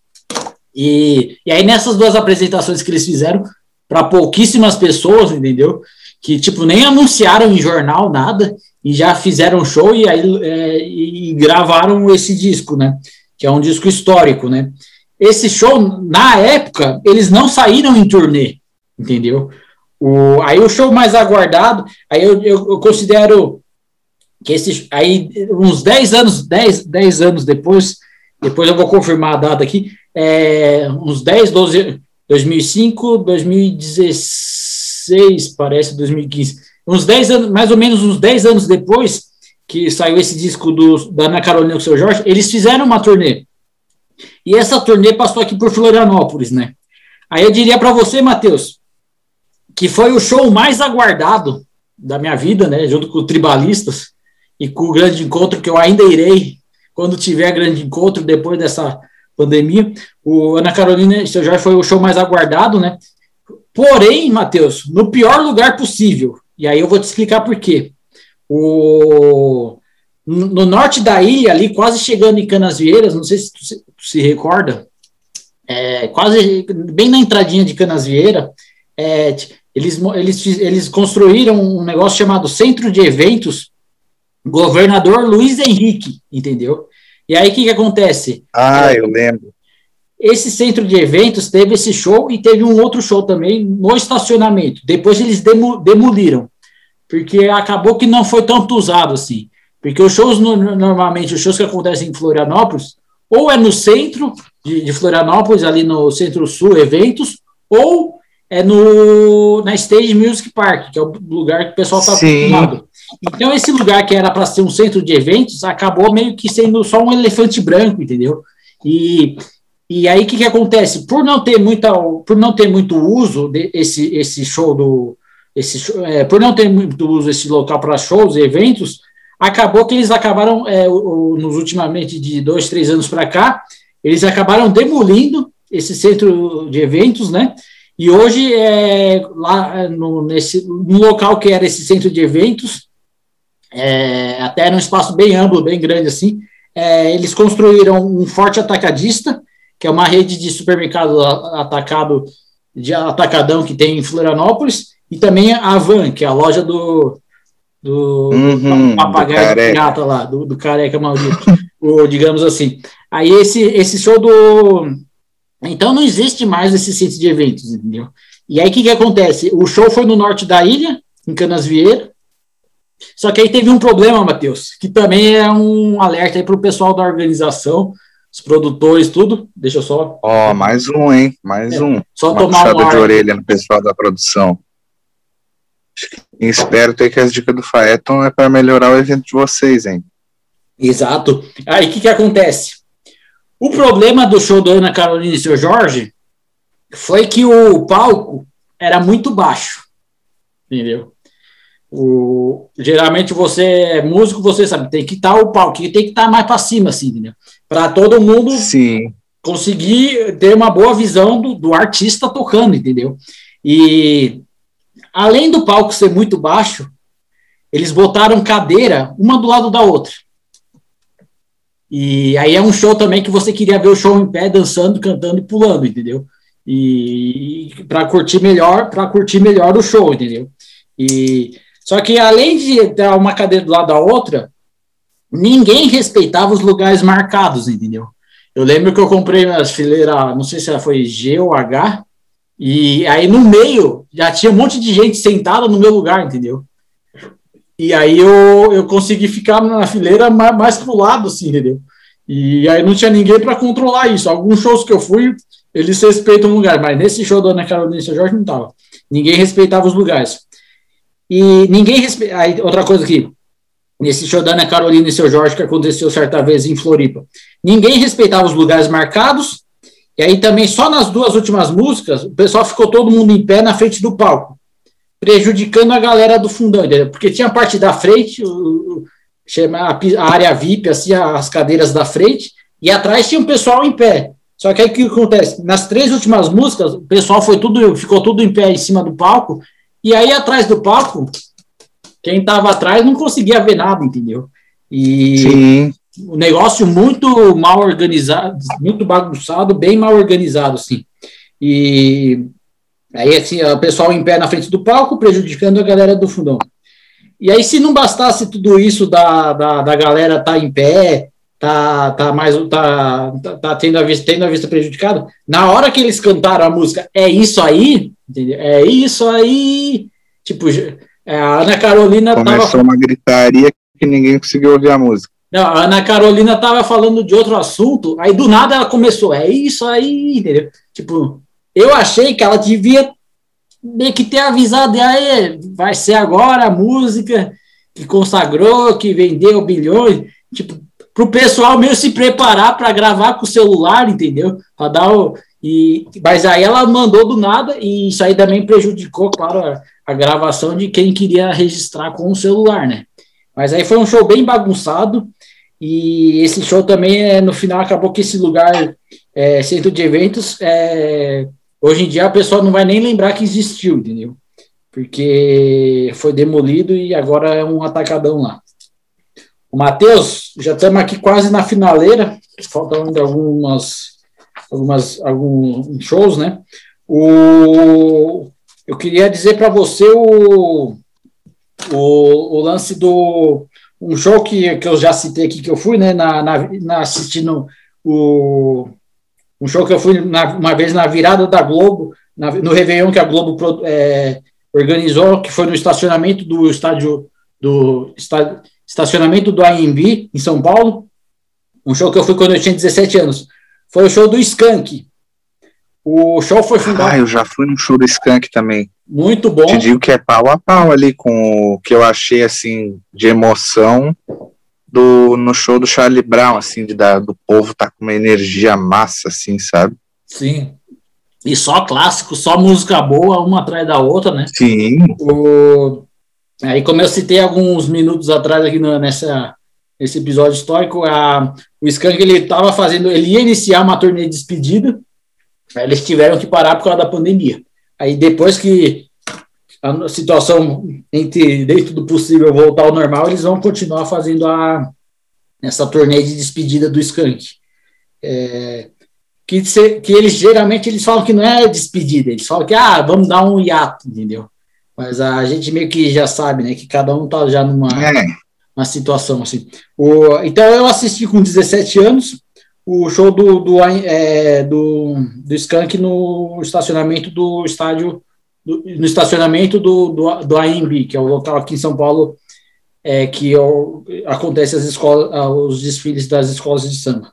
E, e aí nessas duas apresentações que eles fizeram, para pouquíssimas pessoas, entendeu? Que tipo nem anunciaram em jornal nada e já fizeram show e aí é, e gravaram esse disco, né? Que é um disco histórico, né? Esse show na época eles não saíram em turnê, entendeu? O, aí o show mais aguardado, aí eu, eu, eu considero que esse aí uns 10 anos, 10, 10 anos depois, depois eu vou confirmar a data aqui, é, uns 10, 12, 2005, 2016, parece, 2015. Uns 10 anos, mais ou menos uns 10 anos depois que saiu esse disco do, da Ana Carolina com o seu Jorge, eles fizeram uma turnê. E essa turnê passou aqui por Florianópolis, né? Aí eu diria para você, Matheus, que foi o show mais aguardado da minha vida, né? Junto com o Tribalistas e com o grande encontro que eu ainda irei quando tiver grande encontro depois dessa pandemia. O Ana Carolina seu Jorge foi o show mais aguardado, né? Porém, Matheus, no pior lugar possível. E aí eu vou te explicar por quê. O, no norte da ilha, ali, quase chegando em Canasvieiras, não sei se, tu se recorda, é, quase bem na entradinha de Canasvieira, é, eles, eles, eles construíram um negócio chamado Centro de Eventos Governador Luiz Henrique, entendeu? E aí o que, que acontece? Ah, eu lembro. Esse centro de eventos teve esse show e teve um outro show também no estacionamento. Depois eles demo, demoliram, porque acabou que não foi tanto usado assim. Porque os shows, normalmente, os shows que acontecem em Florianópolis, ou é no centro de, de Florianópolis, ali no centro-sul, eventos, ou é no, na Stage Music Park, que é o lugar que o pessoal está acostumado. Então, esse lugar que era para ser um centro de eventos acabou meio que sendo só um elefante branco, entendeu? E, e aí, o que, que acontece? Por não ter, muita, por não ter muito uso desse esse show do. Esse, é, por não ter muito uso esse local para shows e eventos, acabou que eles acabaram, é, nos ultimamente de dois, três anos para cá, eles acabaram demolindo esse centro de eventos, né? E hoje, é, lá no, nesse, no local que era esse centro de eventos, é, até num espaço bem amplo, bem grande assim. É, eles construíram um forte atacadista, que é uma rede de supermercado atacado de atacadão que tem em Florianópolis, e também a Van, que é a loja do, do, uhum, do papagaio do pirata lá, do, do careca maldito, o, digamos assim. Aí esse, esse show do. Então não existe mais esse centro de eventos, entendeu? E aí o que, que acontece? O show foi no norte da ilha, em Canasvieira, só que aí teve um problema, Matheus, que também é um alerta aí para o pessoal da organização, os produtores, tudo. Deixa eu só. Ó, oh, mais um, hein? Mais é, um. Só Uma tomar um ar. de orelha no pessoal da produção. Espero ter que as dicas do Faeton é para melhorar o evento de vocês, hein? Exato. Aí o que, que acontece? O problema do show do Ana Carolina e seu Jorge foi que o palco era muito baixo. Entendeu? O, geralmente você é músico, você sabe, tem que estar tá o palco, tem que estar tá mais para cima, assim, entendeu? Para todo mundo Sim. conseguir ter uma boa visão do, do artista tocando, entendeu? E além do palco ser muito baixo, eles botaram cadeira uma do lado da outra. E aí é um show também que você queria ver o show em pé, dançando, cantando e pulando, entendeu? E para curtir melhor, para curtir melhor o show, entendeu? E só que além de ter uma cadeira do lado da outra, ninguém respeitava os lugares marcados, entendeu? Eu lembro que eu comprei as fileiras, não sei se ela foi G ou H, e aí no meio já tinha um monte de gente sentada no meu lugar, entendeu? E aí eu, eu consegui ficar na fileira mais, mais pro lado, assim, entendeu? E aí não tinha ninguém para controlar isso. Alguns shows que eu fui, eles respeitam o lugar, mas nesse show da Ana Carolina Jorge não tava. Ninguém respeitava os lugares. E ninguém respeita. Aí, outra coisa aqui, nesse show da Ana Carolina e seu Jorge, que aconteceu certa vez em Floripa, ninguém respeitava os lugares marcados, e aí também só nas duas últimas músicas, o pessoal ficou todo mundo em pé na frente do palco, prejudicando a galera do fundão, entendeu? Porque tinha a parte da frente, o, a área VIP, assim, as cadeiras da frente, e atrás tinha um pessoal em pé. Só que aí o que acontece? Nas três últimas músicas, o pessoal foi tudo, ficou tudo em pé em cima do palco, e aí, atrás do palco, quem estava atrás não conseguia ver nada, entendeu? E Sim. o negócio muito mal organizado, muito bagunçado, bem mal organizado, assim. E aí, assim, o pessoal em pé na frente do palco, prejudicando a galera do fundão. E aí, se não bastasse tudo isso da, da, da galera estar tá em pé, tá, tá mais tá, tá, tá, tendo, a vista, tendo a vista prejudicada, na hora que eles cantaram a música É Isso Aí, Entendeu? É isso aí. Tipo, é, a Ana Carolina Começou tava... uma gritaria que ninguém conseguiu ouvir a música. Não, a Ana Carolina tava falando de outro assunto, aí do nada ela começou, é isso aí, entendeu? Tipo, eu achei que ela devia meio que ter avisado, aí vai ser agora a música que consagrou, que vendeu bilhões, tipo, pro pessoal meio se preparar para gravar com o celular, entendeu? Para dar o E, mas aí ela mandou do nada, e isso aí também prejudicou, claro, a, a gravação de quem queria registrar com o celular, né? Mas aí foi um show bem bagunçado, e esse show também, é, no final, acabou que esse lugar, é, centro de eventos, é, hoje em dia a pessoa não vai nem lembrar que existiu, entendeu? Porque foi demolido e agora é um atacadão lá. O Matheus, já estamos aqui quase na finaleira, faltam ainda algumas, algumas alguns shows, né? O, eu queria dizer para você o, o, o, lance do um show que, que eu já citei aqui que eu fui, né? Na, na, na assistindo o um show que eu fui na, uma vez na virada da Globo, na, no Réveillon que a Globo é, organizou, que foi no estacionamento do estádio do estádio, estacionamento do AMB, em São Paulo, um show que eu fui quando eu tinha 17 anos. Foi o show do Skank. O show foi fundado. Ah, eu já fui no show do Skank também. Muito bom. Te digo que é pau a pau ali com o que eu achei assim de emoção do no show do Charlie Brown, assim, de, da, do povo tá com uma energia massa, assim, sabe? Sim. E só clássico, só música boa, uma atrás da outra, né? Sim. O, Aí, como eu citei alguns minutos atrás aqui no, nessa esse episódio histórico, a, o Skank ele estava fazendo, ele ia iniciar uma turnê de despedida, eles tiveram que parar por causa da pandemia. Aí depois que a situação entre dentro do possível voltar ao normal, eles vão continuar fazendo a essa turnê de despedida do Skank. É, que, que eles geralmente eles falam que não é despedida, eles falam que ah, vamos dar um hiato, entendeu? Mas a gente meio que já sabe, né? Que cada um tá já numa é. uma situação assim. O, então eu assisti com 17 anos o show do, do, é, do, do Skank no estacionamento do estádio, do, no estacionamento do, do, do AMB, que é o local aqui em São Paulo é, que é acontece as escolas, os desfiles das escolas de samba.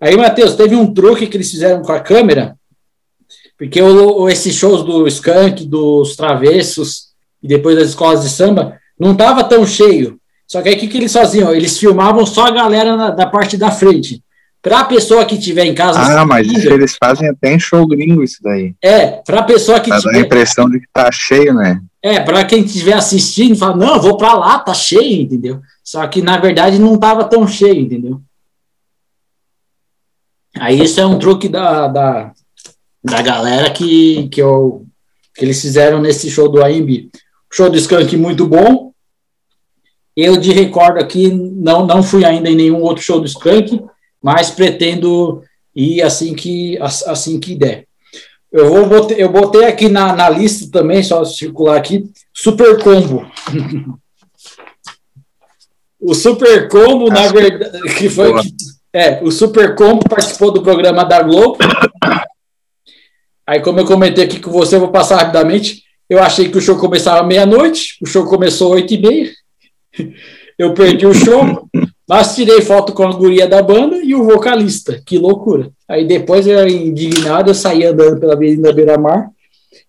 Aí, Matheus, teve um truque que eles fizeram com a câmera, porque o, esses shows do Skank, dos Travessos e depois das escolas de samba não tava tão cheio. Só que aí o que, que eles faziam? Eles filmavam só a galera na, da parte da frente. Para a pessoa que tiver em casa. Ah, mas eles fazem até em show gringo, isso daí. É, para a pessoa que tá tiver. Dá a impressão de que tá cheio, né? É, para quem estiver assistindo, fala, não, vou para lá, tá cheio, entendeu? Só que na verdade não tava tão cheio, entendeu? Aí isso é um truque da, da, da galera que, que, eu, que eles fizeram nesse show do AMB. Show do Skank muito bom. Eu de recordo aqui, não, não fui ainda em nenhum outro show do Skank, mas pretendo ir assim que, assim que der. Eu, vou, botei, eu botei aqui na, na lista também, só circular aqui, Super Combo. o Super Combo, na verdade, que foi. Que, é, o Super Combo participou do programa da Globo. Aí, como eu comentei aqui com você, eu vou passar rapidamente. Eu achei que o show começava meia-noite, o show começou oito e meia. Eu perdi o show, mas tirei foto com a guria da banda e o vocalista. Que loucura. Aí depois, eu indignado, eu saí andando pela Avenida Beira Mar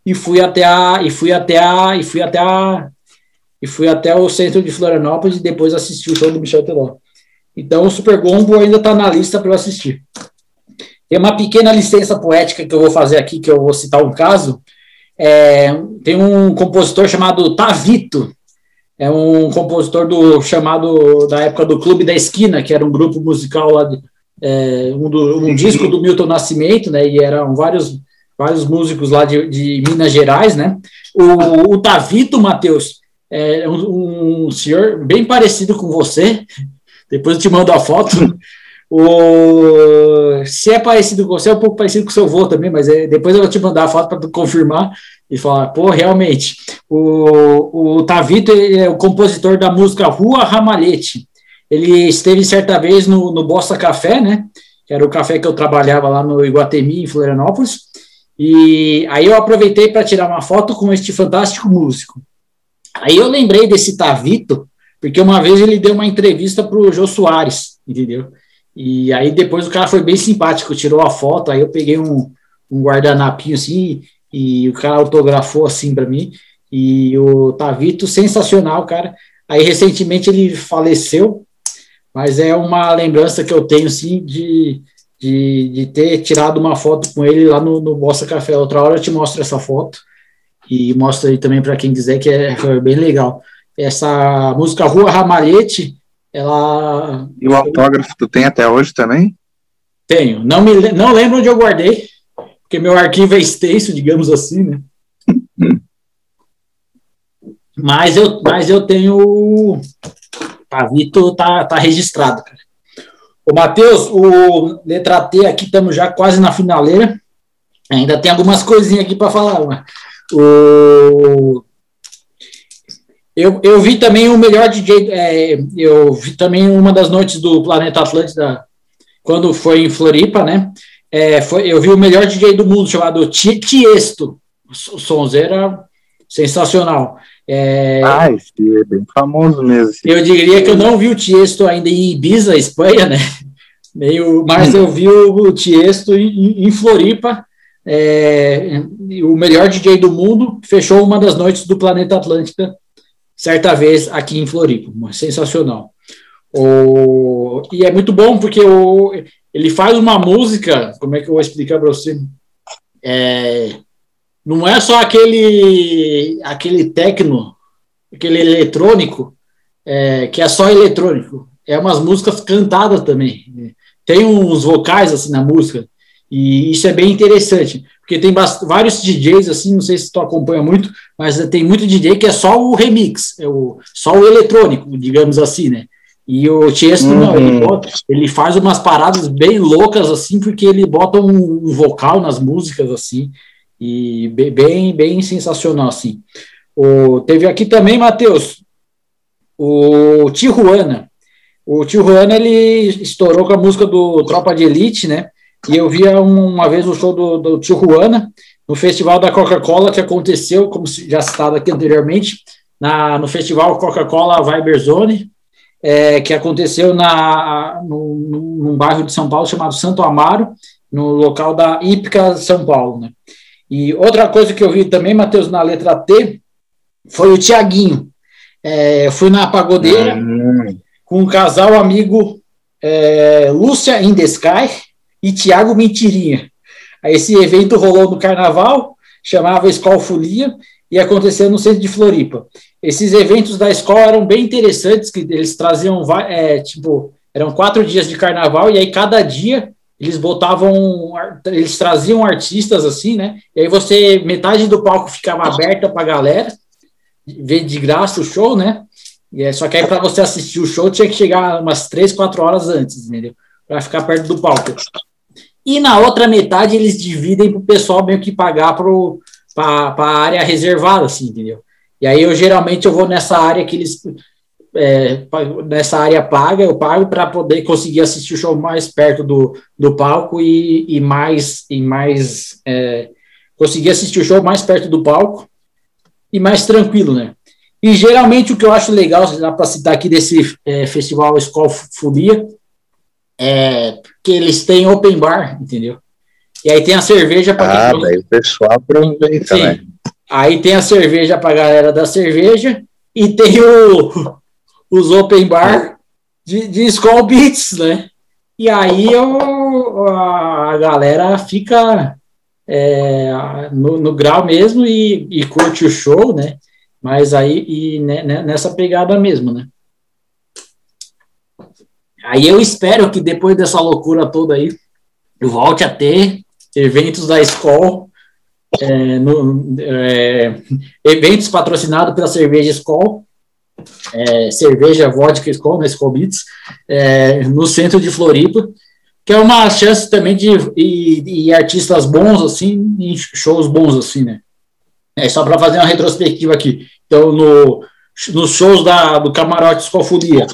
e fui até a. E fui até a. E fui até a. E fui até o centro de Florianópolis e depois assisti o show do Michel Teló. Então o Super Gombo ainda está na lista para eu assistir. Tem uma pequena licença poética que eu vou fazer aqui, que eu vou citar um caso. É, tem um compositor chamado Tavito, é um compositor do chamado da época do Clube da Esquina, que era um grupo musical lá, de, é, um, do, um disco do Milton Nascimento, né? E eram vários vários músicos lá de, de Minas Gerais, né? O, o Tavito, Matheus, é um, um senhor bem parecido com você. Depois eu te mando a foto. O, se é parecido com você, é um pouco parecido com o seu avô também, mas é, depois eu vou te mandar a foto para confirmar e falar, pô, realmente. O, o Tavito é o compositor da música Rua Ramalhete. Ele esteve certa vez no, no Bossa Café, né? Que era o café que eu trabalhava lá no Iguatemi, em Florianópolis. E aí eu aproveitei para tirar uma foto com este fantástico músico. Aí eu lembrei desse Tavito, porque uma vez ele deu uma entrevista para o Jô Soares, entendeu? E aí depois o cara foi bem simpático, tirou a foto, aí eu peguei um, um guardanapinho assim, e o cara autografou assim para mim, e o Tavito, sensacional, cara. Aí recentemente ele faleceu, mas é uma lembrança que eu tenho assim de, de, de ter tirado uma foto com ele lá no, no Bossa Café. Outra hora eu te mostro essa foto e mostro aí também para quem quiser, que é, foi bem legal. Essa música Rua Ramalhete, ela. E o autógrafo tu tem até hoje também? Tenho. Não, me, não lembro onde eu guardei, porque meu arquivo é extenso, digamos assim, né? mas, eu, mas eu tenho. Pavito tá, tá registrado, cara. O Matheus, o letra T aqui, estamos já quase na finaleira. Ainda tem algumas coisinhas aqui para falar. O... Eu, eu vi também o melhor DJ. É, eu vi também uma das noites do Planeta Atlântida, quando foi em Floripa, né? É, foi, eu vi o melhor DJ do mundo, chamado Tiesto. O sonzeira sensacional. É, ah, esse é bem famoso mesmo. Eu diria que eu não vi o Tiesto ainda em Ibiza, Espanha, né? Meio, mas eu vi o Tiesto em, em Floripa, é, o melhor DJ do mundo, fechou uma das noites do Planeta Atlântica, certa vez aqui em Floripa. Sensacional. O, e é muito bom porque o, ele faz uma música, como é que eu vou explicar para você? É, não é só aquele aquele tecno, aquele eletrônico, é, que é só eletrônico. É umas músicas cantadas também. Tem uns vocais assim na música. E isso é bem interessante, porque tem vários DJs assim, não sei se tu acompanha muito, mas tem muito DJ que é só o remix, é o, só o eletrônico, digamos assim, né? E o Tiesto, uhum. não, ele, uhum. bota, ele, faz umas paradas bem loucas assim, porque ele bota um, um vocal nas músicas assim, e bem, bem sensacional, assim. O, teve aqui também, Matheus, o Tijuana. O Tijuana, ele estourou com a música do Tropa de Elite, né? E eu via uma vez o show do, do Tijuana no festival da Coca-Cola, que aconteceu, como já citado aqui anteriormente, na, no festival Coca-Cola Viber Zone, é, que aconteceu na, no, num bairro de São Paulo chamado Santo Amaro, no local da Ípica São Paulo, né? E outra coisa que eu vi também, Matheus, na letra T, foi o Tiaguinho. É, fui na pagodeira uhum. com um casal amigo é, Lúcia in the Sky e Tiago Mentirinha. Esse evento rolou no carnaval, chamava Escola Folia, e aconteceu no centro de Floripa. Esses eventos da escola eram bem interessantes, que eles traziam, é, tipo, eram quatro dias de carnaval, e aí cada dia eles botavam, eles traziam artistas assim, né? E aí você, metade do palco ficava aberta para a galera, ver de graça o show, né? E é, só que aí para você assistir o show tinha que chegar umas três, quatro horas antes, entendeu? Para ficar perto do palco. E na outra metade eles dividem para o pessoal meio que pagar para a área reservada, assim, entendeu? E aí eu geralmente eu vou nessa área que eles é, nessa área paga, eu pago para poder conseguir assistir o show mais perto do, do palco e, e mais, e mais é, conseguir assistir o show mais perto do palco e mais tranquilo, né? E geralmente o que eu acho legal, dá para citar aqui desse é, festival Escola Folia, é que eles têm open bar, entendeu? E aí tem a cerveja para ah, quem... daí o pessoal aproveita, Sim. né? Aí tem a cerveja para a galera da cerveja e tem o, os open bar de, de Skull Beats, né? E aí eu, a galera fica é, no, no, grau mesmo e, e, curte o show, né? Mas aí e né, né, nessa pegada mesmo, né? Aí eu espero que depois dessa loucura toda aí, volte a ter eventos da escola, é, no, é, eventos patrocinados pela cerveja escola, é, cerveja, vodka Skol, né, Skol Beats, é, no centro de Floripa, que é uma chance também de e, artistas bons, assim, shows bons, assim, né? É só para fazer uma retrospectiva aqui. Então, no, nos shows da, do Camarote Escofolia,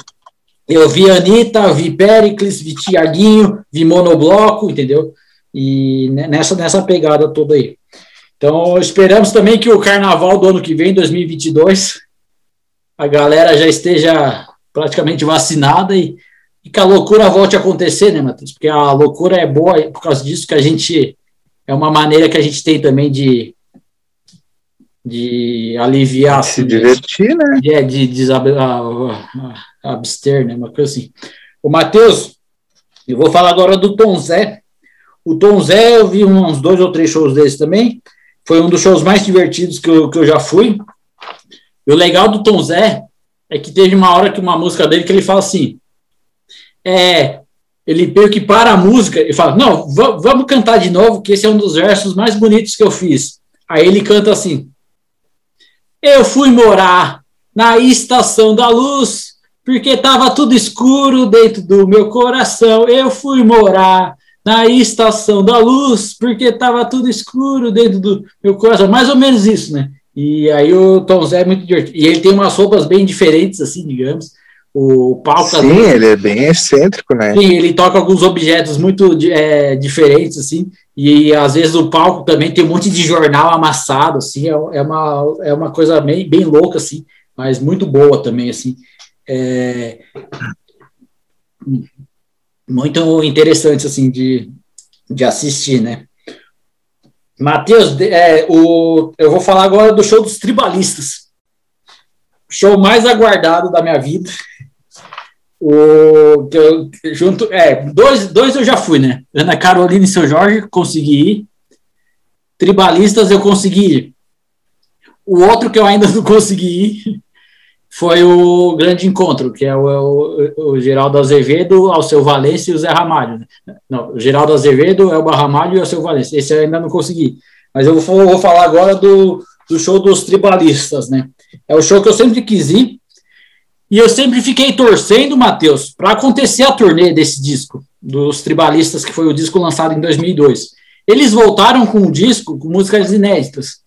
eu vi Anitta, vi Pericles, vi Tiaguinho, vi Monobloco, entendeu? E nessa, nessa pegada toda aí. Então, esperamos também que o carnaval do ano que vem, 2022, a galera já esteja praticamente vacinada e, e que a loucura volte a acontecer, né, Matheus? Porque a loucura é boa por causa disso que a gente é uma maneira que a gente tem também de de aliviar se assim, divertir, né? É, de, de, de abster, né? Uma coisa assim. O Matheus, Eu vou falar agora do Tom Zé. O Tom Zé, eu vi uns dois ou três shows desse também. Foi um dos shows mais divertidos que eu, que eu já fui. E o legal do Tom Zé é que teve uma hora que uma música dele que ele fala assim: é, ele meio que para a música e fala: Não, vamos cantar de novo, que esse é um dos versos mais bonitos que eu fiz. Aí ele canta assim: Eu fui morar na estação da luz, porque estava tudo escuro dentro do meu coração. Eu fui morar na estação da luz, porque estava tudo escuro dentro do meu coração. Mais ou menos isso, né? E aí o Tom Zé é muito divertido. E ele tem umas roupas bem diferentes, assim, digamos. O palco. Sim, vezes, ele é bem excêntrico, né? Sim, ele toca alguns objetos muito é, diferentes, assim. E às vezes o palco também tem um monte de jornal amassado, assim. É, é uma, é uma coisa bem, bem louca, assim, mas muito boa também, assim. É, muito interessante, assim, de, de assistir, né? Matheus, é, o, eu vou falar agora do show dos tribalistas. Show mais aguardado da minha vida. O, eu, junto, é, dois, dois eu já fui, né? Ana Carolina e seu Jorge, consegui ir. Tribalistas eu consegui ir. O outro que eu ainda não consegui ir foi o grande encontro, que é o, o, o Geraldo Azevedo, ao seu Valência e o Zé Ramalho. Né? Não, o Geraldo Azevedo, o Ramalho e o seu Valência. Esse eu ainda não consegui. Mas eu vou, vou falar agora do, do show dos tribalistas, né? É o show que eu sempre quis ir. E eu sempre fiquei torcendo, Matheus, para acontecer a turnê desse disco, dos tribalistas, que foi o disco lançado em 2002. Eles voltaram com o disco com músicas inéditas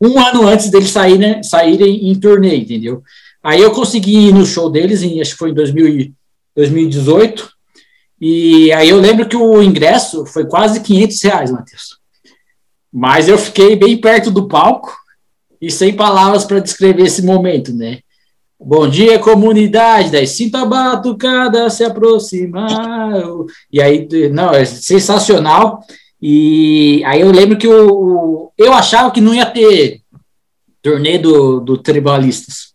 um ano antes deles saírem, né, saírem em turnê, entendeu? Aí eu consegui ir no show deles, em, acho que foi em 2000, 2018, e aí eu lembro que o ingresso foi quase 500 reais, Matheus. Mas eu fiquei bem perto do palco e sem palavras para descrever esse momento, né? Bom dia, comunidade, daí sinta a batucada se aproximar. E aí, não, é sensacional. E aí eu lembro que o, o, eu achava que não ia ter turnê do, do Tribalistas.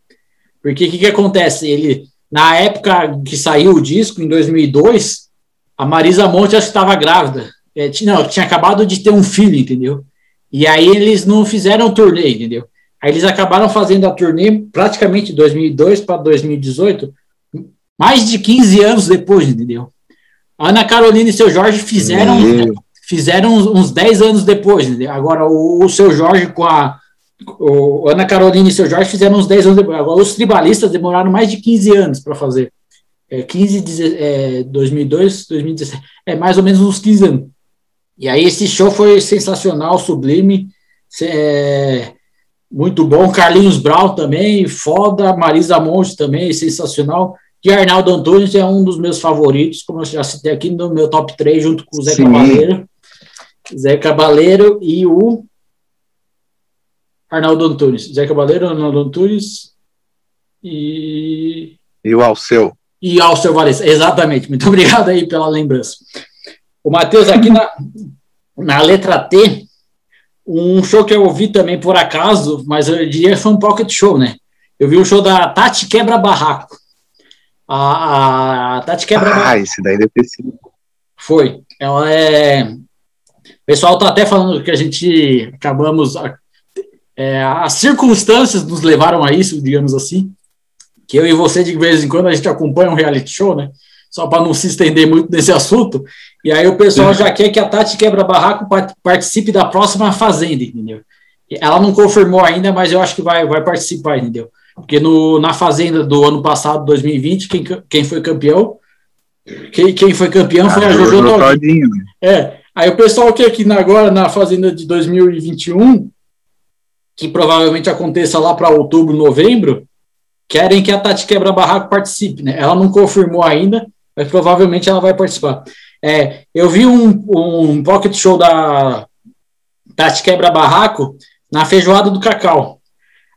Porque o que, que acontece? Ele, na época que saiu o disco, em 2002, a Marisa Monte que estava grávida. É, não, tinha acabado de ter um filho, entendeu? E aí eles não fizeram turnê, entendeu? Aí eles acabaram fazendo a turnê praticamente 2002 para 2018, mais de 15 anos depois, entendeu? Ana Carolina e seu Jorge fizeram fizeram uns, uns 10 anos depois. Né? Agora, o, o seu Jorge com a. O Ana Carolina e seu Jorge fizeram uns 10 anos depois. Agora, os tribalistas demoraram mais de 15 anos para fazer. É, 15, é, 2002, 2017. É mais ou menos uns 15 anos. E aí, esse show foi sensacional, sublime. É, muito bom. Carlinhos Brown também, foda. Marisa Monte também, sensacional. E Arnaldo Antunes é um dos meus favoritos, como eu já citei aqui no meu top 3, junto com o Zé Sim. Cavaleiro. Zé Cabaleiro e o Arnaldo Antunes. Zé Cabaleiro, Arnaldo Antunes e. E o Alceu. E Alceu Valença, exatamente. Muito obrigado aí pela lembrança. O Matheus, aqui na, na letra T, um show que eu ouvi também por acaso, mas eu diria que foi um pocket show, né? Eu vi um show da Tati Quebra Barraco. A, a Tati Quebra Ah, Barraco. esse daí deve ter sido. Foi. Ela é o pessoal está até falando que a gente acabamos. É, as circunstâncias nos levaram a isso, digamos assim. Que eu e você, de vez em quando, a gente acompanha um reality show, né? Só para não se estender muito nesse assunto. E aí o pessoal já quer que a Tati Quebra Barraco participe da próxima Fazenda, entendeu? Ela não confirmou ainda, mas eu acho que vai, vai participar, entendeu? Porque no, na Fazenda do ano passado, 2020, quem, quem foi campeão? Quem, quem foi campeão foi a, a Jojo Todinho. Né? É, Aí o pessoal que aqui agora na Fazenda de 2021, que provavelmente aconteça lá para outubro, novembro, querem que a Tati Quebra Barraco participe, né? Ela não confirmou ainda, mas provavelmente ela vai participar. É, eu vi um, um pocket show da Tati Quebra Barraco na Feijoada do Cacau.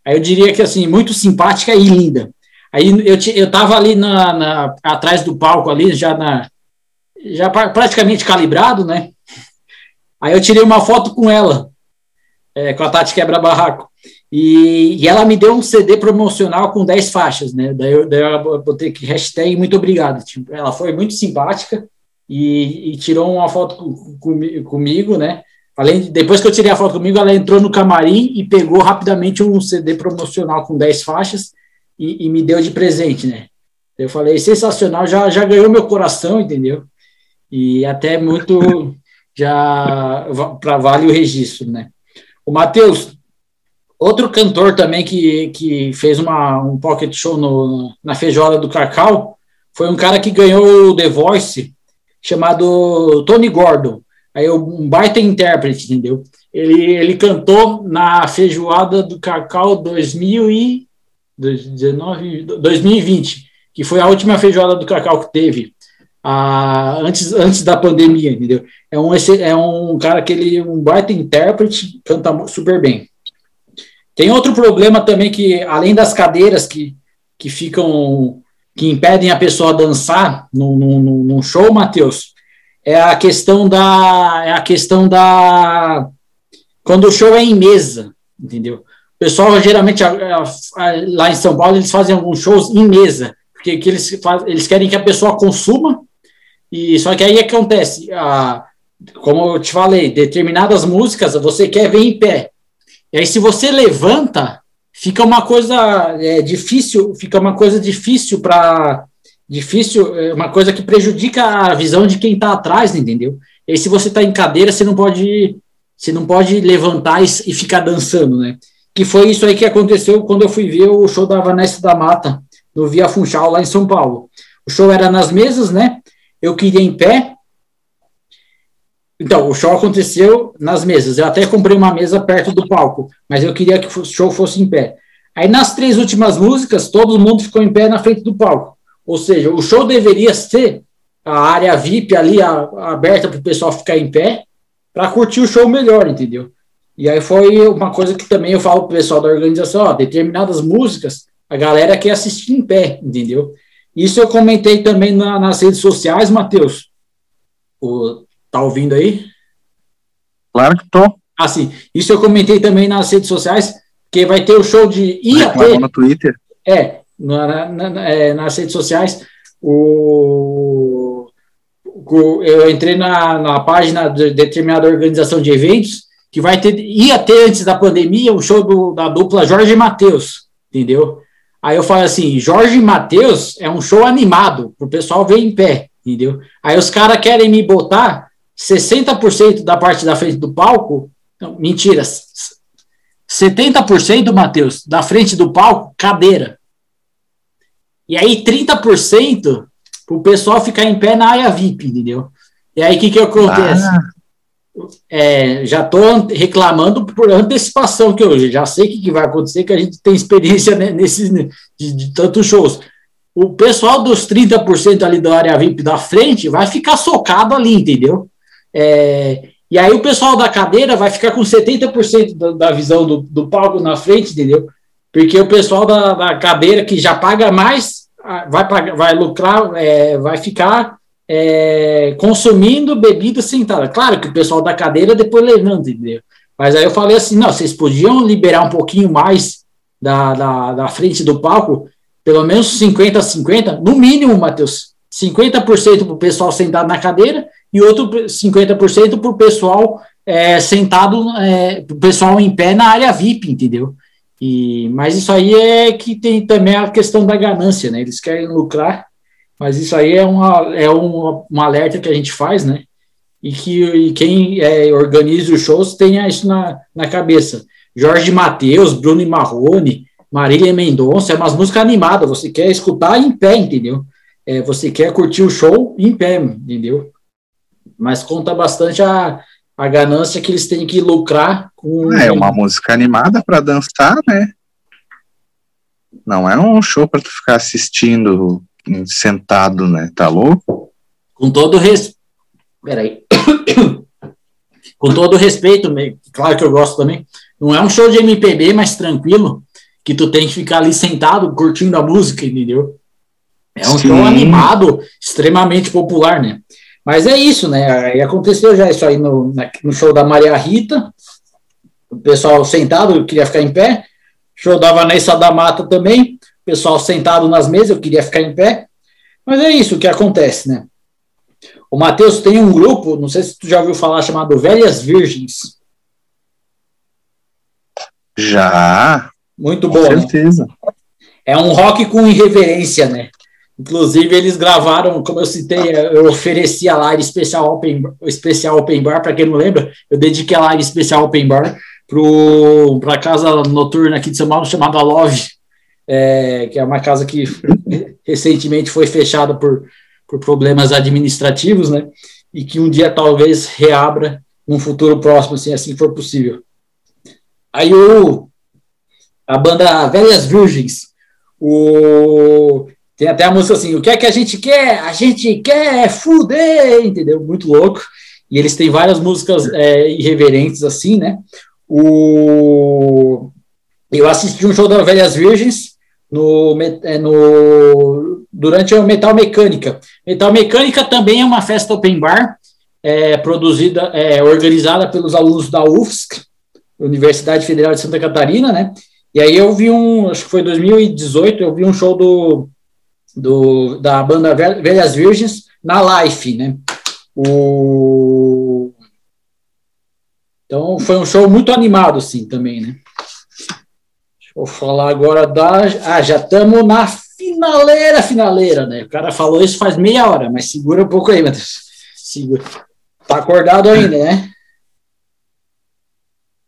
Aí eu diria que, assim, muito simpática e linda. Aí eu, eu tava ali na, na, atrás do palco ali, já na já praticamente calibrado, né? Aí eu tirei uma foto com ela, é, com a Tati Quebra Barraco. E, e, ela me deu um CD promocional com 10 faixas, né? Daí eu, daí eu botei que hashtag muito obrigado. Tipo, ela foi muito simpática, e, e tirou uma foto com, com, comigo, né? Além de, depois que eu tirei a foto comigo, ela entrou no camarim e pegou rapidamente um CD promocional com 10 faixas e, e me deu de presente, né? Eu falei, sensacional, já, já ganhou meu coração, entendeu? E até muito já para vale o registro, né? O Matheus, outro cantor também que, que fez uma, um pocket show no, na feijoada do Cacau foi um cara que ganhou o The Voice, chamado Tony Gordon. Aí um baita intérprete, entendeu? Ele, ele cantou na feijoada do Cacau 2019, 2020, que foi a última feijoada do Cacau que teve a, antes, antes da pandemia, entendeu? É um, é um cara que ele um baita intérprete, canta super bem. Tem outro problema também que, além das cadeiras que, que ficam, que impedem a pessoa dançar no show, Matheus, é a questão da, é a questão da, quando o show é em mesa, entendeu? O pessoal, geralmente, a, a, a, lá em São Paulo, eles fazem alguns shows em mesa, porque que eles, faz, eles querem que a pessoa consuma e só que aí acontece, a, como eu te falei, determinadas músicas você quer ver em pé. E aí se você levanta, fica uma coisa é, difícil, fica uma coisa difícil para difícil, é uma coisa que prejudica a visão de quem está atrás, entendeu? E aí se você está em cadeira, você não pode você não pode levantar e, e, ficar dançando, né? Que foi isso aí que aconteceu quando eu fui ver o show da Vanessa da Mata no Via Funchal lá em São Paulo. O show era nas mesas, né? eu queria em pé. Então, o show aconteceu nas mesas. Eu até comprei uma mesa perto do palco, mas eu queria que o show fosse em pé. Aí, nas três últimas músicas, todo mundo ficou em pé na frente do palco. Ou seja, o show deveria ser a área VIP ali a, aberta para o pessoal ficar em pé, para curtir o show melhor, entendeu? E aí foi uma coisa que também eu falo para o pessoal da organização: ó, determinadas músicas a galera quer assistir em pé, entendeu? Isso eu comentei também na, nas redes sociais, Matheus. Tá ouvindo aí? Claro que tô. Ah, sim. Isso eu comentei também nas redes sociais, que vai ter o show de ia ter. no Twitter. É, na, na, é, nas redes sociais. O, o, eu entrei na, na página de determinada organização de eventos que vai ter, ia ter antes da pandemia o show do, da dupla Jorge Matheus, entendeu? Aí eu falo assim, Jorge e Matheus é um show animado, o pessoal ver em pé, entendeu? Aí os caras querem me botar 60% da parte da frente do palco, não, mentira, 70% Matheus, da frente do palco, cadeira. E aí 30% o pessoal ficar em pé na área VIP, entendeu? E aí o que que acontece? Ah é, já estou reclamando por antecipação, que eu já sei o que, que, vai acontecer, que a gente tem experiência nesses de, de tantos shows. O pessoal dos 30% ali da área VIP da frente vai ficar socado ali, entendeu? É, e aí o pessoal da cadeira vai ficar com 70% da, da visão do, do, palco na frente, entendeu? Porque o pessoal da, da cadeira que já paga mais vai, pagar, vai lucrar, é, vai ficar é, consumindo bebida sentada. Claro que o pessoal da cadeira depois levanta, entendeu? Mas aí eu falei assim: não, vocês podiam liberar um pouquinho mais da, da, da frente do palco, pelo menos 50 a 50, no mínimo, Matheus. 50% para o pessoal sentado na cadeira e outro 50% para o pessoal é, sentado, é, para o pessoal em pé na área VIP, entendeu? E, mas isso aí é que tem também a questão da ganância, né? Eles querem lucrar mas isso aí é, uma, é um, alerta que a gente faz, né? E que e quem é, organiza os shows tenha isso na, na cabeça. Jorge Matheus, Bruno Marrone, Marília Mendonça, é umas músicas animadas, você quer escutar em pé, entendeu? É, você quer curtir o show em pé, entendeu? Mas conta bastante a, a ganância que eles têm que lucrar com. É uma música animada para dançar, né? Não é um show para tu ficar assistindo sentado, né? Tá louco? Com todo respeito. Peraí. Com todo respeito, claro que eu gosto também. Não é um show de MPB mais tranquilo, que tu tem que ficar ali sentado curtindo a música, entendeu? É um Sim. show animado, extremamente popular, né? Mas é isso, né? E aconteceu já isso aí no, no show da Maria Rita, o pessoal sentado, eu queria ficar em pé. Show da Vanessa da Mata também, pessoal sentado nas mesas, eu queria ficar em pé. Mas é isso que acontece, né? O Matheus tem um grupo, não sei se tu já ouviu falar, chamado Velhas Virgens. Já. Muito Com bom. né? certeza. É um rock com irreverência, né? Inclusive, eles gravaram, como eu citei, eu ofereci a live especial Open, especial open Bar, para quem não lembra, eu dediquei a live especial Open Bar para a casa noturna aqui de São Paulo, chamada Love, é, que é uma casa que recentemente foi fechada por, por problemas administrativos, né? E que um dia talvez reabra num futuro próximo, assim, assim for possível. Aí o, a banda Velhas Virgens, o, tem até a música assim, o que é que a gente quer? A gente quer fuder, entendeu? Muito louco. E eles têm várias músicas é, irreverentes assim, né? O, eu assisti um show da Velhas Virgens no, é, no, durante o Metal Mecânica. Metal Mecânica também é uma festa open bar, é, produzida, é, organizada pelos alunos da UFSC, Universidade Federal de Santa Catarina, né? E aí eu vi um, acho que foi 2018, eu vi um show do, do da banda Vel- Velhas Virgens na Life, né? O... Então foi um show muito animado, assim, também, né? Deixa eu falar agora da. Ah, já estamos na finaleira, finaleira, né? O cara falou isso faz meia hora, mas segura um pouco aí, Matheus. Segura. Tá acordado ainda, né?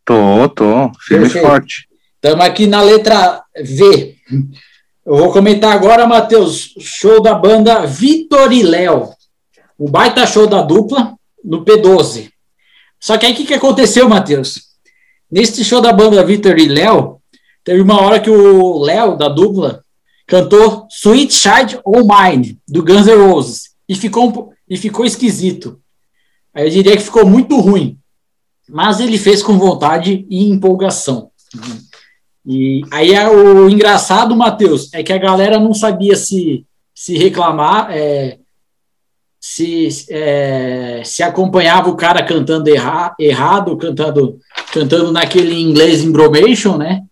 Tô, tô. Firme e forte. Estamos aqui na letra V. Eu vou comentar agora, Matheus, show da banda Vitor e Léo. O baita show da dupla no P12. Só que aí o que, que aconteceu, Matheus? Nesse show da banda Vitor e Léo, teve uma hora que o Léo, da dupla, cantou Sweet Child O' Mine, do Guns N' Roses. E ficou, e ficou esquisito. Eu diria que ficou muito ruim. Mas ele fez com vontade e empolgação. E aí é o engraçado, Matheus, é que a galera não sabia se, se reclamar, é, se, é, se acompanhava o cara cantando erra, errado, cantando, cantando naquele inglês embromation, né?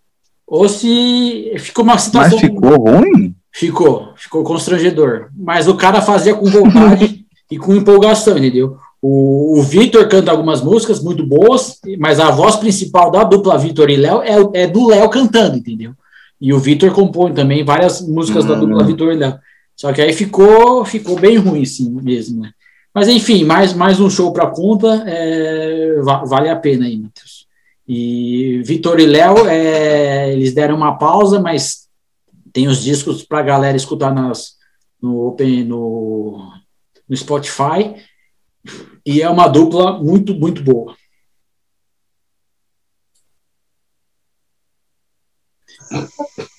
Ou se ficou uma Mas situação. ficou ruim? Ficou, ficou constrangedor. Mas o cara fazia com vontade e com empolgação, entendeu? O, o Vitor canta algumas músicas muito boas, mas a voz principal da dupla Vitor e Léo é, é do Léo cantando, entendeu? E o Vitor compõe também várias músicas da Hum. dupla Vitor e Léo. Só que aí ficou, ficou bem ruim, assim mesmo, né? Mas enfim, mais, mais um show para conta, é, va- vale a pena aí, Matheus. E Vitor e Léo, é, eles deram uma pausa, mas tem os discos para a galera escutar nas, no, Open, no, no Spotify. E é uma dupla muito, muito boa.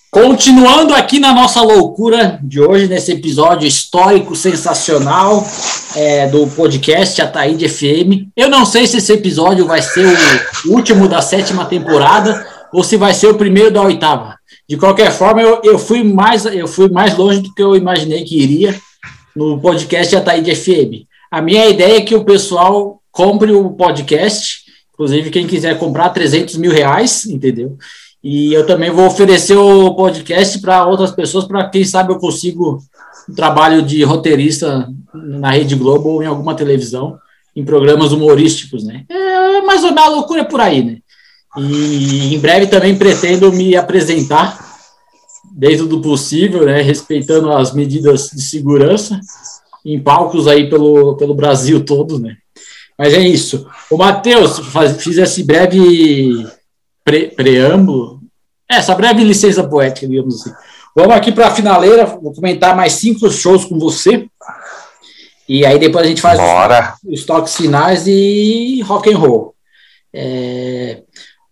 Continuando aqui na nossa loucura de hoje, nesse episódio histórico, sensacional é, do podcast Ataíde FM. Eu não sei se esse episódio vai ser o último da sétima temporada ou se vai ser o primeiro da oitava. De qualquer forma, eu, eu, fui, mais, eu fui mais longe do que eu imaginei que iria no podcast Ataíde FM. A minha ideia é que o pessoal compre o podcast, inclusive quem quiser comprar 300 mil reais, entendeu? E eu também vou oferecer o podcast para outras pessoas, para quem sabe eu consigo um trabalho de roteirista na Rede Globo ou em alguma televisão, em programas humorísticos, né? É mais ou menos a loucura por aí, né? E em breve também pretendo me apresentar, dentro do possível, né? Respeitando as medidas de segurança, em palcos aí pelo, pelo Brasil todo, né? Mas é isso. O Matheus, fiz esse breve pre, preâmbulo, essa breve licença poética, digamos assim. Vamos aqui para a finaleira, vou comentar mais cinco shows com você. E aí depois a gente faz Bora. os, os toques finais e rock and roll. É...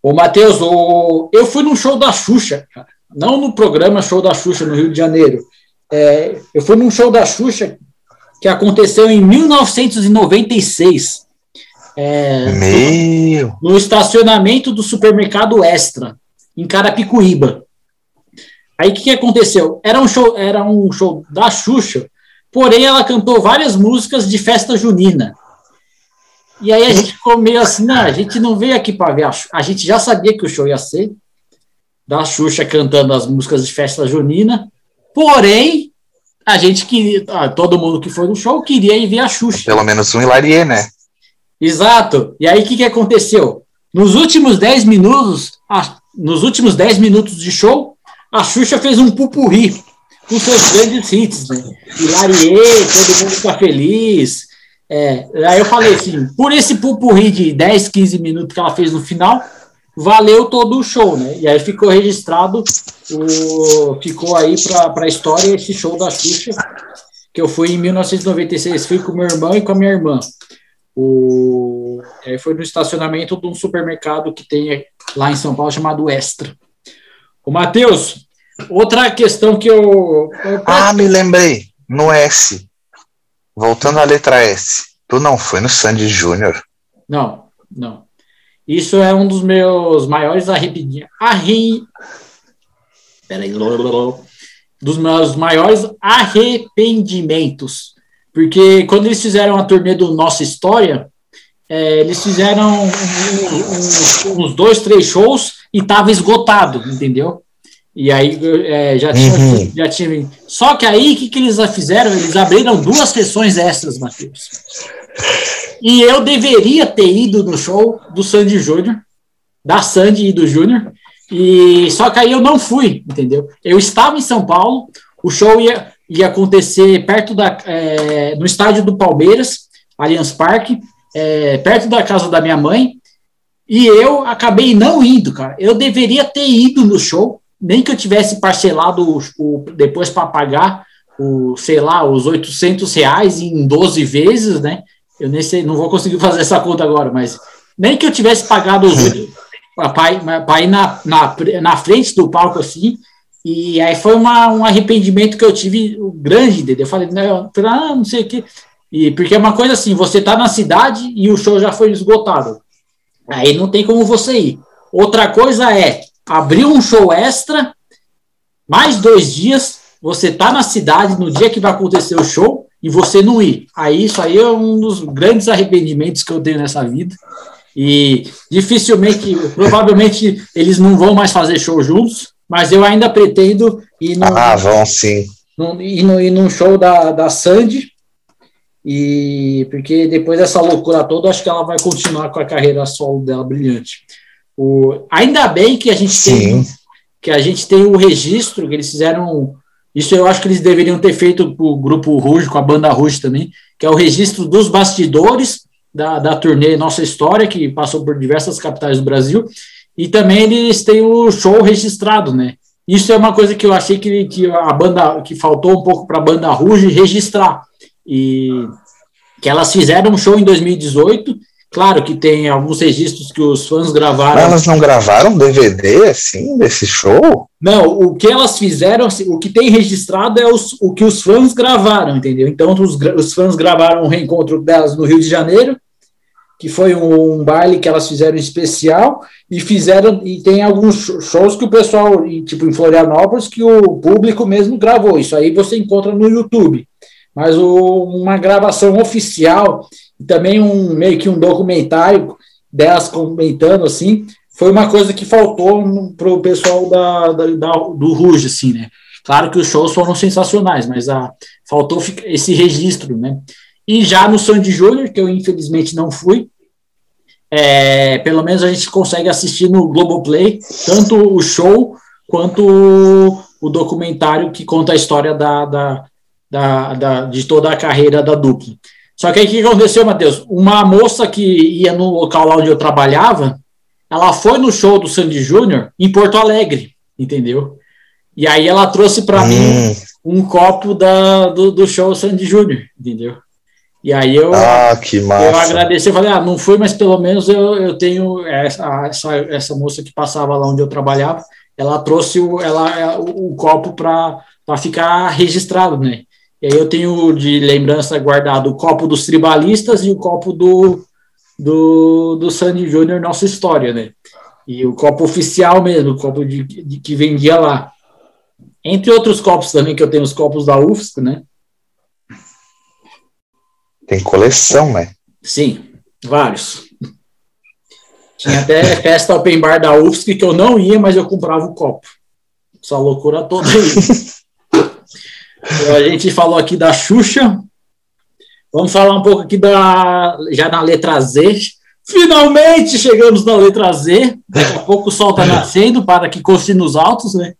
Ô, Matheus, o... eu fui num show da Xuxa, cara. não no programa Show da Xuxa no Rio de Janeiro. É... Eu fui num show da Xuxa que aconteceu em 1996. É... Meu. No estacionamento do supermercado Extra, em Carapicuíba. Aí o que, que aconteceu? Era um show, era um show da Xuxa, porém ela cantou várias músicas de festa junina. E aí a gente ficou meio assim, não, a gente não veio aqui para ver a Xuxa. A gente já sabia que o show ia ser da Xuxa cantando as músicas de festa junina, porém a gente queria, ah, todo mundo que foi no show queria ir ver a Xuxa. Pelo menos um hilarie, né? Exato. E aí o que, que aconteceu? Nos últimos 10 minutos, a- nos últimos 10 minutos de show, a Xuxa fez um pupurri com seus grandes hits, né? Hilarie, todo mundo tá feliz. É, aí eu falei assim, por esse pupurri de 10, 15 minutos que ela fez no final, valeu todo o show, né? E aí ficou registrado, o, ficou aí para a história esse show da Xuxa, que eu fui em 1996, fui com meu irmão e com a minha irmã. O, aí foi no estacionamento de um supermercado que tem lá em São Paulo chamado Extra. O Matheus, outra questão que eu. eu- Ah, me lembrei. No S. Voltando à letra S. Tu não foi no Sandy Júnior? Não, não. Isso é um dos meus maiores arrependimentos. Arre... Peraí. Dos meus maiores arrependimentos. Porque quando eles fizeram a turnê do Nossa História, é, eles fizeram um- uns dois, três shows e tava esgotado, entendeu? E aí é, já, tinha, Uhum. já tinha. Só que aí o que, que eles fizeram? Eles abriram duas sessões extras, Matheus. E eu deveria ter ido no show do Sandy Júnior, da Sandy e do Júnior, e só que aí eu não fui, entendeu? Eu estava em São Paulo, o show ia, ia acontecer perto da, é, no estádio do Palmeiras, Allianz Parque, é, perto da casa da minha mãe, e eu acabei não indo, cara. Eu deveria ter ido no show, nem que eu tivesse parcelado o, o- depois para pagar o, sei lá, os 800 reais em 12 vezes, né? Eu nem sei, não vou conseguir fazer essa conta agora, mas nem que eu tivesse pagado os para ir na, na, na frente do palco assim, e aí foi uma, um arrependimento que eu tive grande, entendeu? Eu falei, não, ah, não sei o quê. E, porque é uma coisa assim, você tá na cidade e o show já foi esgotado. Aí não tem como você ir. Outra coisa é abrir um show extra, mais dois dias, você tá na cidade no dia que vai acontecer o show e você não ir. Aí isso aí é um dos grandes arrependimentos que eu tenho nessa vida. E dificilmente, provavelmente eles não vão mais fazer show juntos, mas eu ainda pretendo ir no, Ah, vão sim. no, ir, no, ir num show da, da Sandy. E porque depois dessa loucura toda, acho que ela vai continuar com a carreira solo dela brilhante. O, ainda bem que a gente tem Sim. que a gente tem o registro que eles fizeram. Isso eu acho que eles deveriam ter feito com o grupo Rouge, com a banda Rouge também, que é o registro dos bastidores da, da turnê Nossa História, que passou por diversas capitais do Brasil, e também eles têm o show registrado, né? Isso é uma coisa que eu achei que, que a banda que faltou um pouco para a banda Rouge registrar. E que elas fizeram um show em 2018. Claro que tem alguns registros que os fãs gravaram. Mas elas não gravaram DVD assim desse show? Não, o que elas fizeram, assim, o que tem registrado é os, o que os fãs gravaram, entendeu? Então, os, os fãs gravaram um reencontro delas no Rio de Janeiro, que foi um, um baile que elas fizeram especial, e fizeram, e tem alguns sh- shows que o pessoal, e, tipo em Florianópolis, que o público mesmo gravou. Isso aí você encontra no YouTube. Mas o- uma gravação oficial, e também um meio que um documentário delas comentando assim, foi uma coisa que faltou para o pessoal da, da- da- do Ruge, assim, né? Claro que os shows foram sensacionais, mas a, faltou esse registro, né? E já no Sandy Júnior, que eu infelizmente não fui, é, pelo menos a gente consegue assistir no Globoplay tanto o show quanto o, o documentário que conta a história da, da, da, da- de toda a carreira da dupla. Só que aí o que aconteceu, Matheus? Uma moça que ia no local lá onde eu trabalhava, ela foi no show do Sandy Júnior em Porto Alegre, entendeu? E aí ela trouxe para mim Hum, um copo da, do, do show Sandy Júnior, entendeu? E aí eu, ah, eu agradeci, eu falei, ah, não fui, mas pelo menos eu, eu tenho essa, essa, essa moça que passava lá onde eu trabalhava, ela trouxe o, ela, o, o copo para ficar registrado, né? E aí eu tenho de lembrança guardado o copo dos tribalistas e o copo do, do, do Sandy Júnior Nossa História, né? E o copo oficial mesmo, o copo de, de que vendia lá. Entre outros copos também, que eu tenho os copos da UFSC, né? Tem coleção, né? Sim, vários. Tinha até festa open bar da UFSC que eu não ia, mas eu comprava o copo. Essa loucura toda aí. A gente falou aqui da Xuxa. Vamos falar um pouco aqui da já na letra Z. Finalmente chegamos na letra Z. Daqui a pouco o sol está nascendo para que conste nos altos, né?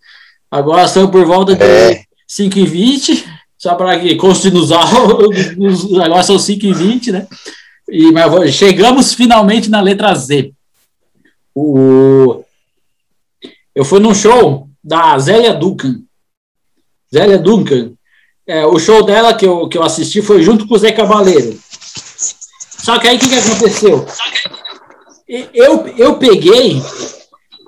Agora são por volta de É. 5h20, só para que conste nos altos. Agora são 5h20, né? E, mas chegamos finalmente na letra Z. O, eu fui num show da Zélia Duncan. Zélia Duncan. É, o show dela que eu, que eu assisti foi junto com o Zé Cabaleiro. Só que aí o que, que aconteceu? Eu, eu peguei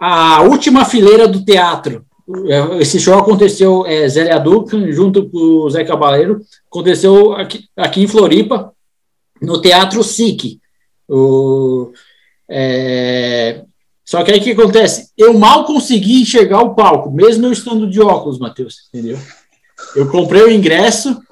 a última fileira do teatro. É, Esse show aconteceu, é, Zélia Duncan, junto com o Zé Cabaleiro, aconteceu aqui, aqui em Floripa, no Teatro SIC. O, é, só que aí o que acontece? Eu mal consegui enxergar o palco, mesmo eu estando de óculos, Matheus, entendeu? Eu comprei o ingresso,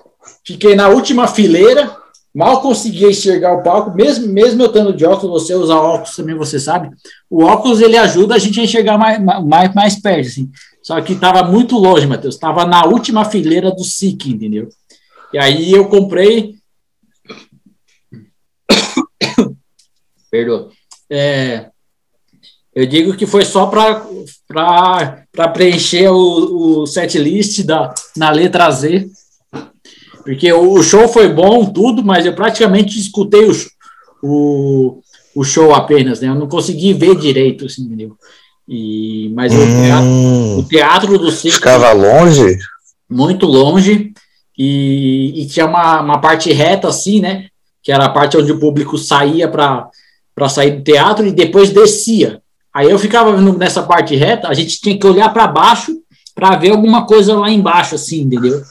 fiquei na última fileira, mal conseguia enxergar o palco, mesmo, mesmo eu estando de óculos, você usa óculos também, você sabe. O óculos ele ajuda a gente a enxergar mais, mais, mais perto, assim. Só que estava muito longe, Matheus. Estava na última fileira do SIC, entendeu? E aí eu comprei. Perdoa. É, eu digo que foi só para preencher o, o set list da, na letra Z. Porque o, show foi bom, tudo, mas eu praticamente escutei o, o, o show apenas, né? Eu não consegui ver direito, assim, entendeu? E, mas o teatro, o Hum, teatro do circo ficava longe? muito longe e, e tinha uma, uma parte reta assim, né? Que era a parte onde o público saía para sair do teatro e depois descia. Aí eu ficava nessa parte reta, a gente tinha que olhar para baixo para ver alguma coisa lá embaixo, assim, entendeu?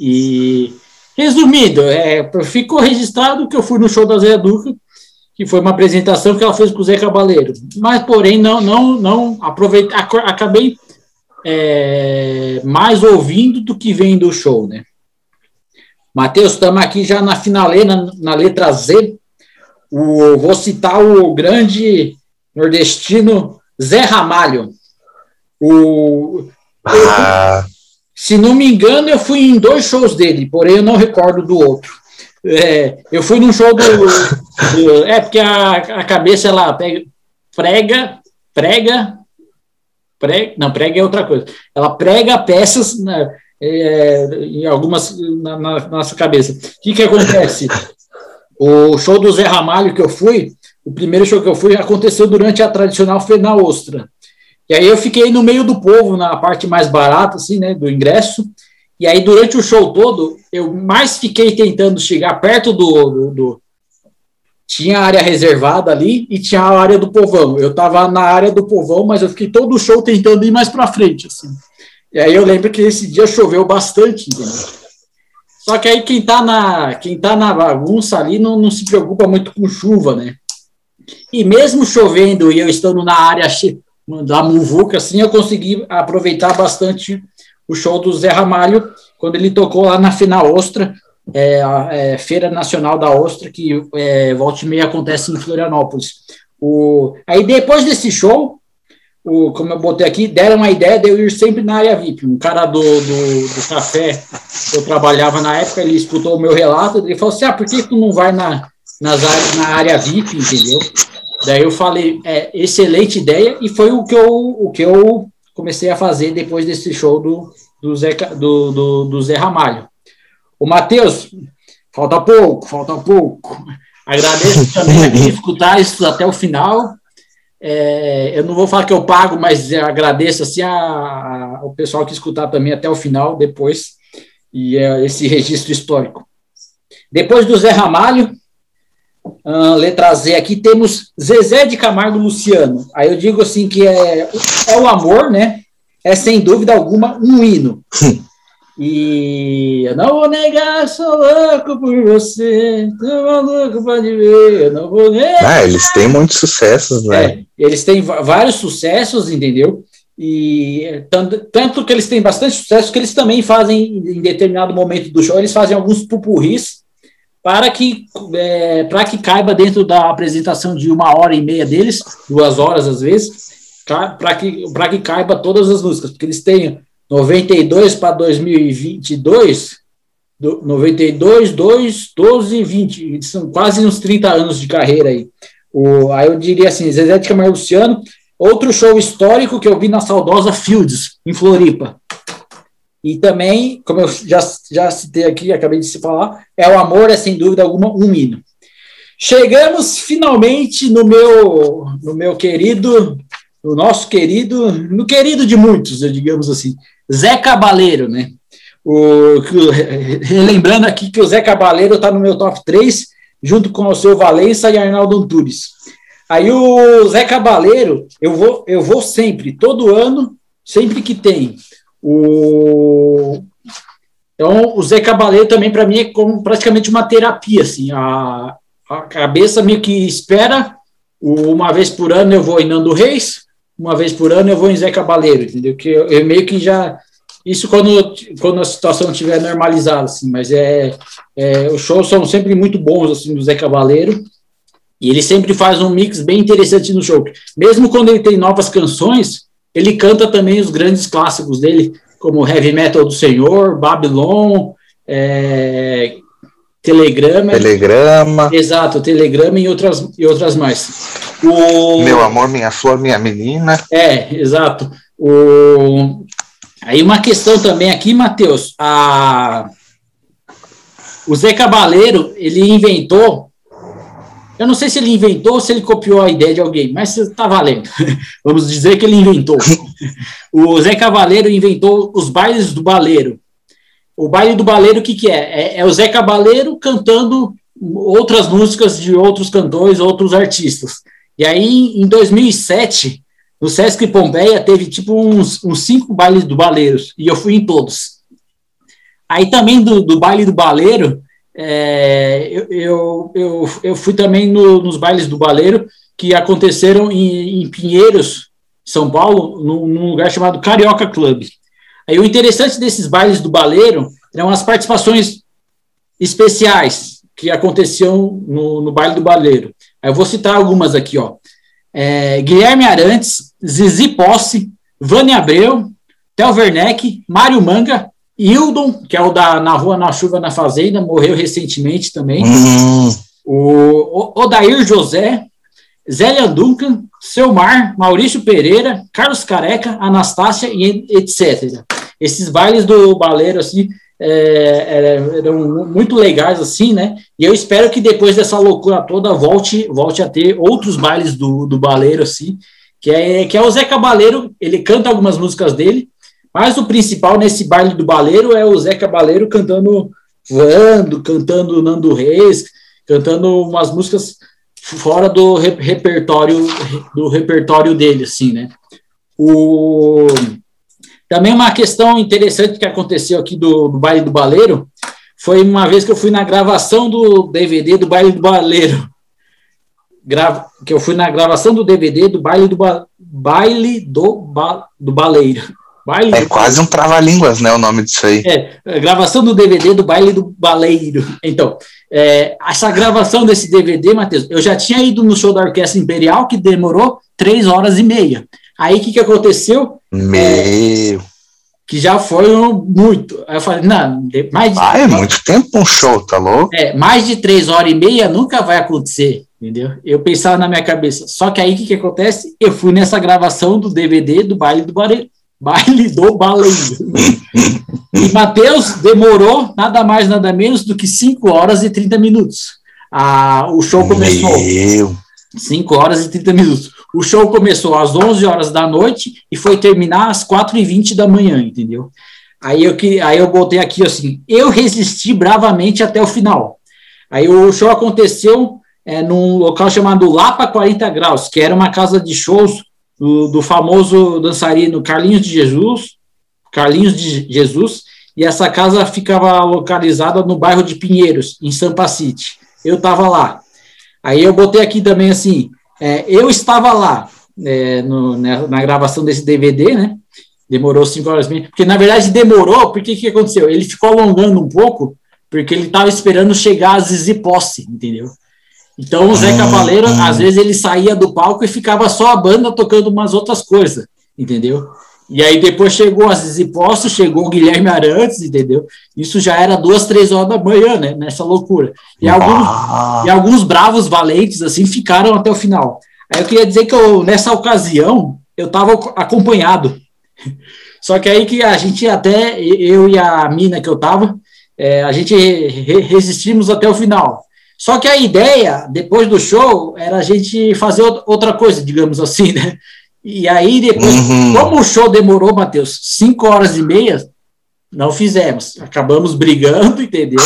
E resumindo, é, ficou registrado que eu fui no show da Zé Duca, que foi uma apresentação que ela fez com o Zé Cabaleiro. Mas, porém, não, não, não aproveitei, ac- acabei é, mais ouvindo do que vendo o show, né? Matheus, estamos aqui já na finaleira, na, na letra Z. O, vou citar o grande nordestino Zé Ramalho. O, Ah, se não me engano, eu fui em dois shows dele, porém eu não recordo do outro. É, eu fui num show do. do- é, porque a, a cabeça ela pega, prega, prega, prega. Não, prega é outra coisa. Ela prega peças na- é, em algumas na, na nossa cabeça. O que, que acontece? O show do Zé Ramalho que eu fui, o primeiro show que eu fui aconteceu durante a tradicional Feira na Ostra. E aí eu fiquei no meio do povo, na parte mais barata, assim, né, do ingresso. E aí, durante o show todo, eu mais fiquei tentando chegar perto do. do, do- Tinha a área reservada ali e tinha a área do povão. Eu tava na área do povão, mas eu fiquei todo o show tentando ir mais para frente, assim. E aí eu lembro que esse dia choveu bastante, entendeu? Só que aí quem tá na, quem tá na bagunça ali não, não se preocupa muito com chuva, né? E mesmo chovendo e eu estando na área da Muvuca, assim, eu consegui aproveitar bastante o show do Zé Ramalho, quando ele tocou lá na Final Ostra, é, é, Feira Nacional da Ostra, que é, volta e meia acontece em Florianópolis. O, aí depois desse show, o, como eu botei aqui, deram a ideia de eu ir sempre na área VIP. Um cara do, do, do café que eu trabalhava na época, ele escutou o meu relato, ele falou assim, ah, por que tu não vai na, nas áreas, na área VIP, entendeu? Daí eu falei, é, excelente ideia, e foi o que eu, o que eu comecei a fazer depois desse show do, do, Zé, do, do, do Zé Ramalho. O Matheus, falta pouco, falta pouco. Agradeço também quem escutar isso até o final. É, eu não vou falar que eu pago, mas agradeço assim, a, ao pessoal que escutar também até o final, depois, e é, esse registro histórico. Depois do Zé Ramalho, ah, letra Z aqui, temos Zezé de Camargo Luciano. Aí eu digo assim que é, é o amor, né? É sem dúvida alguma um hino. E eu não vou negar, sou louco por você, tô maluco, pode ver, eu não vou negar. ah, eles têm muitos sucessos, né? É, eles têm vários sucessos, entendeu? E tanto, tanto que eles têm bastante sucesso que eles também fazem, em determinado momento do show, eles fazem alguns pupurris para que, é, para que caiba dentro da apresentação de uma hora e meia deles, duas horas às vezes, para que, para que caiba todas as músicas, porque eles têm 92 para 2022, do, 92, 2, 12, 20, são quase uns 30 anos de carreira aí. O, aí eu diria assim, Zezé de Camargo Luciano, outro show histórico que eu vi na saudosa Fields, em Floripa. E também, como eu já, já citei aqui, acabei de se falar, é o amor, é sem dúvida alguma um hino. Chegamos finalmente no meu, no meu querido, no nosso querido, no querido de muitos, digamos assim, Zé Cabaleiro, né? O, lembrando aqui que o Zé Cabaleiro está no meu top 3, junto com o seu Valença e Arnaldo Antunes. Aí o Zé Cabaleiro, eu vou, eu vou sempre, todo ano, sempre que tem. O, então, o Zé Cabaleiro também, para mim, é como praticamente uma terapia, assim, a, a cabeça meio que espera, uma vez por ano eu vou em Nando Reis, uma vez por ano eu vou em Zé Cabaleiro, entendeu? Que eu, eu meio que já isso quando, quando a situação estiver normalizada, assim, mas é, é, os shows são sempre muito bons, assim, do Zé Cavaleiro, e ele sempre faz um mix bem interessante no show. Mesmo quando ele tem novas canções, ele canta também os grandes clássicos dele, como Heavy Metal do Senhor, Babylon, é, Telegrama. Telegrama. Exato, Telegrama e outras, e outras mais. O, Meu amor, minha flor, minha menina. É, exato. O, Aí uma questão também aqui, Matheus, a... o Zé Cabaleiro, ele inventou, eu não sei se ele inventou ou se ele copiou a ideia de alguém, mas está valendo. Vamos dizer que ele inventou. o Zé Cabaleiro inventou os bailes do baleiro. O baile do baleiro, o que, que é? é? É o Zé Cabaleiro cantando outras músicas de outros cantores, outros artistas. E aí, em 2007, no Sesc Pompeia teve tipo uns, uns cinco bailes do Baleiros, e eu fui em todos. Aí também do, do baile do Baleiro, é, eu, eu, eu, eu, fui também no, nos bailes do Baleiro, que aconteceram em, em Pinheiros, São Paulo, num, num, lugar chamado Carioca Club. Aí o interessante desses bailes do Baleiro eram as participações especiais que aconteciam no, no baile do Baleiro. Aí eu vou citar algumas aqui, ó é, Guilherme Arantes, Zizi Posse, Vânia Abreu, Tel Werneck, Mário Manga, Hildon, que é o da Na Rua, na Chuva, na Fazenda, morreu recentemente também. Hum. O Odair José, Zélia Duncan, Selmar, Maurício Pereira, Carlos Careca, Anastácia e etc. Esses bailes do baleiro, assim, é, eram muito legais assim, né? E eu espero que depois dessa loucura toda volte, volte a ter outros bailes do, do Baleiro, assim, que é, que é o Zé Cabaleiro, ele canta algumas músicas dele, mas o principal nesse baile do Baleiro é o Zé Cabaleiro cantando voando, cantando Nando Reis, cantando umas músicas fora do repertório do repertório dele, assim, né? O também uma questão interessante que aconteceu aqui do, do Baile do Baleiro foi uma vez que eu fui na gravação do DVD do Baile do Baleiro. Grava, que eu fui na gravação do DVD do Baile do, ba, baile do, ba, do Baleiro. Baile é quase um trava-línguas, né, o nome disso aí. É, gravação do DVD do Baile do Baleiro. Então, é, essa gravação desse DVD, Matheus, eu já tinha ido no show da Orquestra Imperial, que demorou três horas e meia. Aí o que, que aconteceu? Meu. É, que já foi muito. Aí eu falei, não, mais de. Ah, é muito tempo um show, tá louco? É, mais de três horas e meia nunca vai acontecer, entendeu? Eu pensava na minha cabeça. Só que aí o que, que acontece? Eu fui nessa gravação do DVD do baile do Baleiro. Baile do Baleiro. e Matheus demorou nada mais, nada menos do que 5 horas e 30 minutos. Ah, o show começou. Meu. 5 horas e 30 minutos. O show começou às 11 horas da noite e foi terminar às 4 e 20 da manhã, entendeu? Aí eu, que, aí eu botei aqui assim, eu resisti bravamente até o final. Aí o show aconteceu é, num local chamado Lapa 40 Graus, que era uma casa de shows do, do famoso dançarino Carlinhos de Jesus, Carlinhos de Jesus, e essa casa ficava localizada no bairro de Pinheiros, em Sampa City. Eu estava lá. Aí eu botei aqui também assim, é, eu estava lá é, no, na, na, gravação desse DVD, né? Demorou cinco horas, porque na verdade demorou, porque o que aconteceu? Ele ficou alongando um pouco, porque ele estava esperando chegar a Zizi Posse, entendeu? Então o Zé Cavaleiro, às vezes ele saía do palco e ficava só a banda tocando umas outras coisas, entendeu? E aí depois chegou a Zizi Posto, chegou o Guilherme Arantes, entendeu? Isso já era duas, três horas da manhã, né? Nessa loucura. E alguns, Ah, e alguns bravos valentes, assim, ficaram até o final. Aí eu queria dizer que eu, nessa ocasião, eu estava acompanhado. Só que aí que a gente até, eu e a mina que eu tava, é, a gente re- resistimos até o final. Só que a ideia, depois do show, era a gente fazer out- outra coisa, digamos assim, né? E aí, depois, Uhum. como o show demorou, Matheus, cinco horas e meia, não fizemos. Acabamos brigando, entendeu?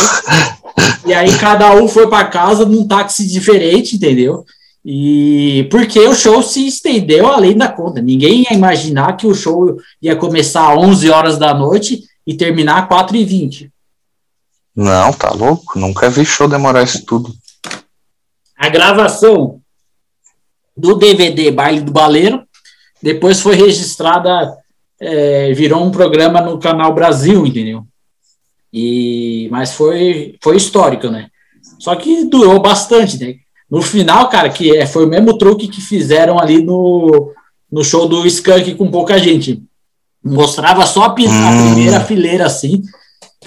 E aí cada um foi para casa num táxi diferente, entendeu? E porque o show se estendeu além da conta. Ninguém ia imaginar que o show ia começar às 11 horas da noite e terminar às 4 e 20 Não, tá louco? Nunca vi show demorar isso tudo. A gravação do DVD Baile do Baleiro depois foi registrada, é, virou um programa no Canal Brasil, entendeu? E, mas foi, foi histórico, né? Só que durou bastante, né? No final, cara, que é, foi o mesmo truque que fizeram ali no, no show do Skank com pouca gente. Mostrava só a, pi- a Hum. primeira fileira, assim,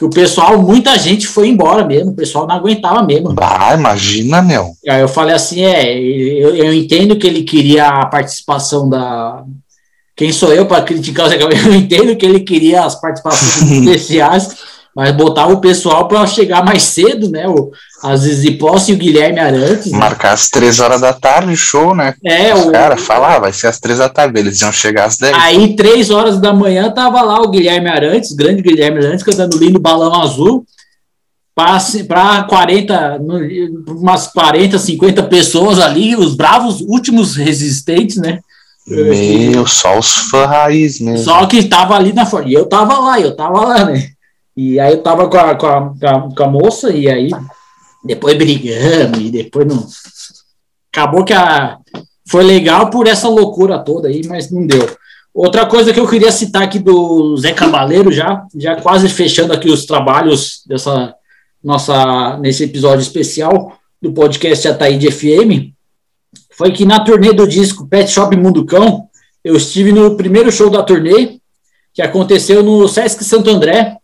que o pessoal, muita gente foi embora mesmo, o pessoal não aguentava mesmo. Ah, imagina, meu. Aí eu falei assim, é, eu, eu entendo que ele queria a participação da. Quem sou eu para criticar o Zé Cabaleiro? Eu entendo que ele queria as participações especiais, mas botava o pessoal para chegar mais cedo, né? O, a Zizi Posse e o Guilherme Arantes. né? Marcar às três horas da tarde o show, né? É, Os o, caras falavam, ah, vai ser às três da tarde. Eles iam chegar às dez. Aí, três horas da manhã, tava lá o Guilherme Arantes, grande Guilherme Arantes, cantando lindo balão azul, para 40, no- umas 40, 50 pessoas ali, os bravos últimos resistentes, né? Meu, só os fã raiz mesmo. Só que tava ali na frente. E eu tava lá, eu tava lá, né? E aí eu tava com a, com a, com a, com a moça, e aí depois brigando, e depois não. Acabou que a. Foi legal por essa loucura toda aí, mas não deu. Outra coisa que eu queria citar aqui do Zé Cabaleiro, já, já quase fechando aqui os trabalhos dessa nossa nesse episódio especial do podcast Ataíde FM, foi que na turnê do disco Pet Shop Mundo Cão, eu estive no primeiro show da turnê, que aconteceu no Sesc Santo André,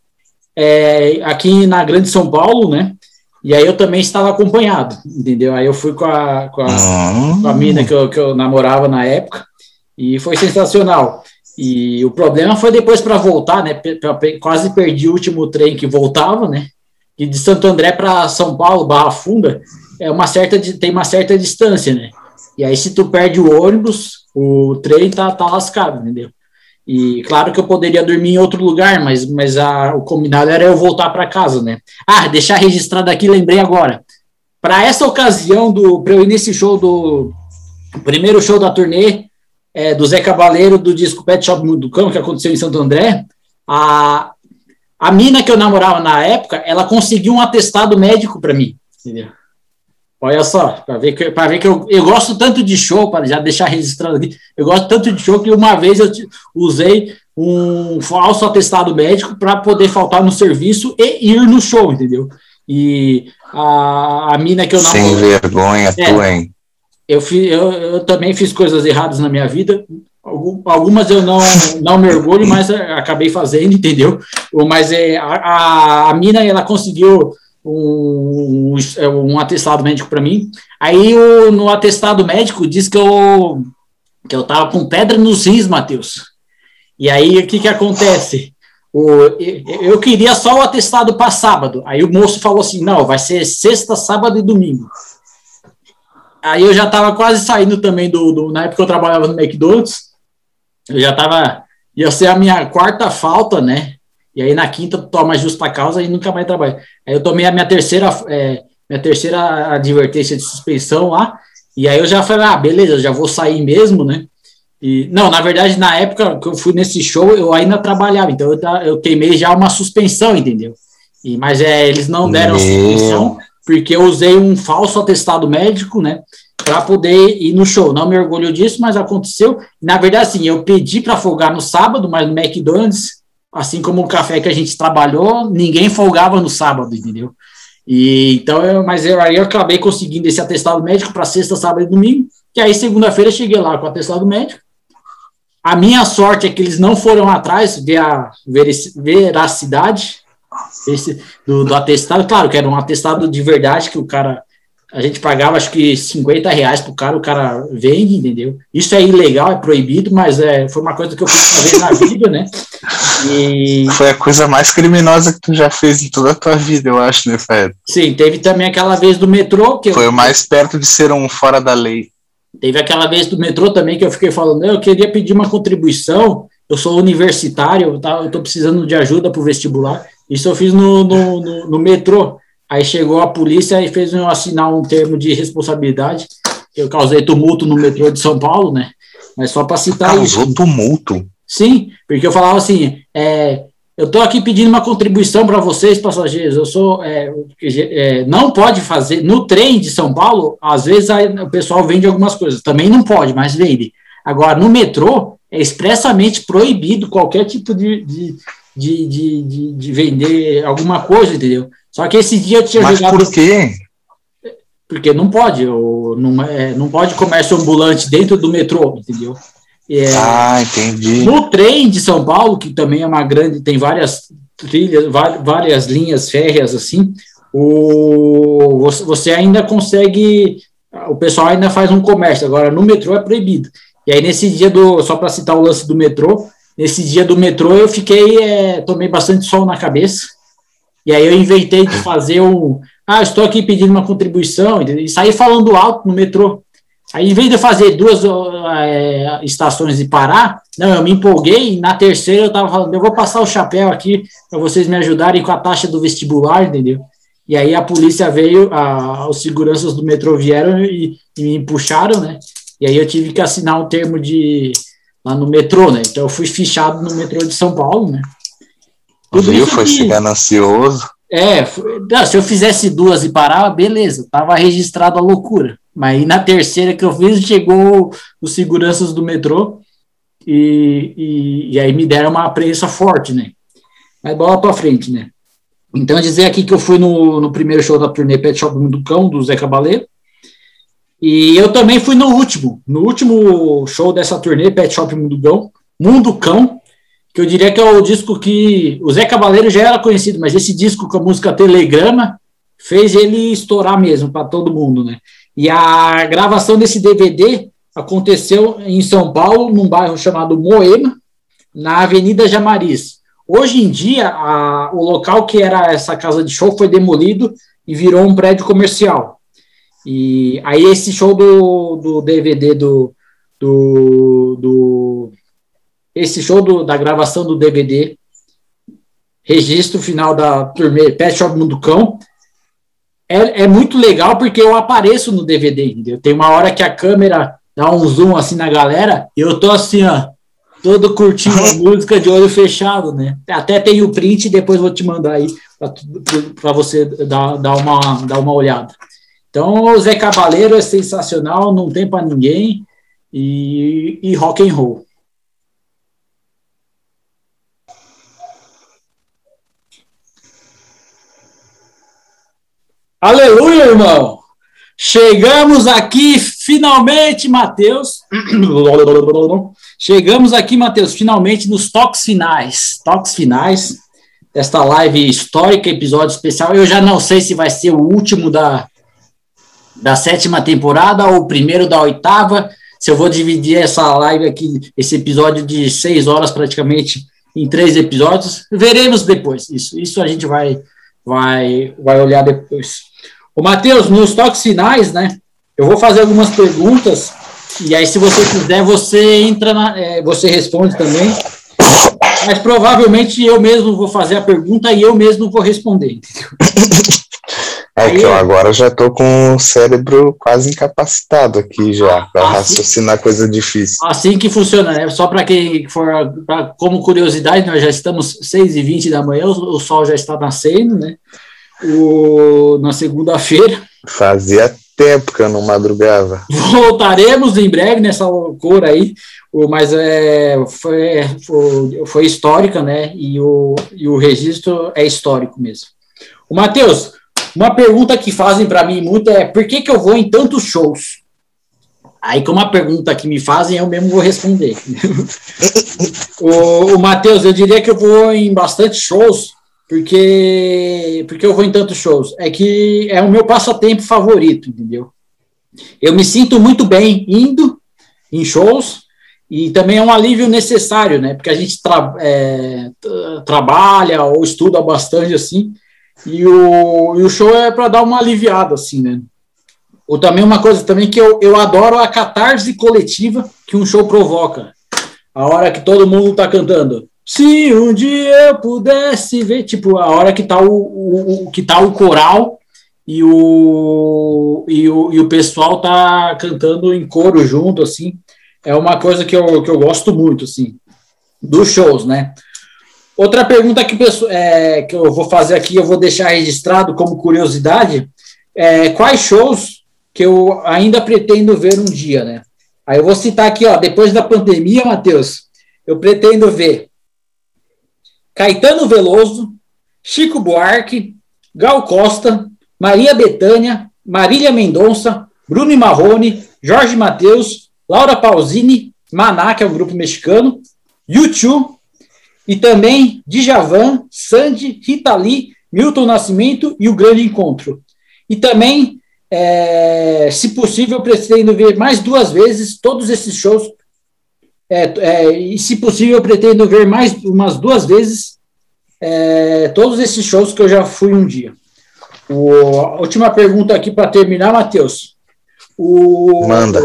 é, aqui na Grande São Paulo, né? E aí eu também estava acompanhado, entendeu? Aí eu fui com a, com a, Hum, com a mina que eu, que eu namorava na época, e foi sensacional. E o problema foi depois para voltar, né? Quase perdi o último trem que voltava, né? E de Santo André para São Paulo, Barra Funda, é uma certa, tem uma certa distância, né? E aí, se tu perde o ônibus, o trem tá, tá lascado, entendeu? E claro que eu poderia dormir em outro lugar, mas, mas a, o combinado era eu voltar para casa, né? Ah, deixar registrado aqui, lembrei agora. Para essa ocasião do para eu ir nesse show do primeiro show da turnê é, do Zé Cabaleiro do disco Pet Shop Mundo Cão, que aconteceu em Santo André, a, a mina que eu namorava na época, ela conseguiu um atestado médico para mim, entendeu? Olha só, para ver que, pra ver que eu, eu gosto tanto de show, para já deixar registrado aqui, eu gosto tanto de show que uma vez eu usei um falso atestado médico para poder faltar no serviço e ir no show, entendeu? E a, a mina que eu sem namoro, vergonha, É. tu, hein? eu, fi, eu, eu também fiz coisas erradas na minha vida. Algum- Algumas eu não, não me orgulho, mas eh, acabei fazendo, entendeu? Mas é, a, a, a mina, ela conseguiu um, um, atestado médico para mim. Aí o, no atestado médico diz que eu, que eu tava com pedra nos rins, Matheus. E aí o que, que acontece? O, eu, queria só o atestado para sábado. Aí o moço falou assim: não, vai ser sexta, sábado e domingo. Aí eu já estava quase saindo também do, do. Na época eu trabalhava no McDonald's, eu já estava. Ia ser a minha quarta falta, né? E aí na quinta toma justa causa e nunca mais trabalho. Aí eu tomei a minha terceira, é, minha terceira advertência de suspensão lá. E aí eu já falei, ah, beleza, eu já vou sair mesmo, né? E, não, na verdade, na época que eu fui nesse show, eu ainda trabalhava, então eu, eu queimei já uma suspensão, entendeu? E, mas é, eles não deram Meu. suspensão, porque eu usei um falso atestado médico, né? Para poder ir no show. Não me orgulho disso, mas aconteceu. Na verdade, assim, eu pedi para folgar no sábado, mas no McDonald's, assim como o café que a gente trabalhou, ninguém folgava no sábado, entendeu? E então, eu, mas eu, aí eu acabei conseguindo esse atestado médico para sexta, sábado e domingo. Que aí, segunda-feira, cheguei lá com o atestado médico. A minha sorte é que eles não foram atrás ver a veracidade esse, do, do atestado. Claro que era um atestado de verdade que o cara a gente pagava acho que 50 reais pro cara, o cara vende, entendeu? Isso é ilegal, é proibido, mas é, foi uma coisa que eu fiz uma vez na vida, né? E... Foi a coisa mais criminosa que tu já fez em toda a tua vida, eu acho, né, Fred? Sim, teve também aquela vez do metrô. que Foi eu... o mais perto de ser um fora da lei. Teve aquela vez do metrô também que eu fiquei falando, eu queria pedir uma contribuição, eu sou universitário, tá, eu estou precisando de ajuda para o vestibular. Isso eu fiz no, no, no, no metrô. Aí chegou a polícia e fez eu assinar um termo de responsabilidade. Eu causei tumulto no metrô de São Paulo, né? Mas só para citar Causou isso. Causou tumulto? Sim, porque eu falava assim, é, eu estou aqui pedindo uma contribuição para vocês, passageiros. Eu sou. É, é, não pode fazer. No trem de São Paulo, às vezes o pessoal vende algumas coisas. Também não pode, mas vende. Agora, no metrô, é expressamente proibido qualquer tipo de, de, de, de, de vender alguma coisa, entendeu? Só que esse dia eu tinha Mas jogado. Por quê? Porque não pode, não, é, não pode comércio ambulante dentro do metrô, entendeu? É, ah, entendi. No trem de São Paulo, que também é uma grande, tem várias trilhas, várias linhas férreas assim, o, você ainda consegue, o pessoal ainda faz um comércio, agora no metrô é proibido. E aí nesse dia do, só para citar o lance do metrô, nesse dia do metrô eu fiquei, é, tomei bastante sol na cabeça, e aí eu inventei de fazer um. Ah, estou aqui pedindo uma contribuição, e sair falando alto no metrô. Aí, em vez de eu fazer duas é, estações e parar, não, eu me empolguei, e na terceira eu estava falando, eu vou passar o chapéu aqui para vocês me ajudarem com a taxa do vestibular, entendeu? E aí a polícia veio, a, os seguranças do metrô vieram e, e, me puxaram, né? E aí eu tive que assinar um termo de lá no metrô, né? Então eu fui fichado no metrô de São Paulo, né? Tudo Viu? Foi que, ganancioso. É, foi, não, se eu fizesse duas e parar, beleza, tava registrado a loucura. Mas aí na terceira que eu fiz, chegou os seguranças do metrô e, e, e aí me deram uma prensa forte, né? Mas bola pra frente, né? Então, dizer aqui que eu fui no, no primeiro show da turnê Pet Shop Mundo Cão, do Zé Cabaleiro. E eu também fui no último, no último show dessa turnê Pet Shop Mundo Cão, Mundo Cão, que eu diria que é o disco que o Zé Cabaleiro já era conhecido, mas esse disco com a música Telegrama fez ele estourar mesmo para todo mundo, né? E a gravação desse DVD aconteceu em São Paulo, num bairro chamado Moema, na Avenida Jamariz. Hoje em dia, a, o local que era essa casa de show foi demolido e virou um prédio comercial. E aí esse show do, do DVD do, do, do esse show do, da gravação do DVD, registro final da turnê Pet Shop Mundo Cão, é, é muito legal porque eu apareço no DVD, entendeu? Tem uma hora que a câmera dá um zoom assim na galera e eu tô assim, ó, todo curtindo a música de olho fechado, né? Até tem o print, depois vou te mandar aí para você dar, dar, uma, dar uma olhada. Então, o Zé Cabaleiro é sensacional, não tem para ninguém e, e rock and roll. Aleluia, irmão! Chegamos aqui finalmente, Mateus. Chegamos aqui, Mateus, finalmente nos toques finais. Toques finais desta live histórica, episódio especial. Eu já não sei se vai ser o último da, da sétima temporada ou o primeiro da oitava. Se eu vou dividir essa live aqui, esse episódio de seis horas praticamente, em três episódios, veremos depois. Isso, isso a gente vai, vai, vai olhar depois. Ô, Matheus, nos toques finais, né? Eu vou fazer algumas perguntas e aí, se você quiser, você entra na, é, você responde também. Mas provavelmente eu mesmo vou fazer a pergunta e eu mesmo vou responder, entendeu? É que eu agora já estou com o cérebro quase incapacitado aqui já, para assim, raciocinar coisa difícil. Assim que funciona, né? Só para quem for, pra, como curiosidade, nós já estamos 6h20 da manhã, o, o sol já está nascendo, né? o, na segunda-feira. Fazia tempo que eu não madrugava. Voltaremos em breve nessa loucura aí, mas é, foi, foi, foi, histórica, né? E o, e o registro é histórico mesmo. O Matheus, uma pergunta que fazem para mim muito é por que, que eu vou em tantos shows? Aí, como a pergunta que me fazem, eu mesmo vou responder. o, o Matheus, eu diria que eu vou em bastante shows, porque, porque eu vou em tantos shows. É que é o meu passatempo favorito, entendeu? Eu me sinto muito bem indo em shows e também é um alívio necessário, né? Porque a gente tra é, trabalha ou estuda bastante assim, e o, e o show é para dar uma aliviada, assim, né? Ou também uma coisa também que eu, eu adoro a catarse coletiva que um show provoca. A hora que todo mundo tá cantando. Se um dia eu pudesse ver, tipo, a hora que tá o, o, o que tá o coral e o, e o, e o pessoal tá cantando em coro junto, assim. É uma coisa que eu, que eu gosto muito, assim, dos shows, né? Outra pergunta que, é, que eu vou fazer aqui, eu vou deixar registrado como curiosidade, é, quais shows que eu ainda pretendo ver um dia, né? Aí eu vou citar aqui, ó, depois da pandemia, Matheus, eu pretendo ver Caetano Veloso, Chico Buarque, Gal Costa, Maria Bethânia, Marília Mendonça, Bruno Marrone, Jorge Matheus, Laura Pausini, Maná, que é um grupo mexicano, YouTube e também Djavan, Sandy, Rita Lee, Milton Nascimento e o Grande Encontro. E também é, se possível, pretendo ver mais duas vezes todos esses shows. É, é, e, se possível, pretendo ver mais umas duas vezes é, todos esses shows que eu já fui um dia. O, a última pergunta aqui para terminar, Matheus. O, Manda.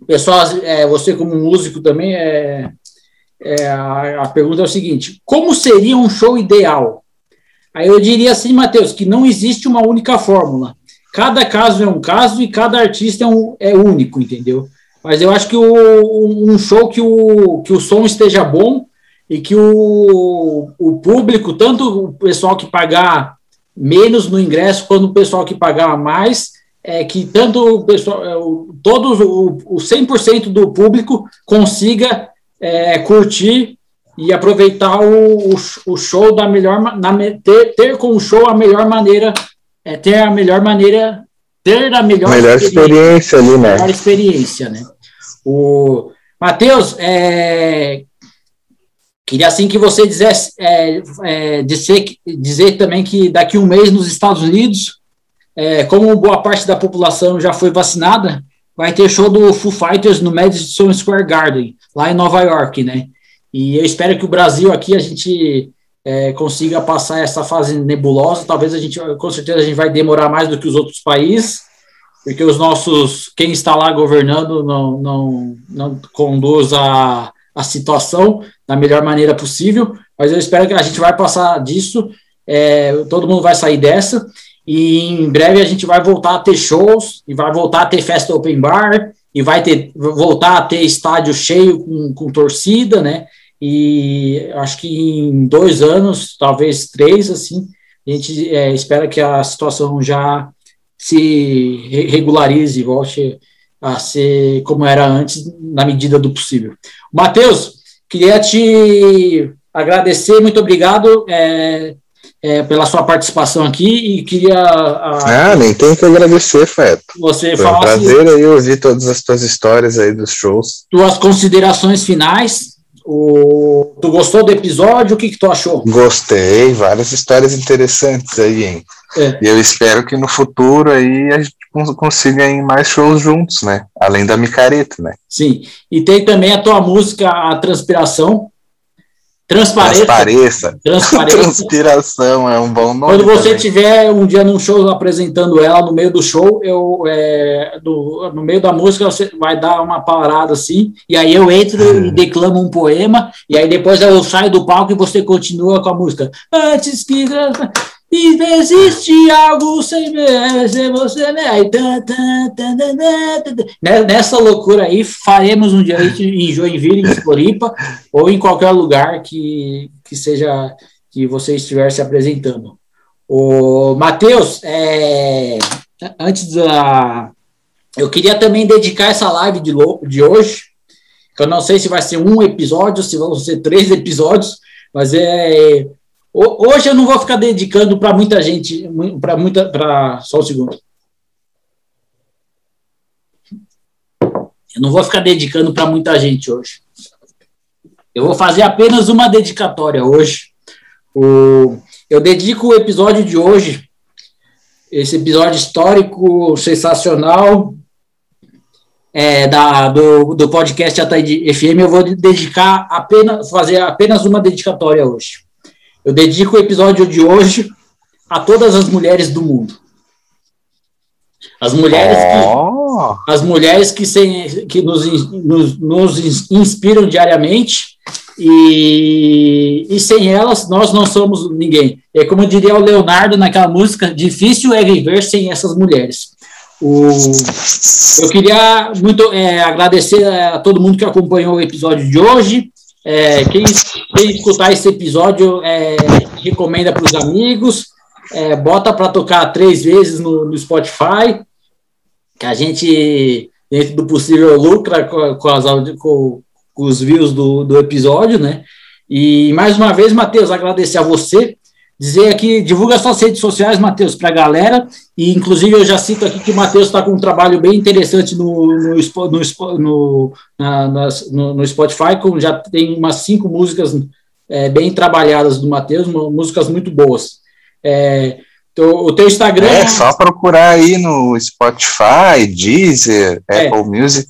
O pessoal, é, você como músico também, é, é, a, a pergunta é o seguinte: como seria um show ideal? Aí eu diria assim, Matheus, que não existe uma única fórmula cada caso é um caso e cada artista é, um, é único, entendeu? Mas eu acho que o, um show que o, que o som esteja bom e que o, o público, tanto o pessoal que pagar menos no ingresso, quanto o pessoal que pagar mais, é que tanto o pessoal, é, todos o, o 100% do público consiga é, curtir e aproveitar o, o, show da melhor na, ter, ter com o show a melhor maneira é ter a melhor maneira, ter a melhor, melhor experiência, experiência ali, né? Melhor experiência, né? O Matheus, é, queria assim que você dissesse, é, é, dizer, dizer também que daqui um mês nos Estados Unidos, é, como boa parte da população já foi vacinada, vai ter show do Foo Fighters no Madison Square Garden, lá em Nova York, né? E eu espero que o Brasil aqui a gente é, consiga passar essa fase nebulosa. Talvez a gente, com certeza, a gente vai demorar mais do que os outros países, porque os nossos, quem está lá governando não, não, não conduz a, a situação da melhor maneira possível, mas eu espero que a gente vai passar disso, é, todo mundo vai sair dessa, e em breve a gente vai voltar a ter shows, e vai voltar a ter festa open bar, e vai ter, voltar a ter estádio cheio com, com torcida, né, e acho que em dois anos, talvez três, assim, a gente é, espera que a situação já se regularize, volte a ser como era antes, na medida do possível. Matheus, queria te agradecer, muito obrigado é, é, pela sua participação aqui e queria. A, ah, nem tem que agradecer, Feto. Você Foi um prazer aí ouvir todas as tuas histórias aí dos shows. Tuas considerações finais o... Tu gostou do episódio? O que, que tu achou? Gostei, várias histórias interessantes aí, hein? É. E eu espero que no futuro aí a gente consiga ir em mais shows juntos, né? Além da micareta, né? Sim. E tem também a tua música, a Transpiração, Transpareça. Transpareça. Transpareça. Transpiração é um bom nome. Quando você também. tiver um dia num show apresentando ela no meio do show, eu é, do, no meio da música você vai dar uma parada assim, e aí eu entro e hum. declamo um poema, e aí depois eu saio do palco e você continua com a música. Antes que e existe algo sem ser você, né? Aí, Nessa loucura aí, faremos um dia em Joinville, em Floripa, ou em qualquer lugar que, que seja que você estiver se apresentando. O Matheus, é, antes da. Eu queria também dedicar essa live de, de hoje, que eu não sei se vai ser um episódio, se vão ser três episódios, mas é Hoje eu não vou ficar dedicando para muita gente, para muita, para só um segundo. Eu não vou ficar dedicando para muita gente hoje. Eu vou fazer apenas uma dedicatória hoje. O, eu dedico o episódio de hoje, esse episódio histórico, sensacional, é, da, do, do podcast Ataíde FM, eu vou dedicar apenas, fazer apenas uma dedicatória hoje. Eu dedico o episódio de hoje a todas as mulheres do mundo. As mulheres Oh. que, as mulheres que, que nos, nos, nos inspiram diariamente e, e sem elas nós não somos ninguém. É como diria o Leonardo naquela música, difícil é viver sem essas mulheres. O, eu queria muito é, agradecer a todo mundo que acompanhou o episódio de hoje. É, quem, quem escutar esse episódio, é, recomenda para os amigos, é, bota para tocar três vezes no, no Spotify, que a gente, dentro do possível, lucra com, com as com- com os views do, do episódio, né? E mais uma vez, Matheus, agradecer a você. Dizer aqui, divulga suas redes sociais, Matheus, para a galera. E, inclusive, eu já cito aqui que o Matheus está com um trabalho bem interessante no, no, no, no, na- no- no Spotify, com já tem umas cinco músicas é, bem trabalhadas do Matheus, músicas muito boas. É, teu- o teu Instagram. É só procurar aí no Spotify, Deezer, É. Apple Music,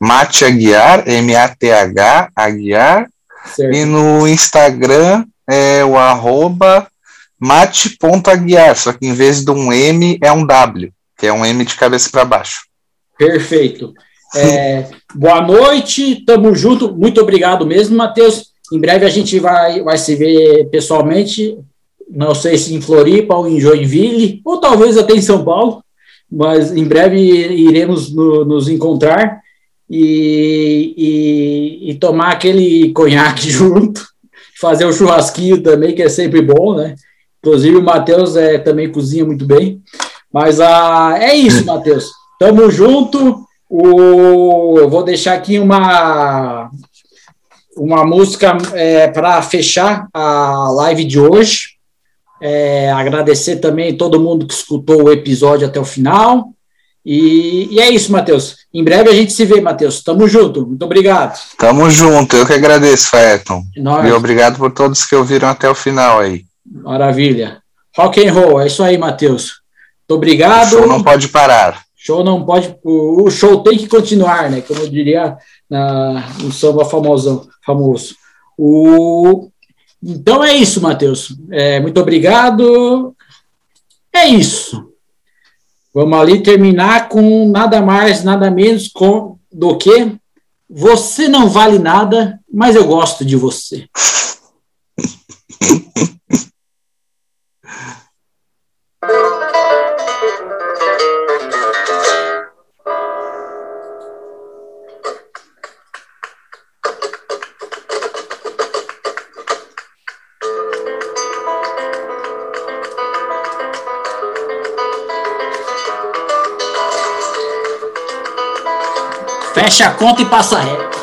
Mate Aguiar, M-A-T-H, Aguiar, certo. e no Instagram é o arroba mate.aguiar, só que em vez de um M é um W, que é um M de cabeça para baixo. Perfeito. É, boa noite, tamo junto. Muito obrigado mesmo, Matheus. Em breve a gente vai, vai se ver pessoalmente. Não sei se em Floripa ou em Joinville, ou talvez até em São Paulo, mas em breve iremos no- nos encontrar e, e- e tomar aquele conhaque junto, fazer o churrasquinho também, que é sempre bom, né? Inclusive o Matheus é, também cozinha muito bem. Mas ah, é isso, Matheus. Tamo junto. O, eu vou deixar aqui uma, uma música para fechar a live de hoje. É, agradecer também todo mundo que escutou o episódio até o final. E, e é isso, Matheus. Em breve a gente se vê, Matheus. Tamo junto. Muito obrigado. Tamo junto, eu que agradeço, Faeton. Nós, E obrigado por todos que ouviram até o final aí. Maravilha. Rock and roll, é isso aí, Matheus. Muito O obrigado. show não pode parar. Show não pode. O, o show tem que continuar, né? Como eu diria na, no samba famosão, famoso. O, então é isso, Matheus. É, muito obrigado. É isso. Vamos ali terminar com nada mais, nada menos com, do que você não vale nada, mas eu gosto de você. Fecha a conta e passa reto.